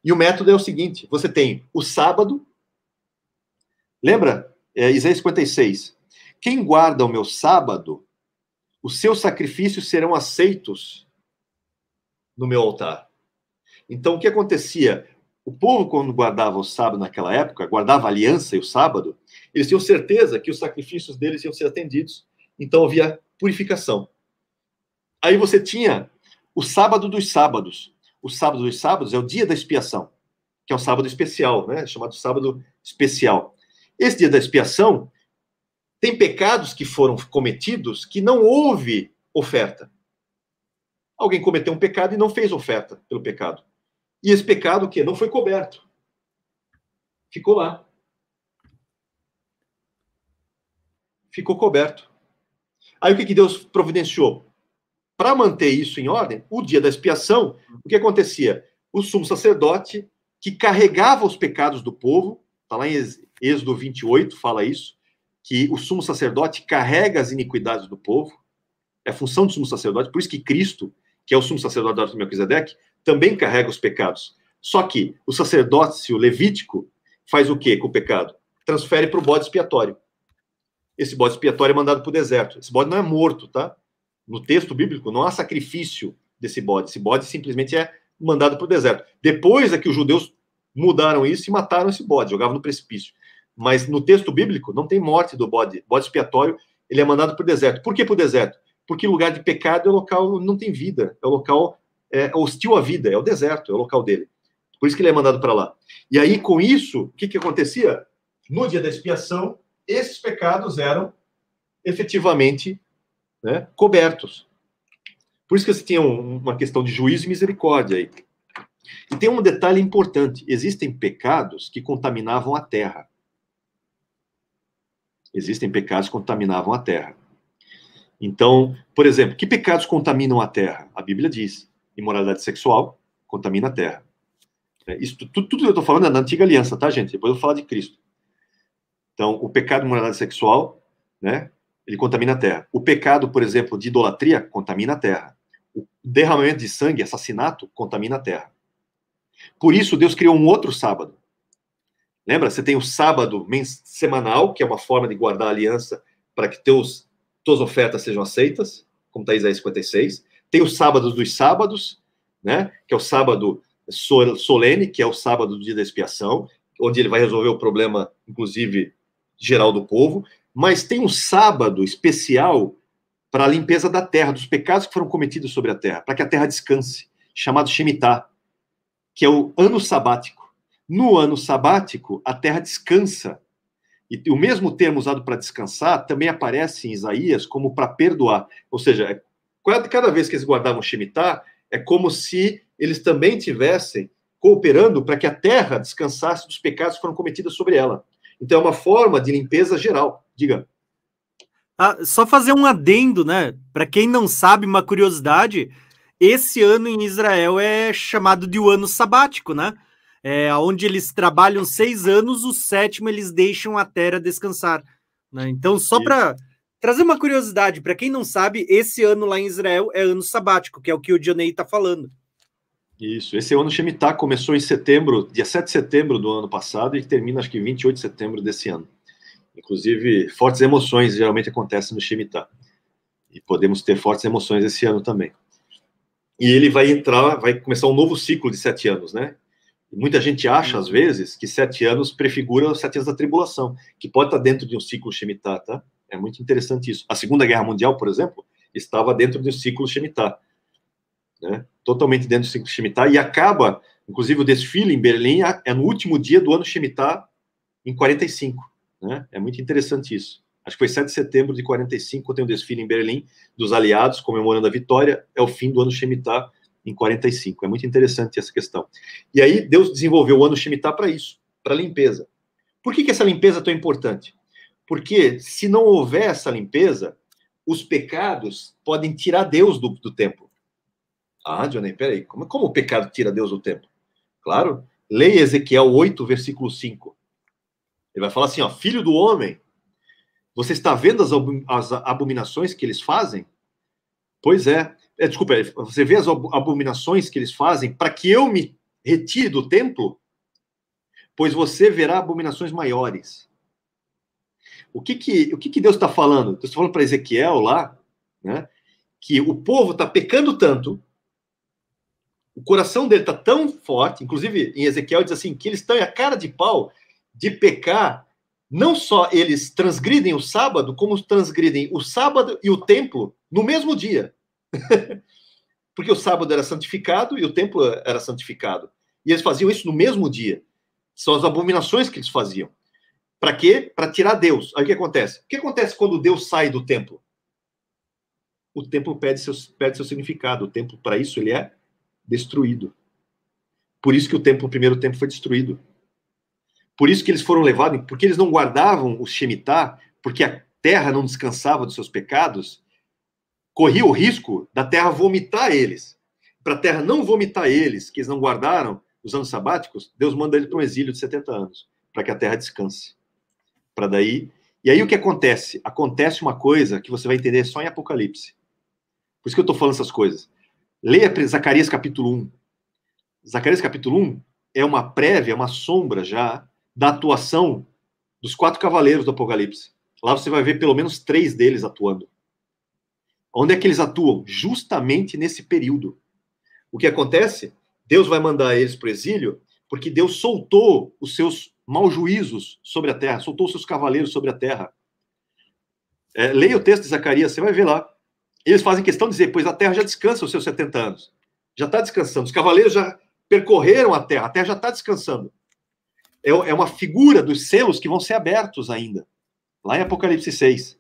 e o método é o seguinte: você tem o sábado. Lembra? É, Isaías 56. Quem guarda o meu sábado, os seus sacrifícios serão aceitos no meu altar. Então, o que acontecia? O povo, quando guardava o sábado naquela época, guardava a aliança e o sábado, eles tinham certeza que os sacrifícios deles iam ser atendidos. Então, havia purificação. Aí você tinha o sábado dos sábados o sábado dos sábados é o dia da expiação, que é um sábado especial, né? Chamado sábado especial. Esse dia da expiação tem pecados que foram cometidos que não houve oferta. Alguém cometeu um pecado e não fez oferta pelo pecado. E esse pecado o quê? Não foi coberto. Ficou lá. Ficou coberto. Aí o que, que Deus providenciou? Para manter isso em ordem, o dia da expiação, o que acontecia? O sumo sacerdote, que carregava os pecados do povo, está lá em Êxodo 28, fala isso, que o sumo sacerdote carrega as iniquidades do povo, é função do sumo sacerdote, por isso que Cristo, que é o sumo sacerdote da Melquisedeque, também carrega os pecados. Só que o sacerdócio levítico faz o quê com o pecado? Transfere para o bode expiatório. Esse bode expiatório é mandado para o deserto. Esse bode não é morto, tá? No texto bíblico não há sacrifício desse bode. Esse bode simplesmente é mandado para o deserto. Depois é que os judeus mudaram isso e mataram esse bode, jogavam no precipício. Mas no texto bíblico não tem morte do bode. Bode expiatório, ele é mandado para o deserto. Por que para o deserto? Porque lugar de pecado é local não tem vida, é o local é, hostil à vida, é o deserto, é o local dele. Por isso que ele é mandado para lá. E aí, com isso, o que, que acontecia? No dia da expiação, esses pecados eram efetivamente né, cobertos. Por isso que você tinha uma questão de juízo e misericórdia aí. E tem um detalhe importante: existem pecados que contaminavam a terra. Existem pecados que contaminavam a terra. Então, por exemplo, que pecados contaminam a terra? A Bíblia diz: imoralidade sexual contamina a terra. É, isso, tudo, tudo que eu estou falando é da antiga aliança, tá, gente? Depois eu vou falar de Cristo. Então, o pecado de moralidade sexual, né, ele contamina a terra. O pecado, por exemplo, de idolatria, contamina a terra. O derramamento de sangue, assassinato, contamina a terra. Por isso, Deus criou um outro sábado. Lembra? Você tem o sábado semanal, que é uma forma de guardar aliança para que teus, tuas ofertas sejam aceitas, como está Isaías 56. Tem os sábados dos sábados, né? Que é o sábado solene, que é o sábado do dia da expiação, onde ele vai resolver o problema, inclusive, geral do povo. Mas tem um sábado especial para a limpeza da terra, dos pecados que foram cometidos sobre a terra, para que a terra descanse, chamado Shemitah, que é o ano sabático. No ano sabático, a terra descansa. E o mesmo termo usado para descansar também aparece em Isaías como para perdoar. Ou seja, é cada vez que eles guardavam Shemitah, é como se eles também tivessem cooperando para que a terra descansasse dos pecados que foram cometidos sobre ela. Então é uma forma de limpeza geral. Diga. Ah, só fazer um adendo, né? Para quem não sabe, uma curiosidade: esse ano em Israel é chamado de o ano sabático, né? É, onde eles trabalham seis anos, o sétimo eles deixam a terra descansar. Né? Então, só para trazer uma curiosidade, para quem não sabe, esse ano lá em Israel é ano sabático, que é o que o Dionei está falando. Isso, esse ano Shemitah começou em setembro, dia 7 de setembro do ano passado e termina acho que 28 de setembro desse ano. Inclusive, fortes emoções geralmente acontecem no Shemitah. E podemos ter fortes emoções esse ano também. E ele vai entrar, vai começar um novo ciclo de sete anos, né? Muita gente acha, às vezes, que sete anos prefigura os sete anos da tribulação, que pode estar dentro de um ciclo Shemitah, tá? É muito interessante isso. A Segunda Guerra Mundial, por exemplo, estava dentro do ciclo Shemitah né? totalmente dentro do ciclo Shemitah, e acaba, inclusive, o desfile em Berlim é no último dia do ano Shemitah, em 45. Né? É muito interessante isso. Acho que foi 7 de setembro de 45, tem o um desfile em Berlim dos aliados, comemorando a vitória, é o fim do ano Shemitah em 45. É muito interessante essa questão. E aí, Deus desenvolveu o ano Shemitah para isso, para limpeza. Por que, que essa limpeza é tão importante? Porque se não houver essa limpeza, os pecados podem tirar Deus do, do templo. Ah, Johnny, peraí, como, como o pecado tira Deus do templo? Claro, leia Ezequiel 8, versículo 5. Ele vai falar assim, ó, filho do homem, você está vendo as, as abominações que eles fazem? Pois é. É desculpa, você vê as abominações que eles fazem para que eu me retire do templo? Pois você verá abominações maiores. O que que, o que, que Deus está falando? Deus está falando para Ezequiel lá, né, que o povo está pecando tanto o coração dele está tão forte, inclusive em Ezequiel diz assim, que eles estão a cara de pau de pecar. Não só eles transgridem o sábado, como transgridem o sábado e o templo no mesmo dia. Porque o sábado era santificado e o templo era santificado. E eles faziam isso no mesmo dia. São as abominações que eles faziam. Para quê? Para tirar Deus. Aí o que acontece? O que acontece quando Deus sai do templo? O templo perde seu, perde seu significado. O templo, para isso, ele é destruído. Por isso que o templo, o primeiro templo foi destruído. Por isso que eles foram levados, porque eles não guardavam o Shemitah, porque a terra não descansava dos seus pecados, corria o risco da terra vomitar eles. Para a terra não vomitar eles, que eles não guardaram os anos sabáticos, Deus manda ele para um exílio de 70 anos, para que a terra descanse. Para daí. E aí o que acontece? Acontece uma coisa que você vai entender só em Apocalipse. Por isso que eu estou falando essas coisas. Leia Zacarias capítulo 1. Zacarias capítulo 1 é uma prévia, uma sombra já da atuação dos quatro cavaleiros do Apocalipse. Lá você vai ver pelo menos três deles atuando. Onde é que eles atuam? Justamente nesse período. O que acontece? Deus vai mandar eles para o exílio porque Deus soltou os seus maus juízos sobre a terra, soltou os seus cavaleiros sobre a terra. É, leia o texto de Zacarias, você vai ver lá. Eles fazem questão de dizer, pois a terra já descansa os seus 70 anos. Já está descansando. Os cavaleiros já percorreram a terra, a terra já está descansando. É, é uma figura dos selos que vão ser abertos ainda, lá em Apocalipse 6.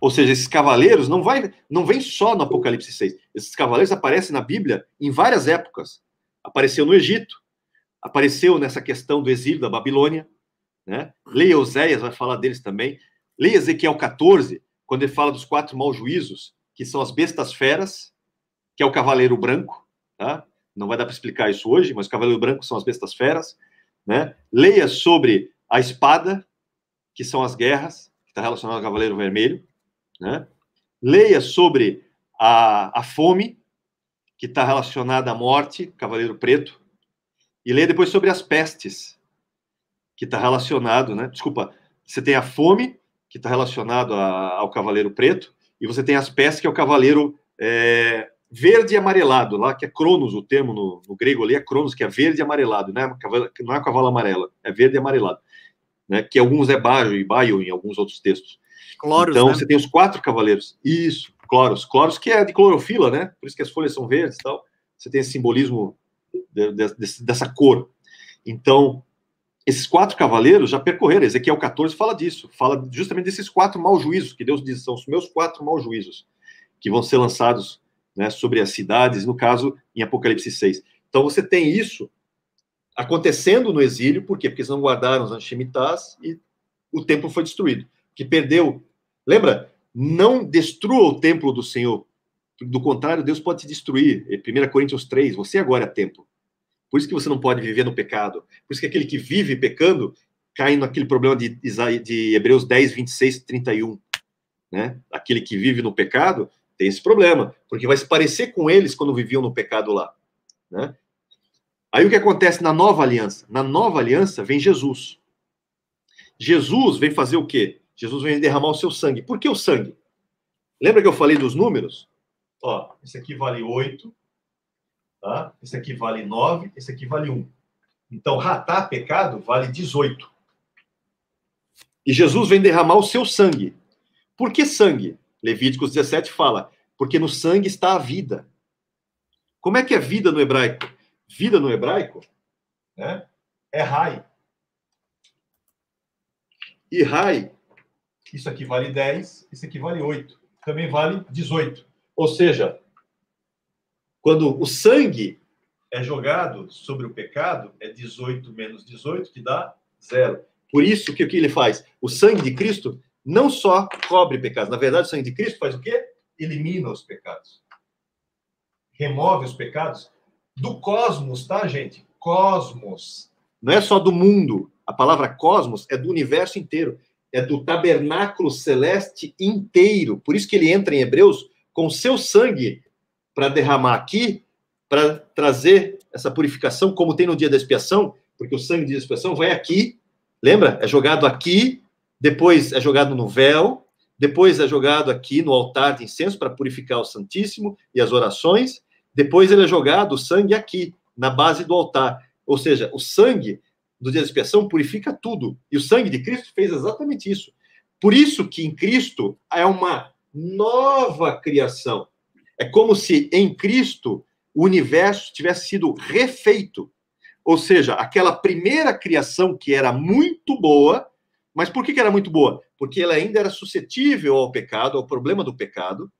Ou seja, esses cavaleiros não, vai, não vem só no Apocalipse 6. Esses cavaleiros aparecem na Bíblia em várias épocas. Apareceu no Egito, apareceu nessa questão do exílio da Babilônia. Né? Leia Oséias, vai falar deles também. Leia Ezequiel 14, quando ele fala dos quatro maus juízos, que são as bestas feras, que é o cavaleiro branco. Tá? Não vai dar para explicar isso hoje, mas o cavaleiro branco são as bestas feras. Né? Leia sobre a espada, que são as guerras, que está relacionado ao cavaleiro vermelho. Né? Leia sobre a, a fome, que está relacionada à morte, cavaleiro preto. E leia depois sobre as pestes, que está relacionado, né? Desculpa, você tem a fome, que está relacionado a, ao cavaleiro preto, e você tem as pestes, que é o cavaleiro é, verde e amarelado, lá que é Cronos, o termo no, no, grego ali é Cronos, que é verde e amarelado, não é, não é cavalo amarelo, é verde e amarelado, né? Que alguns é baio e baio em alguns outros textos. Cloros, então, né? você tem os quatro cavaleiros. Isso, Cloros. Cloros que é de clorofila, né? Por isso que as folhas são verdes e tal. Você tem esse simbolismo de, de, dessa cor. Então, esses quatro cavaleiros já percorreram. Ezequiel 14 fala disso. Fala justamente desses quatro maus juízos, que Deus diz, são os meus quatro maus juízos, que vão ser lançados né, sobre as cidades, no caso, em Apocalipse 6. Então, você tem isso acontecendo no exílio, por quê? Porque eles não guardaram os anshemitas e o templo foi destruído. Que perdeu Lembra? Não destrua o templo do Senhor. Do contrário, Deus pode te destruir. 1 Coríntios 3, você agora é templo. Por isso que você não pode viver no pecado. Por isso que aquele que vive pecando cai naquele problema de, de Hebreus 10, 26, 31. Né? Aquele que vive no pecado tem esse problema, porque vai se parecer com eles quando viviam no pecado lá. Né? Aí o que acontece na nova aliança? Na nova aliança vem Jesus. Jesus vem fazer o quê? Jesus vem derramar o seu sangue. Por que o sangue? Lembra que eu falei dos números? Ó, esse aqui vale 8, tá? Esse aqui vale 9, esse aqui vale 1. Então, ratar pecado vale 18. E Jesus vem derramar o seu sangue. Por que sangue? Levíticos 17 fala, porque no sangue está a vida. Como é que é vida no hebraico? Vida no hebraico né, é rai. E rai isso aqui vale 10, isso aqui vale 8. Também vale 18. Ou seja, quando o sangue é jogado sobre o pecado, é 18 menos 18, que dá zero. Por isso que o que ele faz? O sangue de Cristo não só cobre pecados. Na verdade, o sangue de Cristo faz o quê? Elimina os pecados. Remove os pecados do cosmos, tá, gente? Cosmos. Não é só do mundo. A palavra cosmos é do universo inteiro é do tabernáculo celeste inteiro. Por isso que ele entra em Hebreus com seu sangue para derramar aqui, para trazer essa purificação, como tem no dia da expiação, porque o sangue de expiação vai aqui, lembra? É jogado aqui, depois é jogado no véu, depois é jogado aqui no altar de incenso para purificar o Santíssimo e as orações, depois ele é jogado o sangue aqui, na base do altar. Ou seja, o sangue do dia da expiação purifica tudo. E o sangue de Cristo fez exatamente isso. Por isso que em Cristo é uma nova criação. É como se em Cristo o universo tivesse sido refeito. Ou seja, aquela primeira criação que era muito boa, mas por que, era muito boa? Porque ela ainda era suscetível ao pecado, ao problema do pecado.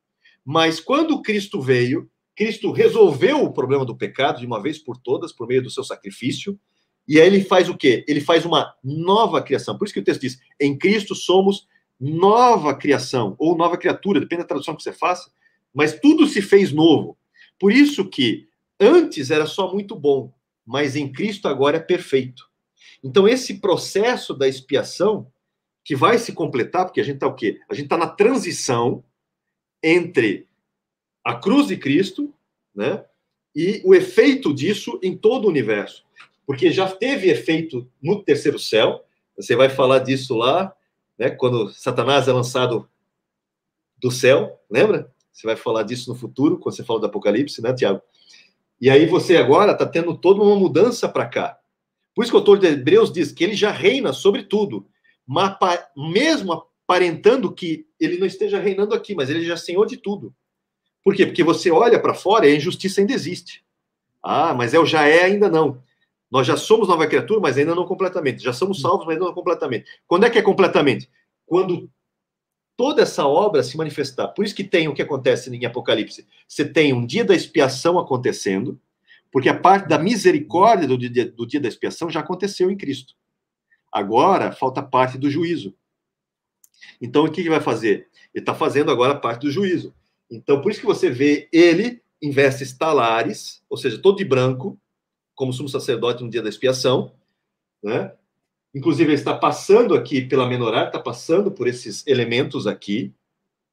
Mas quando Cristo veio, Cristo resolveu o problema do pecado de uma vez por todas, por meio do seu sacrifício. E aí ele faz o quê? Ele faz uma nova criação. Por isso que o texto diz: em Cristo somos nova criação, ou nova criatura, depende da tradução que você faça, mas tudo se fez novo. Por isso que antes era só muito bom, mas em Cristo agora é perfeito. Então, esse processo da expiação, que vai se completar, porque a gente está o quê? A gente está na transição entre a cruz de Cristo, né? e o efeito disso em todo o universo. Porque já teve efeito no terceiro céu, você vai falar disso lá, né, quando Satanás é lançado do céu, lembra? Você vai falar disso no futuro, quando você fala do Apocalipse, né, Tiago? E aí você agora está tendo toda uma mudança para cá. Por isso que o autor de Hebreus diz que ele já reina sobre tudo, mas mesmo aparentando que ele não esteja reinando aqui, mas ele já é senhor de tudo. Por quê? Porque você olha para fora e a injustiça ainda existe. Ah, mas o já é ainda não. Nós já somos nova criatura, mas ainda não completamente. Já somos salvos, mas não completamente. Quando é que é completamente? Quando toda essa obra se manifestar. Por isso que tem o que acontece em Apocalipse. Você tem um dia da expiação acontecendo, porque a parte da misericórdia do dia, do dia da expiação já aconteceu em Cristo. Agora falta parte do juízo. Então o que ele vai fazer? Ele está fazendo agora a parte do juízo. Então por isso que você vê ele em vestes talares, ou seja, todo de branco, como sumo sacerdote no dia da expiação, né? Inclusive, ele está passando aqui pela menorá, está passando por esses elementos aqui,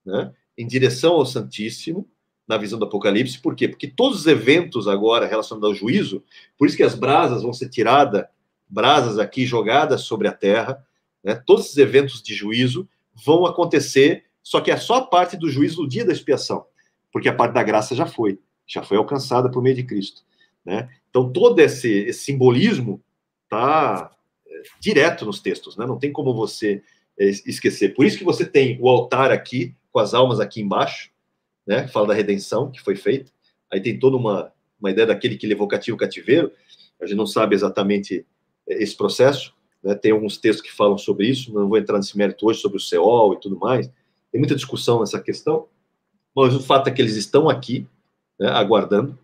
né, em direção ao Santíssimo, na visão do Apocalipse. Por quê? Porque todos os eventos agora relacionados ao juízo, por isso que as brasas vão ser tiradas, brasas aqui jogadas sobre a terra, né, todos esses eventos de juízo vão acontecer, só que é só a parte do juízo do dia da expiação, porque a parte da graça já foi, já foi alcançada por meio de Cristo. Né? Então, todo esse, esse simbolismo está direto nos textos, né? Não tem como você é, esquecer. Por isso que você tem o altar aqui, com as almas aqui embaixo, né? Fala da redenção que foi feita. Aí tem toda uma, uma ideia daquele que levou cativo o cativeiro. A gente não sabe exatamente é, esse processo. Né? Tem alguns textos que falam sobre isso. Não vou entrar nesse mérito hoje sobre o Seol e tudo mais. Tem muita discussão nessa questão. Mas o fato é que eles estão aqui, né, aguardando.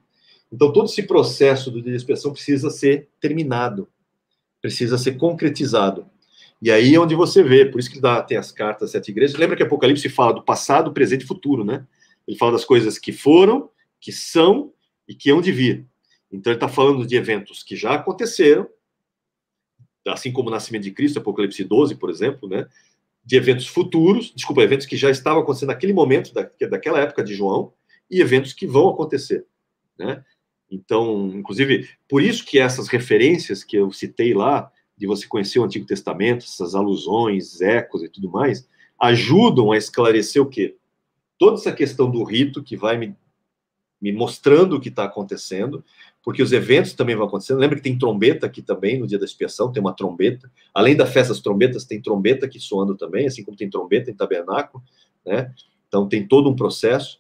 Então, todo esse processo de expiação precisa ser terminado precisa ser concretizado. E aí é onde você vê, por isso que dá, tem as cartas sete igrejas. Lembra que Apocalipse fala do passado, presente e futuro, né? Ele fala das coisas que foram, que são e que hão de vir. Então ele está falando de eventos que já aconteceram, assim como o nascimento de Cristo, Apocalipse 12, por exemplo, né? De eventos futuros, desculpa, eventos que já estavam acontecendo naquele momento, da, daquela época de João, e eventos que vão acontecer, né? Então, inclusive, por isso que essas referências que eu citei lá, de você conhecer o Antigo Testamento, essas alusões, ecos e tudo mais, ajudam a esclarecer o quê? Toda essa questão do rito que vai me, me mostrando o que está acontecendo, porque os eventos também vão acontecendo. Lembra que tem trombeta aqui também no dia da expiação, tem uma trombeta. Além da festa das trombetas, tem trombeta aqui soando também, assim como tem trombeta em tabernáculo, né? Então tem todo um processo.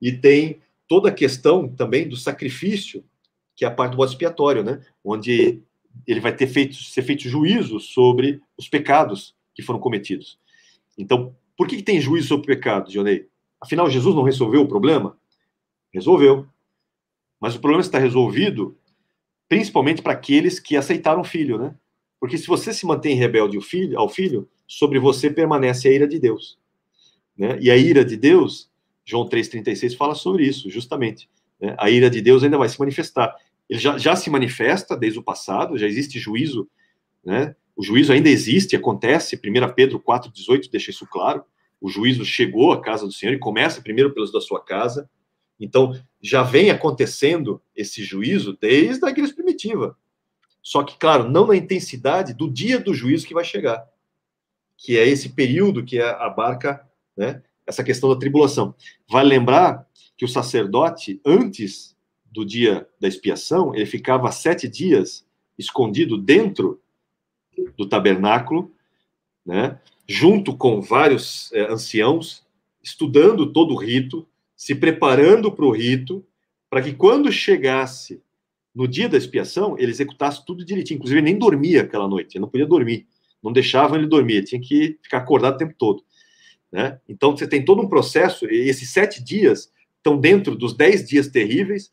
E tem toda a questão também do sacrifício, que é a parte do bode expiatório, né? Onde ele vai ter feito, ser feito juízo sobre os pecados que foram cometidos. Então, por que, que tem juízo sobre o pecado, Dionei? Afinal, Jesus não resolveu o problema? Resolveu. Mas o problema está resolvido principalmente para aqueles que aceitaram o filho, né? Porque se você se mantém rebelde ao filho, ao filho, sobre você permanece a ira de Deus. Né? E a ira de Deus João 3,36 fala sobre isso, justamente. Né? A ira de Deus ainda vai se manifestar. Ele já, já se manifesta desde o passado, já existe juízo, né? O juízo ainda existe, acontece. 1 Pedro 4,18 deixa isso claro. O juízo chegou à casa do Senhor e começa primeiro pelos da sua casa. Então, já vem acontecendo esse juízo desde a igreja primitiva. Só que, claro, não na intensidade do dia do juízo que vai chegar, que é esse período que abarca né, essa questão da tribulação. Vale lembrar que o sacerdote, antes do dia da expiação, ele ficava sete dias escondido dentro do tabernáculo, né, junto com vários é, anciãos, estudando todo o rito, se preparando para o rito, para que quando chegasse no dia da expiação, ele executasse tudo direitinho. Inclusive, ele nem dormia aquela noite, ele não podia dormir. Não deixavam ele dormir, tinha que ficar acordado o tempo todo. Né? Então, você tem todo um processo, e esses sete dias estão dentro dos dez dias terríveis,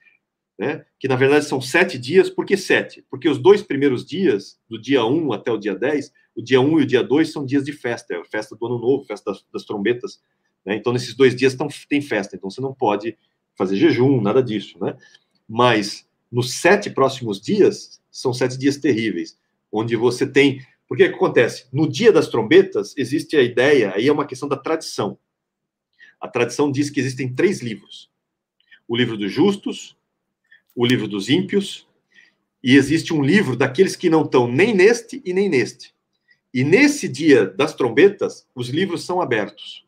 né? que na verdade são sete dias, por que sete? Porque os dois primeiros dias, do dia 1 até o dia 10, o dia 1 e o dia 2 são dias de festa, é a festa do ano novo, festa das, das trombetas. Né? Então, nesses dois dias tão, tem festa, então você não pode fazer jejum, nada disso. Né? Mas nos sete próximos dias, são sete dias terríveis, onde você tem porque o que acontece? No dia das trombetas, existe a ideia, aí é uma questão da tradição. A tradição diz que existem três livros: o livro dos justos, o livro dos ímpios, e existe um livro daqueles que não estão nem neste e nem neste. E nesse dia das trombetas, os livros são abertos.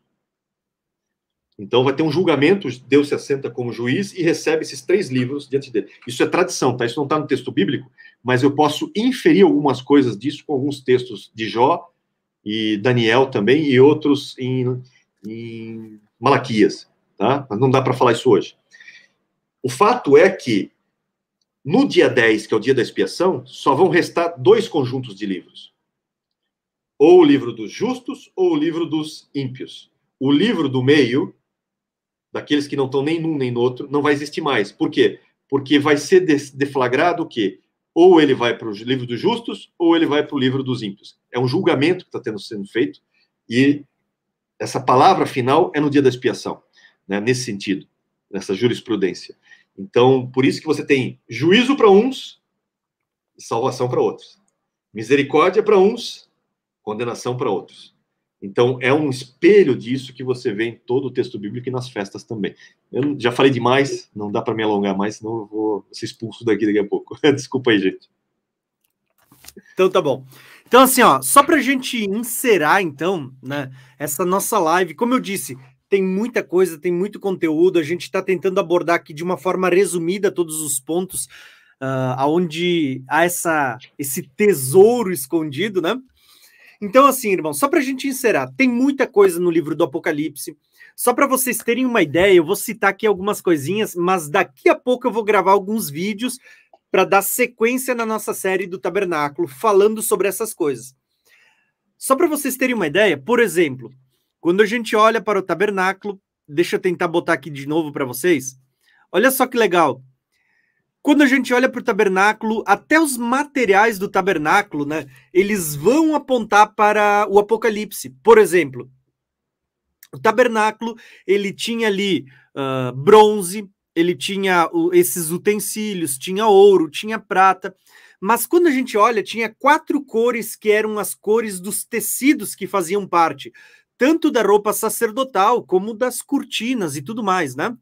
Então vai ter um julgamento, Deus se assenta como juiz e recebe esses três livros diante dele. Isso é tradição, tá? Isso não está no texto bíblico, mas eu posso inferir algumas coisas disso com alguns textos de Jó e Daniel também e outros em, em Malaquias, tá? Mas não dá para falar isso hoje. O fato é que no dia 10, que é o dia da expiação, só vão restar dois conjuntos de livros. Ou o livro dos justos ou o livro dos ímpios. O livro do meio, daqueles que não estão nem num nem no outro, não vai existir mais. Por quê? Porque vai ser deflagrado que ou ele vai para o livro dos justos ou ele vai para o livro dos ímpios. É um julgamento que está tendo sendo feito e essa palavra final é no dia da expiação, né? nesse sentido, nessa jurisprudência. Então, por isso que você tem juízo para uns e salvação para outros. Misericórdia para uns, condenação para outros. Então, é um espelho disso que você vê em todo o texto bíblico e nas festas também. Eu já falei demais, não dá para me alongar mais, senão eu vou ser expulso daqui daqui a pouco. Desculpa aí, gente. Então tá bom. Então, assim, ó, só para a gente encerrar, então, né, essa nossa live, como eu disse, tem muita coisa, tem muito conteúdo, a gente está tentando abordar aqui de uma forma resumida todos os pontos, uh, aonde há essa, esse tesouro escondido, né? Então, assim, irmão, só para a gente encerrar, tem muita coisa no livro do Apocalipse. Só para vocês terem uma ideia, eu vou citar aqui algumas coisinhas, mas daqui a pouco eu vou gravar alguns vídeos para dar sequência na nossa série do Tabernáculo, falando sobre essas coisas. Só para vocês terem uma ideia, por exemplo, quando a gente olha para o Tabernáculo, deixa eu tentar botar aqui de novo para vocês. Olha só que legal. Quando a gente olha para o tabernáculo, até os materiais do tabernáculo, né, eles vão apontar para o Apocalipse. Por exemplo, o tabernáculo ele tinha ali uh, bronze, ele tinha uh, esses utensílios, tinha ouro, tinha prata. Mas quando a gente olha, tinha quatro cores que eram as cores dos tecidos que faziam parte, tanto da roupa sacerdotal como das cortinas e tudo mais, né?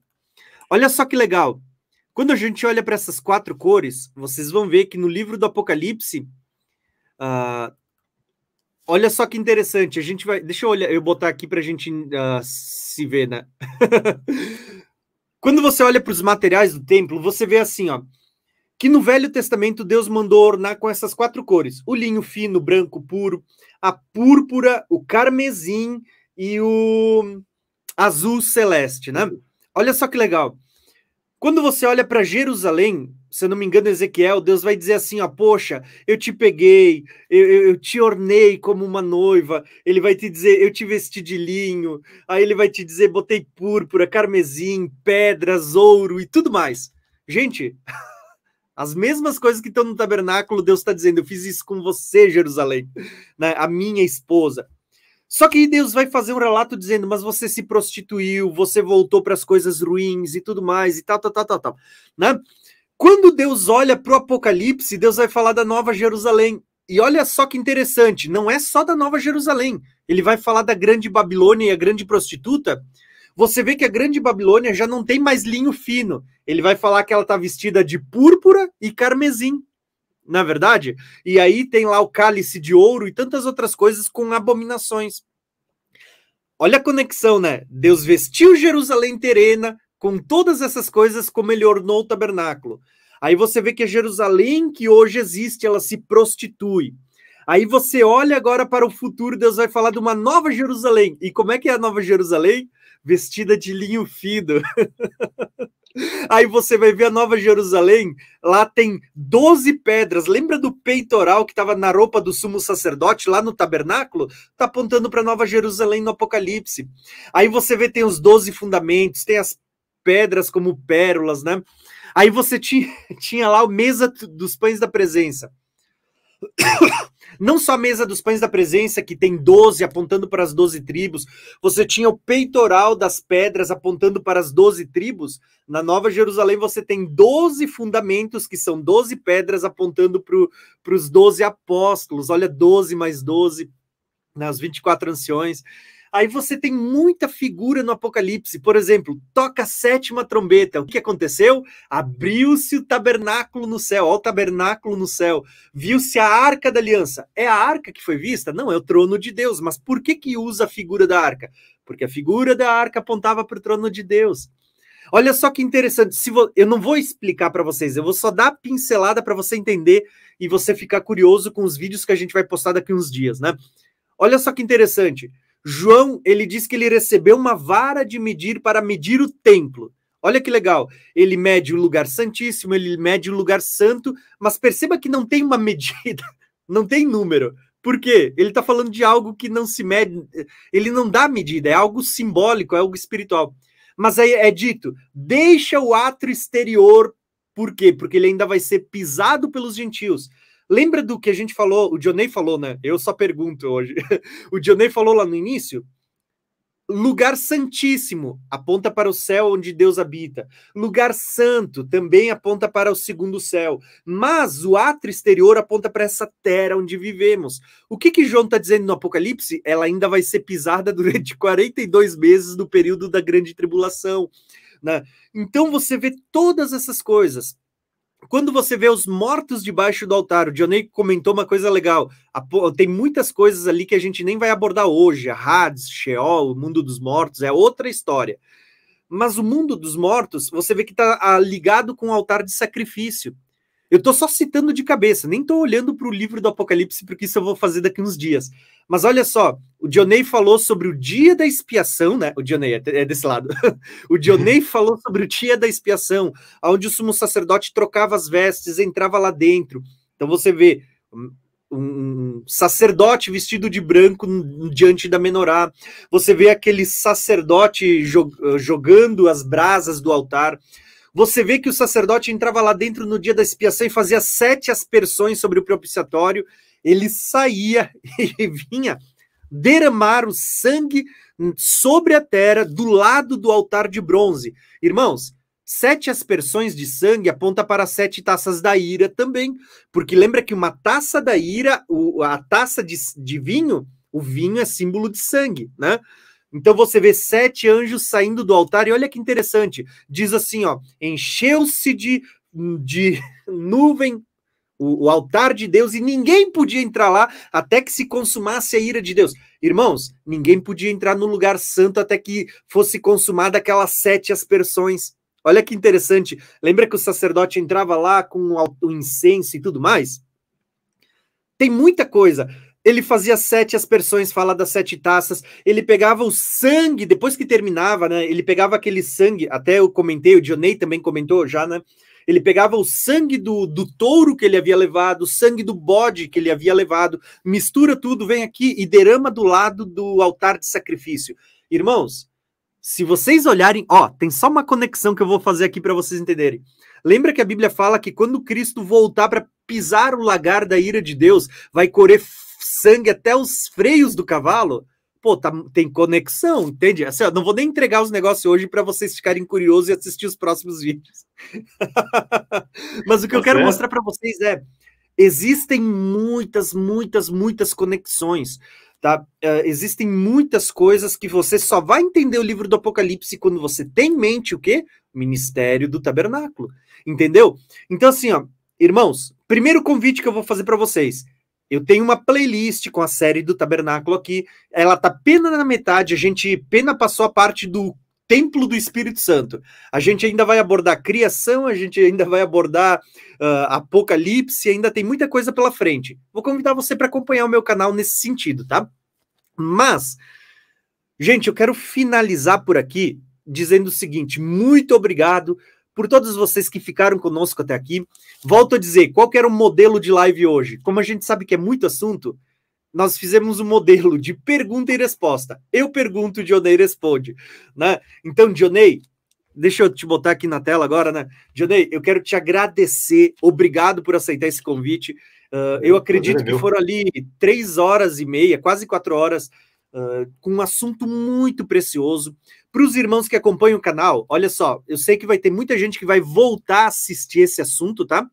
Olha só que legal. Quando a gente olha para essas quatro cores, vocês vão ver que no livro do Apocalipse, uh, olha só que interessante. A gente vai, deixa eu olhar, eu botar aqui para a gente uh, se ver, né? Quando você olha para os materiais do templo, você vê assim, ó, que no Velho Testamento Deus mandou ornar com essas quatro cores: o linho fino, branco puro, a púrpura, o carmesim e o azul celeste, né? Olha só que legal. Quando você olha para Jerusalém, se eu não me engano, Ezequiel, Deus vai dizer assim: ó, poxa, eu te peguei, eu, eu, eu, te ornei como uma noiva. Ele vai te dizer: eu te vesti de linho. Aí ele vai te dizer: botei púrpura, carmesim, pedras, ouro e tudo mais. Gente, as mesmas coisas que estão no tabernáculo, Deus está dizendo: eu fiz isso com você, Jerusalém, né? a minha esposa. Só que Deus vai fazer um relato dizendo: Mas você se prostituiu, você voltou para as coisas ruins e tudo mais, e tal, tal, tal, tal, tal. Né? Quando Deus olha para o Apocalipse, Deus vai falar da Nova Jerusalém. E olha só que interessante: não é só da Nova Jerusalém. Ele vai falar da Grande Babilônia e a Grande Prostituta. Você vê que a Grande Babilônia já não tem mais linho fino. Ele vai falar que ela está vestida de púrpura e carmesim na é verdade? E aí tem lá o cálice de ouro e tantas outras coisas com abominações. Olha a conexão, né? Deus vestiu Jerusalém terena com todas essas coisas como ele ornou o tabernáculo. Aí você vê que a Jerusalém que hoje existe, ela se prostitui. Aí você olha agora para o futuro, Deus vai falar de uma nova Jerusalém. E como é que é a nova Jerusalém? Vestida de linho fino. Aí você vai ver a Nova Jerusalém, lá tem 12 pedras. Lembra do peitoral que estava na roupa do sumo sacerdote lá no tabernáculo? Tá apontando para Nova Jerusalém no Apocalipse. Aí você vê tem os 12 fundamentos, tem as pedras como pérolas, né? Aí você tinha, tinha lá a mesa dos pães da presença. Não só a mesa dos pães da presença, que tem 12 apontando para as 12 tribos, você tinha o peitoral das pedras apontando para as 12 tribos. Na Nova Jerusalém você tem 12 fundamentos, que são 12 pedras apontando para os 12 apóstolos. Olha, 12 mais 12, nas 24 anciões. Aí você tem muita figura no Apocalipse. Por exemplo, toca a sétima trombeta. O que aconteceu? Abriu-se o tabernáculo no céu. Olha o tabernáculo no céu. Viu-se a arca da aliança. É a arca que foi vista? Não, é o trono de Deus. Mas por que, que usa a figura da arca? Porque a figura da arca apontava para o trono de Deus. Olha só que interessante. Se vo... Eu não vou explicar para vocês, eu vou só dar pincelada para você entender e você ficar curioso com os vídeos que a gente vai postar daqui uns dias, né? Olha só que interessante. João, ele diz que ele recebeu uma vara de medir para medir o templo. Olha que legal. Ele mede o lugar santíssimo, ele mede o lugar santo, mas perceba que não tem uma medida, não tem número. Por quê? Ele está falando de algo que não se mede, ele não dá medida, é algo simbólico, é algo espiritual. Mas aí é dito: deixa o ato exterior, por quê? Porque ele ainda vai ser pisado pelos gentios. Lembra do que a gente falou? O Dionei falou, né? Eu só pergunto hoje. o Dionei falou lá no início. Lugar santíssimo aponta para o céu onde Deus habita. Lugar santo também aponta para o segundo céu. Mas o ato exterior aponta para essa terra onde vivemos. O que que João está dizendo no Apocalipse? Ela ainda vai ser pisada durante 42 meses no período da grande tribulação. Né? Então você vê todas essas coisas quando você vê os mortos debaixo do altar, o Dionei comentou uma coisa legal. Tem muitas coisas ali que a gente nem vai abordar hoje. A Hades, Sheol, o mundo dos mortos, é outra história. Mas o mundo dos mortos, você vê que está ah, ligado com o altar de sacrifício. Eu estou só citando de cabeça, nem estou olhando para o livro do Apocalipse, porque isso eu vou fazer daqui uns dias. Mas olha só, o Dionei falou sobre o dia da expiação, né? O Dionei é, é desse lado. o Dionei falou sobre o dia da expiação, onde o sumo sacerdote trocava as vestes, entrava lá dentro. Então você vê um sacerdote vestido de branco diante da menorá. Você vê aquele sacerdote jogando as brasas do altar. Você vê que o sacerdote entrava lá dentro no dia da expiação e fazia sete aspersões sobre o propiciatório. Ele saía e vinha derramar o sangue sobre a terra do lado do altar de bronze. Irmãos, sete aspersões de sangue aponta para sete taças da ira também, porque lembra que uma taça da ira, a taça de, de vinho, o vinho é símbolo de sangue, né? Então você vê sete anjos saindo do altar, e olha que interessante, diz assim: ó, encheu-se de, de nuvem o, o, altar de Deus e ninguém podia entrar lá até que se consumasse a ira de Deus. Irmãos, ninguém podia entrar no lugar santo até que fosse consumada aquelas sete aspersões. Olha que interessante. Lembra que o sacerdote entrava lá com o incenso e tudo mais? Tem muita coisa ele fazia sete aspersões, fala das sete taças, ele pegava o sangue, depois que terminava, né? Ele pegava aquele sangue, até eu comentei, o Dionei também comentou já, né? Ele pegava o sangue do, do touro que ele havia levado, o sangue do bode que ele havia levado, mistura tudo, vem aqui e derrama do lado do altar de sacrifício. Irmãos, se vocês olharem, ó, tem só uma conexão que eu vou fazer aqui para vocês entenderem. Lembra que a Bíblia fala que quando Cristo voltar para pisar o lagar da ira de Deus, vai correr sangue até os freios do cavalo, pô, tá, tem conexão, entende? Assim, ó, não vou nem entregar os negócios hoje para vocês ficarem curiosos e assistir os próximos vídeos. Mas o que tá eu quero certo. mostrar para vocês é existem muitas, muitas, muitas conexões. Tá? Uh, existem muitas coisas que você só vai entender o livro do Apocalipse quando você tem em mente o quê? O ministério do tabernáculo. Entendeu? Então, assim, ó, irmãos, primeiro convite que eu vou fazer para vocês eu tenho uma playlist com a série do Tabernáculo aqui. Ela tá pena na metade. A gente pena passou a parte do Templo do Espírito Santo. A gente ainda vai abordar criação, a gente ainda vai abordar uh, Apocalipse, ainda tem muita coisa pela frente. Vou convidar você para acompanhar o meu canal nesse sentido, tá? Mas, gente, eu quero finalizar por aqui dizendo o seguinte: muito obrigado por todos vocês que ficaram conosco até aqui. Volto a dizer, qual era o modelo de live hoje? Como a gente sabe que é muito assunto, nós fizemos um modelo de pergunta e resposta. Eu pergunto, o Dionei responde. Né? Então, Dionei, deixa eu te botar aqui na tela agora, né? Dionei, eu quero te agradecer, obrigado por aceitar esse convite. Uh, eu acredito que foram ali três horas e meia, quase quatro horas, uh, com um assunto muito precioso. Para os irmãos que acompanham o canal, olha só, eu sei que vai ter muita gente que vai voltar a assistir esse assunto, tá?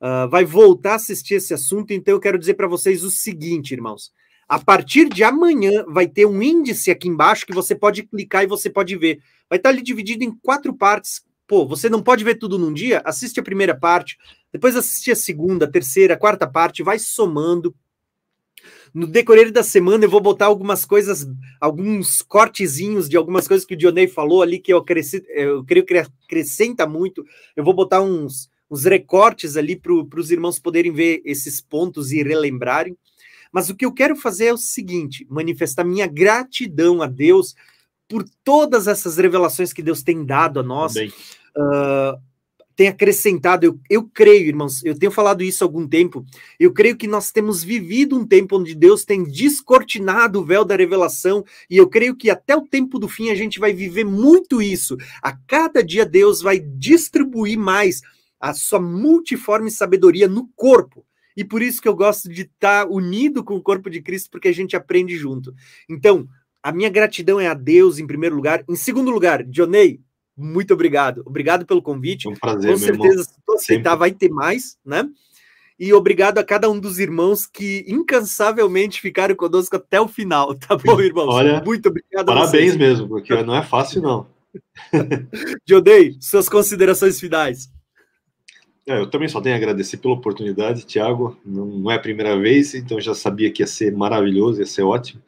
Uh, vai voltar a assistir esse assunto, então eu quero dizer para vocês o seguinte, irmãos. A partir de amanhã vai ter um índice aqui embaixo que você pode clicar e você pode ver. Vai estar ali dividido em quatro partes. Pô, você não pode ver tudo num dia? Assiste a primeira parte, depois assiste a segunda, terceira, quarta parte, vai somando. No decorrer da semana eu vou botar algumas coisas, alguns cortezinhos de algumas coisas que o Dionei falou ali que eu, acrescento, eu creio que acrescenta muito. Eu vou botar uns, uns recortes ali para os irmãos poderem ver esses pontos e relembrarem. Mas o que eu quero fazer é o seguinte: manifestar minha gratidão a Deus por todas essas revelações que Deus tem dado a nós. Uh, tem acrescentado, eu, eu creio, irmãos, eu tenho falado isso há algum tempo, eu creio que nós temos vivido um tempo onde Deus tem descortinado o véu da revelação, e eu creio que até o tempo do fim a gente vai viver muito isso. A cada dia Deus vai distribuir mais a sua multiforme sabedoria no corpo. E por isso que eu gosto de estar tá unido com o corpo de Cristo, porque a gente aprende junto. Então, a minha gratidão é a Deus em primeiro lugar. Em segundo lugar, Dionei, muito obrigado. Obrigado pelo convite. Um prazer, com certeza, se tu aceitar, vai ter mais, né? E obrigado a cada um dos irmãos que incansavelmente ficaram conosco até o final, tá bom, irmãos? Olha, muito obrigado. Parabéns mesmo, porque não é fácil, não. Dionei, suas considerações finais. É, eu também só tenho a agradecer pela oportunidade, Tiago. Não, não, é a primeira vez, então já sabia que ia ser maravilhoso, ia ser ótimo.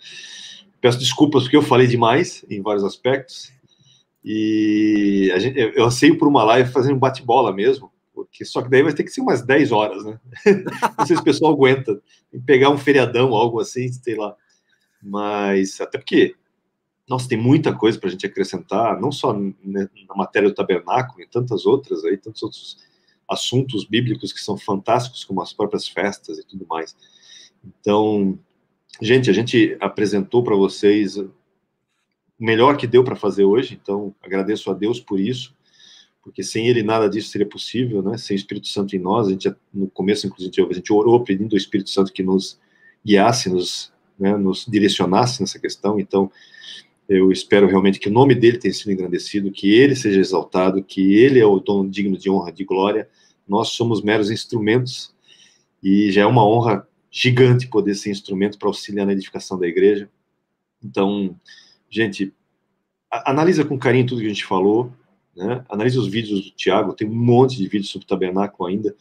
Peço desculpas porque eu falei demais em vários aspectos. E gente, eu anseio por uma live fazendo um bate-bola mesmo, porque só que daí vai ter que ser umas 10 horas, né? Não sei se o pessoal aguenta. pegar um feriadão, algo assim, sei lá. Mas até porque, nossa, tem muita coisa para a gente acrescentar, não só na matéria do tabernáculo, em tantas outras aí, tantos outros assuntos bíblicos que são fantásticos, como as próprias festas e tudo mais. Então, gente, a gente apresentou para vocês melhor que deu para fazer hoje, então agradeço a Deus por isso, porque sem Ele nada disso seria possível, né? Sem o Espírito Santo em nós, a gente no começo, inclusive, a gente orou pedindo ao Espírito Santo que nos guiasse, nos, né, nos direcionasse nessa questão, então eu espero realmente que o nome dele tenha sido engrandecido, que ele seja exaltado, que ele é o dono digno de honra, de glória. Nós somos meros instrumentos e já é uma honra gigante poder ser instrumento para auxiliar na edificação da igreja. Então, gente, analisa com carinho tudo que a gente falou, né? Analisa os vídeos do Tiago, tem um monte de vídeos sobre tabernáculo ainda.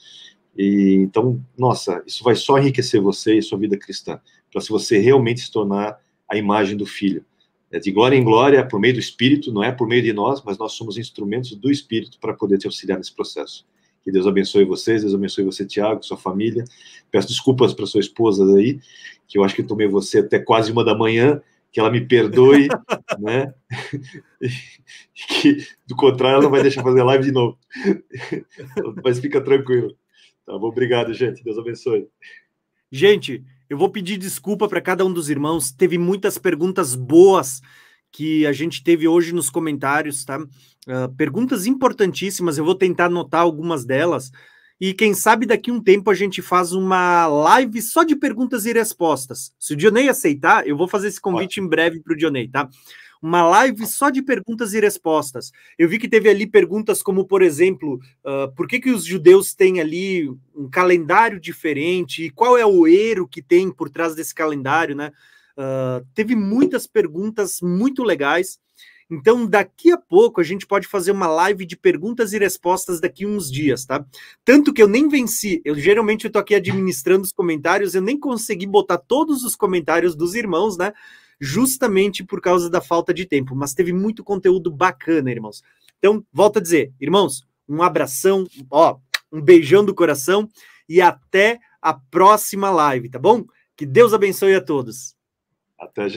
E então, nossa, isso vai só enriquecer você e sua vida cristã, para se você realmente se tornar a imagem do filho é de glória em glória, por meio do Espírito, não é por meio de nós, mas nós somos instrumentos do Espírito para poder te auxiliar nesse processo. Que Deus abençoe vocês, Deus abençoe você, Tiago, sua família. Peço desculpas para sua esposa aí, que eu acho que tomei você até quase uma da manhã, que ela me perdoe, né? que, do contrário, ela não vai deixar fazer live de novo. Mas fica tranquilo. Tá bom? Obrigado, gente. Deus abençoe. Gente, eu vou pedir desculpa para cada um dos irmãos. Teve muitas perguntas boas que a gente teve hoje nos comentários, tá? Uh, perguntas importantíssimas. Eu vou tentar anotar algumas delas. E quem sabe daqui um tempo a gente faz uma live só de perguntas e respostas. Se o Dionei aceitar, eu vou fazer esse convite em breve para o Dionei, tá? uma live só de perguntas e respostas. Eu vi que teve ali perguntas como, por exemplo, uh, por que, que os judeus têm ali um calendário diferente e qual é o erro que tem por trás desse calendário, né? Uh, teve muitas perguntas muito legais. Então, daqui a pouco a gente pode fazer uma live de perguntas e respostas daqui uns dias, tá? Tanto que eu nem venci, eu geralmente eu tô aqui administrando os comentários, eu nem consegui botar todos os comentários dos irmãos, né? justamente por causa da falta de tempo. Mas teve muito conteúdo bacana, irmãos. Então, volto a dizer, irmãos, um abração, ó, um beijão do coração e até a próxima live, tá bom? Que Deus abençoe a todos. Até